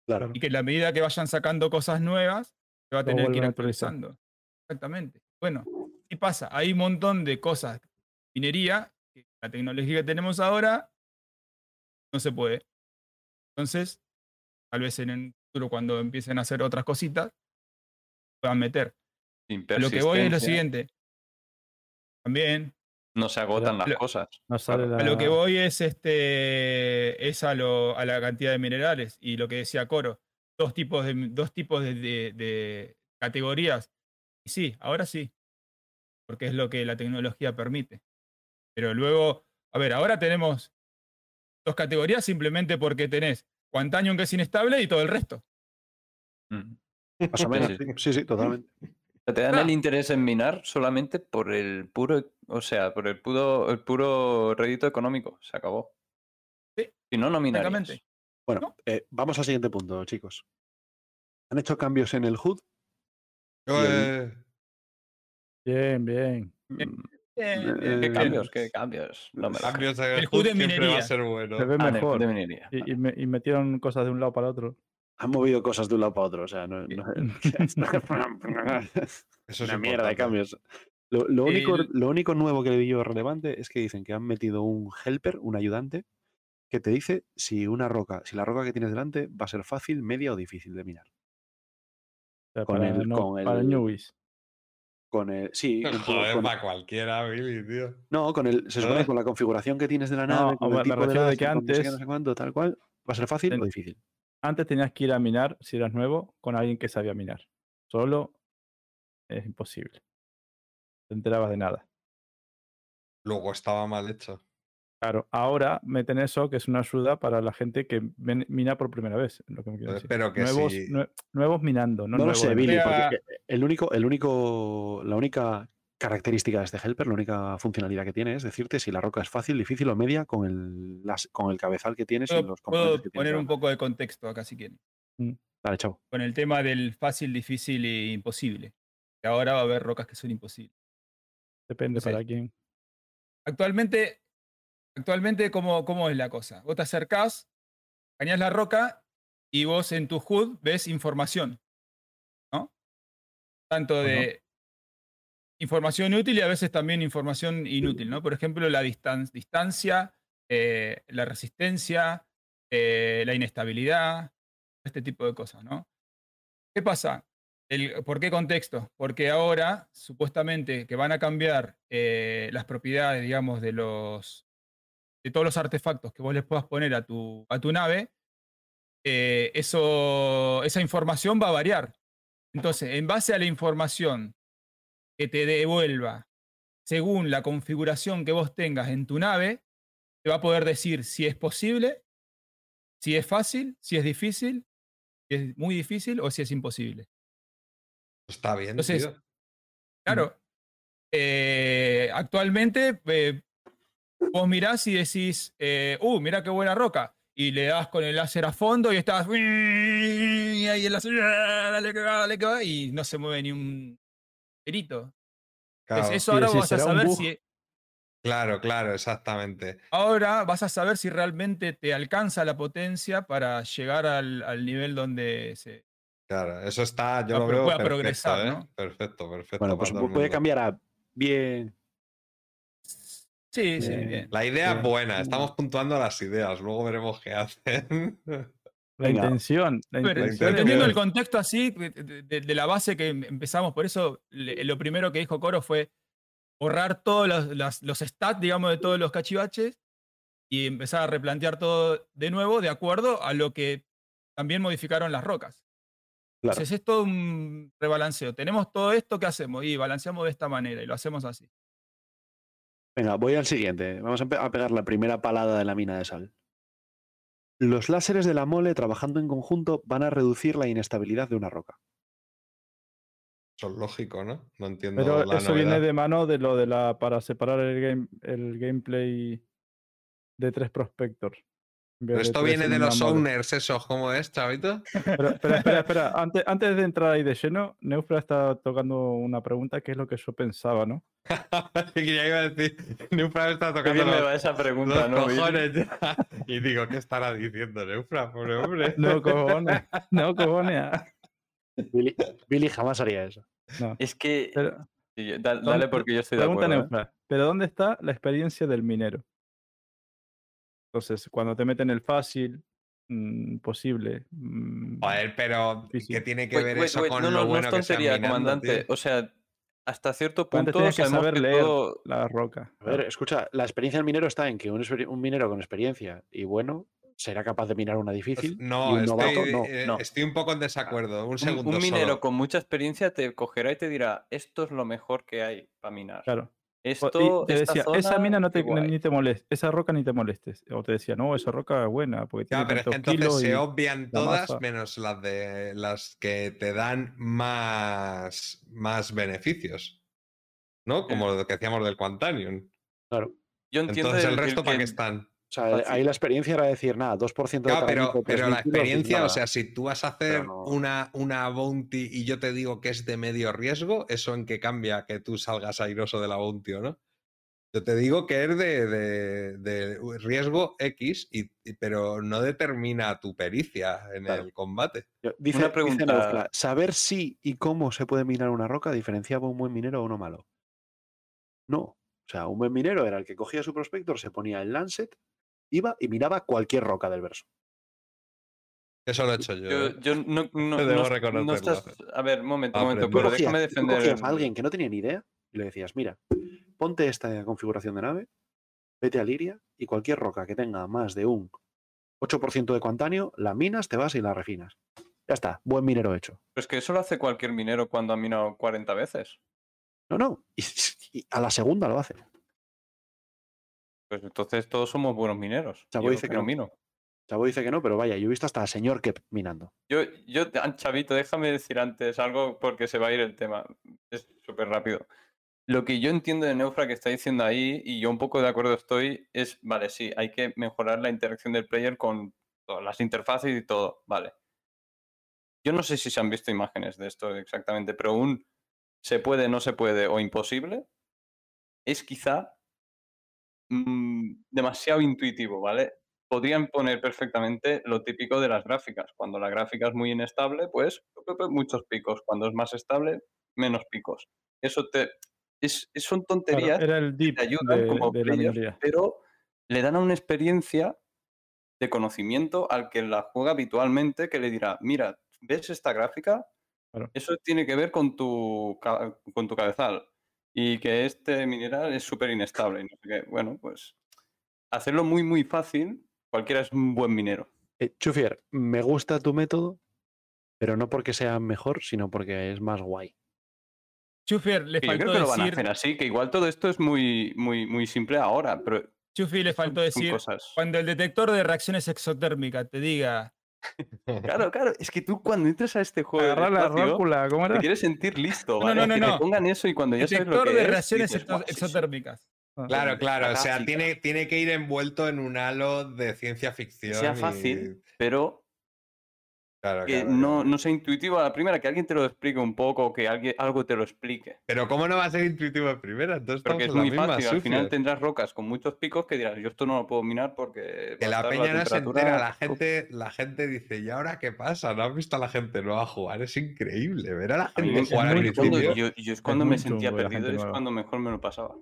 Claro. Y que en la medida que vayan sacando cosas nuevas, se va a tener que ir actualizando. Exactamente. Bueno, ¿qué pasa? Hay un montón de cosas. Minería, que la tecnología que tenemos ahora no se puede. Entonces, tal vez en el futuro, cuando empiecen a hacer otras cositas, puedan meter. A lo que voy es lo siguiente. También. No se agotan las lo- cosas. No sale A lo que voy es este es a, lo, a la cantidad de minerales. Y lo que decía Coro, dos tipos de dos tipos de, de- de categorías. Y sí, ahora sí. Porque es lo que la tecnología permite. Pero luego, a ver, ahora tenemos dos categorías simplemente porque tenés Quantanium que es inestable y todo el resto. Mm. Más o menos. Sí, Sí, totalmente. Te dan el interés en minar solamente por el puro, o sea, por el puro, el puro rédito económico. Se acabó. Sí, Si no, no minarías. Exactamente. Bueno, eh, vamos al siguiente punto, chicos. Han hecho cambios en el HUD. Eh, Bien, bien. Mm, Eh, ¿Qué Eh, cambios? ¿Qué cambios? No me cambios en El el HUD de siempre va minería. a ser bueno. Se ve Ah, de- mejor. de minería. Y, y me- y metieron cosas de un lado para otro. Han movido cosas de un lado para otro. O sea, no, no- [laughs] [laughs] Eso es una mierda de cambios. Lo, lo único, El- lo único nuevo que le vi yo relevante es que dicen que han metido un helper, un ayudante, que te dice si una roca, si la roca que tienes delante va a ser fácil, media o difícil de minar. O sea, Con para, el- no- con para el- newbies. Con el, sí, Joder, con- para cualquiera, Billy, tío. no, con el, se supone que con la configuración que tienes de la No, nave, con me- el me tipo de refiero de láser, que con no sé no antes- sé cuánto, tal cual, va a ser fácil Ten- o difícil. Antes tenías que ir a minar, si eras nuevo, con alguien que sabía minar. Solo es imposible. No te enterabas de nada. Luego estaba mal hecho. Claro, ahora meten eso, que es una ayuda para la gente que ven- mina por primera vez. Lo que me quiero decir. Pero que nuevos, nue- nuevos minando, no, No, lo sé, Billy, minar. Mira- porque el único, el único, la única característica de este helper, la única funcionalidad que tiene es decirte si la roca es fácil, difícil o media con el, las- con el cabezal que tienes y Puedo, los puedo componentes que tienes. poner un poco de contexto acá si quieren. Dale, chavo. Con el tema del fácil, difícil e imposible. Que ahora va a haber rocas que son imposibles. Depende no sé. para quién. Actualmente, actualmente ¿cómo, ¿cómo es la cosa? Vos te acercás, cañás la roca y vos en tu HUD ves información. ¿No? Tanto de información útil y a veces también información inútil, ¿no? Por ejemplo, la distan- distancia, eh, la resistencia, eh, la inestabilidad, este tipo de cosas, ¿no? ¿Qué pasa? El- ¿Por qué contexto? Porque ahora, supuestamente, que van a cambiar eh, las propiedades, digamos, de los de todos los artefactos que vos les puedas poner a tu, a tu nave, eh, eso, esa información va a variar. Entonces, en base a la información que te devuelva según la configuración que vos tengas en tu nave, te va a poder decir si es posible, si es fácil, si es difícil, si es muy difícil o si es imposible. Está bien, Entonces, tío. Claro. eh, actualmente eh, vos mirás y decís, eh, uh, mira qué buena roca. Y le das con el láser a fondo y estás. Y ahí el láser. Dale que va, dale que va. Y no se mueve ni un perito. Claro, Entonces, eso ahora vas a saber si. claro, claro, exactamente. Ahora vas a saber si realmente te alcanza la potencia para llegar al, al nivel donde se. Claro, eso está, yo Ah, lo veo pueda perfecto, progresar, ¿eh? ¿no? Perfecto, perfecto. Bueno, pues puede cambiar a bien. Sí, sí, Eh, bien. La idea es buena, estamos puntuando las ideas, luego veremos qué hacen. [laughs] La Venga. intención. La Pero, intención entendiendo el contexto así, de, de- de la base que em- empezamos, por eso le- lo primero que dijo Coro fue borrar todos los, las- los stats, digamos, de todos los cachivaches y empezar a replantear todo de nuevo de acuerdo a lo que también modificaron las rocas. Claro. Entonces es todo un rebalanceo. Tenemos todo esto que hacemos y balanceamos de esta manera y lo hacemos así. Venga, voy al siguiente. Vamos a pe- a pegar la primera palada de la mina de sal. Los láseres de la mole trabajando en conjunto van a reducir la inestabilidad de una roca. Eso es lógico, ¿no? No entiendo Pero la eso viene de mano de lo de la. para separar el, game, el gameplay de tres prospectors. Pero esto viene en de los owners, esos, ¿cómo es, chavito? Pero, [laughs] espera, espera, espera. Antes, antes de entrar ahí de lleno, Neufra está tocando una pregunta que es lo que yo pensaba, ¿no? [laughs] que ya iba a decir, Neufra está tocando bien me los, va esa pregunta, los ¿no? Billy? cojones ya. Y digo, ¿qué estará diciendo Neufra, pobre hombre? [laughs] No, cojones. No, cojones. Billy, Billy jamás haría eso. No. Es que. Pero, Sí, yo- da- ¿dónde- dale porque yo estoy de pregunta acuerdo. ¿eh? Neufra, ¿pero dónde está la experiencia del minero? Entonces, cuando te meten el fácil, mm, posible. mm, Joder, pero Difícil. ¿qué tiene que Wait, ver wait, eso wait, con no, lo no, no bueno es que sea tontería, minando, comandante. tío? O sea, hasta cierto punto tenías que saber que leer todo- la roca. A ver, escucha, la experiencia del minero está en que un, un minero con experiencia y bueno será capaz de minar una Pues difícil no, y un novato estoy, no. eh, no. estoy un poco en desacuerdo. Un un, segundo un minero solo. con mucha experiencia te cogerá y te dirá, esto es lo mejor que hay para minar. Claro. O- Esto, y te decía, esa zona, mina no te, guay". ni te molestes, esa roca ni te molestes. O te decía, no, esa roca es buena porque Ya, tiene pero entonces kilos se obvian la todas masa. menos las de las que te dan más, más beneficios. ¿No? Como lo que decíamos del Quantanium. Claro. Yo entiendo Entonces, ¿el el- el resto para que- qué están? O sea, Fácil. ahí la experiencia era decir, nada, 2% de Claro, pero, caramito, pero 3.000 la kilos, experiencia, o sea, si tú vas a hacer no- una, una bounty y yo te digo que es de medio riesgo, ¿eso en qué cambia que tú salgas airoso de la bounty o no? Yo te digo que es de, de- de riesgo X, y, y- pero no determina tu pericia en Claro. el combate. Yo- Dice, Una dice pregunta- saber si y cómo se puede minar una roca diferenciaba un buen minero o uno malo. No. O sea, un buen minero era el que cogía su prospector, se ponía el Lancet, iba y miraba cualquier roca del verso. Eso lo he hecho yo. Yo, ¿eh? yo no, no- [laughs] Debo no- no reconocerlo. estás. A ver, un momento, un Ah, momento, pero déjame defender. cogías a alguien que no tenía ni idea y le decías, mira, ponte esta configuración de nave, vete a Liria y cualquier roca que tenga más de un 8% de cuantanio, la minas, te vas y la refinas. Ya está, buen minero hecho. Pero es que eso lo hace cualquier minero cuando ha minado 40 veces. No, no, y, y a la segunda lo hace. Pues entonces todos somos buenos mineros. Chavo Yo dice que no no. mino. Chavo dice que no, pero vaya, yo he visto hasta al señor Kep minando. Yo, yo, Chavito, déjame decir antes algo porque se va a ir el tema. Es súper rápido. Lo que yo entiendo de Neufra que está diciendo ahí, y yo un poco de acuerdo estoy, es, vale, sí, hay que mejorar la interacción del player con todas las interfaces y todo, vale. Yo no sé si se han visto imágenes de esto exactamente, pero un se puede, no se puede o imposible es quizá mm, demasiado intuitivo, ¿vale? Podrían poner perfectamente lo típico de las gráficas. Cuando la gráfica es muy inestable, pues pu- pu- muchos picos. Cuando es más estable, menos picos. Eso te es, son Claro, tonterías era el que te ayudan de, como de pero le dan a una experiencia de conocimiento al que la juega habitualmente, que le dirá, mira, ¿ves esta gráfica? Claro. Eso tiene que ver con tu, con tu cabezal y que este mineral es súper inestable. no sé. Bueno, pues hacerlo muy, muy fácil, cualquiera es un buen minero. Eh, Chufier, me gusta tu método, pero no porque sea mejor, sino porque es más guay. Chufier, le Que yo faltó creo que lo van a decir, hacer así, que igual todo esto es muy, muy, muy simple ahora, pero Chufi, le faltó decir, cosas. cuando el detector de reacciones exotérmicas te diga, Claro, [laughs] claro, es que tú cuando entras a este juego Agarrar la espacio, rócula, ¿cómo te era? quieres sentir listo, No, ¿vale? no, no, que no. te pongan eso y cuando ya sabes lo que de es, reacciones dices, exotérmicas. Ah, Claro, claro. O sea, tiene, tiene que ir envuelto en un halo de ciencia Que ficción. sea y- fácil, pero Claro, que claro, no, no sea intuitivo a la primera, que alguien te lo explique un poco, o que alguien, algo te lo explique. Pero ¿cómo no va a ser intuitivo de primera? Entonces Porque es muy la misma, fácil, al final tendrás rocas con muchos picos que dirás, yo esto no lo puedo minar porque... Que a la peña no se entera, la gente, la gente dice, ¿y ahora qué pasa? ¿No has visto a la gente nueva jugar? Es increíble ver a la A gente jugar al principio. yo, yo es cuando me sentía la perdido, es nueva. cuando mejor me lo pasaba.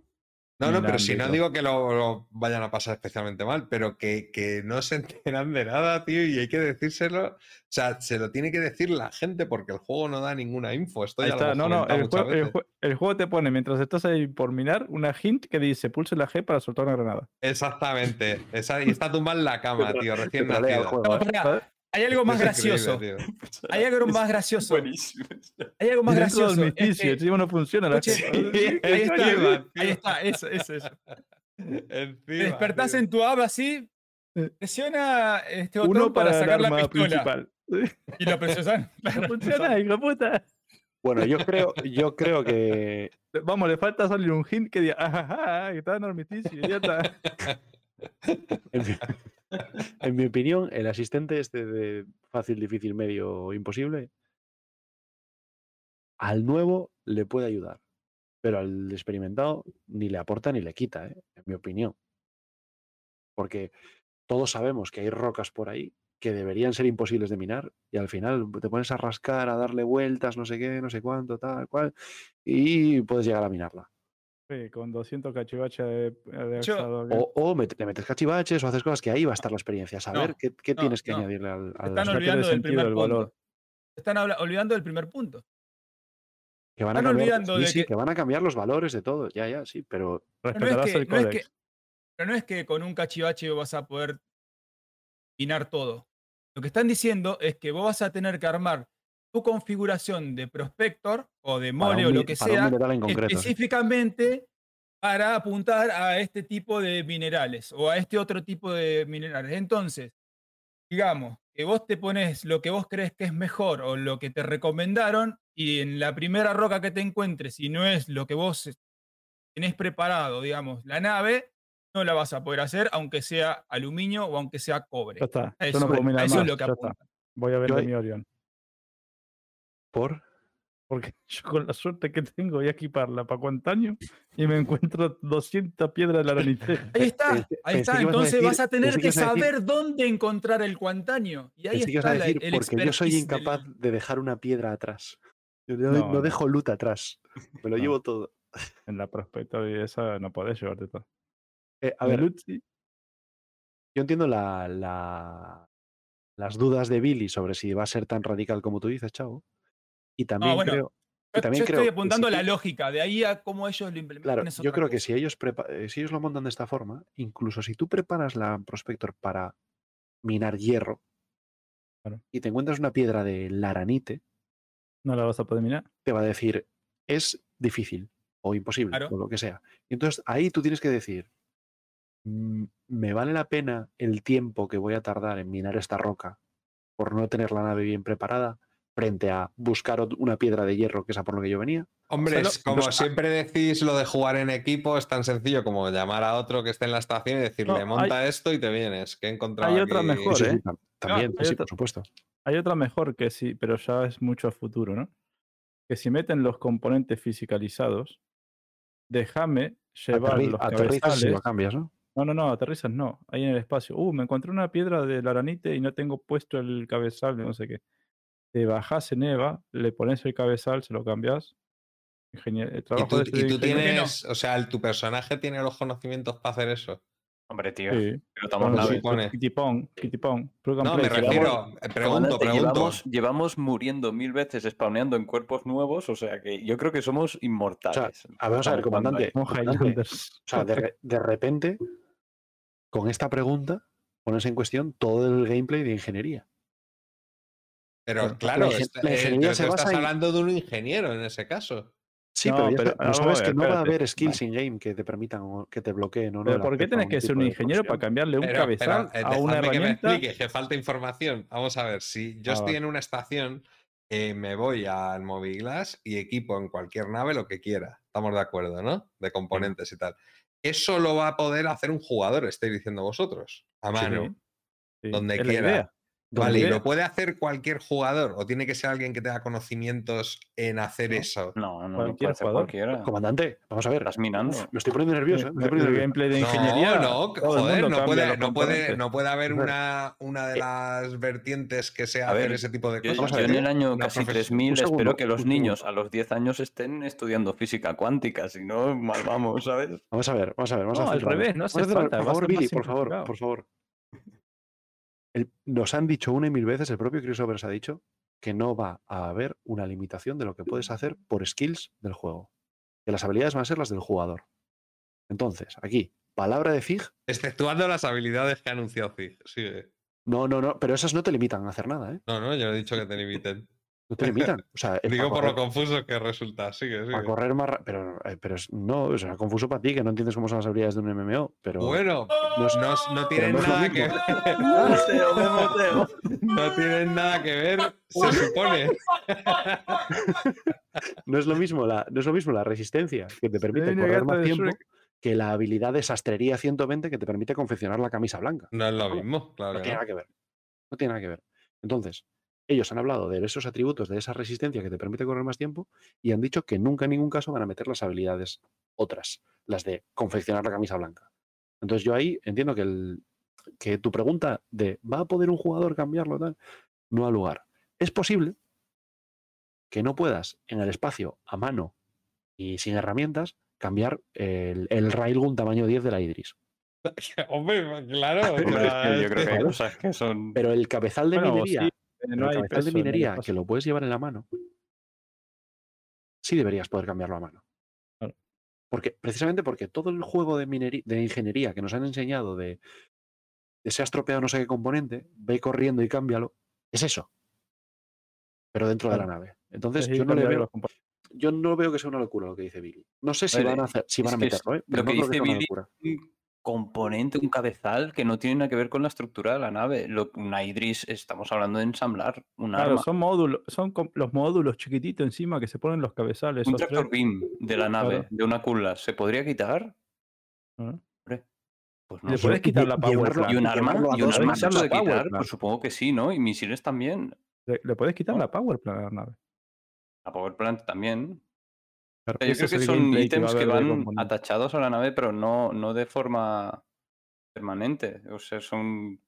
No, no, pero si no digo que lo, lo vayan a pasar especialmente mal, pero que, que no se [laughs] enteran de nada, tío, y hay que decírselo. O sea, se lo tiene que decir la gente porque el juego no da ninguna info. Esto Ahí ya está, no, no, el juego, el, juego te pone, mientras estás ahí por minar, una hint que dice pulse la G para soltar una granada. Exactamente. Esa, y está tumbado en la cama, tío, recién nacida. juego, No, ¿eh? Hay algo más Es gracioso. Hay algo más gracioso. Buenísimo. Hay algo más gracioso. es misticio, que- no funciona la cosa. ahí está, ahí está, eso, eso, eso. Encima, Te despertás tío. en tu app así, presiona este botón Uno para, para, sacar la pistola. principal. Y lo presionan. [laughs] No funciona, hijo puta. Bueno, yo creo, yo creo que Vamos, le falta salir un hint que diga, ajaja, que está en armisticio, idiota. En mi, opinión, el asistente este de fácil, difícil, medio imposible, al nuevo le puede ayudar, pero al experimentado ni le aporta ni le quita, ¿eh? en mi opinión. Porque todos sabemos que hay rocas por ahí que deberían ser imposibles de minar y al final te pones a rascar, a darle vueltas, no sé qué, no sé cuánto, tal cual, y puedes llegar a minarla. Sí, con 200 cachivaches de, de Yo- asado, ¿qué? O, o met- le metes cachivaches o haces cosas que ahí va a estar la experiencia, saber qué, qué no, tienes que no. añadirle al, al Están no olvidando del sentido primer el punto. valor. Están olvidando del primer punto. Que van a Están cambiar, olvidando sí, de sí, que- que van a cambiar los valores de todo. Ya, ya, sí, pero Pero no, es Respetarás que, el no es códex. que- pero no es que con un cachivache vas a poder minar todo. Lo que están diciendo es que vos vas a tener que armar tu configuración de prospector o de mole un o lo que sea específicamente para apuntar a este tipo de minerales o a este otro tipo de minerales. Entonces, digamos que vos te pones lo que vos crees que es mejor o lo que te recomendaron y en la primera roca que te encuentres, si no es lo que vos tenés preparado, digamos, la nave, no la vas a poder hacer, aunque sea aluminio o aunque sea cobre. Ya está. Yo eso, no puedo eso más. es lo que apunta. Voy a Yo vender ahí- mi Orion. ¿Por? Porque [laughs] yo con la suerte que tengo voy a equiparla para cuantaño y me encuentro 200 piedras de la. [laughs] Ahí está, ahí está. a Entonces decir- vas a tener que decir- saber dónde encontrar el cuantaño. Y ahí está la- el porque yo soy del- incapaz de dejar una piedra atrás. Yo no, dejo loot atrás. Me lo [laughs] No. llevo todo. En la prospecta y esa no podés llevarte todo. Eh, a ver, sí. yo entiendo la, la- las dudas de Billy sobre si va a ser tan radical como tú dices, Chavo. Y también bueno, creo. y Yo, también yo creo estoy apuntando a la lógica, de ahí a cómo ellos lo implementan. Claro, yo creo que si ellos, eh, si ellos lo montan de esta forma, incluso si tú preparas la Prospector para minar hierro Claro. y te encuentras una piedra de laranite, No la vas a poder minar. te va a decir es difícil o imposible Claro. o lo que sea. Y entonces ahí tú tienes que decir, "Mm, ¿me vale la pena el tiempo que voy a tardar en minar esta roca por no tener la nave bien preparada frente a buscar una piedra de hierro que es a por lo que yo venía? Hombre, como entonces, siempre decís lo de jugar en equipo, es tan sencillo como llamar a otro que esté en la estación y decirle, No, monta esto y te vienes. Que he encontrado hay otra aquí". mejor, ¿eh? tam- También, sí, otra- por supuesto. Hay otra mejor que sí, pero ya es mucho a futuro, ¿no? Que si meten los componentes fisicalizados, déjame llevar Aterri- los aterrizas lo cambias, ¿no? No, no, no, aterrizas no. Ahí en el espacio. Uh, me encontré una piedra de la aranite y no tengo puesto el cabezal de no sé qué. Te bajás en EVA, le pones el cabezal, se lo cambias. Ingenier- el Y tú, de y ese tú ingeniero- tienes, o sea, el- tu personaje tiene los conocimientos para hacer eso. Hombre, tío. Sí, Pero estamos supone. kitipón, kitipón, No, me refiero, llevamos- eh, pregunto, pregunto. Llevamos, llevamos muriendo mil veces spawneando en cuerpos nuevos, o sea que yo creo que somos inmortales. A ver, vamos a ver, comandante. O sea, de, de repente, con esta pregunta, pones en cuestión todo el gameplay de ingeniería. Pero Claro, claro, la ingen- est- la eh, ingeniería pero se tú basa estás en- hablando de un ingeniero en ese caso. Sí, No, pero, ya sabes ver, que no va a haber skills in-game que te permitan o que te bloqueen o no. ¿por qué tenés que ser un ingeniero para cambiarle un cabezal eh, a una dejadme que me herramienta? explique, que falta información. Vamos a ver, si yo Ah, estoy va. en una estación, eh, me voy al Moviglass y equipo en cualquier nave lo que quiera. Estamos de acuerdo, ¿no? De componentes y tal. Eso lo va a poder hacer un jugador, estáis diciendo vosotros, a mano, Sí, donde es la quiera. Vale, ¿y idea. lo puede hacer cualquier jugador? ¿O tiene que ser alguien que tenga conocimientos en hacer No. eso? No, no, no Cualquier puede ser jugador. cualquiera. Comandante, vamos a ver. Estás minando. Uf, me estoy poniendo nervioso. ¿eh? Me estoy El poniendo nervioso. gameplay de ingeniería. No, no, joder, no puede, no, puede, no puede haber una, una de las vertientes que sea hacer ese tipo de Yo, cosas. yo en el año casi profesión. 3000 Un segundo, espero que los niños a los 10 años estén estudiando física cuántica, si no, mal vamos, ¿sabes? Vamos a ver, vamos a ver. Vamos No, a al centrarnos. revés, no Vamos hace falta, Por favor, Billy, por favor. El- nos han dicho una y mil veces, el propio Chris Overs ha dicho, que no va a haber una limitación de lo que puedes hacer por skills del juego. Que las habilidades van a ser las del jugador. Entonces, aquí, palabra de Fig, Exceptuando las habilidades que ha anunciado Zig. Sigue. no, no, no, pero esas no te limitan a hacer nada, ¿eh? No, no, yo no he dicho que te limiten. No te limitan. O sea, [laughs] Digo para por lo confuso que resulta. Sigue, para sigue. correr más ra- pero, eh, pero es- no, o sea, confuso para ti, que no entiendes cómo son las habilidades de un MMO, pero Bueno, no es- no, no tienen no lo nada que [laughs] ver. No tienen nada que ver, se supone. [laughs] no es lo mismo la, no es lo mismo la resistencia que te permite correr más tiempo Shrek. que la habilidad de sastrería 120 que te permite confeccionar la camisa blanca. No es lo mismo, claro. No tiene nada que ver. No tiene nada que ver. Entonces, ellos han hablado de esos atributos, de esa resistencia que te permite correr más tiempo y han dicho que nunca en ningún caso van a meter las habilidades otras, las de confeccionar la camisa blanca. Entonces yo ahí entiendo que, el, que tu pregunta de ¿va a poder un jugador cambiarlo tal? No ha lugar. Es posible que no puedas en el espacio a mano y sin herramientas cambiar el, el Railgun tamaño 10 de la Idris. [laughs] Hombre, claro. o Hombre, es sea, que yo creo que hay que- cosas que son. Pero el cabezal de Bueno, minería sí, Pero no el hay peso de el minería que lo puedes llevar en la mano sí deberías poder cambiarlo a mano. Claro. Porque, precisamente porque todo el juego de, mineri- de ingeniería que nos han enseñado de, de se ha estropeado no sé qué componente, ve corriendo y cámbialo, es eso. Pero dentro de la nave. Entonces, yo no le veo, yo no veo que sea una locura lo que dice Billy. No sé si van a hacer, si es van a meterlo, ¿eh? lo Pero no que creo que dice sea una Billy- locura. un componente, un cabezal que no tiene nada que ver con la estructura de la nave. Lo, una Idris, estamos hablando de ensamblar un Claro, arma. son módulos, son los módulos chiquititos encima que se ponen los cabezales. Un esos tractor tres. beam de la nave, Claro. de una Kula, ¿se podría quitar? Ah. Pues Le no sé. puedes quitar la power plant. ¿Y un arma? ¿Y un arma se puede quitar? Pues supongo que sí, ¿no? Y misiles también. Le, le puedes quitar ¿No? la power plant a la nave. La Power Plant también. Claro, yo creo que son que ítems que van atachados a la nave, pero no, no de forma permanente. O sea, son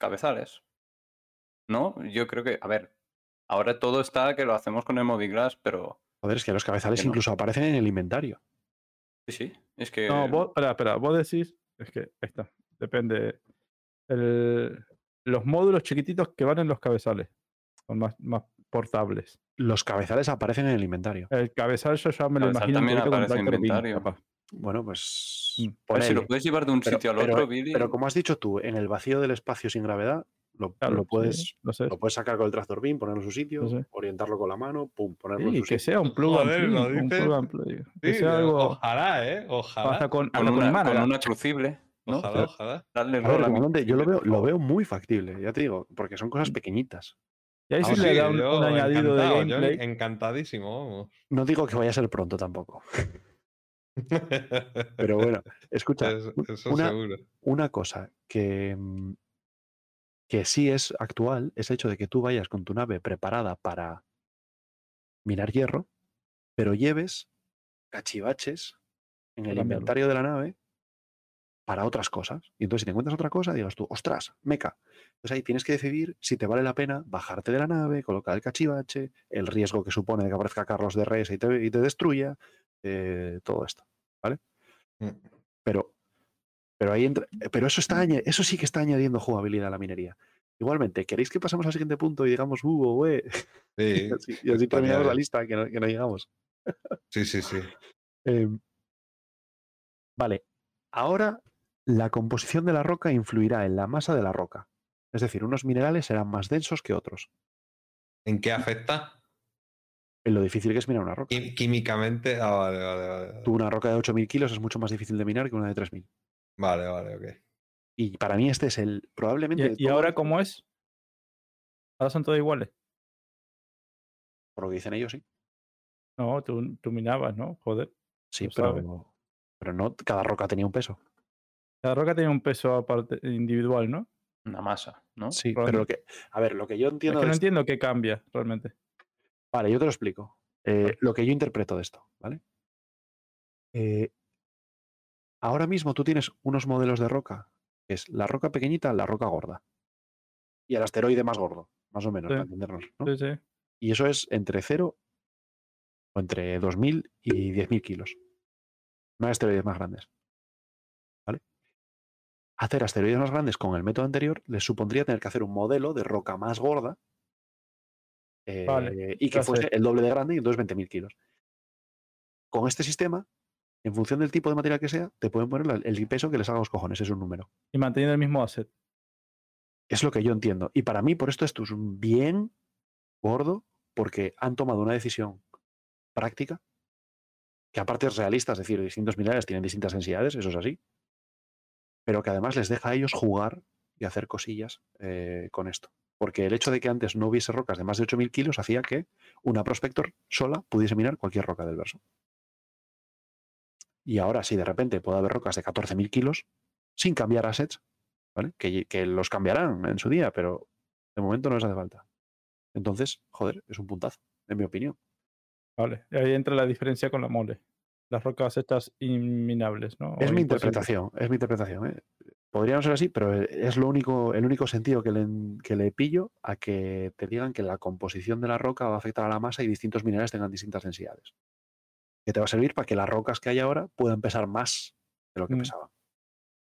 cabezales. ¿No? Yo creo que, a ver, ahora todo está que lo hacemos con el Moviglass, pero Joder, es que los cabezales Que no. incluso aparecen en el inventario. sí, sí. Es que No, vos, espera, espera, vos decís, es que ahí está, depende. El- los módulos chiquititos que van en los cabezales son más, más portables. Los cabezales aparecen en el inventario. El cabezal ya me lo Cabezal imagino también aparece en beam, inventario. Bueno, pues. Mm. si lo puedes llevar de un Pero- sitio al pero- otro, Billy. Pero como has dicho tú, en el vacío del espacio sin gravedad, lo, Claro, lo sí, puedes, lo sé. lo puedes sacar con el tractor beam, ponerlo en su sitio, sé. orientarlo con la mano, pum, ponerlo Sí, en su que sitio. sea un plug and play, lo un dices. plug and play, Que Sí, sea algo Ojalá, ¿eh? Ojalá. hasta con, hasta con, con una, con una crucible. ¿no? Ojalá, ojalá. Darle A ver, yo lo veo, lo veo muy factible, ya te digo, porque son cosas pequeñitas. Y ahí Ah, sí le da un, añadido de encantado, yo gameplay. encantadísimo, vamos. No digo que vaya a ser pronto tampoco. [laughs] Pero bueno, escucha, Es- un- eso una, seguro. una cosa que, mm, que sí es actual es el hecho de que tú vayas con tu nave preparada para minar hierro, pero lleves cachivaches en el inventario de la nave para otras cosas. Y entonces si te encuentras otra cosa, digas tú, ostras, meca. Entonces ahí tienes que decidir si te vale la pena bajarte de la nave, colocar el cachivache, el riesgo que supone de que aparezca Carlos de Reyes y te, y te destruya, eh, todo esto. ¿Vale? Mm. Pero, pero ahí entra, eh, pero eso está aña- eso sí que está añadiendo jugabilidad a la minería. Igualmente, ¿queréis que pasemos al siguiente punto y digamos, uh, oh, eh? Sí, [laughs] y así, y así estaría terminamos la lista, que no, que no llegamos. sí, sí, sí. [laughs] Em, vale, ahora la composición de la roca influirá en la masa de la roca. Es decir, unos minerales serán más densos que otros. ¿En qué afecta? En lo difícil que es minar una roca. Quí- Químicamente. Ah, vale, vale, vale. Tú una roca de 8.000 kilos es mucho más difícil de minar que una de 3.000. Vale, vale, ok. Y para mí este es el, probablemente... ¿Y, ahora cómo es? Ahora son todos iguales. Por lo que dicen ellos, sí. No, tú, tú minabas, ¿no? Joder. Sí, pero, pero no, cada roca tenía un peso. Cada roca tiene un peso aparte individual, ¿no? Una masa, ¿no? Sí, pero lo que... A ver, lo que yo Es entiendo... que de no esto- entiendo qué cambia realmente. Vale, yo te lo explico. Eh, lo que yo interpreto de esto, ¿vale? Eh, ahora mismo tú tienes unos modelos de roca, que es la roca pequeñita, la roca gorda. Y el asteroide más gordo, más o menos, Sí. para entendernos. ¿no? Sí, sí. Y eso es entre 0 o entre 2.000 y 10.000 kilos. No hay asteroides más grandes. Hacer asteroides más grandes con el método anterior les supondría tener que hacer un modelo de roca más gorda Vale, eh, y que sé. fuese el doble de grande y entonces 20.000 kilos. Con este sistema, en función del tipo de material que sea, te pueden poner el peso que les haga los cojones, es un número. Y manteniendo el mismo asset. Es lo que yo entiendo. Y para mí, por esto, esto es un bien gordo, porque han tomado una decisión práctica, que aparte es realista, es decir, distintos minerales tienen distintas densidades, eso es así, pero que además les deja a ellos jugar y hacer cosillas eh, con esto. Porque el hecho de que antes no hubiese rocas de más de 8.000 kilos hacía que una Prospector sola pudiese minar cualquier roca del verso. Y ahora, si de repente puede haber rocas de 14.000 kilos, sin cambiar assets, ¿vale? Que, que los cambiarán en su día, pero de momento no les hace falta. Entonces, joder, es un puntazo, en mi opinión. Vale. Ahí entra la diferencia con la mole. Las rocas estas inminables, ¿no? Es O mi interpretación, es mi interpretación. ¿eh? Podría no ser así, pero es lo único, el único sentido que le, que le pillo a que te digan que la composición de la roca va a afectar a la masa y distintos minerales tengan distintas densidades. Que te va a servir para que las rocas que hay ahora puedan pesar más de lo que Mm. pesaban.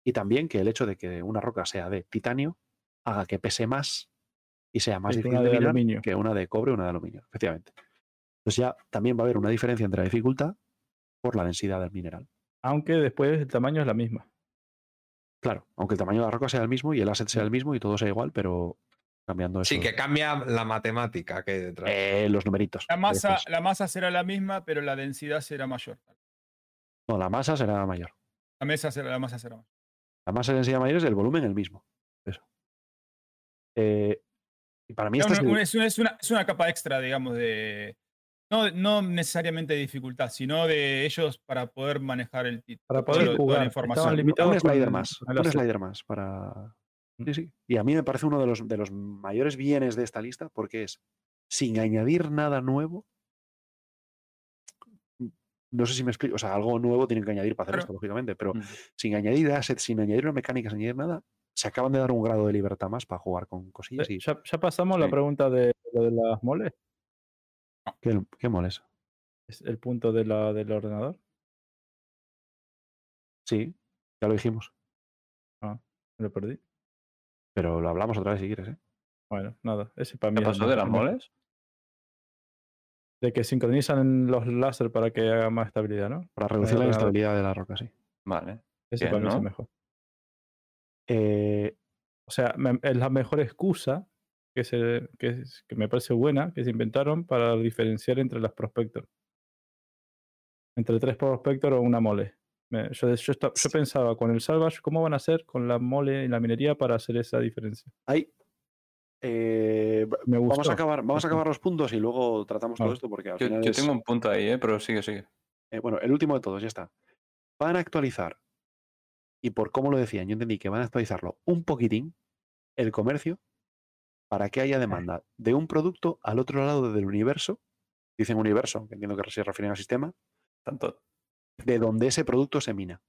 Y también que el hecho de que una roca sea de titanio haga que pese más y sea más que difícil una de de minar aluminio. que una de cobre o una de aluminio, efectivamente. Entonces ya también va a haber una diferencia entre la dificultad por la densidad del mineral. Aunque después el tamaño es la misma. Claro, aunque el tamaño de la roca sea el mismo y el asset sea el mismo y todo sea igual, pero cambiando eso. Sí, que cambia la matemática que hay detrás. Eh, los numeritos. La masa, la masa será la misma, pero la densidad será mayor. No, la masa será mayor. La, mesa será, la masa será mayor. La masa de densidad mayor es el volumen el mismo. Eso. Eh, y para mí Es esta una, es, es una- es una- es una capa extra, digamos, de. No, no necesariamente de dificultad, sino de ellos para poder manejar el título. Para poder toda jugar. la información. limitados un slider más. Un slider más para. Mm. Sí, sí. Y a mí me parece uno de los, de los mayores bienes de esta lista porque es sin añadir nada nuevo. No sé si me explico. O sea, algo nuevo tienen que añadir para hacer Claro. esto, lógicamente, pero Mm. sin añadir assets, sin añadir una mecánica, sin añadir nada, se acaban de dar un grado de libertad más para jugar con cosillas y. Eh, Ya, ya pasamos la pregunta de lo de las moles. ¿Qué, qué moles? Es el punto de la, del ordenador. Sí, ya lo dijimos. Me lo perdí. Pero lo hablamos otra vez si quieres, ¿eh? Bueno, nada. Ese para mí ¿Qué pasó de las moles? De que sincronizan los láser para que haga más estabilidad, ¿no? Para reducir la inestabilidad de la roca, sí. Vale. Ese Bien, para mí es mejor. Eh, O sea, me- es la mejor excusa que, se, que, me parece buena que se inventaron para diferenciar entre las prospector. Entre tres prospector o una mole. Me- yo, yo, yo pensaba con el salvage, ¿cómo van a hacer con la mole y la minería para hacer esa diferencia? Hay. eh, Me gustó. vamos a acabar, vamos a acabar los puntos y luego tratamos todo esto porque al Yo, final yo es- tengo un punto ahí, ¿eh? pero sigue, sigue. eh, bueno, el último de todos, ya está. Van a actualizar, y por cómo lo decían, yo entendí que van a actualizarlo un poquitín, el comercio, para que haya demanda de un producto al otro lado del universo, dicen universo, que entiendo que se refieren al sistema, Tanto. de donde ese producto se mina.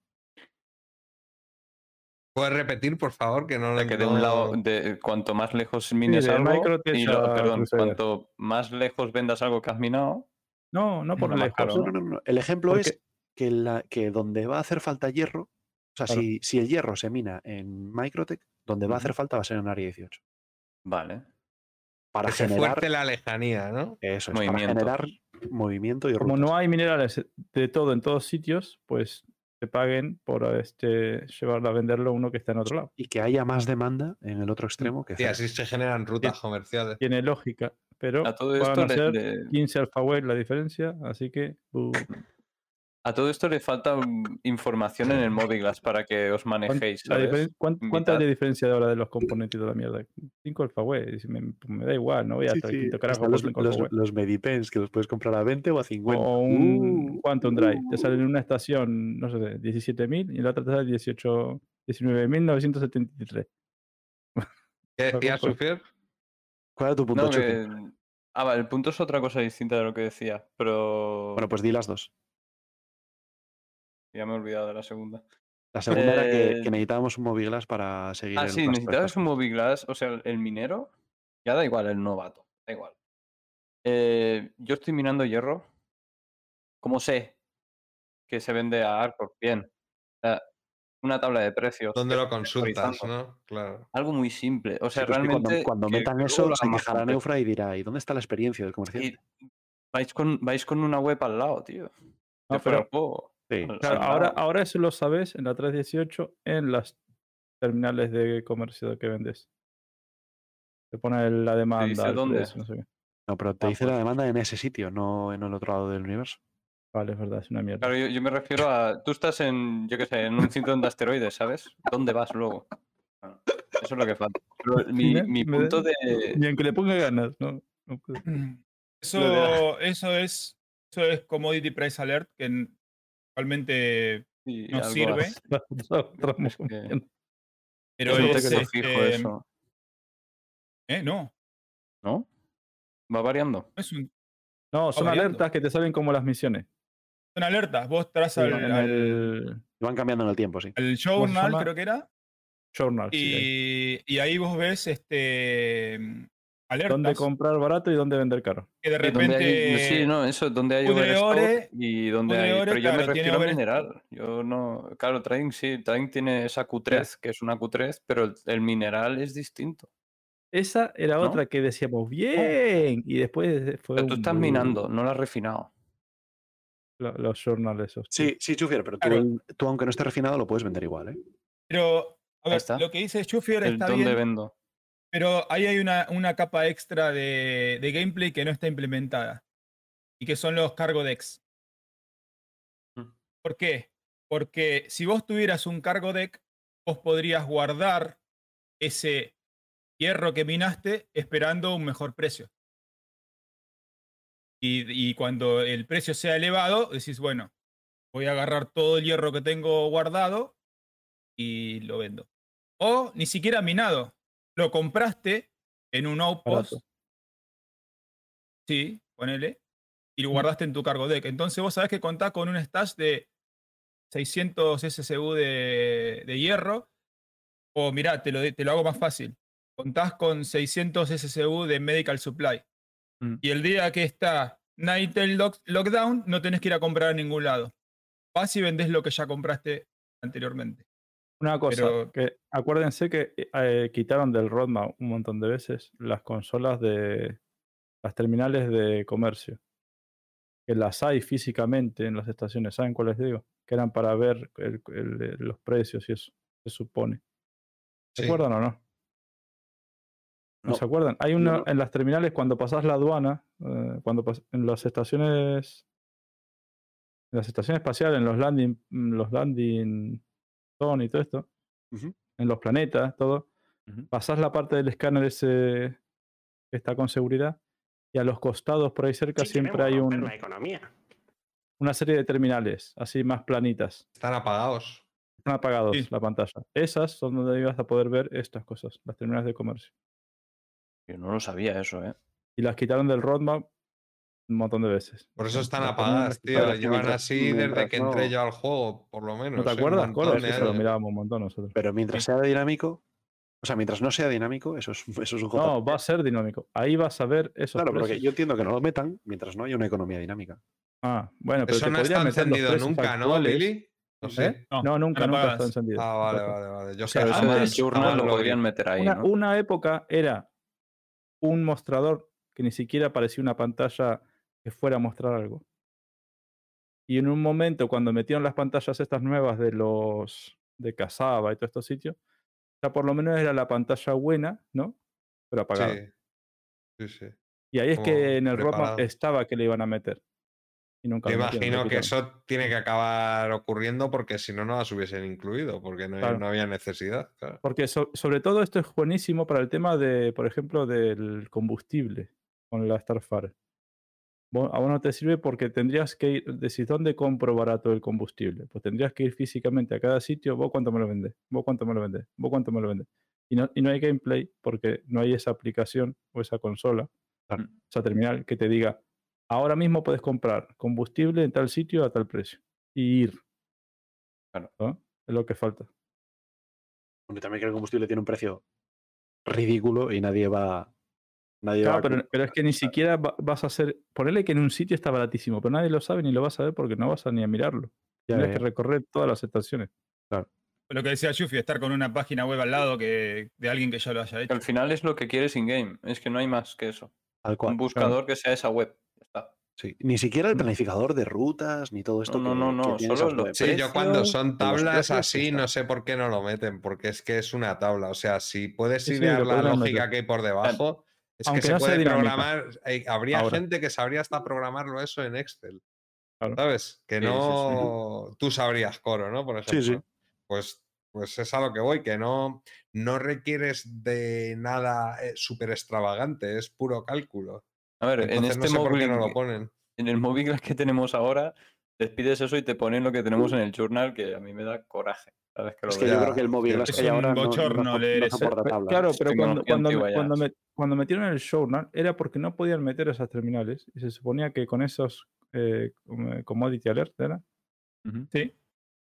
¿Puedes repetir, por favor? Que no lo que de un lado, no- de, cuanto más lejos mines algo, y lo- perdón, cuanto más lejos vendas algo que has minado, No, no por Más lejos. caro, No, no, no, no. El ejemplo Porque- es que, la, que donde va a hacer falta hierro, o sea, Claro. si, si el hierro se mina en Microtech, donde va a hacer falta va a ser en Área 18. Vale. Para que se generar, fuerte la lejanía, ¿no? eso es, para movimiento. generar movimiento y Como rutas. no hay minerales de todo en todos sitios, pues te paguen por este llevarlo a venderlo a uno que está en otro lado. Y que haya más demanda en el otro extremo que así se generan rutas comerciales. Tiene lógica, pero A todo van a ser le- 15 alfa wave la diferencia, así que uh, [laughs] A todo esto le falta información en el Mobiglass para que os ¿cuán- manejéis. ¿cuánta es la diferencia de ahora de los componentes de la mierda? 5 alfa wave, si me, me da igual, no voy a Sí, estar sí, quinto carajo los, 5 los, los Medipens que los puedes comprar a 20 o a 50. O un Uh, Quantum Drive, te uh. sale en una estación, no sé, 17.000 y en la otra te sale 18, 19.973. ¿Qué decías, Pues- Sufier? ¿Cuál era tu punto, No, que- Ah, vale, el punto es otra cosa distinta de lo que decía, pero Bueno, pues di las dos. Ya me he olvidado de la segunda. La segunda era que, Eh, que necesitábamos un Mobiglass para seguir Ah, el sí, necesitabas un cosas. Mobiglass, o sea, el minero, ya da igual el novato, da igual. Eh, yo estoy minando hierro. ¿Cómo sé que se vende a Arcor? Bien. O sea, una tabla de precios. ¿Dónde lo consultas, no? Claro. Algo muy simple. O sea, Sí, pero es que realmente. cuando, metan eso, se quejará. Neufra y dirá, ¿y dónde está la experiencia del comerciante? Y vais con, vais con una web al lado, tío. No, pero-. Sí. Claro, ahora, ahora eso lo sabes en la 318 en las terminales de comercio que vendes. Te pone la demanda. dice el dónde? precio, no sé qué. No, pero te Ah, dice la demanda en ese sitio, no en el otro lado del universo. Vale, es verdad, es una mierda. Claro, yo, yo me refiero a. Tú estás en, yo qué sé, en un cinturón de asteroides, ¿sabes? ¿Dónde vas luego? Bueno, eso es lo que falta. Pero [laughs] mi, Me- mi me- punto de. Ni aunque le ponga ganas, ¿no? no puedo. [clears throat] Eso, eso es eso es commodity price alert que actualmente Sí, no algo sirve. Es [laughs] que- [laughs] pero es un es, texto fijo este, eso, eh, no, ¿no? Va variando. no es un- No, son variando. alertas que te salen como las misiones. son alertas. Vos tras Sí, al, el Y van cambiando en el tiempo, sí. se journal, creo que era, journal. sí, ahí. y, y ahí vos ves este alertas Dónde comprar barato y dónde vender caro. que de repente hay- sí, no, eso, donde hay overstock y donde hay. Pero yo me claro, refiero a mineral. Yo no. Claro, Trading sí, Trading tiene esa Q3, que es una Q3, pero el, el mineral es distinto. Esa era ¿No? otra que decíamos, bien, y después fue Pero tú un estás minando, no lo has refinado. lo- los journals esos. Sí, sí, Chufier, pero tú, Claro. tú, aunque no esté refinado, lo puedes vender igual, ¿eh? Pero, a ver, lo que dice Schufier El está dónde bien, vendo. Pero ahí hay una, una capa extra de, de gameplay que no está implementada. Y que son los cargo decks. Mm. ¿Por qué? Porque si vos tuvieras un cargo deck, vos podrías guardar ese hierro que minaste esperando un mejor precio. Y, y cuando el precio sea elevado, decís, bueno, voy a agarrar todo el hierro que tengo guardado y lo vendo. O ni siquiera minado. Lo compraste en un outpost. Barato. Sí, ponele. Y lo guardaste en tu cargo deck. Entonces vos sabés que contás con un stash de 600 SSU de, de hierro. O mirá, te lo, te lo hago más fácil. Contás con 600 SSU de Medical Supply. Mm. Y el día que está Nightel Lock- Lockdown, no tenés que ir a comprar a ningún lado. Vas y vendés lo que ya compraste anteriormente. Una cosa, Pero- que acuérdense que eh, quitaron del roadmap un montón de veces las consolas de las terminales de comercio. Que las hay físicamente en las estaciones, ¿saben cuáles digo? Que eran para ver el- el- los precios y eso, se supone. ¿Se Sí. acuerdan o no? ¿No, No. se acuerdan? Hay una no. en las terminales cuando pasas la aduana, eh, cuando en las estaciones en las estaciones espaciales, en los landing, los landing y todo esto, en los planetas, todo, pasás la parte del escáner ese que está con seguridad y a los costados por ahí cerca siempre hay un- la economía. una serie de terminales, así más planitas. Están apagados. Están apagados Sí. la pantalla. Esas son donde ibas a poder ver estas cosas, las terminales de comercio. Yo no lo sabía eso, ¿eh? Y las quitaron del roadmap un montón de veces. Por eso están apagadas, tío. que Llevan así desde que entré no- yo al juego, por lo menos. ¿No te ¿eh? Acuerdas, montón eso lo mirábamos un montón nosotros. Pero mientras sea dinámico, o sea, mientras no sea dinámico, eso es, [laughs] eso es un JPG. No, va a ser dinámico. Ahí vas a ver esos Claro, porque yo entiendo que no lo metan mientras no haya una economía dinámica. Ah, bueno, pero Eso te no está encendido nunca, ¿no. Lili? No sé. ¿Eh? No, No, nunca, nunca está encendido. Ah, vale, vale, vale. Yo sé, eso jamás lo podrían meter ahí, Una, ¿no? una época era un mostrador que ni siquiera parecía una pantalla que fuera a mostrar algo. Y en un momento, cuando metieron las pantallas estas nuevas de los de Casaba y todos estos sitios, ya por lo menos era la pantalla buena, ¿no? Pero apagada. Sí. Sí, sí. Y ahí es que en el roadmap estaba que le iban a meter. Y nunca lo imagino que eso tiene que acabar ocurriendo porque si no, no las hubiesen incluido, porque no, Claro. no había necesidad. claro. Porque so- sobre todo esto es buenísimo para el tema de, por ejemplo, del combustible con la Starfire. Vos- A vos no te sirve porque tendrías que ir, decís, ¿dónde compro barato el combustible? Pues tendrías que ir físicamente a cada sitio, vos cuánto me lo vendés, vos cuánto me lo vendés, vos cuánto me lo vendés. Y no, y no hay gameplay porque no hay esa aplicación o esa consola, Claro. esa terminal que te diga, ahora mismo puedes comprar combustible en tal sitio a tal precio. Y ir. Claro. ¿no? Es lo que falta. Aunque también que el combustible tiene un precio ridículo y nadie va. Nadie Claro, va a- pero, pero es que ni siquiera va- vas a hacer. Ponerle que en un sitio está baratísimo, pero nadie lo sabe ni lo vas a ver porque no vas a ni a mirarlo. Ya, Tienes ya. que recorrer todas las estaciones. Lo que decía Yuffie, estar con una página web al lado que, de alguien que ya lo haya hecho. al final es lo que quieres in-game. Es que no hay más que eso. Tal cual. Un buscador que sea esa web. Ya está. Sí. Ni siquiera el Mm. planificador de rutas, ni todo esto. No, que- no, no, que no, solo los. Sí, yo cuando son tablas así, no sé por qué no lo meten, porque es que es una tabla. O sea, si puedes Sí, sí, idear lo la lógica meter. que hay por debajo, es Aunque que se no puede programar. eh, habría Ahora. gente que sabría hasta programarlo eso en Excel. Claro. ¿Sabes? Que Sí, sí, sí. no. Tú sabrías coro, ¿no? Por ejemplo. Sí, sí. Pues, pues es a lo que voy, que no, no requieres de nada súper extravagante, es puro cálculo. A ver, en este no sé por qué móvil, no lo ponen. en el móvil [laughs] que tenemos ahora, les pides eso y te ponen lo que tenemos en el journal, que a mí me da coraje. Que Es que yo creo que el móvil es que ahora no- no, bochorno so- leer no tablas. Claro, Es pero cuando, cuando, me- cuando, me- cuando metieron el journal era porque no podían meter esas terminales y se suponía que con esos eh, com- commodity alert ¿era? Ujú. Sí.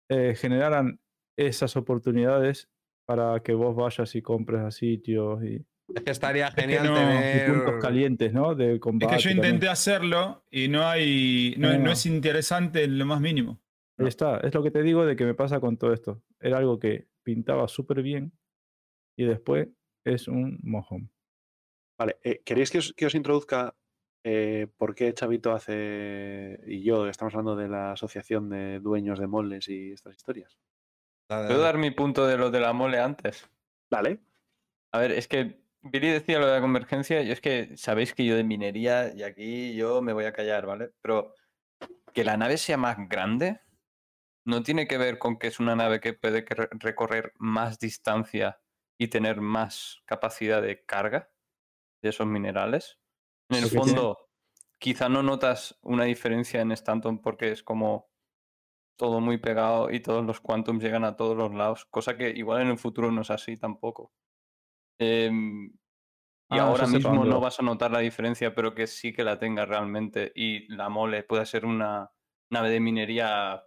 Eh, generaran esas oportunidades para que vos vayas y compres a sitios y, Es que estaría que genial no, y y tener. puntos calientes, ¿no? De Es que yo también. intenté hacerlo y no hay. No, No. no es interesante en lo más mínimo. Ahí está, es lo que te digo de que me pasa con todo esto. Era algo que pintaba súper bien y después es un mojón. Vale, eh, ¿queréis que os, que os introduzca eh, por qué Chavito hace y yo estamos hablando de la asociación de dueños de moles y estas historias? ¿Puedo dar mi punto de lo de la mole antes? Dale. A ver, es que Billy decía lo de la convergencia, y es que sabéis que yo de minería, y aquí yo me voy a callar, ¿vale? Pero que la nave sea más grande no tiene que ver con que es una nave que puede recorrer más distancia y tener más capacidad de carga de esos minerales. En el fondo, quizá no notas una diferencia en Stanton porque es como todo muy pegado y todos los quantums llegan a todos los lados, cosa que igual en el futuro no es así tampoco. Em, y Ah, ahora mismo no vas a notar la diferencia, pero que sí que la tenga realmente y la mole pueda ser una nave de minería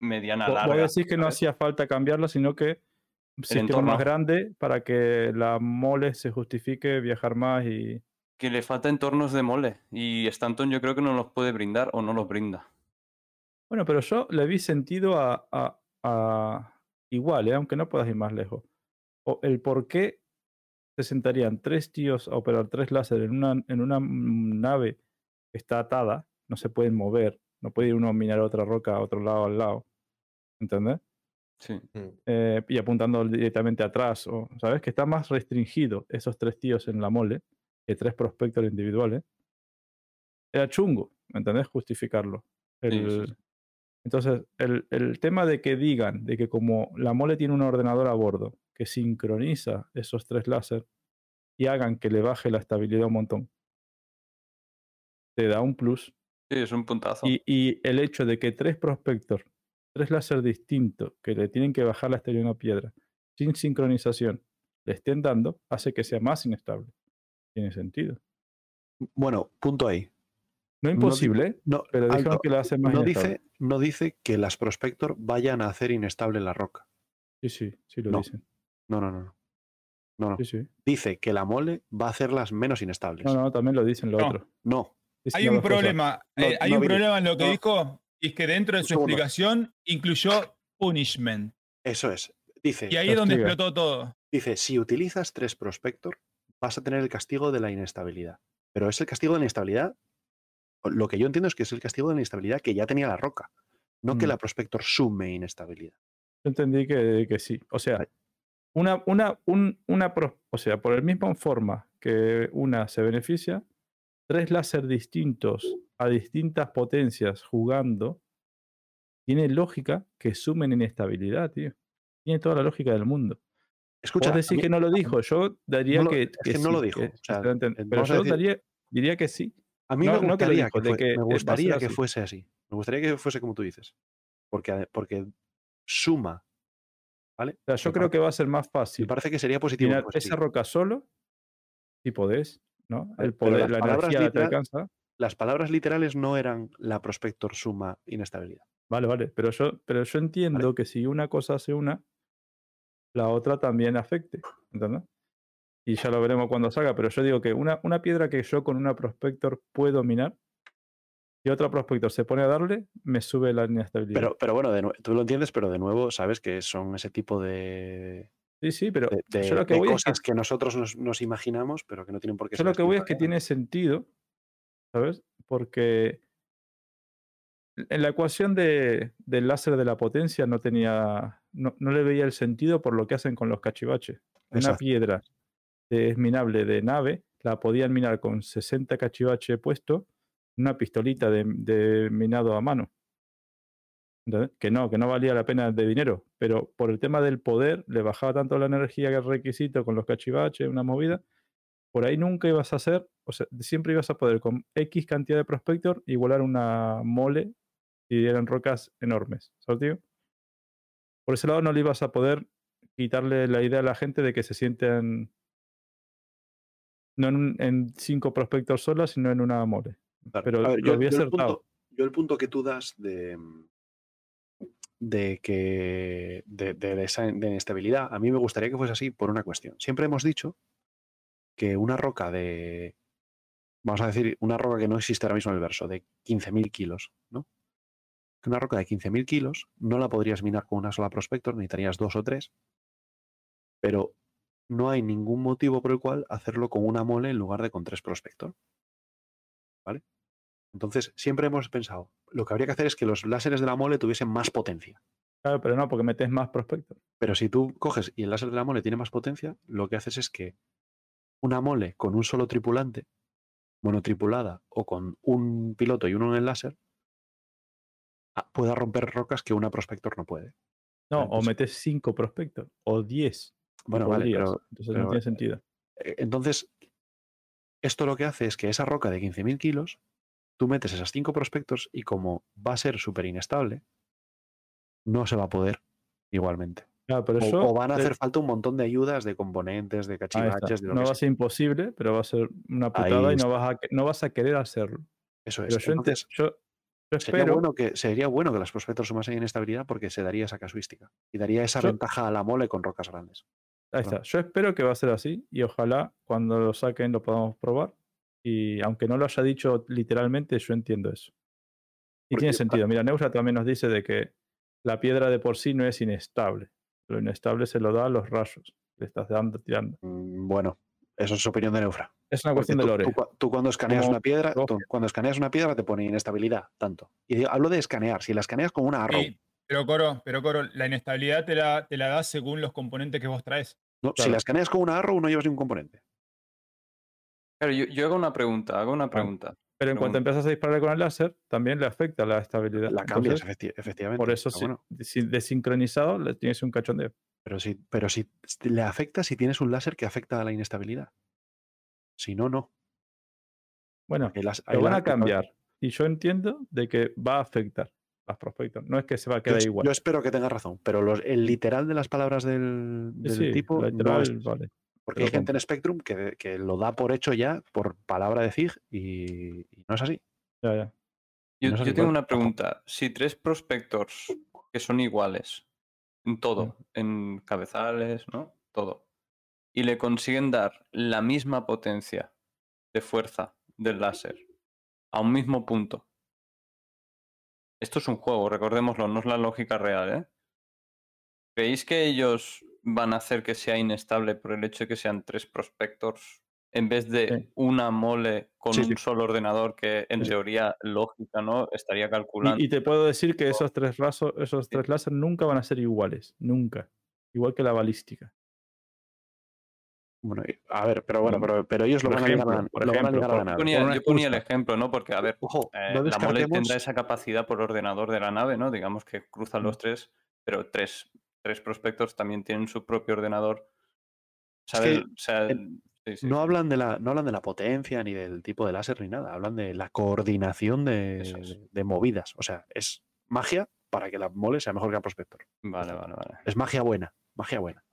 mediana Vos vos larga. decís que no hacía falta cambiarla, sino que un sistema entorno. más grande para que la mole se justifique viajar más y... Que le falta entornos de mole y Stanton yo creo que no los puede brindar o no los brinda. Bueno, pero yo le vi sentido a, a- a- igual, ¿eh? aunque no puedas ir más lejos. O el por qué se sentarían tres tíos a operar tres láser en una, en una nave que está atada, no se pueden mover, no puede ir uno a minar otra roca a otro lado al lado. ¿Entendés? Sí. Eh, y apuntando directamente atrás, o, ¿sabes? Que está más restringido esos tres tíos en la mole que tres prospectos individuales. Era chungo, ¿me entendés? Justificarlo. Sí, sí. Entonces, el, el tema de que digan de que como la mole tiene un ordenador a bordo que sincroniza esos tres láser y hagan que le baje la estabilidad un montón, te da un plus. Sí, es un puntazo. Y, y el hecho de que tres prospectors, tres láser distintos que le tienen que bajar la estabilidad a una piedra sin sincronización, le estén dando, hace que sea más inestable. Tiene sentido. Bueno, punto ahí. No imposible, ¿eh? No, pero dijeron que hace más no inestable. dice, no dice que las Prospector vayan a hacer inestable la roca. Sí, sí, sí lo No. dicen. No, no, no. no. No, no. Sí, sí. Dice que la mole va a hacerlas menos inestables. No, no, también lo dicen lo No. otro. No. Dicen Hay un problema. No, eh, hay no, un problema en lo que no. dijo, y es que dentro de su segundo. explicación incluyó punishment. Eso es. Dice, Y ahí es donde explotó todo. dice, si utilizas tres Prospector, vas a tener el castigo de la inestabilidad. Pero es el castigo de la inestabilidad. Lo que yo entiendo es que es el castigo de la inestabilidad que ya tenía la roca. No que Mm. la Prospector sume inestabilidad. Yo entendí que, que sí. O sea, una, una, un, una pros- o sea, por el mismo forma que una se beneficia, tres láser distintos a distintas potencias jugando, tiene lógica que sumen inestabilidad, tío. Tiene toda la lógica del mundo. Escucha, mí- que no lo dio. Yo daría no lo- que, no lo dijo, que o sea, pero yo decir- daría- diría que sí. A mí No- me gustaría, dijo, fue- me gustaría que fuese así. Me gustaría que fuese como tú dices. Porque, porque suma. ¿Vale? O sea, yo Me creo que va a ser más Me fácil parece que sería positivo. fuese esa roca solo, si podés, ¿no? El poder, la energía te literal- alcanza. Las palabras literales no eran la prospector suma inestabilidad. Vale, vale, pero yo, pero yo entiendo que si una cosa hace una, la otra también afecte, ¿entendés? Y ya lo veremos cuando salga, pero yo digo que una, una piedra que yo con una prospector puedo minar, y otra prospector se pone a darle, me sube la inestabilidad. Pero, pero bueno, de tú lo entiendes, pero de nuevo sabes que son ese tipo de, sí, sí, pero de, de- yo lo que de voy es que, cosas que, nosotros nos, nos imaginamos, pero que no tienen por qué yo ser lo así. que voy es que tiene sentido, ¿sabes? Porque en la ecuación de, del láser de la potencia no tenía, no, no le veía el sentido por lo que hacen con los cachivaches. Una piedra de- minable de nave la podían minar con 60 cachivaches puesto, una pistolita de, de minado a mano. ¿Entendés? Que no, que no valía la pena de dinero, pero por el tema del poder le bajaba tanto la energía que el requisito con los cachivaches, una movida, por ahí nunca ibas a hacer, o sea, siempre ibas a poder con X cantidad de prospector igualar una mole si eran rocas enormes. ¿Sabes, tío? Por ese lado no le ibas a poder quitarle la idea a la gente de que se sienten no en, un- en cinco prospectors solas, sino en una mole. Claro. Pero ver, lo yo, había yo el acertado. punto, yo el punto que tú das de, de que de, de inestabilidad, a mí me gustaría que fuese así por una cuestión. Siempre hemos dicho que una roca de, vamos a decir, una roca que no existe ahora mismo en el verso, de 15.000 kilos, ¿no? Una roca de 15.000 kilos no la podrías minar con una sola prospector, necesitarías dos o tres, pero no hay ningún motivo por el cual hacerlo con una mole en lugar de con tres prospector. ¿Vale? Entonces, siempre hemos pensado, lo que habría que hacer es que los láseres de la mole tuviesen más potencia. Claro, pero no, porque metes más prospectos. Pero si tú coges y el láser de la mole tiene más potencia, lo que haces es que una mole con un solo tripulante, monotripulada o con un piloto y uno en el láser, ah, pueda romper rocas que una prospector no puede. No, o metes cinco prospectos o 10. Bueno, vale, pero- Entonces pero, no tiene eh, sentido. Eh, Entonces, esto lo que hace es que esa roca de 15.000 kilos, tú metes esas cinco prospectos y como va a ser súper inestable, no se va a poder igualmente. Claro, pero O, eso o van a hacer falta un montón de ayudas, de componentes, de cachivaches, de lo No que va a ser imposible, pero va a ser una putada y no vas, a, que- no vas a querer hacerlo. Eso es. yo, Entonces, yo, yo sería espero. bueno, que, sería bueno que las prospectos sumasen inestabilidad porque se daría esa casuística y daría esa ventaja a la mole con rocas grandes. Ahí está. Yo espero que va a ser así y ojalá cuando lo saquen lo podamos probar. Y aunque no lo haya dicho literalmente, yo entiendo eso. Y Porque tiene sentido. Mira, Neusra también nos dice de que la piedra de por sí no es inestable. Lo inestable se lo da a los rayos. Le estás dando, tirando. Mm, Bueno, eso es opinión de Neufra. Es una cuestión de lore. tú cua- tú cuando escaneas Como una piedra, tú cuando escaneas una piedra te pone inestabilidad, tanto. Y digo- hablo de escanear. Si la escaneas con una arrow, Sí, pero Coro, pero Coro, la inestabilidad te la, te la da según los componentes que vos traes. no, si la escaneas con una arrow no llevas ningún componente. Claro, yo, yo hago una pregunta, hago una Ah, pregunta. Pero en cuanto empiezas a disparar con el láser, también le afecta la estabilidad. La cambias, Entonces, efectivamente. por eso, si, bueno, si desincronizado, le tienes un cachondeo. pero si, pero si le afecta si tienes un láser que afecta a la inestabilidad. Si no, no. Bueno, hay lo van a cambiar. Y yo entiendo de que va a afectar las prospectos. No es que se va a quedar igual. yo espero que tengas razón, pero los- el literal de las palabras del, Sí, del sí, tipo no literal, es- vale. Porque hay gente en. Spectrum que, que lo da por hecho ya por palabra de Zig y, y no es así. Ya, ya. Yo, No tengo una pregunta. Si tres prospectors que son iguales en todo, en cabezales, ¿no? Todo, y le consiguen dar la misma potencia de fuerza del láser a un mismo punto. Esto es un juego, recordémoslo, no es la lógica real, ¿eh? ¿Creéis que ellos van a hacer que sea inestable por el hecho de que sean tres prospectors en vez de Sí. una mole con Sí, un sí. solo ordenador que en Sí. teoría lógica, ¿no? Estaría calculando. Y, y te puedo decir que esos tres, rasos, esos tres láser nunca van a ser iguales. Nunca. Igual que la balística. Bueno, a ver, pero bueno, pero, pero ellos lo van a ligar a, ejemplo, por lo van a ejemplo, a. Yo ponía, yo el ejemplo, ¿no? Porque, a ver, Ojo, eh, no la mole tendrá esa capacidad por ordenador de la nave, ¿no? Digamos que cruzan Mm. los tres, pero tres, tres prospectos también tienen su propio ordenador. Es ¿Sabes? que o sea, en- sí, sí, No sí. hablan, de la, no hablan de la potencia ni del tipo de láser ni nada, hablan de la coordinación de, Eso es. de movidas. O sea, es magia para que la mole sea mejor que el prospector. Vale, vale, vale. Es magia buena, magia buena.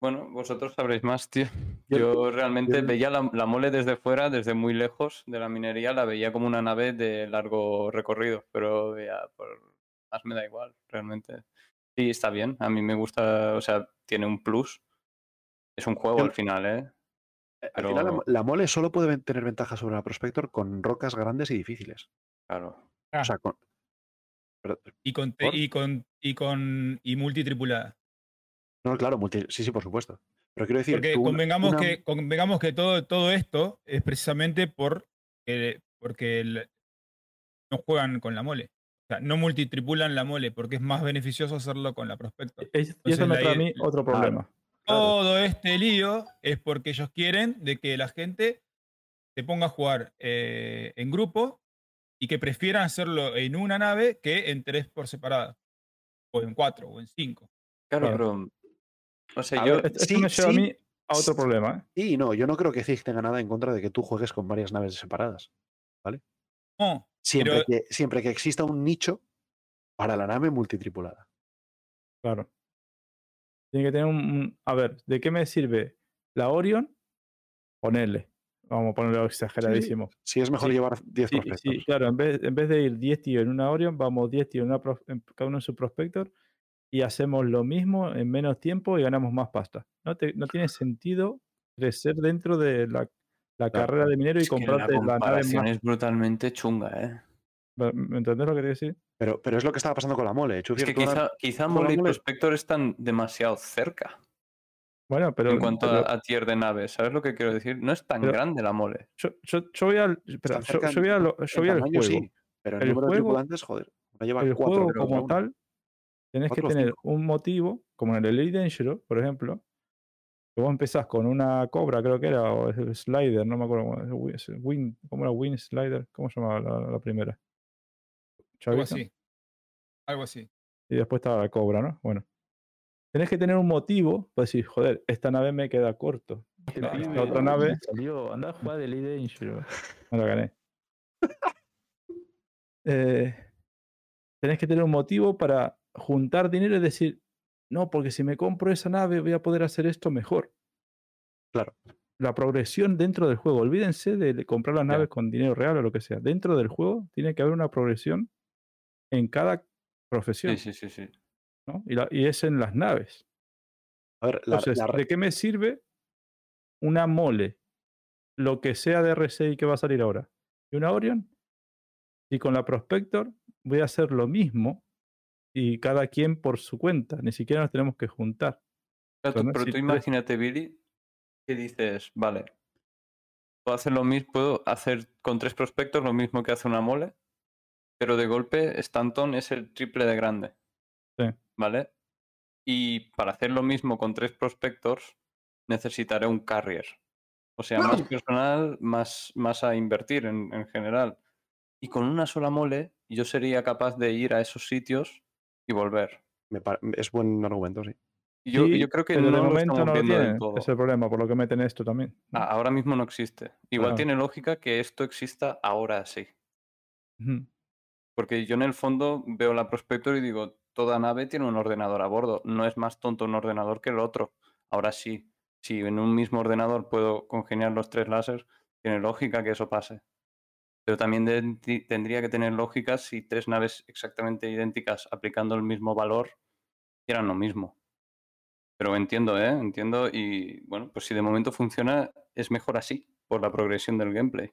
Bueno, vosotros sabréis más, tío. Yo- Yo realmente yo- veía la, la mole desde fuera, desde muy lejos de la minería, la veía como una nave de largo recorrido, pero ya por más me da igual, realmente. Sí, está bien, a mí me gusta, o sea, tiene un plus. Es un juego Yo- al final, ¿eh? Eh, Al final, la, la mole solo puede tener ventaja sobre la prospector con rocas grandes y difíciles. Claro. Ah, O sea, con- pero- y con y con y con y multitripulada. no, claro, multi- sí, sí, por supuesto. Pero quiero decir, Porque convengamos una- que convengamos que todo, todo esto es precisamente por eh, porque el- no juegan con la mole. Sea, no multitripulan la mole porque es más beneficioso hacerlo con la prospector. Es- y eso me trae a mí otro claro. problema. Claro. Todo este lío es porque ellos quieren de que la gente se ponga a jugar eh, en grupo y que prefieran hacerlo en una nave que en tres por separada. O en cuatro, o en cinco. Claro, Claro. pero. O sea, A yo. ver, Esto, esto Sí, me lleva a sí. mí a otro problema. ¿eh? Sí, no, yo no creo que Zig tenga nada en contra de que tú juegues con varias naves separadas. No, Siempre, Pero- que, siempre que exista un nicho para la nave multitripulada. Claro. Tiene que tener un, A ver, ¿de qué me sirve la Orion? Ponerle. Vamos a ponerlo exageradísimo. Si es mejor Sí, llevar 10 Sí, prospectos. sí, claro, en vez, en vez de ir 10 tíos en una Orion, vamos 10 tíos en una en cada uno en su prospector y hacemos lo mismo en menos tiempo y ganamos más pasta. No, te- no tiene sentido crecer dentro de la, la Claro, carrera de minero y Es que la comprarte la, nave más. es brutalmente chunga, ¿eh? ¿Me entendés lo que te decir? Pero, pero es lo que estaba pasando con la mole. Es que quizá, quizá Mole y Prospector están demasiado cerca. Bueno, pero. en cuanto pero a, a tier de naves. ¿Sabes lo que quiero decir? No es tan Pero- grande la mole. yo, yo- yo voy al. Está yo, yo voy a lo- yo en voy al juego. sí, pero el, El número de juego- tripulantes, joder, lleva el cuatro. juego como tal, tenés que tener cinco. un motivo, como en el Elite Dangerous, por ejemplo, vos empezás con una cobra, creo que era, o Slider, no me acuerdo Win, ¿cómo era Win Slider? ¿Cómo se llamaba la, la primera? Algo así. Algo así. Y después estaba la cobra, ¿no? Bueno. Tenés que tener un motivo para decir, joder, esta nave me queda corto. Esta, esta otra nave salió, anda a jugar el Elite Dangerous. [laughs] No la gané. Eh, tenés que tener un motivo para juntar dinero y decir, no, porque si me compro esa nave voy a poder hacer esto mejor. Claro. La progresión dentro del juego. Olvídense de comprar las naves con dinero real o lo que sea. Dentro del juego tiene que haber una progresión en cada profesión. Sí, sí, sí, sí. ¿no? Y, la- y es en las naves. A ver, la, Entonces, la ¿de qué me sirve una mole? Lo que sea de RCI que va a salir ahora. ¿Y una Orion? Y con la Prospector voy a hacer lo mismo y cada quien por su cuenta. Ni siquiera nos tenemos que juntar. Pero, tú, pero imagínate, Billy, que dices, vale, puedo hacer lo mismo, puedo hacer con tres prospectos lo mismo que hace una mole, pero de golpe Stanton es el triple de grande. Sí. ¿Vale? Y para hacer lo mismo con tres prospectors, necesitaré un carrier. O sea, más personal, más, más a invertir en, en general. Y con una sola mole, yo sería capaz de ir a esos sitios y volver. me es buen argumento, sí. Y Yo, Sí, yo creo que no de momento no lo. Es el problema, por lo que meten esto también. Ah, ahora mismo no existe. Igual Claro. tiene lógica que esto exista ahora sí. Porque yo en el fondo veo la Prospector y digo, toda nave tiene un ordenador a bordo. No es más tonto un ordenador que el otro. Ahora sí, si en un mismo ordenador puedo congeniar los tres láseres, tiene lógica que eso pase. Pero también de- tendría que tener lógica si tres naves exactamente idénticas aplicando el mismo valor hicieran lo mismo. Pero entiendo, ¿eh? Entiendo y bueno, pues si de momento funciona, es mejor así, por la progresión del gameplay.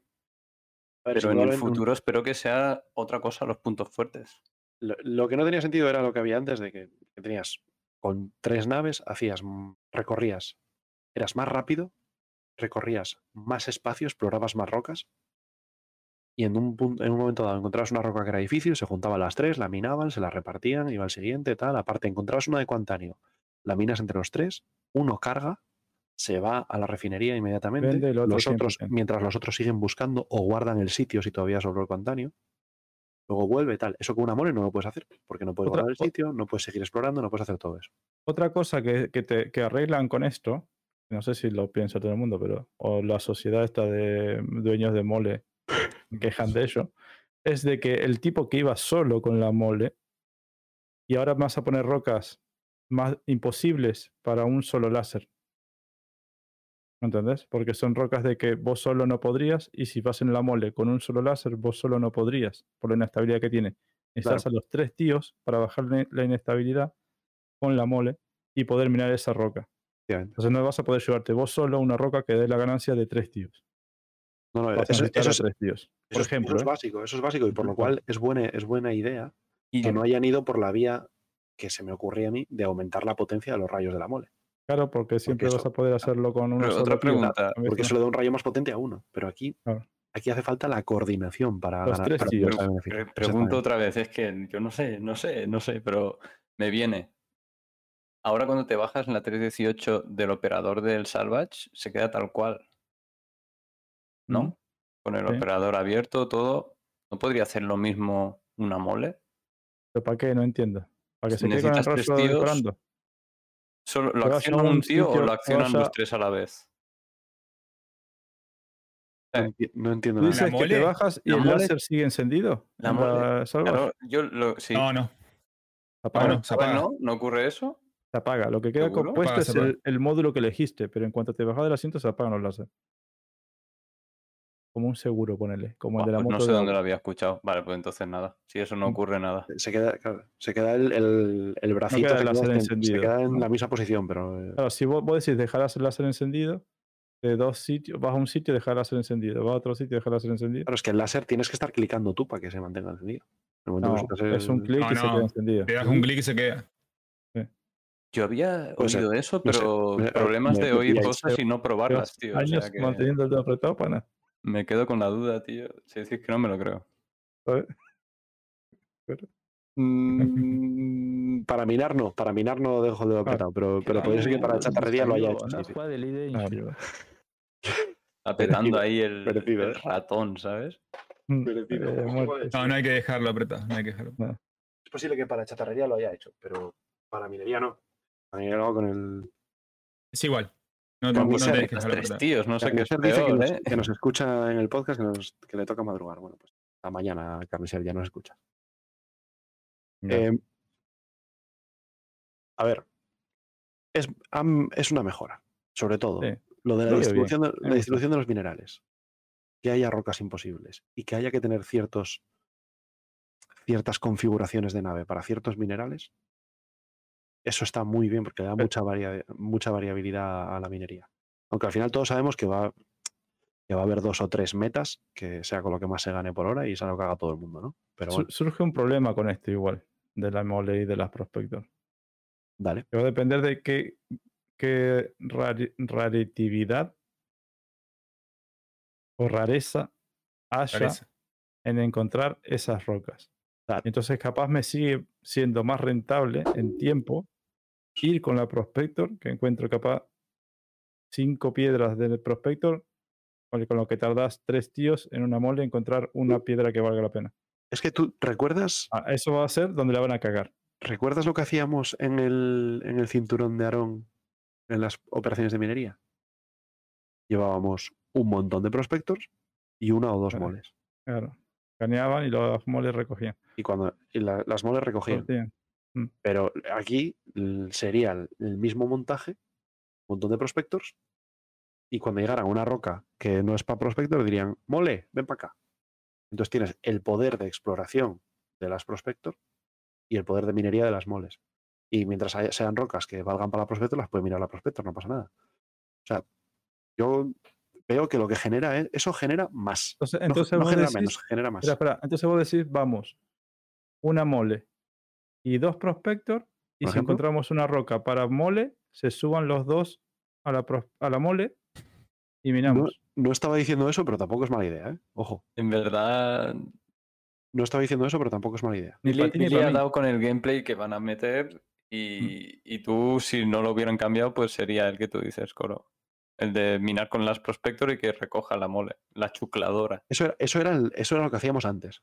Ver, Pero en el futuro espero que sea otra cosa los puntos fuertes. Lo, lo que no tenía sentido era lo que había antes de que, que tenías con tres naves, hacías, mm, recorrías, eras más rápido, recorrías más espacio, explorabas más rocas y en un, punto, en un momento dado encontrabas una roca que era difícil, se juntaban las tres, la minaban, se la repartían, iba al siguiente, tal. Aparte, encontrabas una de Cuantanio, la minas entre los tres, uno carga, se va a la refinería inmediatamente, Vende el otro los otros, 100%. mientras los otros siguen buscando o guardan el sitio si todavía sobró el Cuantanio. Luego vuelve tal. Eso con una mole no lo puedes hacer, porque no puedes Otra- guardar el sitio, no puedes seguir explorando, no puedes hacer todo eso. Otra cosa que, que, te, que arreglan con esto, no sé si lo piensa todo el mundo, pero o la sociedad esta de dueños de mole quejan de ello, es de que el tipo que iba solo con la mole y ahora vas a poner rocas más imposibles para un solo láser. ¿Me entendés? Porque son rocas de que vos solo no podrías y si vas en la mole con un solo láser, vos solo no podrías por la inestabilidad que tiene. Necesitas a los tres tíos para bajar la inestabilidad con la mole y poder minar esa roca. Entonces no vas a poder llevarte vos solo una roca que dé la ganancia de tres tíos. No, no, eso, eso es, tres tíos. eso Por es- ejemplo. eso es ¿eh? básico, eso es básico y por lo cual es buena, es buena idea Y que no hayan ido por la vía que se me ocurría a mí de aumentar la potencia de los rayos de la mole. Claro, porque siempre eso- vas a poder hacerlo con una sola otra pregunta, Porque eso le da un rayo más potente a uno. Pero aquí, Claro. aquí hace falta la coordinación para Los ganar. tres para. Pre- pregunto otra vez, es que yo no sé, no sé, no sé, pero me viene. Ahora cuando te bajas en la 318 del operador del Salvage, se queda tal cual, ¿no? Con el Sí. operador abierto, todo. ¿No podría hacer lo mismo una mole? ¿Pero para qué? No entiendo. ¿Para que Si se quede con el rostro disparando? ¿Solo ¿Lo acciona un tío o lo accionan los tres a la vez? No, enti- no entiendo ¿Tú nada. dices que te bajas y el mole- láser sigue encendido? La mole-? Claro, yo lo, sí. No, no. Se apaga. no, se apaga. ¿no? ¿No ocurre eso? Se apaga. Lo que queda ¿Seguro? compuesto Apaga, es el, el módulo que elegiste, pero en cuanto te bajas del asiento se apagan los láser. Como un seguro, ponele. Como el de la pues moto. no sé de dónde lo había escuchado. Vale, pues entonces nada. Si eso no Mm. ocurre nada. Se queda, claro, se queda el, el, el bracito, queda te el láser en- encendido, se queda en ¿no? la misma posición, pero eh, Claro, si vos, vos decís dejarás el láser encendido, de dos sitios, vas a un sitio y dejar el láser encendido, vas a otro sitio y dejar el láser encendido. claro, es que el láser tienes que estar clicando tú para que se mantenga encendido. No, es un clic No, y se no. queda encendido. Le das un clic y se queda. Yo había Puede ser, oído eso, no sé, pero me- problemas me- de oír cosas y no probarlas, tío. o años sea que manteniendo el dedo apretado para nada. Me quedo con la duda, tío. Si decís que no me lo creo. ¿sabes? [laughs] Mm, [laughs] para minar no, para minar no dejo el dedo apretado, pero, pero podría ser que para chatarrería lo haya hecho. sí, sí. Apretando [laughs] Merecido, ahí el, ¿eh? ratón, ¿sabes? Mm, eh. No, no hay que dejarlo apretado, no hay que dejarlo. Es posible que para chatarrería lo haya hecho, pero para minería no. Para minería lo hago con el. Es igual. No, no, no Los dejarlo tres tíos, no sé qué es dice que nos, ¿eh? que nos escucha en el podcast, que, nos- que le toca madrugar. Bueno, pues la mañana Carnicer ya nos escucha. Eh, a ver, es, am- es una mejora, sobre todo. Sí. Lo de la distribución, bien, la distribución de los minerales. Que haya rocas imposibles y que haya que tener ciertos, ciertas configuraciones de nave para ciertos minerales. Eso está muy bien porque le da Pero- mucha, varia- mucha variabilidad a la minería. Aunque al final todos sabemos que va, que va a haber dos o tres metas, que sea con lo que más se gane por hora y es algo que haga todo el mundo, ¿no? Pero bueno, Surge un problema con esto igual, de la mole y de las prospector. dale. Que va a depender de qué, qué raritividad o rareza haya Rareza. en encontrar esas rocas. Claro. Entonces, capaz me sigue siendo más rentable en tiempo ir con la Prospector, que encuentro capaz cinco piedras del Prospector, con lo que tardas tres tíos en una mole encontrar una piedra que valga la pena. Es que tú recuerdas, Ah, eso va a ser donde la van a cagar. ¿recuerdas lo que hacíamos en el, en el cinturón de Aarón en las operaciones de minería? Llevábamos un montón de prospectors y una o dos Claro. moles. Claro. Caneaban y los moles recogían. Y cuando y la- las moles recogían. Sortían. Pero aquí sería el, mismo montaje, un montón de prospectors, y cuando llegara una roca que no es para prospector, dirían, mole, ven para acá. Entonces tienes el poder de exploración de las prospector y el poder de minería de las moles. Y mientras haya- sean rocas que valgan para la prospector, las puede mirar la prospector, no pasa nada. O sea, yo veo que lo que genera es, eso genera más. Entonces, entonces no, genera decís- menos, genera más. Espera, espera. Entonces vos decís, vamos, una mole y dos prospector, y si ejemplo. encontramos una roca para mole, se suban los dos a la, a la mole y No, minamos. no estaba diciendo eso, pero tampoco es mala idea, ¿eh? Ojo. En verdad, No estaba diciendo eso, pero tampoco es mala idea. Ni ti ni ha mí. dado con el gameplay que van a meter y, y tú, si no lo hubieran cambiado, pues sería el que tú dices, Coro. El de minar con las prospector y que recoja la mole, la chucladora. Eso era, eso, era el- eso era lo que hacíamos antes.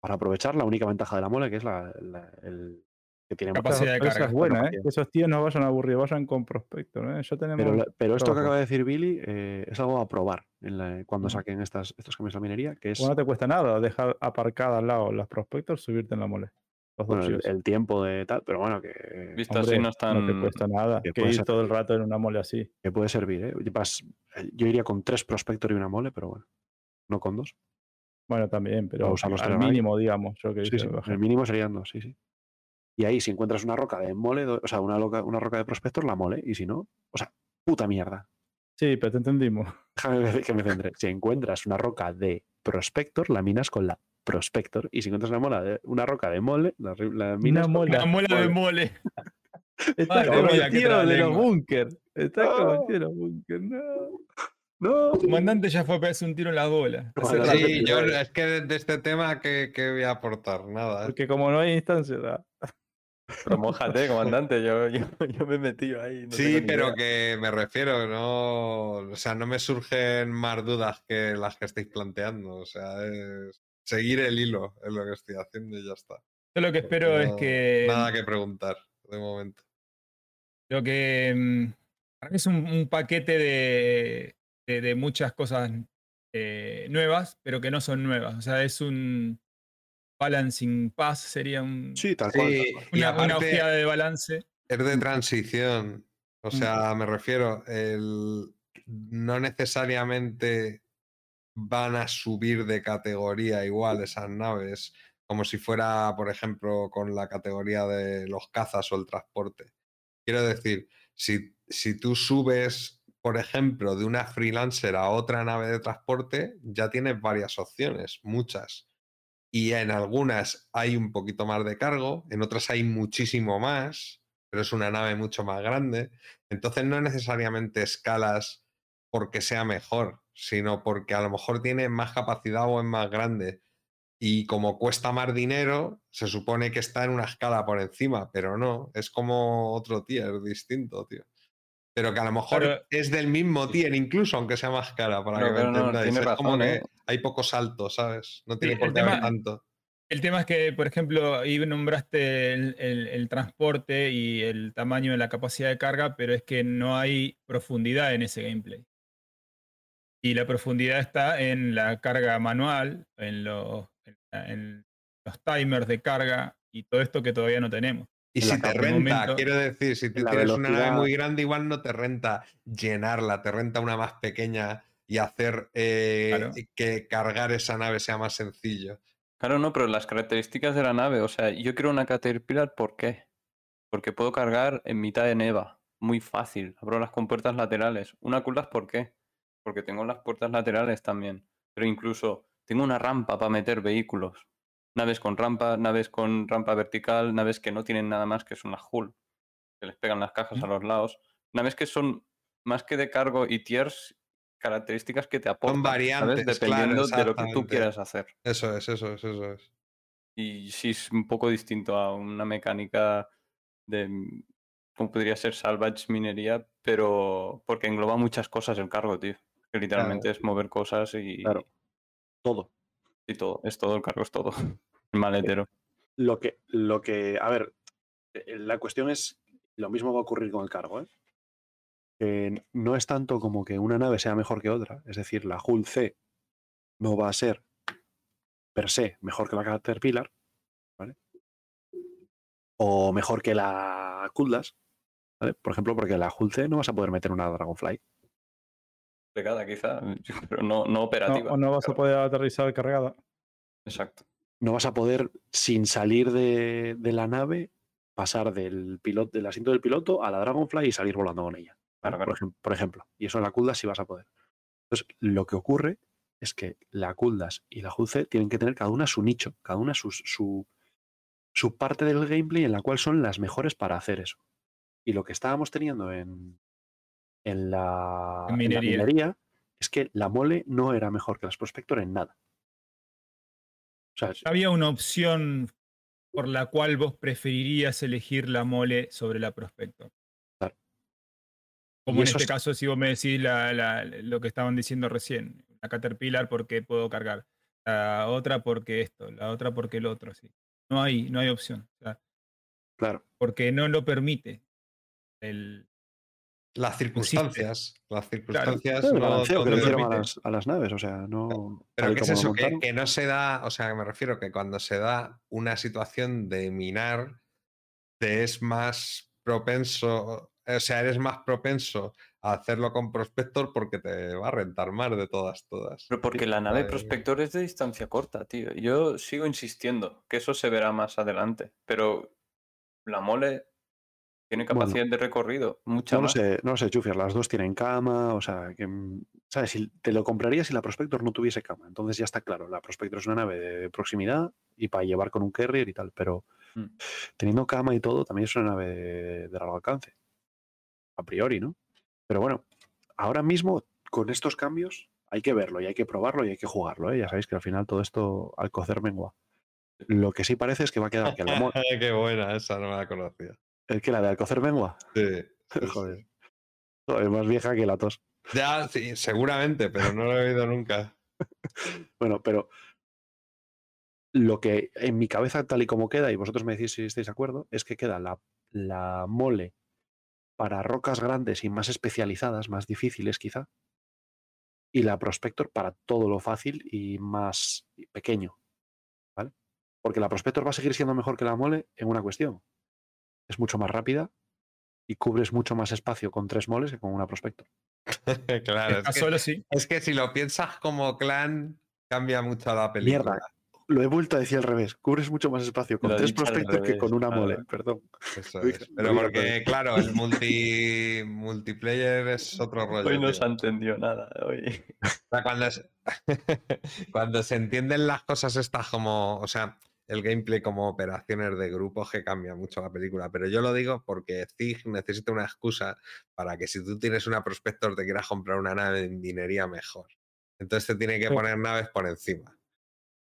Para aprovechar la única ventaja de la mole, que es la, la- el que tiene Capacidad de carga. es buena, ¿eh? Que esos tíos no vayan aburridos, vayan con prospector, ¿eh? Ya tenemos... Pero, esto que acaba de decir Billy eh, es algo a probar en la- cuando saquen estas, estos cambios de la minería, que es Bueno, no te cuesta nada dejar aparcada al lado las prospectors, subirte en la mole. Los dos bueno, el, tiempo de tal, pero bueno, que, Visto Hombre, así no están... No te cuesta nada que ir ser todo el rato en una mole así. que puede servir. ¿eh? Vas- eh, yo iría con tres prospector y una mole, pero bueno, no con dos. Bueno, también, pero usarlos al ahí. mínimo, digamos. Yo que Sí, dice, sí, baja. el mínimo serían dos, sí, sí. Y ahí, si encuentras una roca de mole, o sea, una, loca- una roca de prospector, la mole, y si no, o sea, puta mierda. Sí, pero te entendimos. Déjame que me centre. Si encuentras una roca de prospector, la minas con la prospector. Y si encuentras una, mola de, una roca de mole, la, la minas con mola. Una muela de mole. [laughs] Está Madre como el tío de los búnker. Está como el No. tío de los búnker. No. No, El comandante ya fue a pegarse un tiro en la bola. Sí, yo es que de, de este tema, ¿qué, qué voy a aportar? Nada. Porque como no hay instancia, da. [laughs] Pero mójate, comandante, yo, yo, yo me he metido ahí. no Sí, pero idea. que me refiero, no, o sea, no me surgen más dudas que las que estáis planteando. O sea, es seguir el hilo es lo que estoy haciendo y ya está. Yo lo que espero es No- que. Nada que preguntar de momento. Lo que. mm, Para mí es un, un paquete de, de- de muchas cosas eh, nuevas, pero que no son nuevas. O sea, es un balancing pass, sería un, Sí, tal cual. Sí, una, ojeada de balance. es de transición. O Mm. sea, me refiero, el, no necesariamente van a subir de categoría igual esas naves, como si fuera, por ejemplo, con la categoría de los cazas o el transporte. Quiero decir, si, si tú subes, por ejemplo, de una freelancer a otra nave de transporte, ya tienes varias opciones, muchas. Y en algunas hay un poquito más de cargo, en otras hay muchísimo más. pero es una nave mucho más grande. Entonces no necesariamente escalas porque sea mejor, sino porque a lo mejor tiene más capacidad o es más grande. Y como cuesta más dinero, se supone que está en una escala por encima, pero no, es como otro tier distinto, tío. Pero que a lo mejor es del mismo tier, incluso aunque sea más cara, para que me no, entendáis. es como que ¿eh? hay pocos saltos, ¿sabes? No tiene por qué haber tanto. El tema es que, por ejemplo, ahí nombraste el, el- el transporte y el tamaño de la capacidad de carga, pero es que no hay profundidad en ese gameplay. Y la profundidad está en la carga manual, en los, en, la- en los timers de carga y todo esto que todavía no tenemos. Y si te renta, momento- quiero decir, si tú tienes una nave muy grande, igual no te renta llenarla, te renta una más pequeña y hacer eh, Claro. que cargar esa nave sea más sencillo. Claro, no, pero las características de la nave, o sea, yo quiero una Caterpillar, ¿por qué? Porque puedo cargar en mitad de neva, muy fácil, abro las compuertas laterales. Una Kuldas, ¿por qué? Porque tengo las puertas laterales también, pero incluso tengo una rampa para meter vehículos. Naves con rampa, naves con rampa vertical, naves que no tienen nada más que son las hull, que les pegan las cajas a los lados. Naves que son más que de cargo y tiers, características que te aportan, ¿sabes? variantes, claro, Dependiendo de lo que tú quieras hacer. Eso es, eso es, eso es. Y sí es un poco distinto a una mecánica de, mm, como podría ser salvage minería, pero porque engloba muchas cosas el cargo, tío. Que literalmente es mover cosas y, Claro. Todo. y todo. Es todo, el cargo es todo. [laughs] El maletero. Lo que, lo que, a ver, eh, la cuestión es, lo mismo va a ocurrir con el cargo, ¿eh? Que no es tanto como que una nave sea mejor que otra, es decir, la Hull C no va a ser per se mejor que la Caterpillar, ¿vale? O mejor que la Kuldas, ¿vale? Por ejemplo, porque la Hull C no vas a poder meter una Dragonfly. Quizá, [laughs] pero no, no No, operativa. o no vas a poder aterrizar cargada. Exacto. no vas a poder, sin salir de, de la nave, pasar del, piloto, del asiento del piloto a la Dragonfly y salir volando con ella. ¿vale? Claro, claro. Por, ejem- por ejemplo. Y eso en la Kuldas sí vas a poder. Entonces, lo que ocurre es que la Kuldas y la C tienen que tener cada una su nicho, cada una su, su, su parte del gameplay en la cual son las mejores para hacer eso. Y lo que estábamos teniendo en, en, la, En en la minería. es que la mole no era mejor que las Prospector en nada. O sea, Había una opción por la cual vos preferirías elegir la mole sobre la Prospector. Claro. Como Y en este es- caso, si vos me decís la- la- lo que estaban diciendo recién, la Caterpillar porque puedo cargar, la otra porque esto, la otra porque el otro, sí. No hay, no hay opción. o sea, claro. porque no lo permite. El, Las circunstancias, las circunstancias Claro, el no balanceo que le a las, a las naves, o sea, no. Pero ¿qué es eso? Que, no se da, o sea, me refiero que cuando se da una situación de minar, te es más propenso, o sea, eres más propenso a hacerlo con Prospector porque te va a rentar más de todas, todas. Pero porque la nave prospector es de distancia corta, tío. Yo sigo insistiendo que eso se verá más adelante, pero la mole tiene Bueno, capacidad de recorrido, mucha No lo sé, no lo sé, Chufier, las dos tienen cama, o sea, que, mm, ¿sabes? Si te lo compraría si la Prospector no tuviese cama. Entonces ya está claro, la Prospector es una nave de proximidad y para llevar con un carrier y tal, pero Mm. teniendo cama y todo, también es una nave de, de largo alcance. A priori, ¿no? Pero bueno, ahora mismo, con estos cambios, hay que verlo y hay que probarlo y hay que jugarlo, ¿eh? Ya sabéis que al final todo esto al cocer mengua. Lo que sí parece es que va a quedar que la [laughs] mo- Qué buena, esa no me la conocía. El que la de Alcocer mengua. Sí, [laughs] sí, sí. Joder. Joder, más vieja que la tos. Ya, sí, seguramente, pero no lo he oído nunca. [laughs] Bueno, pero lo que en mi cabeza, tal y como queda, y vosotros me decís si estáis de acuerdo, es que queda la, la mole para rocas grandes y más especializadas, más difíciles quizá, y la Prospector para todo lo fácil y más pequeño. ¿Vale? Porque la Prospector va a seguir siendo mejor que la mole en una cuestión. Es mucho más rápida y cubres mucho más espacio con tres moles que con una Prospector. [laughs] claro, es que, sí. es que si lo piensas como clan, cambia mucho la película. Mierda. Lo he vuelto a decir al revés. Cubres mucho más espacio con Lo tres Prospector que con una claro. mole. Perdón. Eso [laughs] es. Pero porque, claro, el [laughs] multi, multiplayer es otro rollo. Hoy no tío. se ha entendido nada. Hoy. O sea, cuando, se, cuando se entienden las cosas estas como, o sea, el gameplay como operaciones de grupos que cambia mucho la película. Pero yo lo digo porque Zig necesita una excusa para que si tú tienes una prospector te quieras comprar una nave de minería mejor. Entonces te tiene que Sí. poner naves por encima.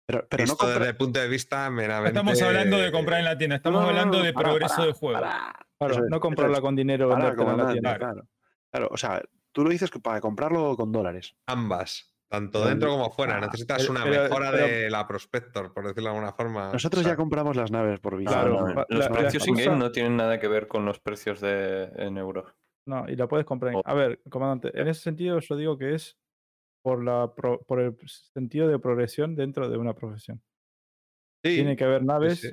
Pero, pero no Visto compra- desde el punto de vista meramente... Estamos hablando de comprar en la tienda, estamos No, no, no, hablando no, de progreso de juego. pará. Claro, no comprarla es. con dinero, en la tienda. claro. Claro, o sea, tú lo dices que para comprarlo con dólares. Ambas, tanto dentro como fuera. Ah, Necesitas pero- una pero- mejora pero- de la prospector, por decirlo de alguna forma. Nosotros O sea, ya compramos las naves por visa. Claro, No, no, pa- los la- la precios in-game no tienen nada que ver con los precios de, en euros. No, y la puedes comprar. en- A ver, comandante, en ese sentido yo digo que es por, la pro- por el sentido de progresión dentro de una profesión. sí, Tiene que haber naves. sí.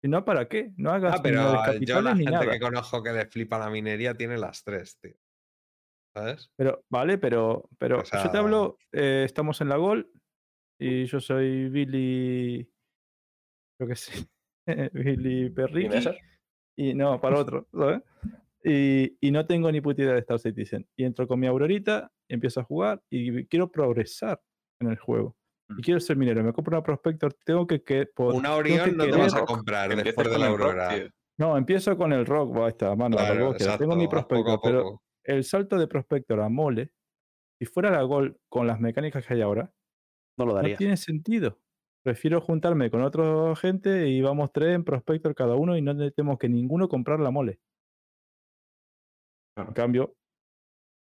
Si no, ¿para qué? No hagas Ah, ni pero naves yo la capitales ni gente nada. que conozco que le flipa la minería tiene las tres, tío. ¿Sabes? Pero, vale, pero, pero O yo te hablo, eh, estamos en la Gol y yo soy Billy, yo qué sé, [laughs] Billy Perriqui. Messers? Y no, para otro, ¿sabes? Y, y no tengo ni puta idea de Star Citizen. Y entro con mi Aurorita, empiezo a jugar y quiero progresar en el juego. Y Mm. quiero ser minero. Me compro una Prospector, tengo que... que por- Una que no te vas a comprar después de la rock, Aurora. No, empiezo con el rock, va, esta mano, Claro, que. Tengo mi Prospector, pero. El salto de Prospector a mole, si fuera la Gol con las mecánicas que hay ahora, No lo no tiene sentido. Prefiero juntarme con otra gente y vamos tres en Prospector cada uno y no tenemos que ninguno comprar la mole. En cambio,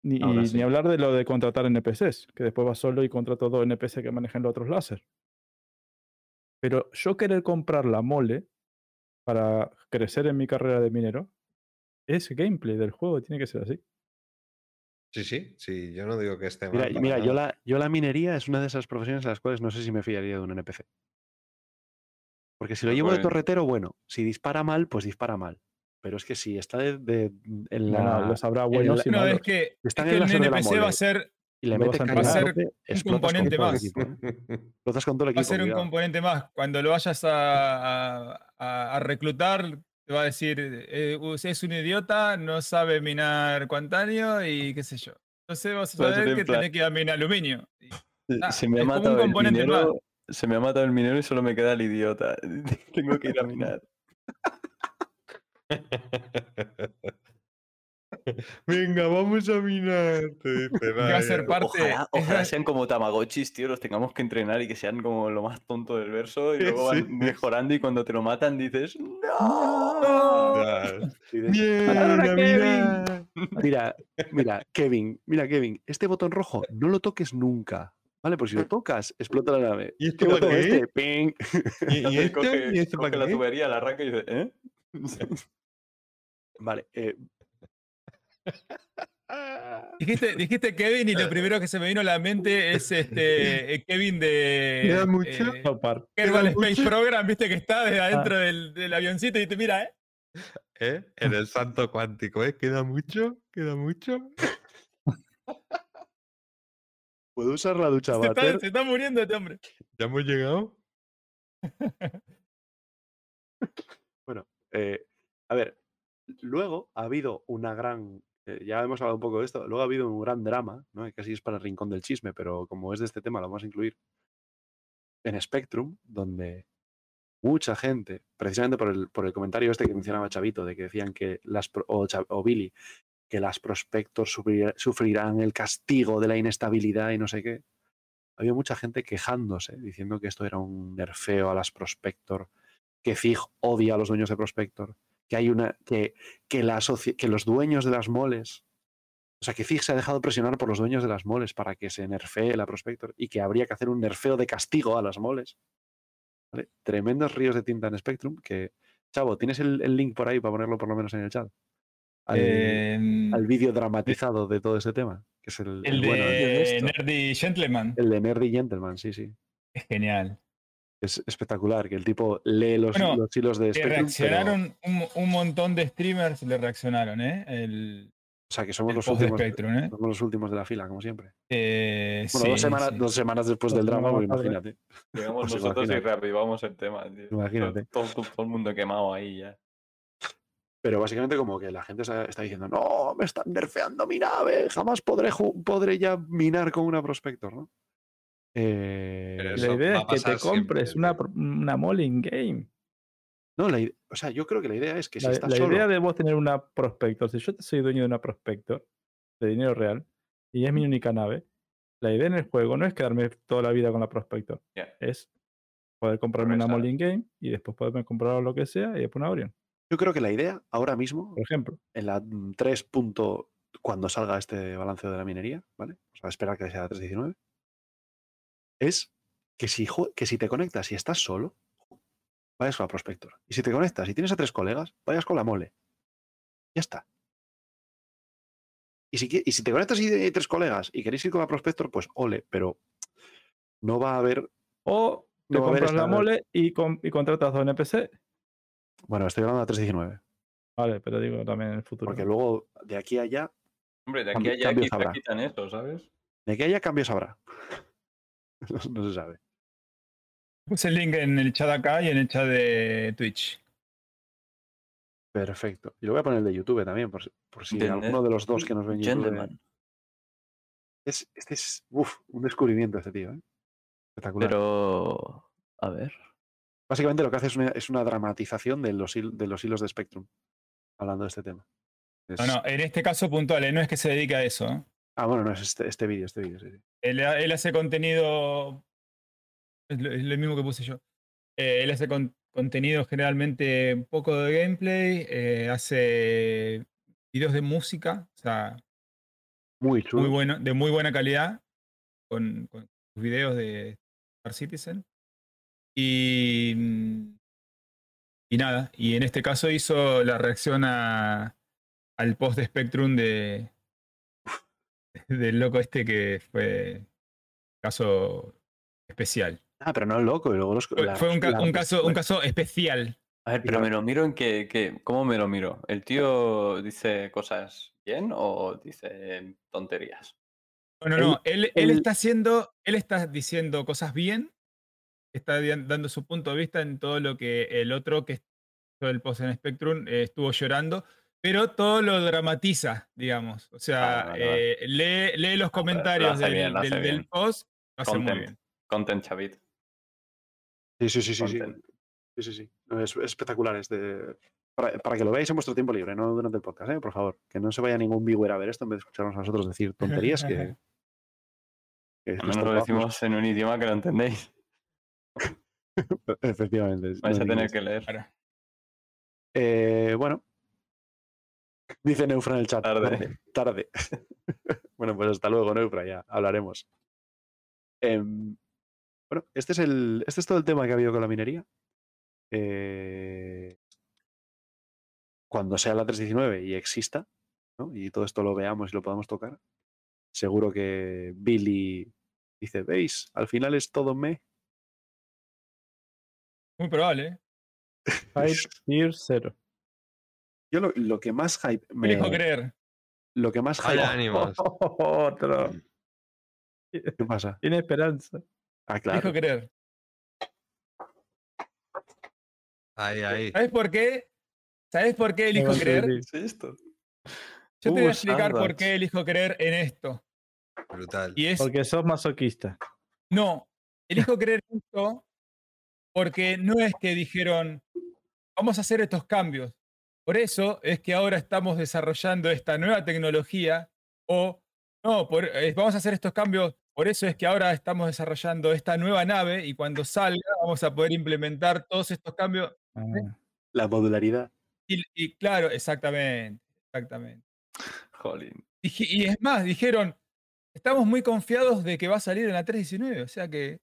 ni, Ahora y sí. ni hablar de lo de contratar NPCs, que después vas solo y contrato dos NPC que manejen los otros láser. Pero yo querer comprar la mole para crecer en mi carrera de minero es gameplay del juego, tiene que ser así. Sí, sí, sí, yo no digo que esté mal. Mira, mira yo, la, yo la minería es una de esas profesiones en las cuales no sé si me fiaría de un NPC. Porque si lo Pues llevo de bueno. torretero, bueno. Si dispara mal, pues dispara mal. Pero es que si está de, de- en la. no, los habrá en buenos la- y No, malos. es que, es Está en que el de la NPC va a ser, y le mete Va a explotas con componente más. equipo, ¿eh? Explotas con todo el va a ser un cuidado. componente más. Cuando lo vayas a- a- a reclutar, te va a decir, eh, usted es un idiota, no sabe minar cuantanio y qué sé yo. Entonces vas a saber que plan- tenés que ir a minar aluminio. Y- se me ha matado el minero. Se me ha matado el minero y solo me queda el idiota. [laughs] Tengo que ir a minar. [laughs] Venga, vamos a minar. te dice, [laughs] va a ser parte. Ojalá, [laughs] sean como Tamagotchis, tío, los tengamos que entrenar y que sean como lo más tonto del verso y luego van Sí. mejorando y cuando te lo matan dices ¡No! De- Bien. [laughs] Mira, mira, Kevin, mira, Kevin, este botón rojo no lo toques nunca. ¿Vale? Pues si lo tocas, explota la nave. ¿Y esto este? ¡Ping! ¿Y, y esto? coge, ¿Y esto coge para la qué? tubería, la arranca y dice ¿eh? Vale, eh, [laughs] Dijiste, dijiste Kevin y lo primero que se me vino a la mente es este eh, Kevin de ¿Queda mucho? eh, South Park. Kerbal ¿Queda Space mucho? Program, viste que está desde adentro del, del avioncito y te mira, ¿eh? ¿Eh? En el santo cuántico, ¿eh? ¿Queda mucho? ¿Queda mucho? [laughs] ¿puedo usar la ducha Se está, se está muriendo este hombre. ¿Ya hemos llegado? [laughs] Eh, a ver, luego ha habido una gran. Eh, ya hemos hablado un poco de esto. Luego ha habido un gran drama, ¿no? Y casi es para el rincón del chisme, pero como es de este tema, lo vamos a incluir. En Spectrum, donde mucha gente, precisamente por el, por el comentario este que mencionaba Chavito, de que decían que las. O, o Billy, que las prospectos sufrir- sufrirán el castigo de la inestabilidad y no sé qué. Había mucha gente quejándose, diciendo que esto era un nerfeo a las prospector, que FIG odia a los dueños de Prospector, que hay una que, que, la asoci- que los dueños de las moles, o sea, que FIG se ha dejado presionar por los dueños de las moles para que se nerfee la Prospector y que habría que hacer un nerfeo de castigo a las moles. ¿Vale? Tremendos ríos de tinta en Spectrum que, Chavo, ¿tienes el, el link por ahí para ponerlo por lo menos en el chat? Al, Eh, al vídeo dramatizado de todo este tema, que es el, el el de bueno. Nerdy Gentleman. el de Nerdy Gentleman, sí, sí. Es genial. Es espectacular que el tipo lee los, Bueno, los hilos de Le Spectrum. pero- reaccionaron un, un montón de streamers, le reaccionaron, ¿eh? El, o sea, que somos los últimos. Spectrum, ¿eh? Somos los últimos de la fila, como siempre. Eh, Bueno, dos, semanas, sí. dos semanas después Dos del drama, pues imagínate. Llegamos Pues nosotros y reavivamos el tema, tío. Imagínate. Todo, todo- todo el mundo quemado ahí ya. Pero básicamente como que la gente está diciendo, no, me están nerfeando mi nave, jamás podré, podré ya minar con una Prospector, ¿no? Eh, la idea es que te compres una, una mole in game. No, la o sea, yo creo que la idea es que si La, estás la solo, idea de vos tener una prospector, si yo te soy dueño de una prospector de dinero real y es mi única nave, la idea en el juego no es quedarme toda la vida con la prospector, es poder comprarme una. Molin Game y después poderme comprar lo que sea y después una Orion, yo creo que la idea ahora mismo, por ejemplo. en la mm, 3. punto- cuando salga este balanceo de la minería, ¿vale? O sea, esperar que sea la 3.19, es que si, que si te conectas y estás solo, vayas con la Prospector. Y si te conectas y tienes a tres colegas, vayas con la mole. Ya está. Y si, y si te conectas y hay tres colegas y queréis ir con la Prospector, pues ole, pero no va a haber. O te No compras la mole y, con- y contratas dos NPC. Bueno, estoy hablando de la 3.19, Vale, pero digo también en el futuro. porque luego de aquí a allá, Hombre, de aquí a allá cambios quizá habrá. quitan eso, ¿sabes? de aquí a allá cambios habrá. [laughs] no, no se sabe. Puse el link en el chat acá y en el chat de Twitch. Perfecto. Y lo voy a poner el de YouTube también, por si, por si De alguno de los dos que nos ven en YouTube. Gentleman. Es, este es uf, un descubrimiento este tío, ¿eh? Espectacular. Pero, a ver. Básicamente lo que hace es una, es una dramatización de los, hil- de los hilos de Spectrum, hablando de este tema. Es- No, no, en este caso puntual, eh, no es que se dedique a eso. ¿eh? Ah, bueno, no, es este, este vídeo, este vídeo, sí, sí. Él, ha- él hace contenido. Es lo, es lo mismo que puse yo. Eh, él hace con- contenido generalmente un poco de gameplay, eh, hace videos de música, o sea, Muy chulo. muy bueno, de muy buena calidad, con, con sus videos de Star Citizen. Y, mm, y nada, y en este caso hizo la reacción a, al post de Spectrum de del loco este que fue caso especial. Ah, pero no es loco. Y luego los, Fue, la- fue un, ca- la- un caso, un bueno, caso especial. A ver, pero me lo miro en que, que- ¿Cómo me lo miro? ¿El tío dice cosas bien o dice tonterías? No, no, Él- no. Él, él él- está haciendo, él está diciendo cosas bien, está dando su punto de vista en todo lo que el otro que hizo el post en Spectrum eh, estuvo llorando, pero todo lo dramatiza, digamos. O sea, Vale, vale, vale. eh, lee, lee los comentarios del, bien, post, lo hace muy Content. bien. Content Chavit. Sí, sí, sí, sí. sí. Content. Sí, sí, sí. No, Es, es espectacular este. Para, para que lo veáis en vuestro tiempo libre, no durante el podcast, ¿eh? por favor. Que no se vaya ningún viewer a ver esto en vez de escucharnos a nosotros decir tonterías que. [laughs] que Al menos lo es- decimos en un idioma que lo entendéis. [laughs] Efectivamente. es- Vais no a en tener que leer. Eh, bueno. Dice Neufra en el chat. Tarde. Tarde. [laughs] bueno, pues hasta luego, Neufra, ya hablaremos. Em, bueno, este es, el, este es todo el tema que ha habido con la minería. Eh, cuando sea la 319 y exista, ¿no? y todo esto lo veamos y lo podamos tocar, seguro que Billy dice, ¿veis? Al final es todo me. Muy probable. ¿eh? Hype tier 0. Yo lo, lo que más hype Me dijo me, creer. lo que más hype, ánimos. [laughs] Otro. ¿qué pasa? Tiene esperanza. Ah, Me claro. dijo creer. Ahí, ahí. ¿Sabes por qué? ¿Sabes por qué elijo creer? el- ¿Qué es esto? Yo te voy a explicar por qué elijo creer en esto. Brutal. Y es Porque sos masoquista. No, elijo creer esto porque no es que dijeron, vamos a hacer estos cambios. Por eso es que ahora estamos desarrollando esta nueva tecnología o, no, por- eh, vamos a hacer estos cambios. Por eso es que ahora estamos desarrollando esta nueva nave y cuando salga vamos a poder implementar todos estos cambios. Ah, La modularidad. Y, y claro, exactamente, exactamente. Jolín. Y es más, dijeron, estamos muy confiados de que va a salir en la 319, o sea que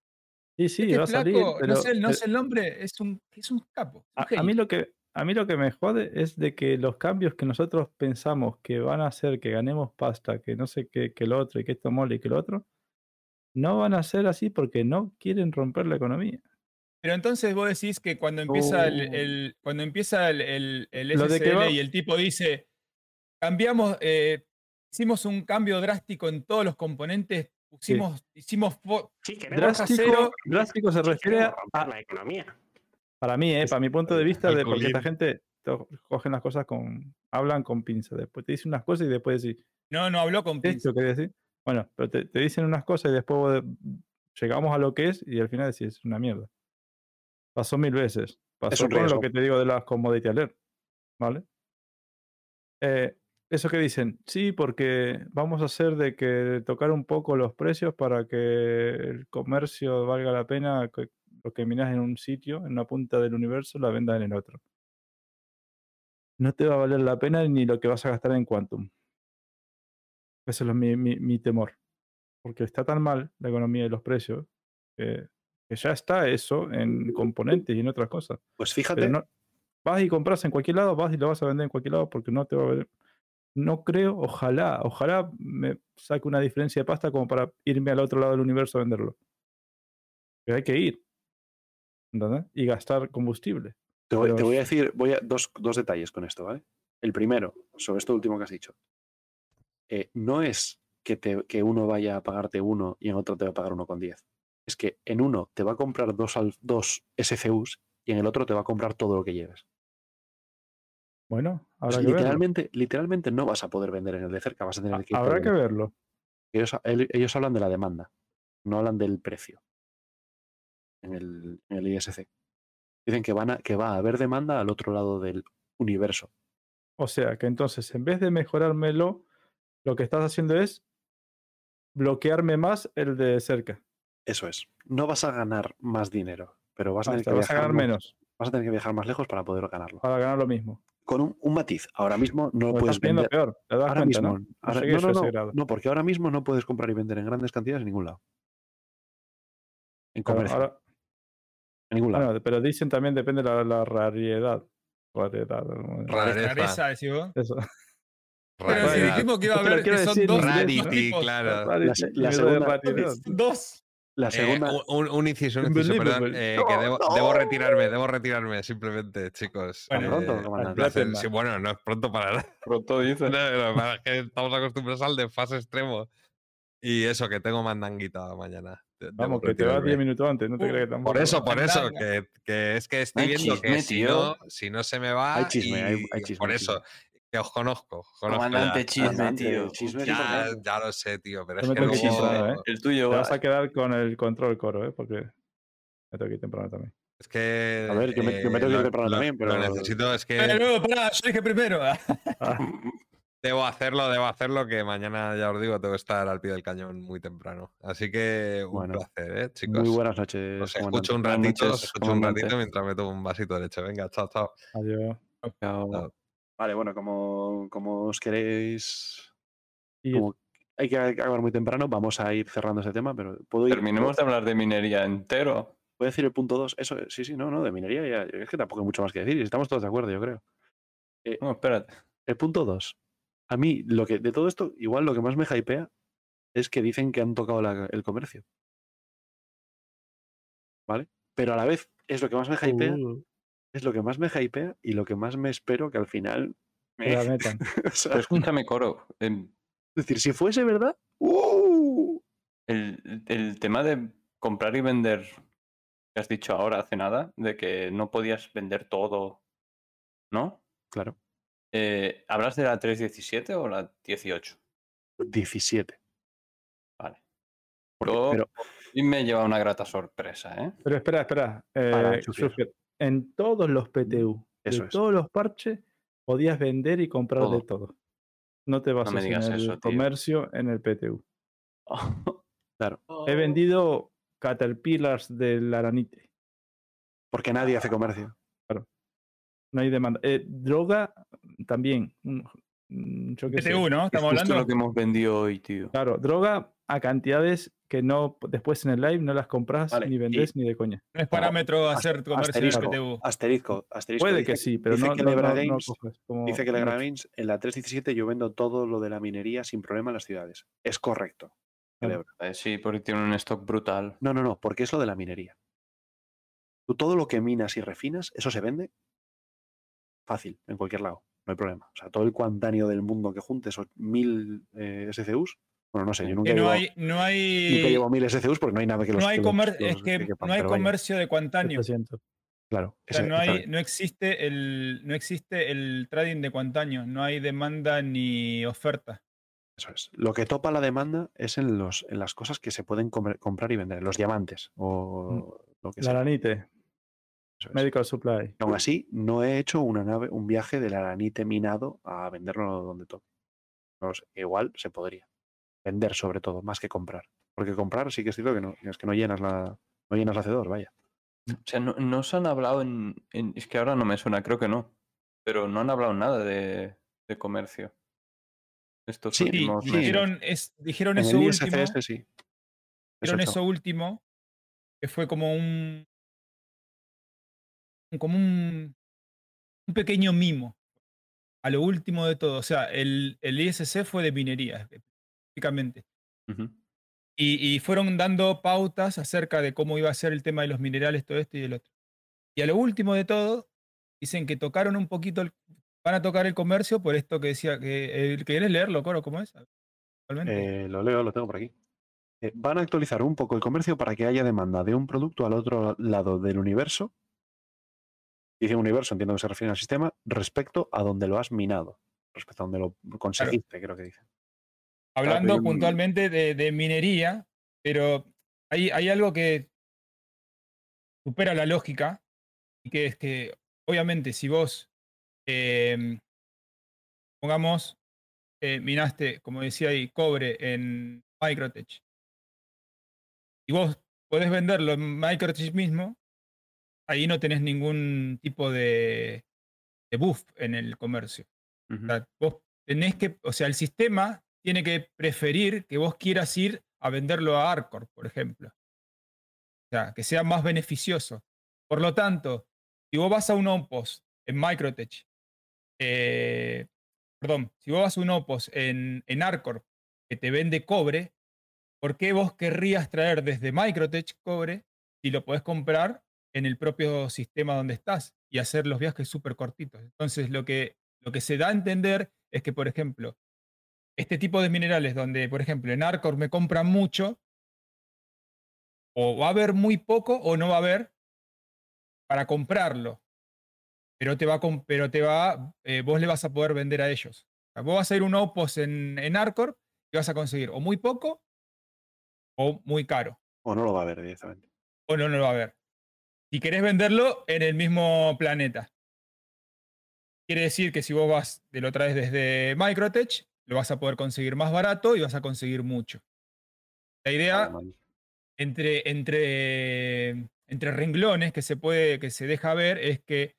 Sí, sí, Este va a salir. pero- no, sé, el- no pero- sé el nombre, es un, es un capo. es un A, mí lo que, a mí lo que me jode es de que los cambios que nosotros pensamos que van a hacer que ganemos pasta, que no sé qué, que lo otro, y que esto mole y que lo otro, no van a ser así porque no quieren romper la economía. Pero entonces vos decís que cuando empieza el, Oh. el- cuando empieza el, el, el Lo de que SSL va- y el tipo dice, cambiamos, eh, hicimos un cambio drástico en todos los componentes, pusimos, hicimos Sí, queremos, Forja Drástico, cero. drástico se sí, refiere a, romper la economía. Para mí, eh, para mi punto de vista, de porque esta gente to- cogen las cosas con, hablan con pinza, después te dicen unas cosas y después decís, No, no habló con pinza. ¿esto decir? Bueno, pero te, te dicen unas cosas y después llegamos a lo que es y al final decís, es una mierda. Pasó mil veces. Pasó con lo que te digo de las commodity alert, ¿vale? Eh, eso que dicen, sí, porque vamos a hacer de que tocar un poco los precios para que el comercio valga la pena, que lo que minas en un sitio, en una punta del universo, la vendas en el otro. No te va a valer la pena ni lo que vas a gastar en Quantum. Eso es mi, mi- mi temor. Porque está tan mal la economía y los precios que, que ya está eso en componentes y en otras cosas. Pues fíjate, no, vas y compras en cualquier lado, vas y lo vas a vender en cualquier lado porque no te va a ver. No creo, ojalá, ojalá me saque una diferencia de pasta como para irme al otro lado del universo a venderlo. Pero hay que ir. ¿Entendés? Y gastar combustible. te voy, te pero- voy a decir voy a, dos, dos detalles con esto, ¿vale? El primero, sobre esto último que has dicho. Eh, no es que, te- que uno vaya a pagarte uno y en otro te va a pagar uno con 10. Es que en uno te va a comprar dos, al- dos SCUs y en el otro te va a comprar todo lo que lleves. Bueno, O sea, verlo. literalmente, literalmente no vas a poder vender en el de cerca, vas a tener que Habrá que verlo. Ellos, el- ellos hablan de la demanda, no hablan del precio en el, en el ISC. Dicen que, van a, que va a haber demanda al otro lado del universo. O sea que entonces, en vez de mejorármelo, lo que estás haciendo es bloquearme más el de cerca. Eso es. No vas a ganar más dinero, pero vas a tener que vas a viajar ganar más- menos Vas a tener que viajar más lejos para poder ganarlo. para ganar lo mismo. Con un, un matiz. Ahora mismo no Lo puedes vender. peor. ¿Te das Ahora cuenta, mismo. no? ahora- no, no, a no, porque ahora mismo no puedes comprar y vender en grandes cantidades en ningún lado. En comercio. ahora- en ningún lado. bueno, pero dicen también depende de la, la rariedad. Rariedad, ¿no? Rareza, decís vos. Eso. Pero si Raridad. dijimos que iba a haber que son decir dos, dos Rarity, tipos. claro. Rarity, La la segunda- rariedad. [laughs] Dos. La Eh, segunda. un, un- un inciso, un inciso, perdón, Unbelievable. eh, que debo, debo retirarme, debo retirarme simplemente, chicos. Bueno, Eh, pronto, Sí, bueno, no es pronto para nada. Pronto [laughs] dice. No, no, para- es que estamos acostumbrados al de fase extremo. Y eso, que tengo mandanguita mañana. De- Vamos, que te vas retirarme. 10 minutos antes, no te creas que tampoco. Por eso, por eso, que, que es que estoy Hay viendo que chisme, si tío. no, si no se me va. Hay chisme, hay- y hay chisme, Por eso, que os conozco. conozco Comandante ya. chisme, Comandante, tío. chisme Ya, ya lo sé, tío, pero Yo es me que luego- temprano, ¿eh? El tuyo Te va. vas a quedar con el control coro, ¿eh? Porque me tengo que ir temprano también. Es que. A ver, yo me- yo me tengo que ir temprano lo- también, pero- Lo necesito, es que. Pero luego, pará, yo dije primero. [laughs] Debo hacerlo, debo hacerlo, que mañana, ya os digo, tengo que estar al pie del cañón muy temprano. Así que un Bueno, placer, ¿eh, chicos? Muy buenas noches. Os escucho un ratito, os escucho un ratito mientras me tomo un vasito de leche. Venga, chao, chao. Adiós. Chao. Chao. Vale, bueno, como, como os queréis. Y Como hay que acabar muy temprano, vamos a ir cerrando ese tema, pero puedo ir. Terminemos de hablar de minería entero. Voy a decir el punto 2. Eso, sí, sí, no, no, de minería ya. Es que tampoco hay mucho más que decir. y Estamos todos de acuerdo, yo creo. No, espérate. El punto 2. A mí, lo que, de todo esto, igual lo que más me hypea es que dicen que han tocado la- el comercio. ¿Vale? Pero a la vez es lo que más me hypea, Uh, es lo que más me hypea y lo que más me espero que al final me. la [laughs] metan. o sea, Pero escúchame, Coro. em, es decir, si fuese verdad. ¡uh! El, el tema de comprar y vender que has dicho ahora hace nada, de que no podías vender todo, ¿no? Claro. Eh, ¿Hablas de la 317 o la 18? 17. Vale. Porque- Yo- pero Y me lleva una grata sorpresa, ¿eh? Pero espera, espera. Eh, en todos los PTU, Eso de es. todos los parches, podías vender y comprar de Todo. No te me digas en el eso, tío. comercio, en el PTU. [laughs] Claro. He vendido Caterpillars del Aranite. Porque nadie hace comercio. No hay demanda. Eh, droga también. Yo sé. PTU, ¿no? Es Estamos justo hablando. lo que hemos vendido hoy, tío. Claro, droga a cantidades que no después en el live no las compras Vale, ni y- vendés ni de coña. No es parámetro hacer comercio en el asterisco, PTU. Asterisco, asterisco. Puede dice que sí, pero dice no, que no, no- no Games- coges como Dice que la. Games en la 317 yo vendo todo lo de la minería sin problema en las ciudades. Es correcto. Claro. Eh, sí, porque tiene un stock brutal. No, no, no, porque es lo de la minería. Tú todo lo que minas y refinas, eso se vende fácil, en cualquier lado, no hay problema. O sea, todo el cuantáneo del mundo que junte esos mil eh, SCUs, bueno, no sé, yo nunca, Que no llevo, hay, no nunca hay, llevo mil SCUs porque no hay nada que los no hay que los- comer- los- es que quepan, no hay vaya, comercio de cuantanio. 700. Claro, O sea, ese- no, hay, no, existe el, no existe el trading de cuantaño, no hay demanda ni oferta. Eso es. Lo que topa la demanda es en, los, en las cosas que se pueden comer- comprar y vender, los diamantes o lo que El sea. Es. Medical Supply. Aún así, no he hecho una nave, un viaje del aranite minado a venderlo donde toque. No sé, Igual se podría. Vender sobre todo, más que comprar. Porque comprar sí que es cierto que no, es que no llenas la, no llenas la hacedor, vaya. O sea, no, no se han hablado en, en- Es que ahora no me suena, creo que no. Pero no han hablado nada de, de comercio. Estos Sí, Sí, últimos meses. dijeron, es, dijeron En eso el último. Sí. Dijeron Eso eso último, que fue como un. Como un. un pequeño mimo. A lo último de todo. O sea, el, el ISC fue de minería, específicamente. Ujú. Y, y fueron dando pautas acerca de cómo iba a ser el tema de los minerales, todo esto y el otro. Y a lo último de todo, dicen que tocaron un poquito, el- van a tocar el comercio por esto que decía que. eh, ¿Querés leerlo, Coro? ¿Cómo es? Eh, lo leo, lo tengo por aquí. Eh, van a actualizar un poco el comercio para que haya demanda de un producto al otro lado del universo. Dice universo, entiendo que se refiere al sistema, respecto a donde lo has minado. Respecto a donde lo conseguiste, creo que dice. Hablando puntualmente de, de minería, pero hay, hay algo que supera la lógica y que es que, obviamente, si vos, em, pongamos, eh, minaste, como decía ahí, cobre en Microtech, y vos podés venderlo en Microtech mismo, ahí no tenés ningún tipo de, de buff en el comercio. O sea, vos tenés que, o sea, el sistema tiene que preferir que vos quieras ir a venderlo a Arcor, por ejemplo. O sea, que sea más beneficioso. Por lo tanto, si vos vas a un Opos en Microtech, eh, perdón, si vos vas a un Opos en, en Arcor que te vende cobre, ¿por qué vos querrías traer desde Microtech cobre si lo podés comprar en el propio sistema donde estás y hacer los viajes súper cortitos? Entonces, lo que, lo que se da a entender es que, por ejemplo, este tipo de minerales donde, por ejemplo, en Arcor me compran mucho, o va a haber muy poco o no va a haber para comprarlo. Pero te va, pero te va, eh, vos le vas a poder vender a ellos. O sea, vos vas a ir un Opos en, en Arcor y vas a conseguir o muy poco o muy caro. O no lo va a ver directamente. O no, no lo va a haber. Si querés venderlo en el mismo planeta. Quiere decir que si vos vas, te lo traes desde Microtech, lo vas a poder conseguir más barato y vas a conseguir mucho. La idea, entre, entre, entre renglones que se puede, que se deja ver, es que,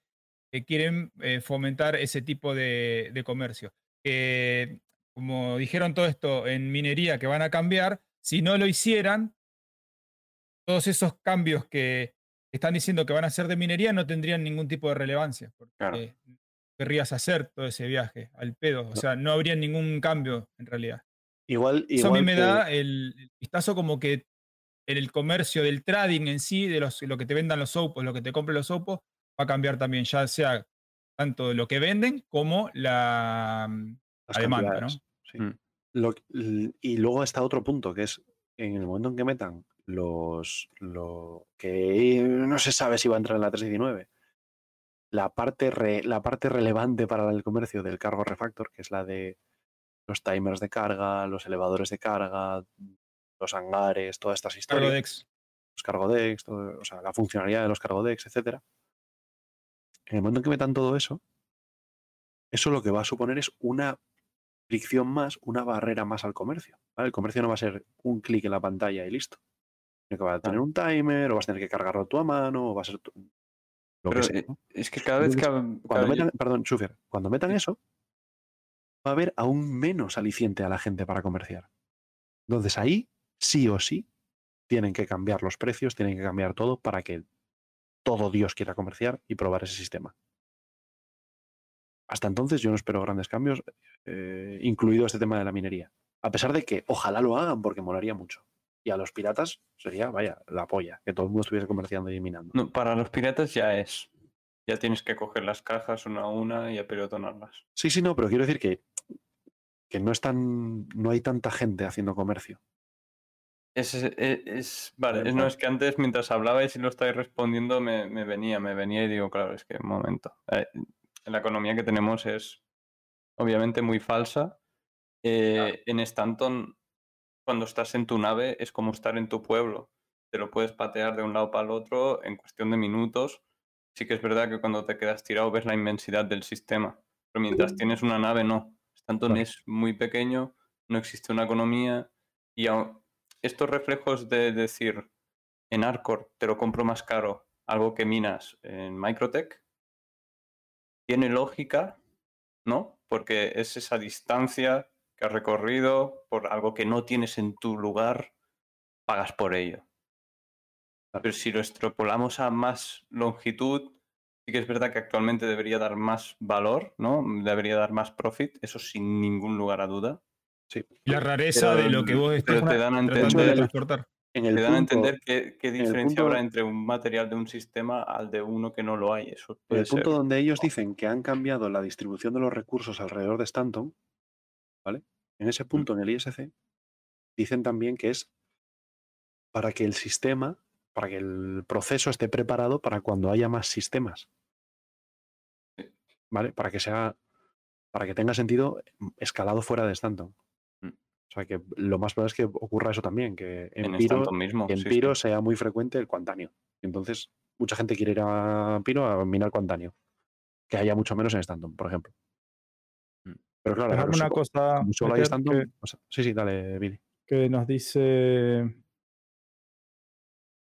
que quieren eh, fomentar ese tipo de, de comercio. Que, como dijeron todo esto en minería que van a cambiar, si no lo hicieran, todos esos cambios que están diciendo que van a hacer de minería no tendrían ningún tipo de relevancia. Porque querrías hacer todo ese viaje al pedo. O sea, no habría ningún cambio en realidad. Igual, Eso a mí me que- da el, el vistazo como que en el comercio del trading en sí, de los, lo que te vendan los opos, lo que te compren los opos, va a cambiar también, ya sea tanto lo que venden como la, la demanda, ¿no? sí. Lo- l- y luego está otro punto, que es en el momento en que metan los, lo que no se sabe si va a entrar en la 319, la parte, re- la parte relevante para el comercio del cargo refactor, que es la de los timers de carga, los elevadores de carga, los hangares, todas estas historias. Cargodex. Los cargodex, todo- o sea, la funcionalidad de los cargodex, etcétera. En el momento en que metan todo eso, eso lo que va a suponer es una fricción más, una barrera más al comercio. ¿vale? El comercio no va a ser un clic en la pantalla y listo. Que va a tener un timer, o vas a tener que cargarlo tú a mano, o va a ser tu- lo Pero, que sea. eh, ¿no? es que cada vez que Cuando cada- metan, perdón, Schufer, cuando metan eso, va a haber aún menos aliciente a la gente para comerciar. Entonces ahí, sí o sí, tienen que cambiar los precios, tienen que cambiar todo para que todo Dios quiera comerciar y probar ese sistema. Hasta entonces yo no espero grandes cambios, eh, incluido este tema de la minería. A pesar de que ojalá lo hagan porque molaría mucho. Y a los piratas sería, vaya, la polla, que todo el mundo estuviese comerciando y minando. No, para los piratas ya es. Ya tienes que coger las cajas una a una y apelotonarlas. Sí, sí, no, pero quiero decir que, que no es tan, no hay tanta gente haciendo comercio. Es, es, es- vale, no es que antes mientras hablabais y lo estáis respondiendo me, me venía, me venía y digo, claro, es que un momento. eh, la economía que tenemos es obviamente muy falsa. Eh, En Stanton, cuando estás en tu nave, es como estar en tu pueblo. Te lo puedes patear de un lado para el otro en cuestión de minutos sí que es verdad que cuando te quedas tirado ves la inmensidad del sistema. Pero mientras tienes una nave, no. Stanton es muy pequeño, no existe una economía. Y estos reflejos de decir en Arcor te lo compro más caro, algo que minas en Microtech, tiene lógica, ¿no? Porque es esa distancia que has recorrido por algo que no tienes en tu lugar, pagas por ello. Pero si lo extrapolamos a más longitud, sí que es verdad que actualmente debería dar más valor, ¿no? Debería dar más profit, eso sin ningún lugar a duda. Sí. La rareza Pero- de lo que vos pero estás te dan a tratando de entender- transportar. En el Te dan a entender qué, qué en el diferencia punto- habrá entre un material de un sistema al de uno que no lo hay. Eso En el punto ser. donde ellos dicen que han cambiado la distribución de los recursos alrededor de Stanton, ¿vale? En ese punto, en el ISC, dicen también que es para que el sistema, para que el proceso esté preparado para cuando haya más sistemas. ¿Vale? Para que sea, para que tenga sentido mm, escalado fuera de Stanton. Mm. O sea que lo más probable es que ocurra eso también, que en, En Piro, mismo, en sí, Piro sí. sea muy frecuente el cuantáneo. Entonces, mucha gente quiere ir a Piro a minar cuantáneo. Que haya mucho menos en Stanton, por ejemplo. Pero claro, una cosa, solo que- o sea, sí, sí, dale, Billy. que nos dice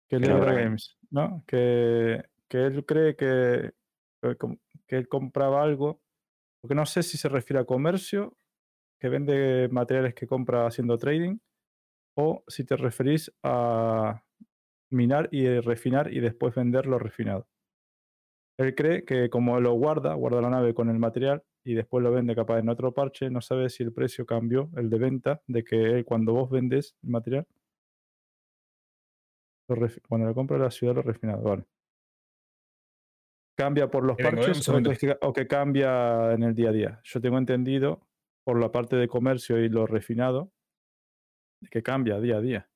que no- Games, ¿no? Que, que él cree que, que com- que él compraba algo, porque no sé si se refiere a comercio, que vende materiales que compra haciendo trading, o si te referís a minar y eh, refinar y después venderlo refinado. Él cree que como lo guarda, guarda la nave con el material y después lo vende capaz en otro parche, no sabe si el precio cambió, el de venta, de que él, cuando vos vendes el material, lo cuando lo compra la ciudad lo refinado, vale. ¿Cambia por los Eh, parches o que, o que cambia en el día a día? Yo tengo entendido por la parte de comercio y lo refinado que cambia día a día.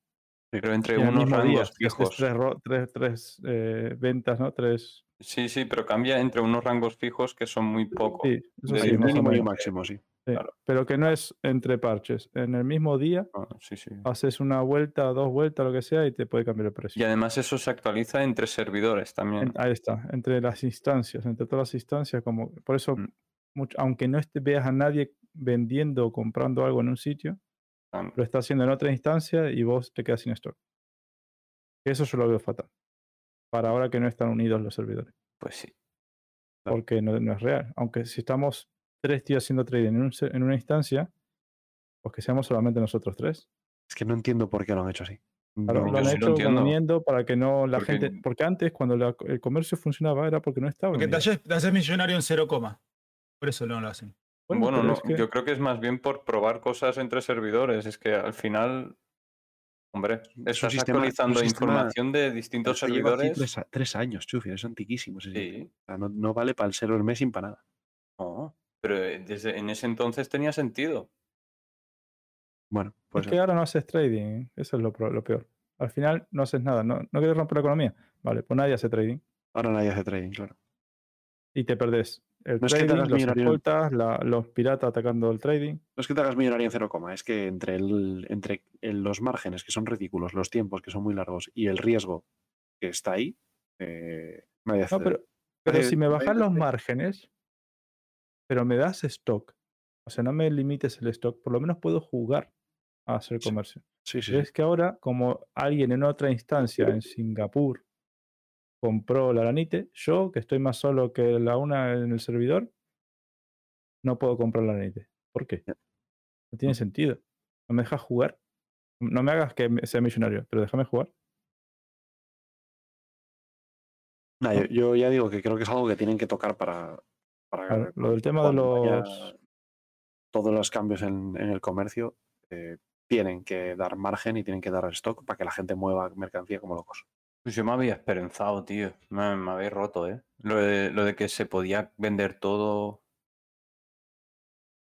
Pero entre unos día, rangos fijos. Tres, tres- tres, eh, ventas, ¿no? Tres. Sí, sí, pero cambia entre unos rangos fijos que son muy pocos. Sí, de mínimo y máximo, sí. Sí, Pero que no es entre parches. En el mismo día Ah, sí, sí. haces una vuelta, dos vueltas, lo que sea, y te puede cambiar el precio. Y además eso se actualiza entre servidores también. En- ahí está, entre las instancias, entre todas las instancias, como por eso, Mm. mucho- aunque no esté, veas a nadie vendiendo o comprando algo en un sitio, Ah, lo está haciendo en otra instancia y vos te quedas sin stock. Eso yo lo veo fatal. Para ahora que no están unidos los servidores. Pues sí. Porque no, no es real. Aunque si estamos tres tíos haciendo trading en, un se- en una instancia, pues que seamos solamente nosotros tres. Es que no entiendo por qué lo han hecho así. Claro, No- lo han sí lo hecho entiendo. uniendo para que no la Porque- gente. Porque antes, cuando la- el comercio funcionaba, era porque no estaba. Porque te haces, te haces millonario en cero coma. Por eso no lo hacen. Bueno, pero no, es que- yo creo que es más bien por probar cosas entre servidores. Es que al final, hombre, estás sistema- actualizando información de distintos servidores. Tres, años, Chufi, es antiquísimo ese. Sí, O sea, no, no vale para el server Messing para nada. no, pero eh, desde en ese entonces tenía sentido. Bueno, Es pues que ahora no haces trading, eso es lo peor. Al final no haces nada, no, no quieres romper la economía. Vale, pues nadie hace trading. ahora nadie hace trading, claro. Y te perdés el No es que trading, los millonario. escoltas, la- los piratas atacando el trading. No es que te hagas millonario en cero coma, es que entre, el, entre el- los márgenes que son ridículos, los tiempos que son muy largos y el riesgo que está ahí, eh, nadie hace. No, pero, pero nadie- si me bajas los trading. márgenes, pero me das stock, o sea, no me limites el stock, por lo menos puedo jugar a hacer comercio. Sí, sí, sí. es que ahora, como alguien en otra instancia en Singapur compró la Lanite, yo, que estoy más solo que la una en el servidor, no puedo comprar la Lanite. ¿Por qué? No tiene sentido. No me dejas jugar. No me hagas que sea millonario, pero déjame jugar. Nah, yo, yo ya digo que creo que es algo que tienen que tocar para. para Claro, lo del tema de los... Todos los cambios en, en el comercio eh, tienen que dar margen y tienen que dar stock para que la gente mueva mercancía como locos. Pues yo me había esperanzado, tío. Me, me habéis roto, ¿eh? Lo de, lo de que se podía vender todo.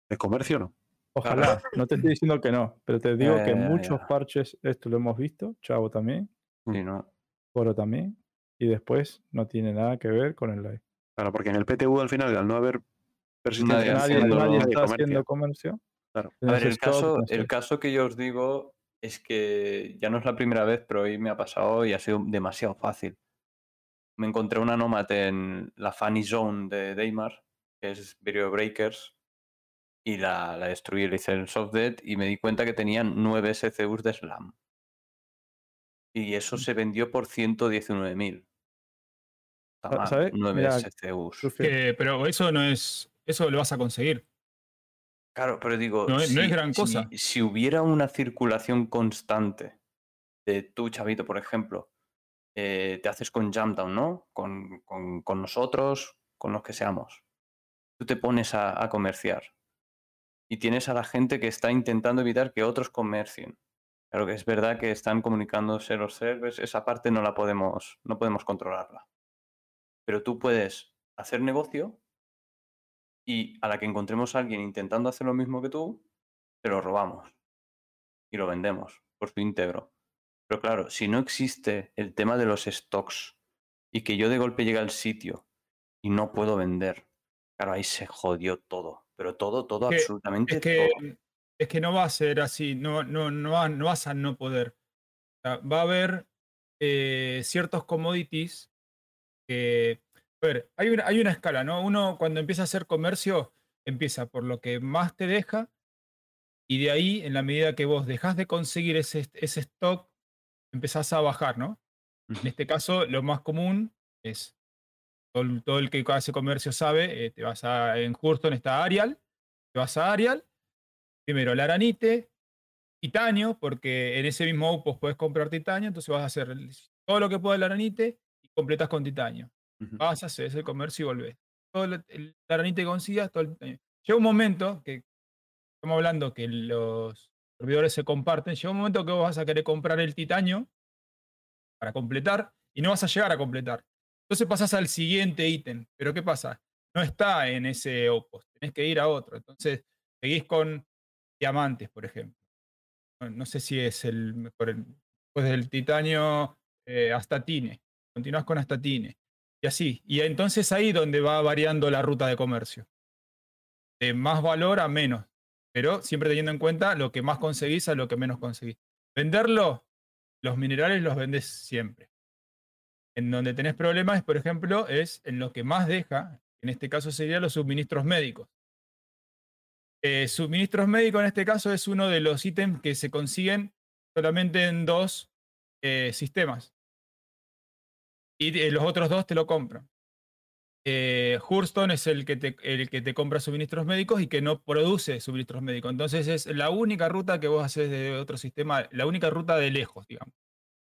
De comercio no. Ojalá, no te estoy diciendo que no, pero te digo Ya, que muchos ya. parches, esto lo hemos visto, Chavo también, Sí, ¿no? Coro también, y después no tiene nada que ver con el live. Claro, porque en el PTU al final, al no haber persistencia, Nadie Nadie, haciendo- nadie nadie está haciendo comercio. Claro. A ver, el caso, no sé. el caso que yo os digo es que ya no es la primera vez, pero hoy me ha pasado y ha sido demasiado fácil. me encontré una Nomad en la Funny Zone de Daymar, que es Video Breakers, y la, la destruí, le hice el soft dead y me di cuenta que tenían 9 SCUs de Slam. Y eso se vendió por 119.000. Está Sa- mal, ¿sabes? 9 Mira, SCUs. Que- pero eso no es. Eso lo vas a conseguir. Claro, pero digo, No es- no es si- gran si- cosa. Si, hubiera una circulación constante de tú, Chavito, por ejemplo, eh, te haces con Jamdown, ¿no? Con, con- con nosotros, con los que seamos. Tú te pones a, a comerciar y tienes a la gente que está intentando evitar que otros comercien. Claro que es verdad que están comunicándose los servers, esa parte no la podemos, no podemos controlarla. Pero tú puedes hacer negocio y a la que encontremos a alguien intentando hacer lo mismo que tú, te lo robamos y lo vendemos por su íntegro. Pero claro, si no existe el tema de los stocks y que yo de golpe llegue al sitio y no puedo vender, claro, ahí se jodió todo. Pero todo, todo, que- absolutamente Es que, todo. es que no va a ser así. No, no, no, va- no vas a no poder. O sea, va a haber eh, ciertos commodities que. A ver, hay una, hay una escala, ¿no? Uno cuando empieza a hacer comercio, empieza por lo que más te deja, y de ahí, en la medida que vos dejás de conseguir ese, ese stock, empezás a bajar, ¿no? En este caso, lo más común es, todo, el- todo el que hace comercio sabe, eh, te vas a, en Hurston está Arial, te vas a Arial, primero la aranite, titanio, porque en ese mismo outpost puedes comprar titanio, entonces vas a hacer todo lo que pueda el aranite y completas con titanio. Ujú. Vas, haces el comercio y volvés. Todo el, el aranite que consigas, todo el titanio. Llega un momento que estamos hablando que los servidores se comparten, llega un momento que vos vas a querer comprar el titanio para completar y no vas a llegar a completar. Entonces pasas al siguiente ítem. Pero ¿qué pasa? No está en ese outpost, tenés que ir a otro. Entonces seguís con diamantes, por ejemplo. No, sé si es el mejor. el- Después del titanio eh, astatine. Continúas con astatine. Y así. Y entonces ahí donde va variando la ruta de comercio. De más valor a menos. Pero siempre teniendo en cuenta lo que más conseguís a lo que menos conseguís. Venderlo, los minerales los vendes siempre. En donde tenés problemas, por ejemplo, es en lo que más deja, en este caso serían los suministros médicos. Eh, suministros médicos en este caso es uno de los ítems que se consiguen solamente en dos eh, sistemas. Y eh, los otros dos te lo compran. Eh, Hurston es el que, te, el que te compra suministros médicos y que no produce suministros médicos. Entonces es la única ruta que vos haces de otro sistema, la única ruta de lejos, digamos.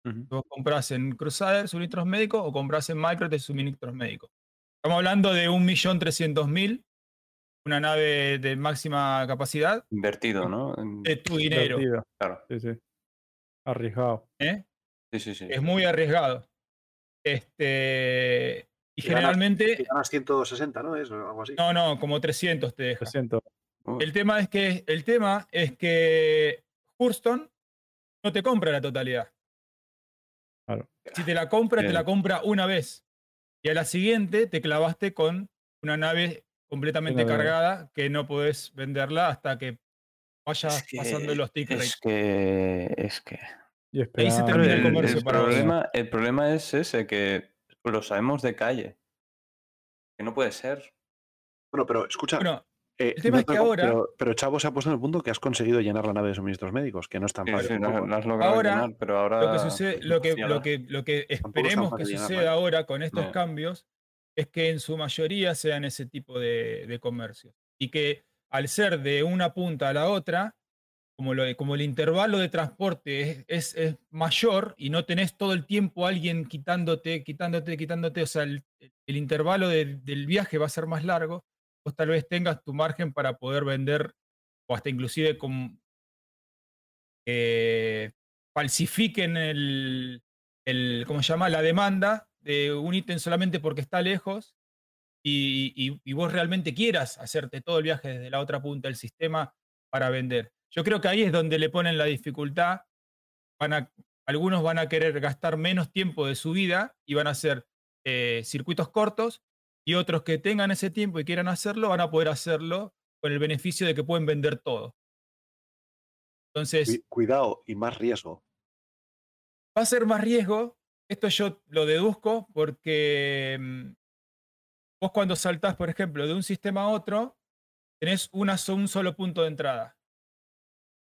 Ujú. Vos compras en Crusader suministros médicos o compras en Micro de suministros médicos. Estamos hablando de 1.300.000, una nave de máxima capacidad, Invertido, ¿no? De tu dinero. invertido. Claro. Sí, sí. Arriesgado. ¿eh? Sí, sí, sí. Es muy arriesgado. Este, y Y ganas- generalmente, Y ganas 160, ¿no? Es algo así. no, no, como 300 te deja. 300. Uy, El tema es que, el tema es que Hurston no te compra la totalidad. Claro. Si te la compra, te la compra una vez. Y a la siguiente te clavaste con una nave completamente Una cargada que no podés venderla hasta que vayas es que- pasando los tick Es rates. que. Es que. Y Ahí se termina el el, comercio el para problema, el problema es ese, que lo sabemos de calle. Que no puede ser. Bueno, pero escucha. Bueno, eh, el tema no es que ahora- Pero, pero Chavo se ha puesto en el punto que has conseguido llenar la nave de suministros médicos, que no es tan fácil. sí, lo has logrado Ahora, llenar, pero ahora. lo que sucede, lo que, lo que, lo esperemos que llenarla, suceda ahora con estos No. cambios es que en su mayoría sean ese tipo de, de comercio. Y que al ser de una punta a la otra, como, el intervalo de transporte es, mayor y no tenés todo el tiempo alguien quitándote, quitándote, quitándote, o sea, el, intervalo de- del viaje va a ser más largo, vos tal vez tengas tu margen para poder vender o hasta inclusive eh, falsifiquen el, el, ¿cómo se llama? La demanda de un ítem solamente porque está lejos y vos realmente quieras hacerte todo el viaje desde la otra punta del sistema para vender. Yo creo que ahí es donde le ponen la dificultad. Van a, algunos van a querer gastar menos tiempo de su vida y van a hacer eh, circuitos cortos y otros que tengan ese tiempo y quieran hacerlo van a poder hacerlo con el beneficio de que pueden vender todo. Entonces, Cu- Cuidado y más riesgo. va a ser más riesgo, esto yo lo deduzco porque mm, vos cuando saltás, por ejemplo, de un sistema a otro, tenés una, un solo punto de entrada.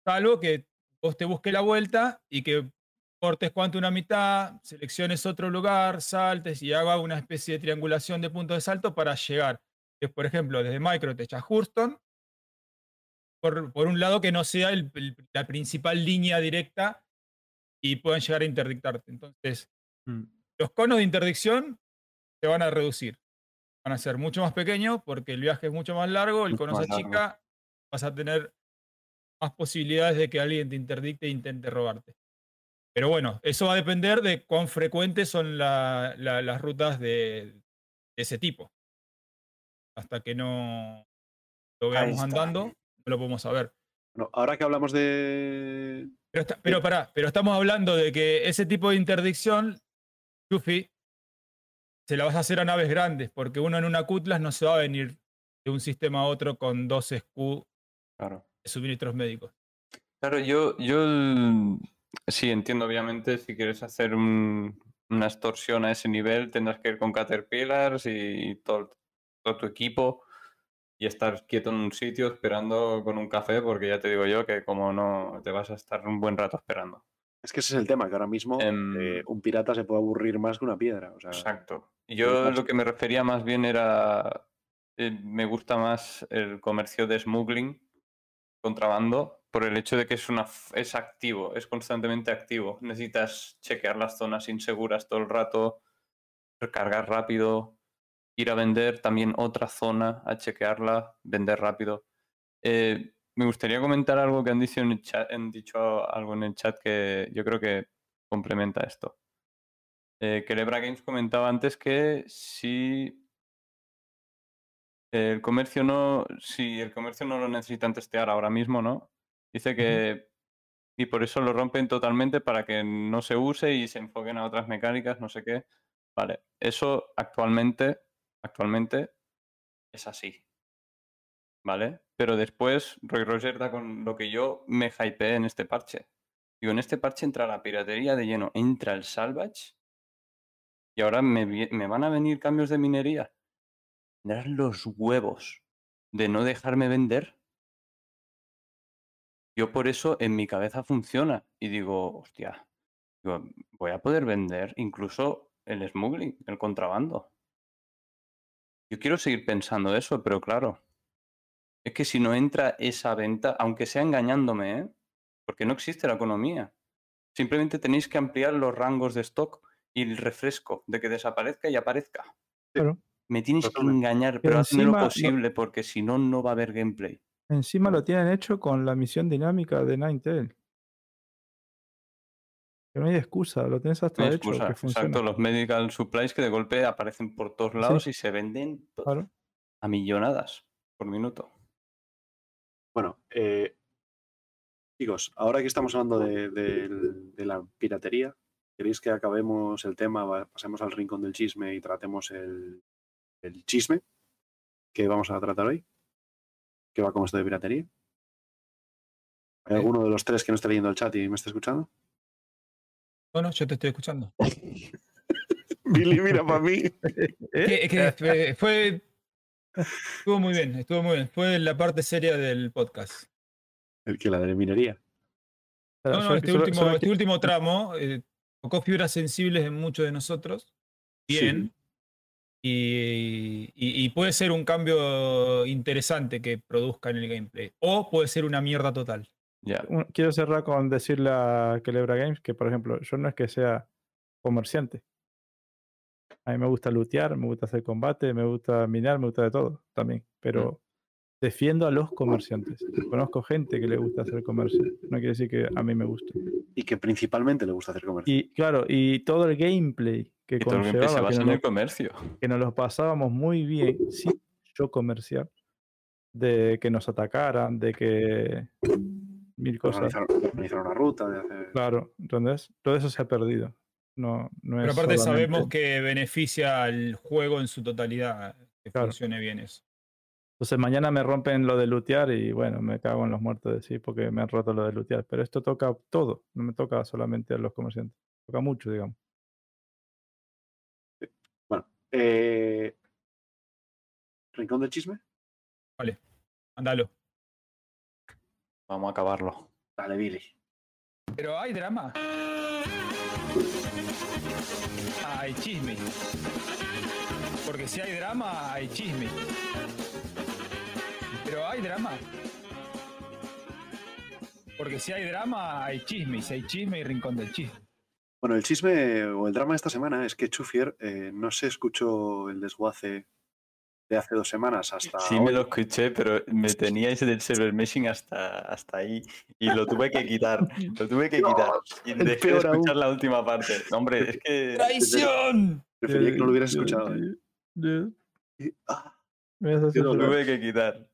Salvo que vos te busques la vuelta y que cortes cuanto una mitad, selecciones otro lugar, saltes y haga una especie de triangulación de puntos de salto para llegar. Que, por ejemplo, desde Microtech a Houston, por, por un lado que no sea el- el- la principal línea directa y puedan llegar a interdictarte. Entonces, los conos de interdicción se van a reducir. Van a ser mucho más pequeños porque el viaje es mucho más largo, el cono se achica, vas a tener más posibilidades de que alguien te interdicte e intente robarte. Pero bueno, eso va a depender de cuán frecuentes son la- la- las rutas de, de ese tipo. Hasta que no lo veamos andando, no lo podemos saber. Bueno, ahora que hablamos de. Pero, está- pero pará, pero estamos hablando de que ese tipo de interdicción, Luffy, se la vas a hacer a naves grandes, porque uno en una Cutlass no se va a venir de un sistema a otro con dos SKU Claro. Suministros médicos. Claro, yo, yo el- sí entiendo, obviamente, si quieres hacer un- una extorsión a ese nivel, tendrás que ir con Caterpillars y todo, todo tu equipo y estar quieto en un sitio esperando con un café, porque ya te digo yo que como no te vas a estar un buen rato esperando. Es que ese es el tema, que ahora mismo Em, eh, un pirata se puede aburrir más que una piedra. O sea, Exacto. Yo lo que me refería más bien era, eh, me gusta más el comercio de smuggling, contrabando, por el hecho de que es, una, es activo, es constantemente activo. Necesitas chequear las zonas inseguras todo el rato, recargar rápido, ir a vender también otra zona, a chequearla, vender rápido. Eh, me gustaría comentar algo que han dicho en el chat, han dicho algo en el chat que yo creo que complementa esto. Eh, que Lebra Games comentaba antes que si el comercio no, si el comercio no lo necesitan testear ahora mismo, ¿no? Dice que y por eso lo rompen totalmente para que no se use y se enfoquen a otras mecánicas, no sé qué. Vale, eso actualmente, actualmente es así. ¿Vale? Pero después Roy Roger da con lo que yo me hypeé en este parche. Digo, en este parche entra la piratería de lleno, entra el salvage y ahora me, van a venir cambios de minería. Tendrás los huevos de no dejarme vender. Yo por eso en mi cabeza funciona y digo, hostia, digo, voy a poder vender incluso el smuggling, el contrabando. Yo quiero seguir pensando eso, pero claro, es que si no entra esa venta, aunque sea engañándome, ¿eh? porque no existe la economía. Simplemente tenéis que ampliar los rangos de stock y el refresco de que desaparezca y aparezca. Me tienes que engañar, Pero pero hazme lo posible, porque si no, no va a haber gameplay. Encima lo tienen hecho con la misión dinámica de Ninetale. Que no hay excusa, lo tienes hasta No hay hecho excusa. que funciona. Exacto, los medical supplies que de golpe aparecen por todos lados y se venden Claro. a millonadas por minuto. Bueno, eh, chicos, ahora que estamos hablando de, la piratería, ¿queréis que acabemos el tema, pasemos al rincón del chisme y tratemos el, el chisme que vamos a tratar hoy? ¿Qué va con esto de piratería? ¿Hay alguno de los tres que no esté leyendo el chat y me está escuchando? Bueno, yo te estoy escuchando. [laughs] Billy, mira para mí. [laughs] Que- que fue, fue- Estuvo muy bien, estuvo muy bien. Fue la parte seria del podcast. El que la de minería. No, este, solo- último, solo este último tramo eh, tocó fibras sensibles en muchos de nosotros. Bien. Y, y- y puede ser un cambio interesante que produzca en el gameplay. O puede ser una mierda total. Ya. un- quiero cerrar con decirle a Celebra Games que, por ejemplo, yo no es que sea comerciante. A mí me gusta lootear, me gusta hacer combate, me gusta minar, me gusta de todo también. Pero defiendo a los comerciantes. Conozco gente que le gusta hacer comercio. No quiere decir que a mí me guste. Y que principalmente le gusta hacer comercio. Y claro, y todo el gameplay que Y todo el gameplay se conllevaba, que en lo- el comercio. que nos los pasábamos muy bien sin yo comercial, de que nos atacaran, de que mil cosas. organizar, de organizar una ruta, de hacer... Claro, entonces todo eso se ha perdido. No, no Pero es aparte solamente- sabemos que beneficia al juego en su totalidad. Que Claro. funcione bien eso. Entonces mañana me rompen lo de lootear y bueno, me cago en los muertos de sí porque me han roto lo de lootear. Pero esto toca todo, no me toca solamente a los comerciantes. Toca mucho, digamos. Eh, ¿Rincón del chisme? Vale, mándalo. Vamos a acabarlo. Dale, Billy. Pero hay drama. Hay chisme. Porque si hay drama, hay chisme. Pero hay drama. Porque si hay drama, hay chisme. Y si hay chisme, hay rincón del chisme. Bueno, el chisme o el drama de esta semana es que Chufier eh, no se escuchó el desguace de hace dos semanas hasta. Sí, me lo escuché, pero me teníais del server meshing hasta, hasta ahí y lo tuve que quitar. Lo tuve que [laughs] quitar. Y dejé de aún. escuchar la última parte. No, hombre, es que. ¡Traición! Prefería que no lo hubieras escuchado. ¿eh? Y- ah, Lo tuve que quitar.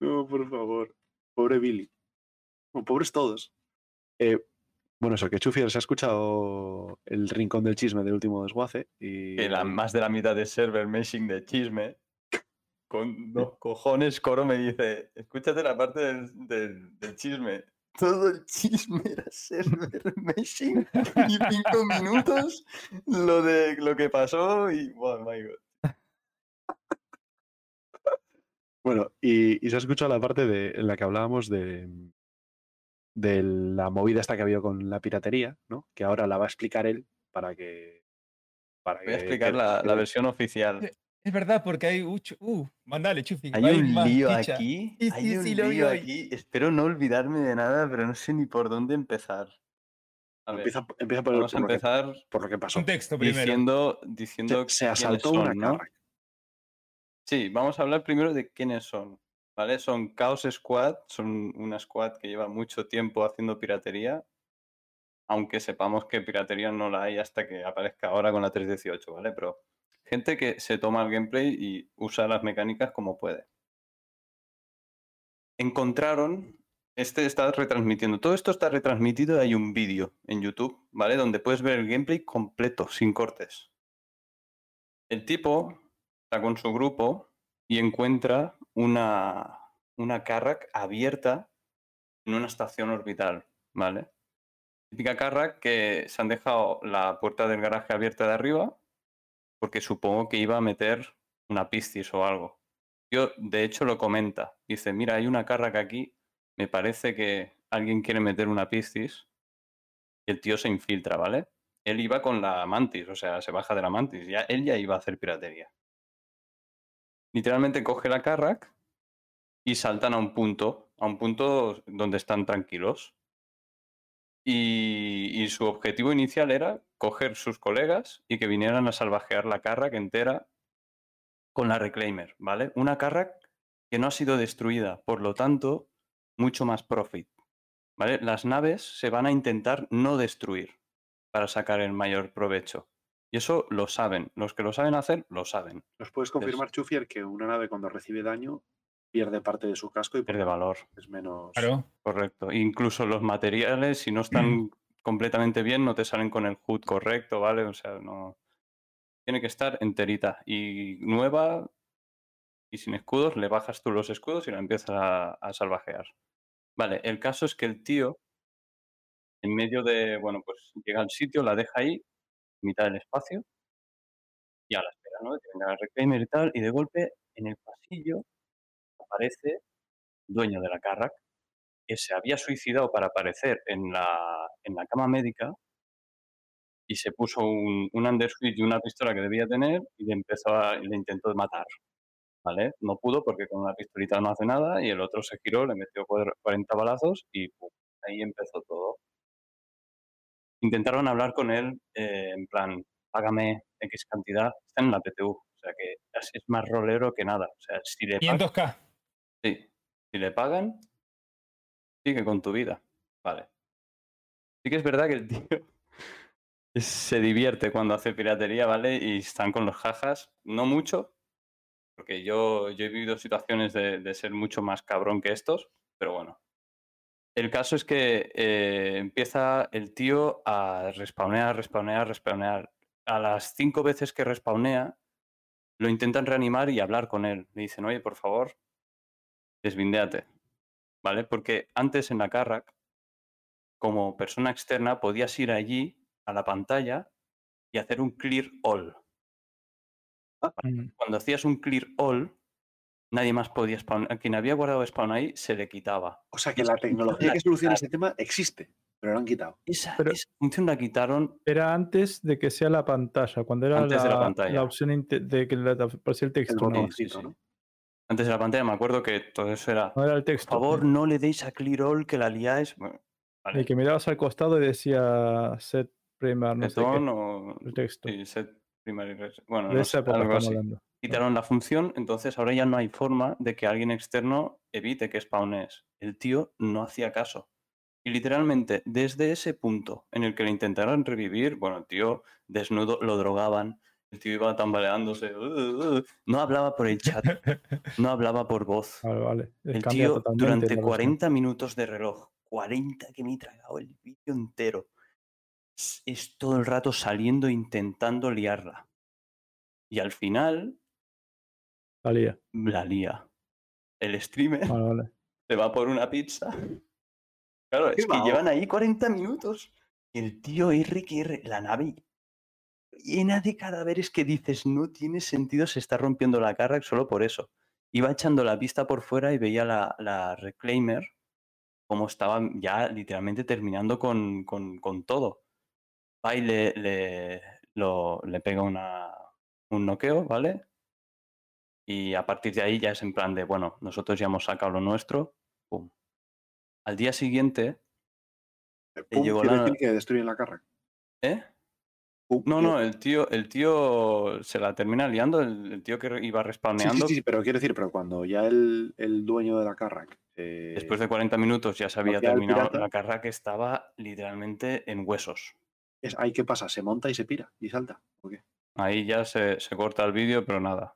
No, por favor. Pobre Billy. Pobres todos. Eh, bueno, eso, que Chufier se ha escuchado el rincón del chisme del último desguace y. Que la, más de la mitad de server meshing de chisme. Con [laughs] dos cojones, Coro me dice: Escúchate la parte del, del- del chisme. Todo el chisme era server [laughs] meshing y cinco minutos lo de lo que pasó y. Oh my god. Bueno, y, y se ha escuchado la parte de, en la que hablábamos de, de la movida esta que ha habido con la piratería, ¿no? Que ahora la va a explicar él para que. Para Voy a que- explicar que- la, que- la versión oficial. Es verdad, porque hay. mucho- Uh, mandale, Chufi. Hay hay un más lío chicha. aquí. Sí, hay sí, un sí, lo vi lío hoy. aquí. Espero no olvidarme de nada, pero no sé ni por dónde empezar. A ver, Empieza, empieza por, vamos a por lo que, empezar por lo que pasó. Contexto primero. diciendo, diciendo Se, se asaltó son, una ¿no? Sí, vamos a hablar primero de quiénes son. ¿Vale? Son Chaos Squad, son una squad que lleva mucho tiempo haciendo piratería, aunque sepamos que piratería no la hay hasta que aparezca ahora con la 318, ¿vale? Pero gente que se toma el gameplay y usa las mecánicas como puede. Encontraron, este está retransmitiendo, todo esto está retransmitido, hay un vídeo en YouTube, ¿vale? Donde puedes ver el gameplay completo, sin cortes. El tipo con su grupo y encuentra una, una Carrack abierta en una estación orbital, ¿vale? Típica Carrack que se han dejado la puerta del garaje abierta de arriba porque supongo que iba a meter una piscis o algo. Yo, de hecho, lo comenta. Dice, mira, hay una Carrack aquí, me parece que alguien quiere meter una piscis y el tío se infiltra, ¿vale? Él iba con la mantis, o sea, se baja de la mantis, ya, él ya iba a hacer piratería literalmente coge la Carrack y saltan a un punto, a un punto donde están tranquilos. Y, su objetivo inicial era coger sus colegas y que vinieran a salvajear la Carrack entera con la Reclaimer, ¿vale? Una Carrack que no ha sido destruida, por lo tanto, mucho más profit, ¿vale? Las naves se van a intentar no destruir para sacar el mayor provecho. Y eso lo saben, los que lo saben hacer, lo saben. ¿Nos puedes confirmar, Chufier, que una nave cuando recibe daño pierde parte de su casco y Pierde valor. es menos. Claro. Correcto. Incluso los materiales, si no están completamente bien, no te salen con el HUD correcto, ¿vale? O sea, no. Tiene que estar enterita. Y nueva y sin escudos, le bajas tú los escudos y la empiezas a, a salvajear. Vale, el caso es que el tío, en medio de. Bueno, pues llega al sitio, la deja ahí, mitad del espacio, y a la espera, ¿no? De que reclaimer y tal, y de golpe, en el pasillo, aparece dueño de la Carrack, que se había suicidado para aparecer en la, en la cama médica y se puso un, un undersuit y una pistola que debía tener y le empezó le intentó matar. ¿Vale? No pudo porque con una pistolita no hace nada y el otro se giró, le metió cuadra- 40 balazos y ahí empezó todo. Intentaron hablar con él eh, en plan, págame X cantidad, está en la PTU, o sea que es, más rolero que nada. O sea, si le pagan, 500k. Sí. Si le pagan, sigue con tu vida. Vale. Sí que es verdad que el tío [laughs] se divierte cuando hace piratería, ¿vale? Y están con los jajas. No mucho, porque yo, yo he vivido situaciones de, de ser mucho más cabrón que estos, pero bueno. El caso es que eh, empieza el tío a respawnear, respawnear, respawnear. A las cinco veces que respawnea, lo intentan reanimar y hablar con él. Le dicen, oye, por favor, desvindéate, ¿vale? Porque antes en la Carrack, como persona externa, podías ir allí a la pantalla y hacer un clear all. Mm. Cuando hacías un clear all, nadie más podía spawn. A quien había guardado spawn ahí, se le quitaba. O sea que la tecnología que la soluciona ese tema existe, pero lo han quitado. Esa, Pero- esa función la quitaron Era antes de que sea la pantalla, cuando era Antes de la la, pantalla. la opción de que le aparecía el El texto. ¿no? botoncito, sí. ¿no? antes de la pantalla. Me acuerdo que todo eso era. No era el Por texto. favor, no le deis a clear all que la liáis. Bueno, vale. El que mirabas al costado y decía set primar, no sé qué. o El texto. sí, set primary res- Bueno, de no esa sé, época algo así. hablando. Quitaron la función, entonces ahora ya no hay forma de que alguien externo evite que spawnes. El tío no hacía caso. Y literalmente, desde ese punto en el que le intentaron revivir, bueno, el tío desnudo lo drogaban, el tío iba tambaleándose, "Uh, uh", no hablaba por el chat, [laughs] no hablaba por voz. Vale, vale. El tío durante la versión. 40 minutos de reloj, 40 que me he tragado el vídeo entero, es todo el rato saliendo intentando liarla. Y al final Salía. la lía. El streamer Vale, vale. [laughs] se va por una pizza. Claro, es que llevan ahí 40 minutos. Y el tío R que R, la nave llena de cadáveres que dices, no tiene sentido, se está rompiendo la cara solo por eso. Iba echando la vista por fuera y veía la, la Reclaimer como estaba ya literalmente terminando con, con- con todo. Va y le, le, lo- le pega una, un noqueo, ¿vale? Y a partir de ahí ya es en plan de, bueno, nosotros ya hemos sacado lo nuestro, pum. Al día siguiente, Pum, llegó quiere la- decir que destruyen la carga. ¿eh? Pum, No, no, el tío, el tío se la termina liando, el, el tío que iba Sí, respawneando. sí, sí, pero quiero decir, pero cuando ya el, el dueño de la Carrack eh, Después de 40 minutos ya se había terminado pirata. la carrera que estaba literalmente en huesos. es ahí qué pasa, se monta y se pira y salta. ¿o qué? Ahí ya se, se corta el vídeo, pero nada.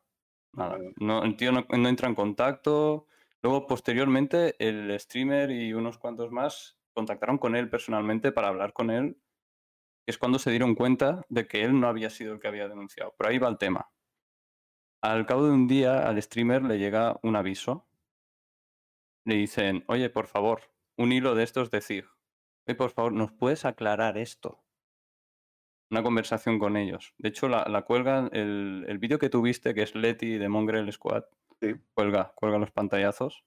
Nada. No, el tío no, no entra en contacto. Luego, posteriormente, el streamer y unos cuantos más contactaron con él personalmente para hablar con él. Es cuando se dieron cuenta de que él no había sido el que había denunciado. Pero ahí va el tema. Al cabo de un día, al streamer le llega un aviso. Le dicen, oye, por favor, un hilo de estos de CIG. Oye, por favor, ¿nos puedes aclarar esto? Una conversación con ellos. De hecho, la, la cuelgan, el, el vídeo que tuviste, que es Leti de Mongrel Squad, Sí. cuelga, cuelga los pantallazos.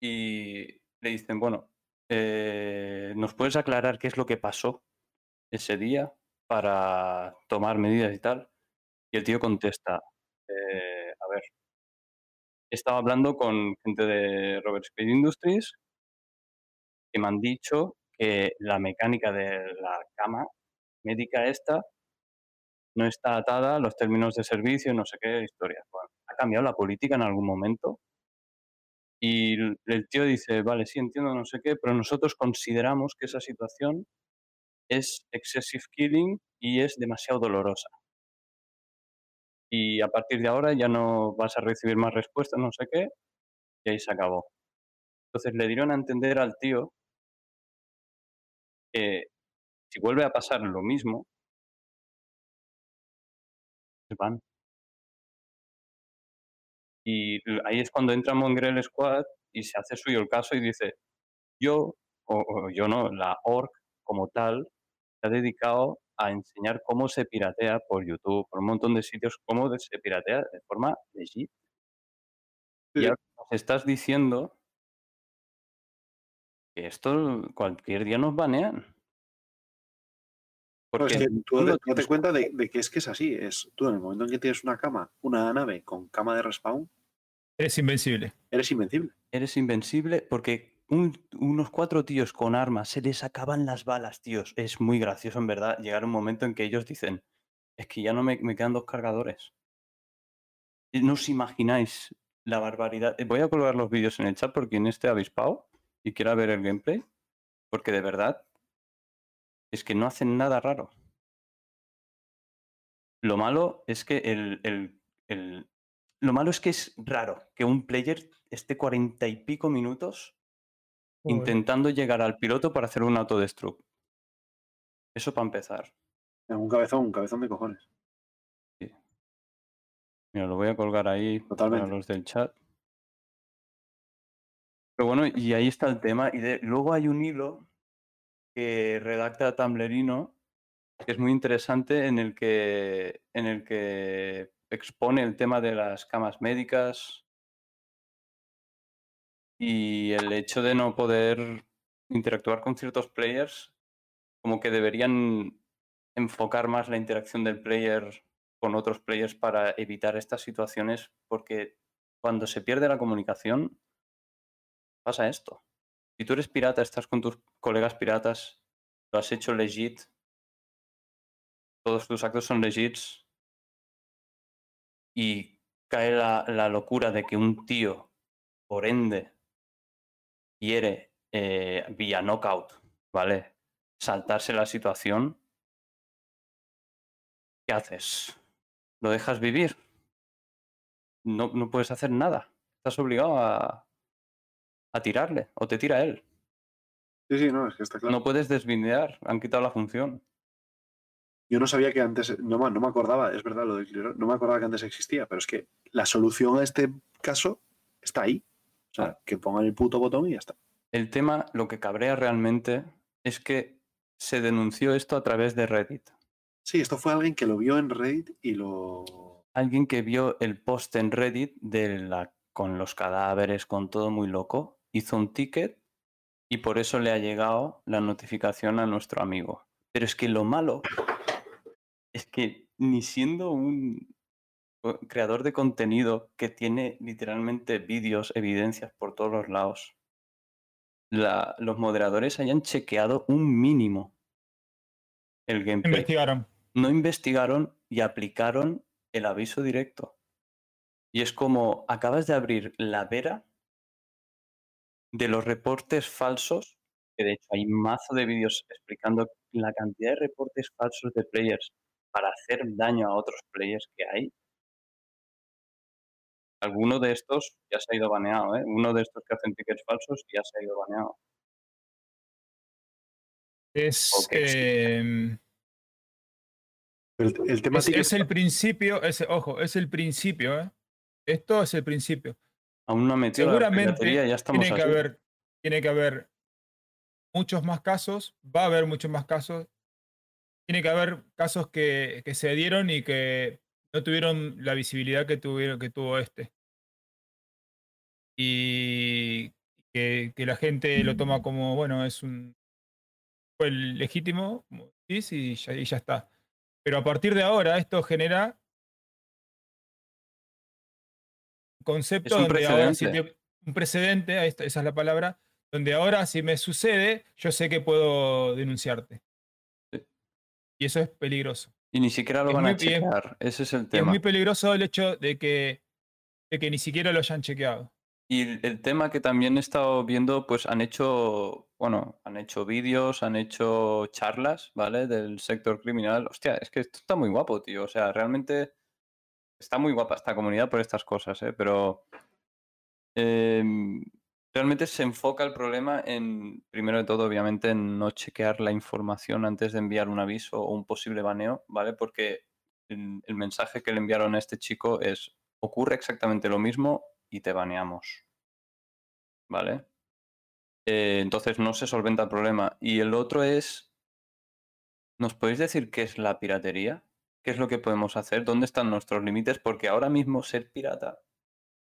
Y le dicen, bueno, eh, ¿nos puedes aclarar qué es lo que pasó ese día para tomar medidas y tal? Y el tío contesta, eh, a ver, estaba hablando con gente de Robert Speed Industries que me han dicho que la mecánica de la cama médica esta no está atada a los términos de servicio, no sé qué historia. Bueno, ¿ha cambiado la política en algún momento? Y el tío dice, vale, sí, entiendo, no sé qué, pero nosotros consideramos que esa situación es excessive killing y es demasiado dolorosa. Y a partir de ahora ya no vas a recibir más respuestas, no sé qué, y ahí se acabó. Entonces le dieron a entender al tío que si vuelve a pasar lo mismo, se van. Y ahí es cuando entra Mongrel Squad y se hace suyo el caso y dice, yo, o, o yo no, la org como tal, se ha dedicado a enseñar cómo se piratea por YouTube, por un montón de sitios, cómo se piratea de forma legit. Y Sí. ahora nos estás diciendo que esto cualquier día nos banean. No, Porque es que tú date, cuenta de, de que es que es así. Es tú en el momento en que tienes una cama, una nave con cama de respawn, Es invencible. eres invencible. Eres invencible porque un- unos cuatro tíos con armas se les acaban las balas, tíos. Es muy gracioso, en verdad, llegar un momento en que ellos dicen, es que ya no me, me quedan dos cargadores. No os imagináis la barbaridad. Eh, Voy a colgar los vídeos en el chat por quien esté avispado y quiera ver el gameplay, porque de verdad es que no hacen nada raro. Lo malo es que el, el- el- lo malo es que es raro que un player esté cuarenta y pico minutos Joder. intentando llegar al piloto para hacer un autodestruct. Eso para empezar. Un cabezón, un cabezón de cojones. Mira, lo voy a colgar ahí Totalmente. para los del chat. Pero bueno, y ahí está el tema. Y de- luego hay un hilo que redacta Tumblerino, que es muy interesante, en el que, en el que expone el tema de las camas médicas y el hecho de no poder interactuar con ciertos players, como que deberían enfocar más la interacción del player con otros players para evitar estas situaciones, porque cuando se pierde la comunicación, pasa esto. Si tú eres pirata, estás con tus colegas piratas, lo has hecho legit, todos tus actos son legits, y cae la, locura de que un tío, por ende, quiere eh, vía knockout, ¿vale? Saltarse la situación, ¿qué haces? ¿Lo dejas vivir? No, no puedes hacer nada. Estás obligado a, a tirarle o te tira él. Sí, sí, no, es que está claro. No puedes desvindear, han quitado la función. Yo no sabía que antes, no, me- no me acordaba, es verdad lo del clero, no me acordaba que antes existía, pero es que la solución a este caso está ahí. O sea, que pongan el puto botón y ya está. El tema, lo que cabrea realmente es que se denunció esto a través de Reddit. Sí, esto fue alguien que lo vio en Reddit y lo. Alguien que vio el post en Reddit de la, con los cadáveres, con todo muy loco, hizo un ticket y por eso le ha llegado la notificación a nuestro amigo. Pero es que lo malo es que ni siendo un creador de contenido que tiene literalmente vídeos, evidencias por todos los lados, la- los moderadores hayan chequeado un mínimo el gameplay. Investigaron. No investigaron y aplicaron el aviso directo. Y es como acabas de abrir la vera de los reportes falsos, que de hecho hay mazo de vídeos explicando la cantidad de reportes falsos de players para hacer daño a otros players que hay. Alguno de estos ya se ha ido baneado, ¿eh? Uno de estos que hacen tickets falsos ya se ha ido baneado. Es, que em, El, el tema es, el principio, es, ojo, es el principio, ¿eh? Esto es el principio. Aún no ha metido la Seguramente piratería, ya estamos tiene que haber, tiene que haber muchos más casos, va a haber muchos más casos. Tiene que haber casos que, que se dieron y que no tuvieron la visibilidad que tuvieron, que tuvo este. Y que, que la gente lo toma como, bueno, es un fue el legítimo, y ya, y ya está. Pero a partir de ahora esto genera concepto un donde ahora si precedente. te- un precedente, esa es la palabra, donde ahora si me sucede, yo sé que puedo denunciarte. Sí. Y eso es peligroso. Y ni siquiera lo Es van a muy bien. checar. Ese es el Y es tema. muy peligroso el hecho de que, de que ni siquiera lo hayan chequeado. Y el- el tema que también he estado viendo, pues han hecho, bueno, han hecho vídeos, han hecho charlas, ¿vale? Del sector criminal. Hostia, es que esto está muy guapo, tío. O sea, realmente está muy guapa esta comunidad por estas cosas, ¿eh? Pero em, realmente se enfoca el problema en, primero de todo, obviamente, en no chequear la información antes de enviar un aviso o un posible baneo, ¿vale? Porque el, mensaje que le enviaron a este chico es, ocurre exactamente lo mismo y te baneamos. ¿Vale? Eh, entonces no se solventa el problema. Y el otro es, ¿nos podéis decir qué es la piratería? ¿Qué es lo que podemos hacer? ¿Dónde están nuestros límites? Porque ahora mismo ser pirata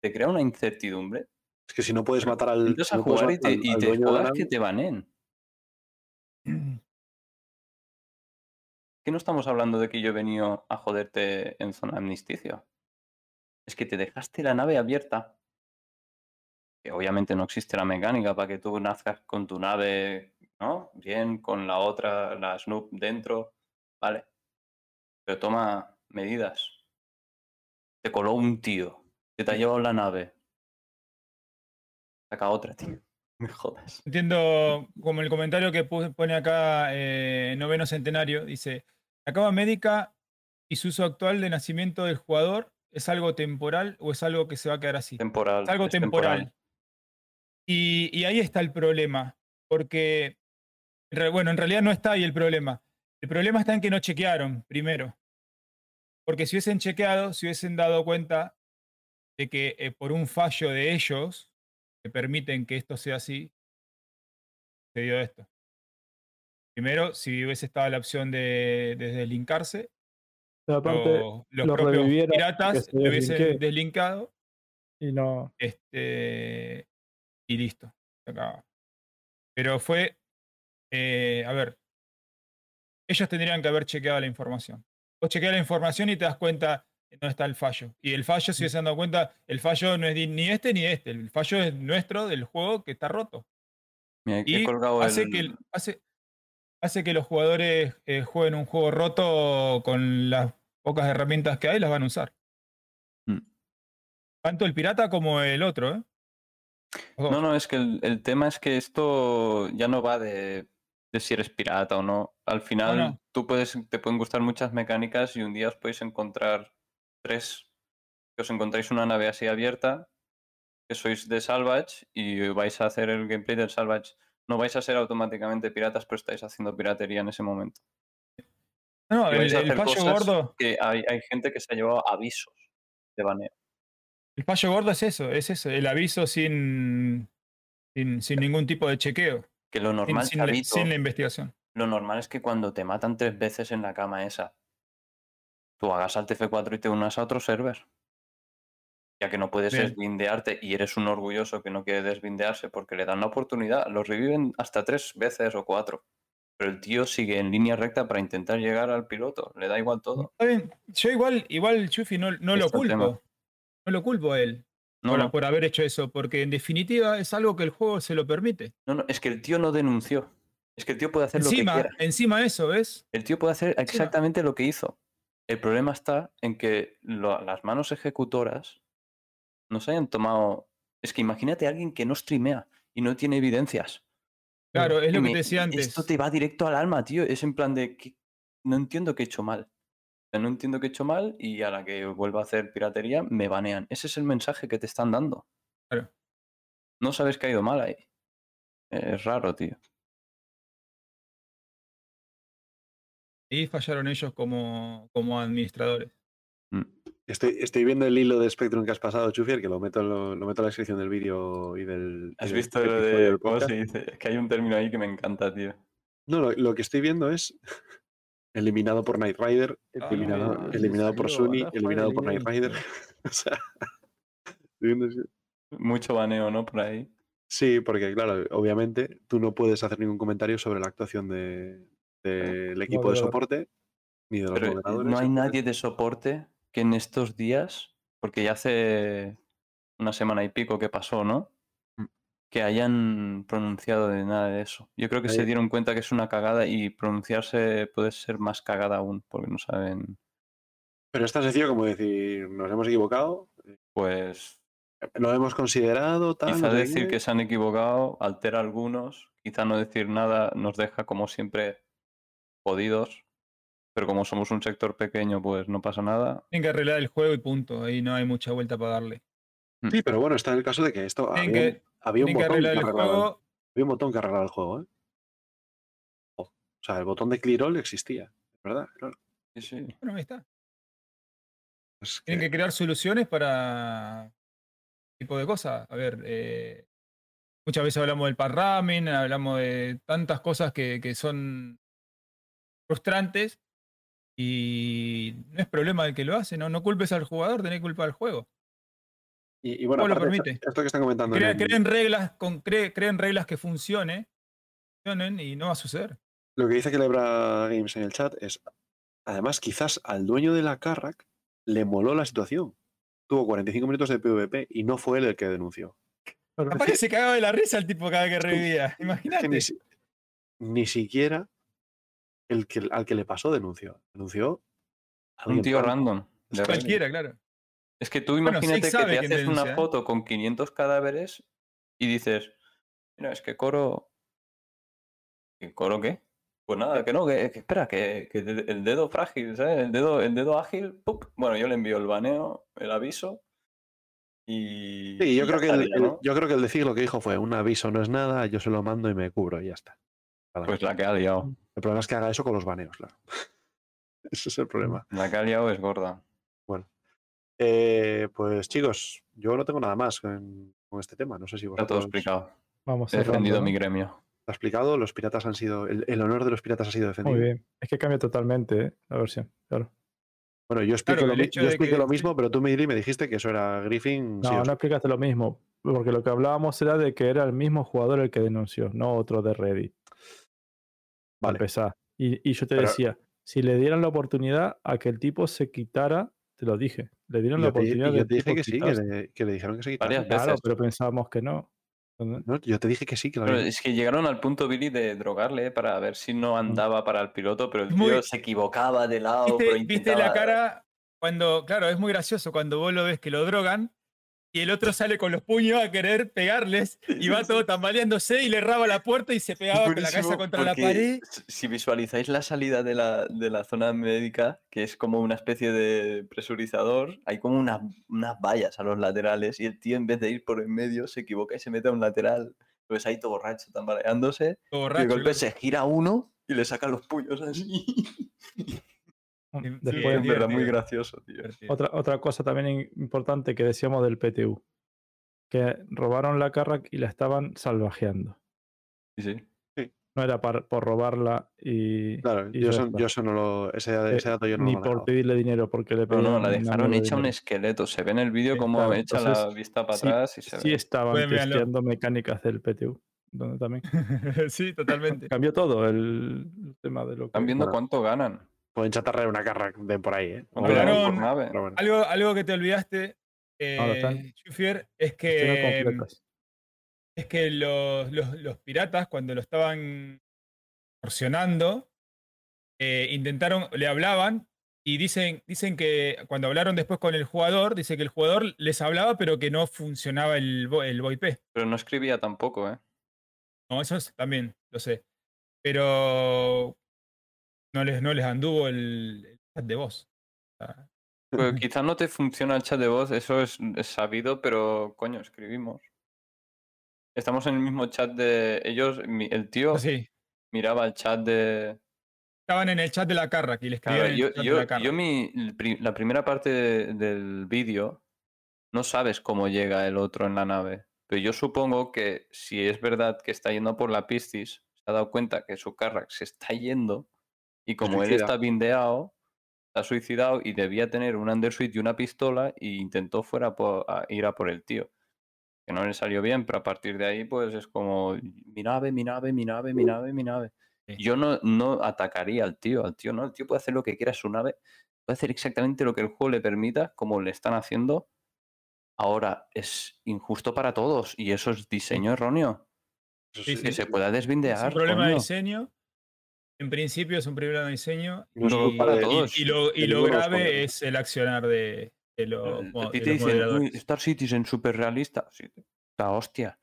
te crea una incertidumbre. Es que si no puedes matar al. Si no jugar y te, al- y te que te baneen. [clears throat] Que no estamos hablando de que yo he venido a joderte en zona amnisticio. Es que te dejaste la nave abierta. Que obviamente no existe la mecánica para que tú nazcas con tu nave, ¿no? Bien, con la otra, la Snoop dentro. Vale. Pero toma medidas. Te coló un tío. Que te ha llevado la nave. Saca otra, tío. [laughs] Me jodas. Entiendo como el comentario que pone acá eh, Noveno Centenario, dice, la cama médica y su uso actual de nacimiento del jugador es algo temporal o es algo que se va a quedar así. Temporal. Es algo es temporal. Y, y ahí está el problema, porque, bueno, en realidad no está ahí el problema. El problema está en que no chequearon primero. Porque si hubiesen chequeado, si hubiesen dado cuenta de que eh, por un fallo de ellos, que permiten que esto sea así, se dio esto. Primero, si hubiese estado la opción de, de deslinkarse, lo- los lo propios piratas le hubiesen deslinkado y no. este, y listo. se acaba. Pero fue, eh, a ver, ellos tendrían que haber chequeado la información. Vos chequeas la información y te das cuenta de dónde está el fallo. Y el fallo, si se han dado cuenta, el fallo no es ni- este ni este. El fallo es nuestro del juego que está roto. Mira, Y hace, el- que, hace, hace que los jugadores eh, jueguen un juego roto con las pocas herramientas que hay, las van a usar. Mm. Tanto el pirata como el otro, ¿eh? No, no, es que el, el tema es que esto ya no va de, de si eres pirata o no. Al final tú puedes, te pueden gustar muchas mecánicas y un día os podéis encontrar tres, que os encontráis una nave así abierta, que sois de Salvage y vais a hacer el gameplay del Salvage. No vais a ser automáticamente piratas, pero estáis haciendo piratería en ese momento. No, el, vais a el hacer fallo cosas gordo, Que hay, hay gente que se ha llevado avisos de baneo. el fallo gordo es eso, es eso, el aviso sin, sin, sin ningún tipo de chequeo, Que lo normal, sin la, chavito, sin la investigación. Lo normal es que cuando te matan tres veces en la cama esa, tú hagas alt F4 y te unas a otro server. Ya que no puedes Bien. desbindearte y eres un orgulloso que no quiere desbindearse porque le dan la oportunidad. Los reviven hasta tres veces o cuatro. Pero el tío sigue en línea recta para intentar llegar al piloto. Le da igual todo. Yo igual, igual Chufi, no, no lo culpo. No lo culpo a él No, por, no, por haber hecho eso, porque en definitiva es algo que el juego se lo permite. no, no, es que el tío no denunció. Es que el tío puede hacer lo que Encima, quiera. encima eso, ¿ves? El tío puede hacer exactamente lo que hizo. El problema está en que lo- las manos ejecutoras no se hayan tomado. Es que imagínate a alguien que no streamea y no tiene evidencias. Claro, es lo que me- te decía antes. Esto te va directo al alma, tío. Es en plan de que no entiendo que he hecho mal. No entiendo que he hecho mal y a la que vuelva a hacer piratería me banean. Ese es el mensaje que te están dando. Claro. No sabes que ha ido mal ahí. Es raro, tío. Y fallaron ellos como, como administradores. Mm. Estoy, estoy viendo el hilo de Spectrum que has pasado, Chufier, que lo meto, en lo, lo meto en la descripción del vídeo y del. y ¿Has del visto lo episodio de del cómo podcast. se dice? Es que hay un término ahí que me encanta, tío. No, lo, lo que estoy viendo es eliminado por Knight Rider, eliminado, Ah, eliminado por salió, Sunny, eliminado por Knight. Rider. [laughs] o sea, [laughs] Mucho baneo, ¿no? Por ahí. sí, porque claro, obviamente tú no puedes hacer ningún comentario sobre la actuación de- del equipo de soporte ni de los Pero eh, moderadores. no hay nadie de soporte que en estos días, porque ya hace una semana y pico que pasó, ¿no? Que hayan pronunciado de nada de eso. Yo creo que se dieron cuenta que es una cagada y pronunciarse puede ser más cagada aún, porque no saben, Pero es tan sencillo como decir, nos hemos equivocado, pues lo hemos considerado, tal. quizá decir que se han equivocado altera a algunos, quizá no decir nada nos deja como siempre jodidos, pero como somos un sector pequeño, pues no pasa nada. Tienen que arreglar el juego y punto. Ahí no hay mucha vuelta para darle. Sí, pero bueno, está en el caso de que esto había, un- que, había un tienen que botón que arreglar el arreglaba el- juego. había un botón que arreglaba el juego, ¿eh? O sea, el botón de clear all existía, ¿verdad? Claro. Sí, sí. Bueno, ahí está. Es Tienen que- que crear soluciones para tipo de cosas. A ver, eh, muchas veces hablamos del parramen, hablamos de tantas cosas que, que son frustrantes y no es problema del que lo hace, no, no culpes al jugador, tenés culpa al juego. Y, y bueno, ¿Cómo lo aparte, esto- permite? esto que están comentando en Crea- el- creen reglas, con, cre- creen reglas que funcione, funcionen y no va a suceder. lo que dice que Lebra Games en el chat es, además, quizás al dueño de la Carrack le moló la situación. Tuvo 45 minutos de PvP y no fue él el que denunció. Capaz que se cagaba de la risa el tipo cada vez que revivía. Imagínate. ni, ni siquiera el que, al que le pasó denunció. Denunció a Un tío random. random. de Reddit. Cualquiera, claro. Es que tú imagínate que te haces una ¿eh? foto con 500 cadáveres y dices, mira, es que Coro... ¿Que ¿Coro qué? Pues nada, que no, que, que espera, que, el dedo frágil, ¿sabes? El dedo, el dedo ágil, ¡pup! bueno, yo le envío el baneo, el aviso y... Sí, yo y creo, que el, yo creo que el decir lo que dijo fue un aviso no es nada, yo se lo mando y me cubro y ya está. Pues la que ha liado. El problema es que haga eso con los baneos, claro. [laughs] Ese es el problema. La que ha liado es gorda. Eh, pues chicos, yo no tengo nada más con, con este tema. No sé si Está todo vosotros explicado. Vamos He defendido mi gremio. está explicado. Los piratas han sido. El, el honor de los piratas ha sido defendido. Muy bien. Es que cambia totalmente ¿eh? la versión. Claro. Bueno, yo explico, Claro, lo, yo de expliqué que- lo mismo, pero tú, me dijiste que eso era Griffin. No, no explicaste lo mismo. Porque lo que hablábamos era de que era el mismo jugador el que denunció, no otro de Reddit. Vale. empezar. Y, y yo te Pero- decía, si le dieran la oportunidad a que el tipo se quitara, te lo dije, le dieron Y la yo te, y oportunidad yo te dije que sí, que le, que le dijeron que se quitara. Claro, pero pensábamos que no. No, yo te dije que sí, que lo Pero es que llegaron al punto, Billy, de drogarle ¿eh? para ver si no andaba para el piloto, pero el tío Muy- se equivocaba de lado. ¿Viste, pero viste intentaba... la cara cuando, claro, es muy gracioso cuando vos lo ves que lo drogan y el otro sale con los puños a querer pegarles y va todo tambaleándose y le raba la puerta y se pegaba con la cabeza contra la pared. Si visualizáis la salida de la, de la zona médica, que es como una especie de presurizador, hay como unas, unas vallas a los laterales y el tío en vez de ir por en medio se equivoca y se mete a un lateral. Pues ahí todo borracho, tambaleándose. Todo y de golpe se gira uno y le saca los puños así. [laughs] Sí, Después, es verdad, muy gracioso, tío. Otra, otra cosa también importante que decíamos del PTU, que robaron la Carrack y la estaban salvajeando. Sí, sí. No era par- por robarla y. Claro, y yo eso, está. yo eso no lo. Ese, Eh, ese dato yo no Ni lo por pedirle dinero, porque le No, pedían no, la dejaron de hecha un esqueleto. Se ve en el vídeo Sí, como claro, echa la vista para sí- atrás y se Sí ve. estaban verlo. testeando mecánicas del PTU. Donde también [laughs] sí, totalmente. cambió todo el, el tema de lo que. Están viendo Bueno. cuánto ganan. Pueden chatarrar una carra de por ahí, ¿eh? Pero bueno. Algo, algo que te olvidaste, eh, Chufier, es que, completas. es que los, los- los piratas, cuando lo estaban torsionando, eh, intentaron, le hablaban y dicen, dicen que cuando hablaron después con el jugador, dice que el jugador les hablaba, pero que no funcionaba el, el VoIP. Pero no escribía tampoco, ¿eh? No, eso es- también, lo sé. Pero no les, no les anduvo el, el chat de voz. O sea, Pues [laughs] quizás no te funciona el chat de voz, eso es, es sabido, pero coño, escribimos. Estamos en el mismo chat de ellos. mi- El tío sí. miraba el chat de. Estaban en el chat de la carra y le Claro, escribían yo, el chat yo, de la carra. yo mi, la primera parte de- del vídeo no sabes cómo llega el otro en la nave. Pero yo supongo que si es verdad que está yendo por la Piscis, se ha dado cuenta que su Carrack se está yendo y como él está bindeado, está suicidado y debía tener un undersuit y una pistola y intentó fuera po- a ir a por el tío. Que no le salió bien, pero a partir de ahí pues es como mi nave, mi nave, mi nave, mi nave, mi nave. Sí. Yo no, no atacaría al tío, al tío no, el tío puede hacer lo que quiera, su nave puede hacer exactamente lo que el juego le permita, como le están haciendo. Ahora, es injusto para todos y eso es diseño erróneo. Sí, sí, Que se pueda Es desvindear. un problema de coño. diseño. En principio es un problema de diseño. No y, para y- todos. y lo, y lo grave es el accionar de, de los, El- ti de te los dicen, "Uy, moderadores. Star Citizen súper realista. Sí, la hostia.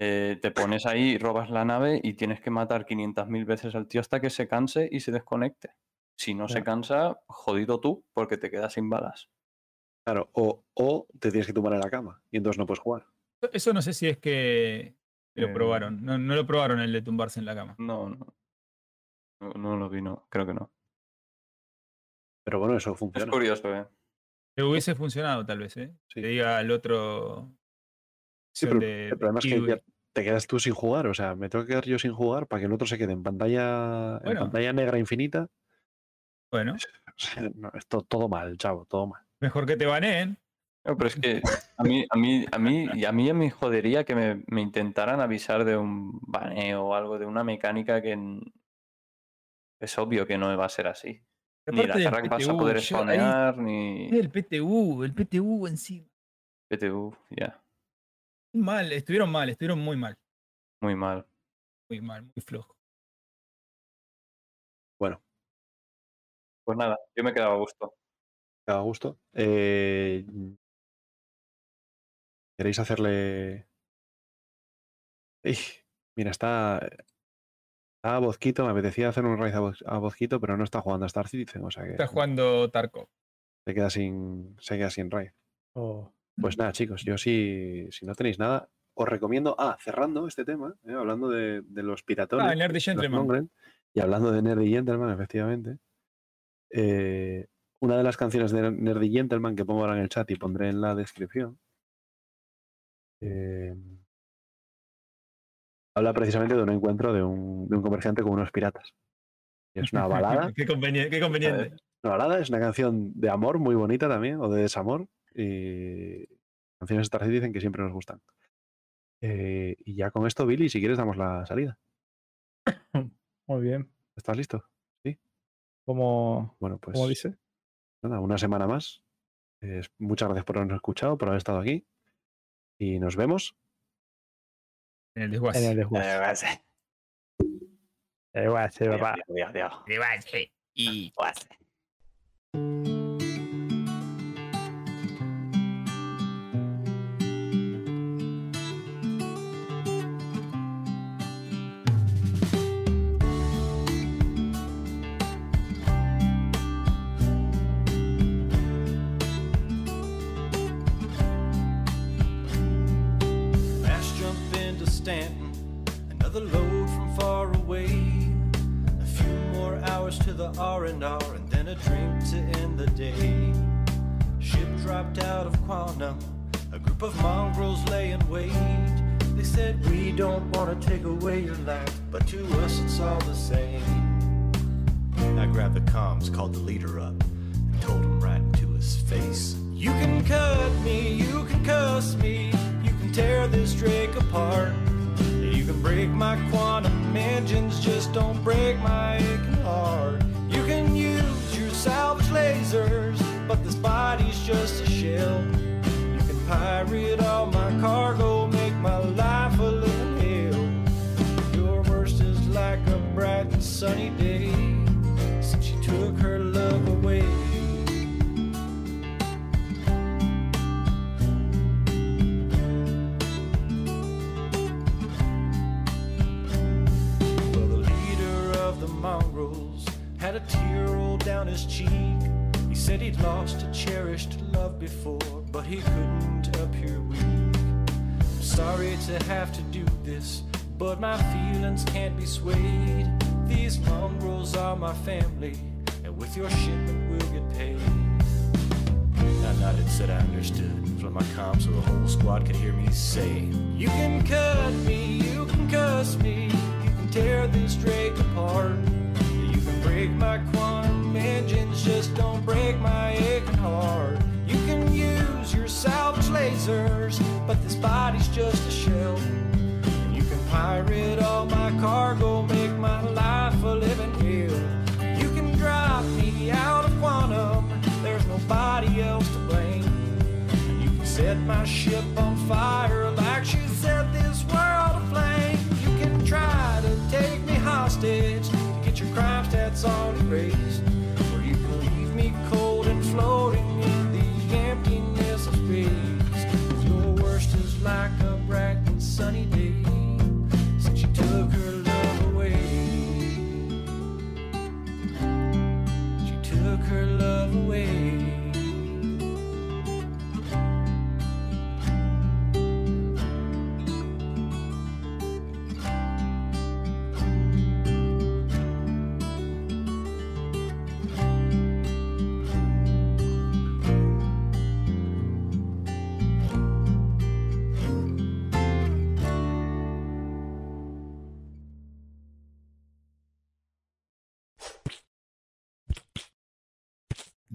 Eh, te pones ahí, robas la nave y tienes que matar 500.000 veces al tío hasta que se canse y se desconecte. Si no se cansa, jodido tú, porque te quedas sin balas. Claro, o, o te tienes que tumbar en la cama y entonces no puedes jugar. Eso no sé si es que lo Eh, probaron. No, no lo probaron el de tumbarse en la cama. No, no. No, no lo vi, no. Creo que no. Pero bueno, eso Es funciona. curioso, ¿eh? Que hubiese funcionado tal vez, ¿eh? Sí. Que diga el otro... Sí, pero de- el problema es que ya te quedas tú sin jugar. O sea, me tengo que quedar yo sin jugar para que el otro se quede en pantalla, en pantalla negra infinita. Bueno, [laughs] O sea, no, es to- todo mal, chavo, todo mal. mejor que te baneen. No, pero es que [laughs] a mí, a mí, a mí, y a mí me jodería que me, me intentaran avisar de un baneo o algo, de una mecánica que es obvio que no va a ser así. Ni la carga vas a poder spawnear, ni El PTU, el PTU encima. PTU, ya, Mal, estuvieron mal, estuvieron muy mal. muy mal. Muy mal, muy flojo. Bueno, Pues nada, yo me quedaba a gusto. a gusto. Eh, ¿Queréis hacerle. Ey, mira, está. A Bozquito, me apetecía hacer un raid a, Bozquito, pero no está jugando a Star Citizen, o sea que Está jugando Tarkov. se queda sin, se queda sin raid. Oh, Pues nada, chicos, yo si, si no tenéis nada, os recomiendo. Ah, cerrando este tema, eh, hablando de, de los piratones. Ah, Nerdy Gentleman. Y hablando de Nerdy Gentleman, efectivamente. eh, una de las canciones de Nerdy Gentleman que pongo ahora en el chat y pondré en la descripción. eh, habla precisamente de un encuentro de un, de un comerciante con unos piratas. Y es una [laughs] balada. qué conveniente. Qué conveniente. Una balada es una canción de amor muy bonita también, o de desamor. Y canciones de Star Citizen que siempre nos gustan. Eh, y ya con esto, Billy, si quieres, damos la salida. [coughs] Muy bien. ¿Estás listo? Sí. Como, Bueno, pues como dice. nada, una semana más. Eh, muchas gracias por habernos escuchado, por haber estado aquí. Y nos vemos. En el desguace. En el desguace. El desguace, papá. adiós, adiós, adiós. Desguace. Y Mass down his cheek. He said he'd lost a cherished love before, but he couldn't appear weak. I'm sorry to have to do this, but my feelings can't be swayed. These mongrels are my family, and with your shipment we'll get paid. I nodded, said I understood. On my comm so the whole squad could hear me say, You can cut me, you can cuss me, you can tear this Drake apart. You can break my quantum just don't break my aching heart. You can use your salvage lasers, but this body's just a shell. You can pirate all my cargo, make my life a living hell. You can drop me out of quantum, there's nobody else to blame. You can set my ship on fire like she set this world aflame. You can try to take me hostage to get your crime stats all erased. Floating in the emptiness of space. your worst is like a bright and sunny day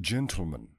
gentleman.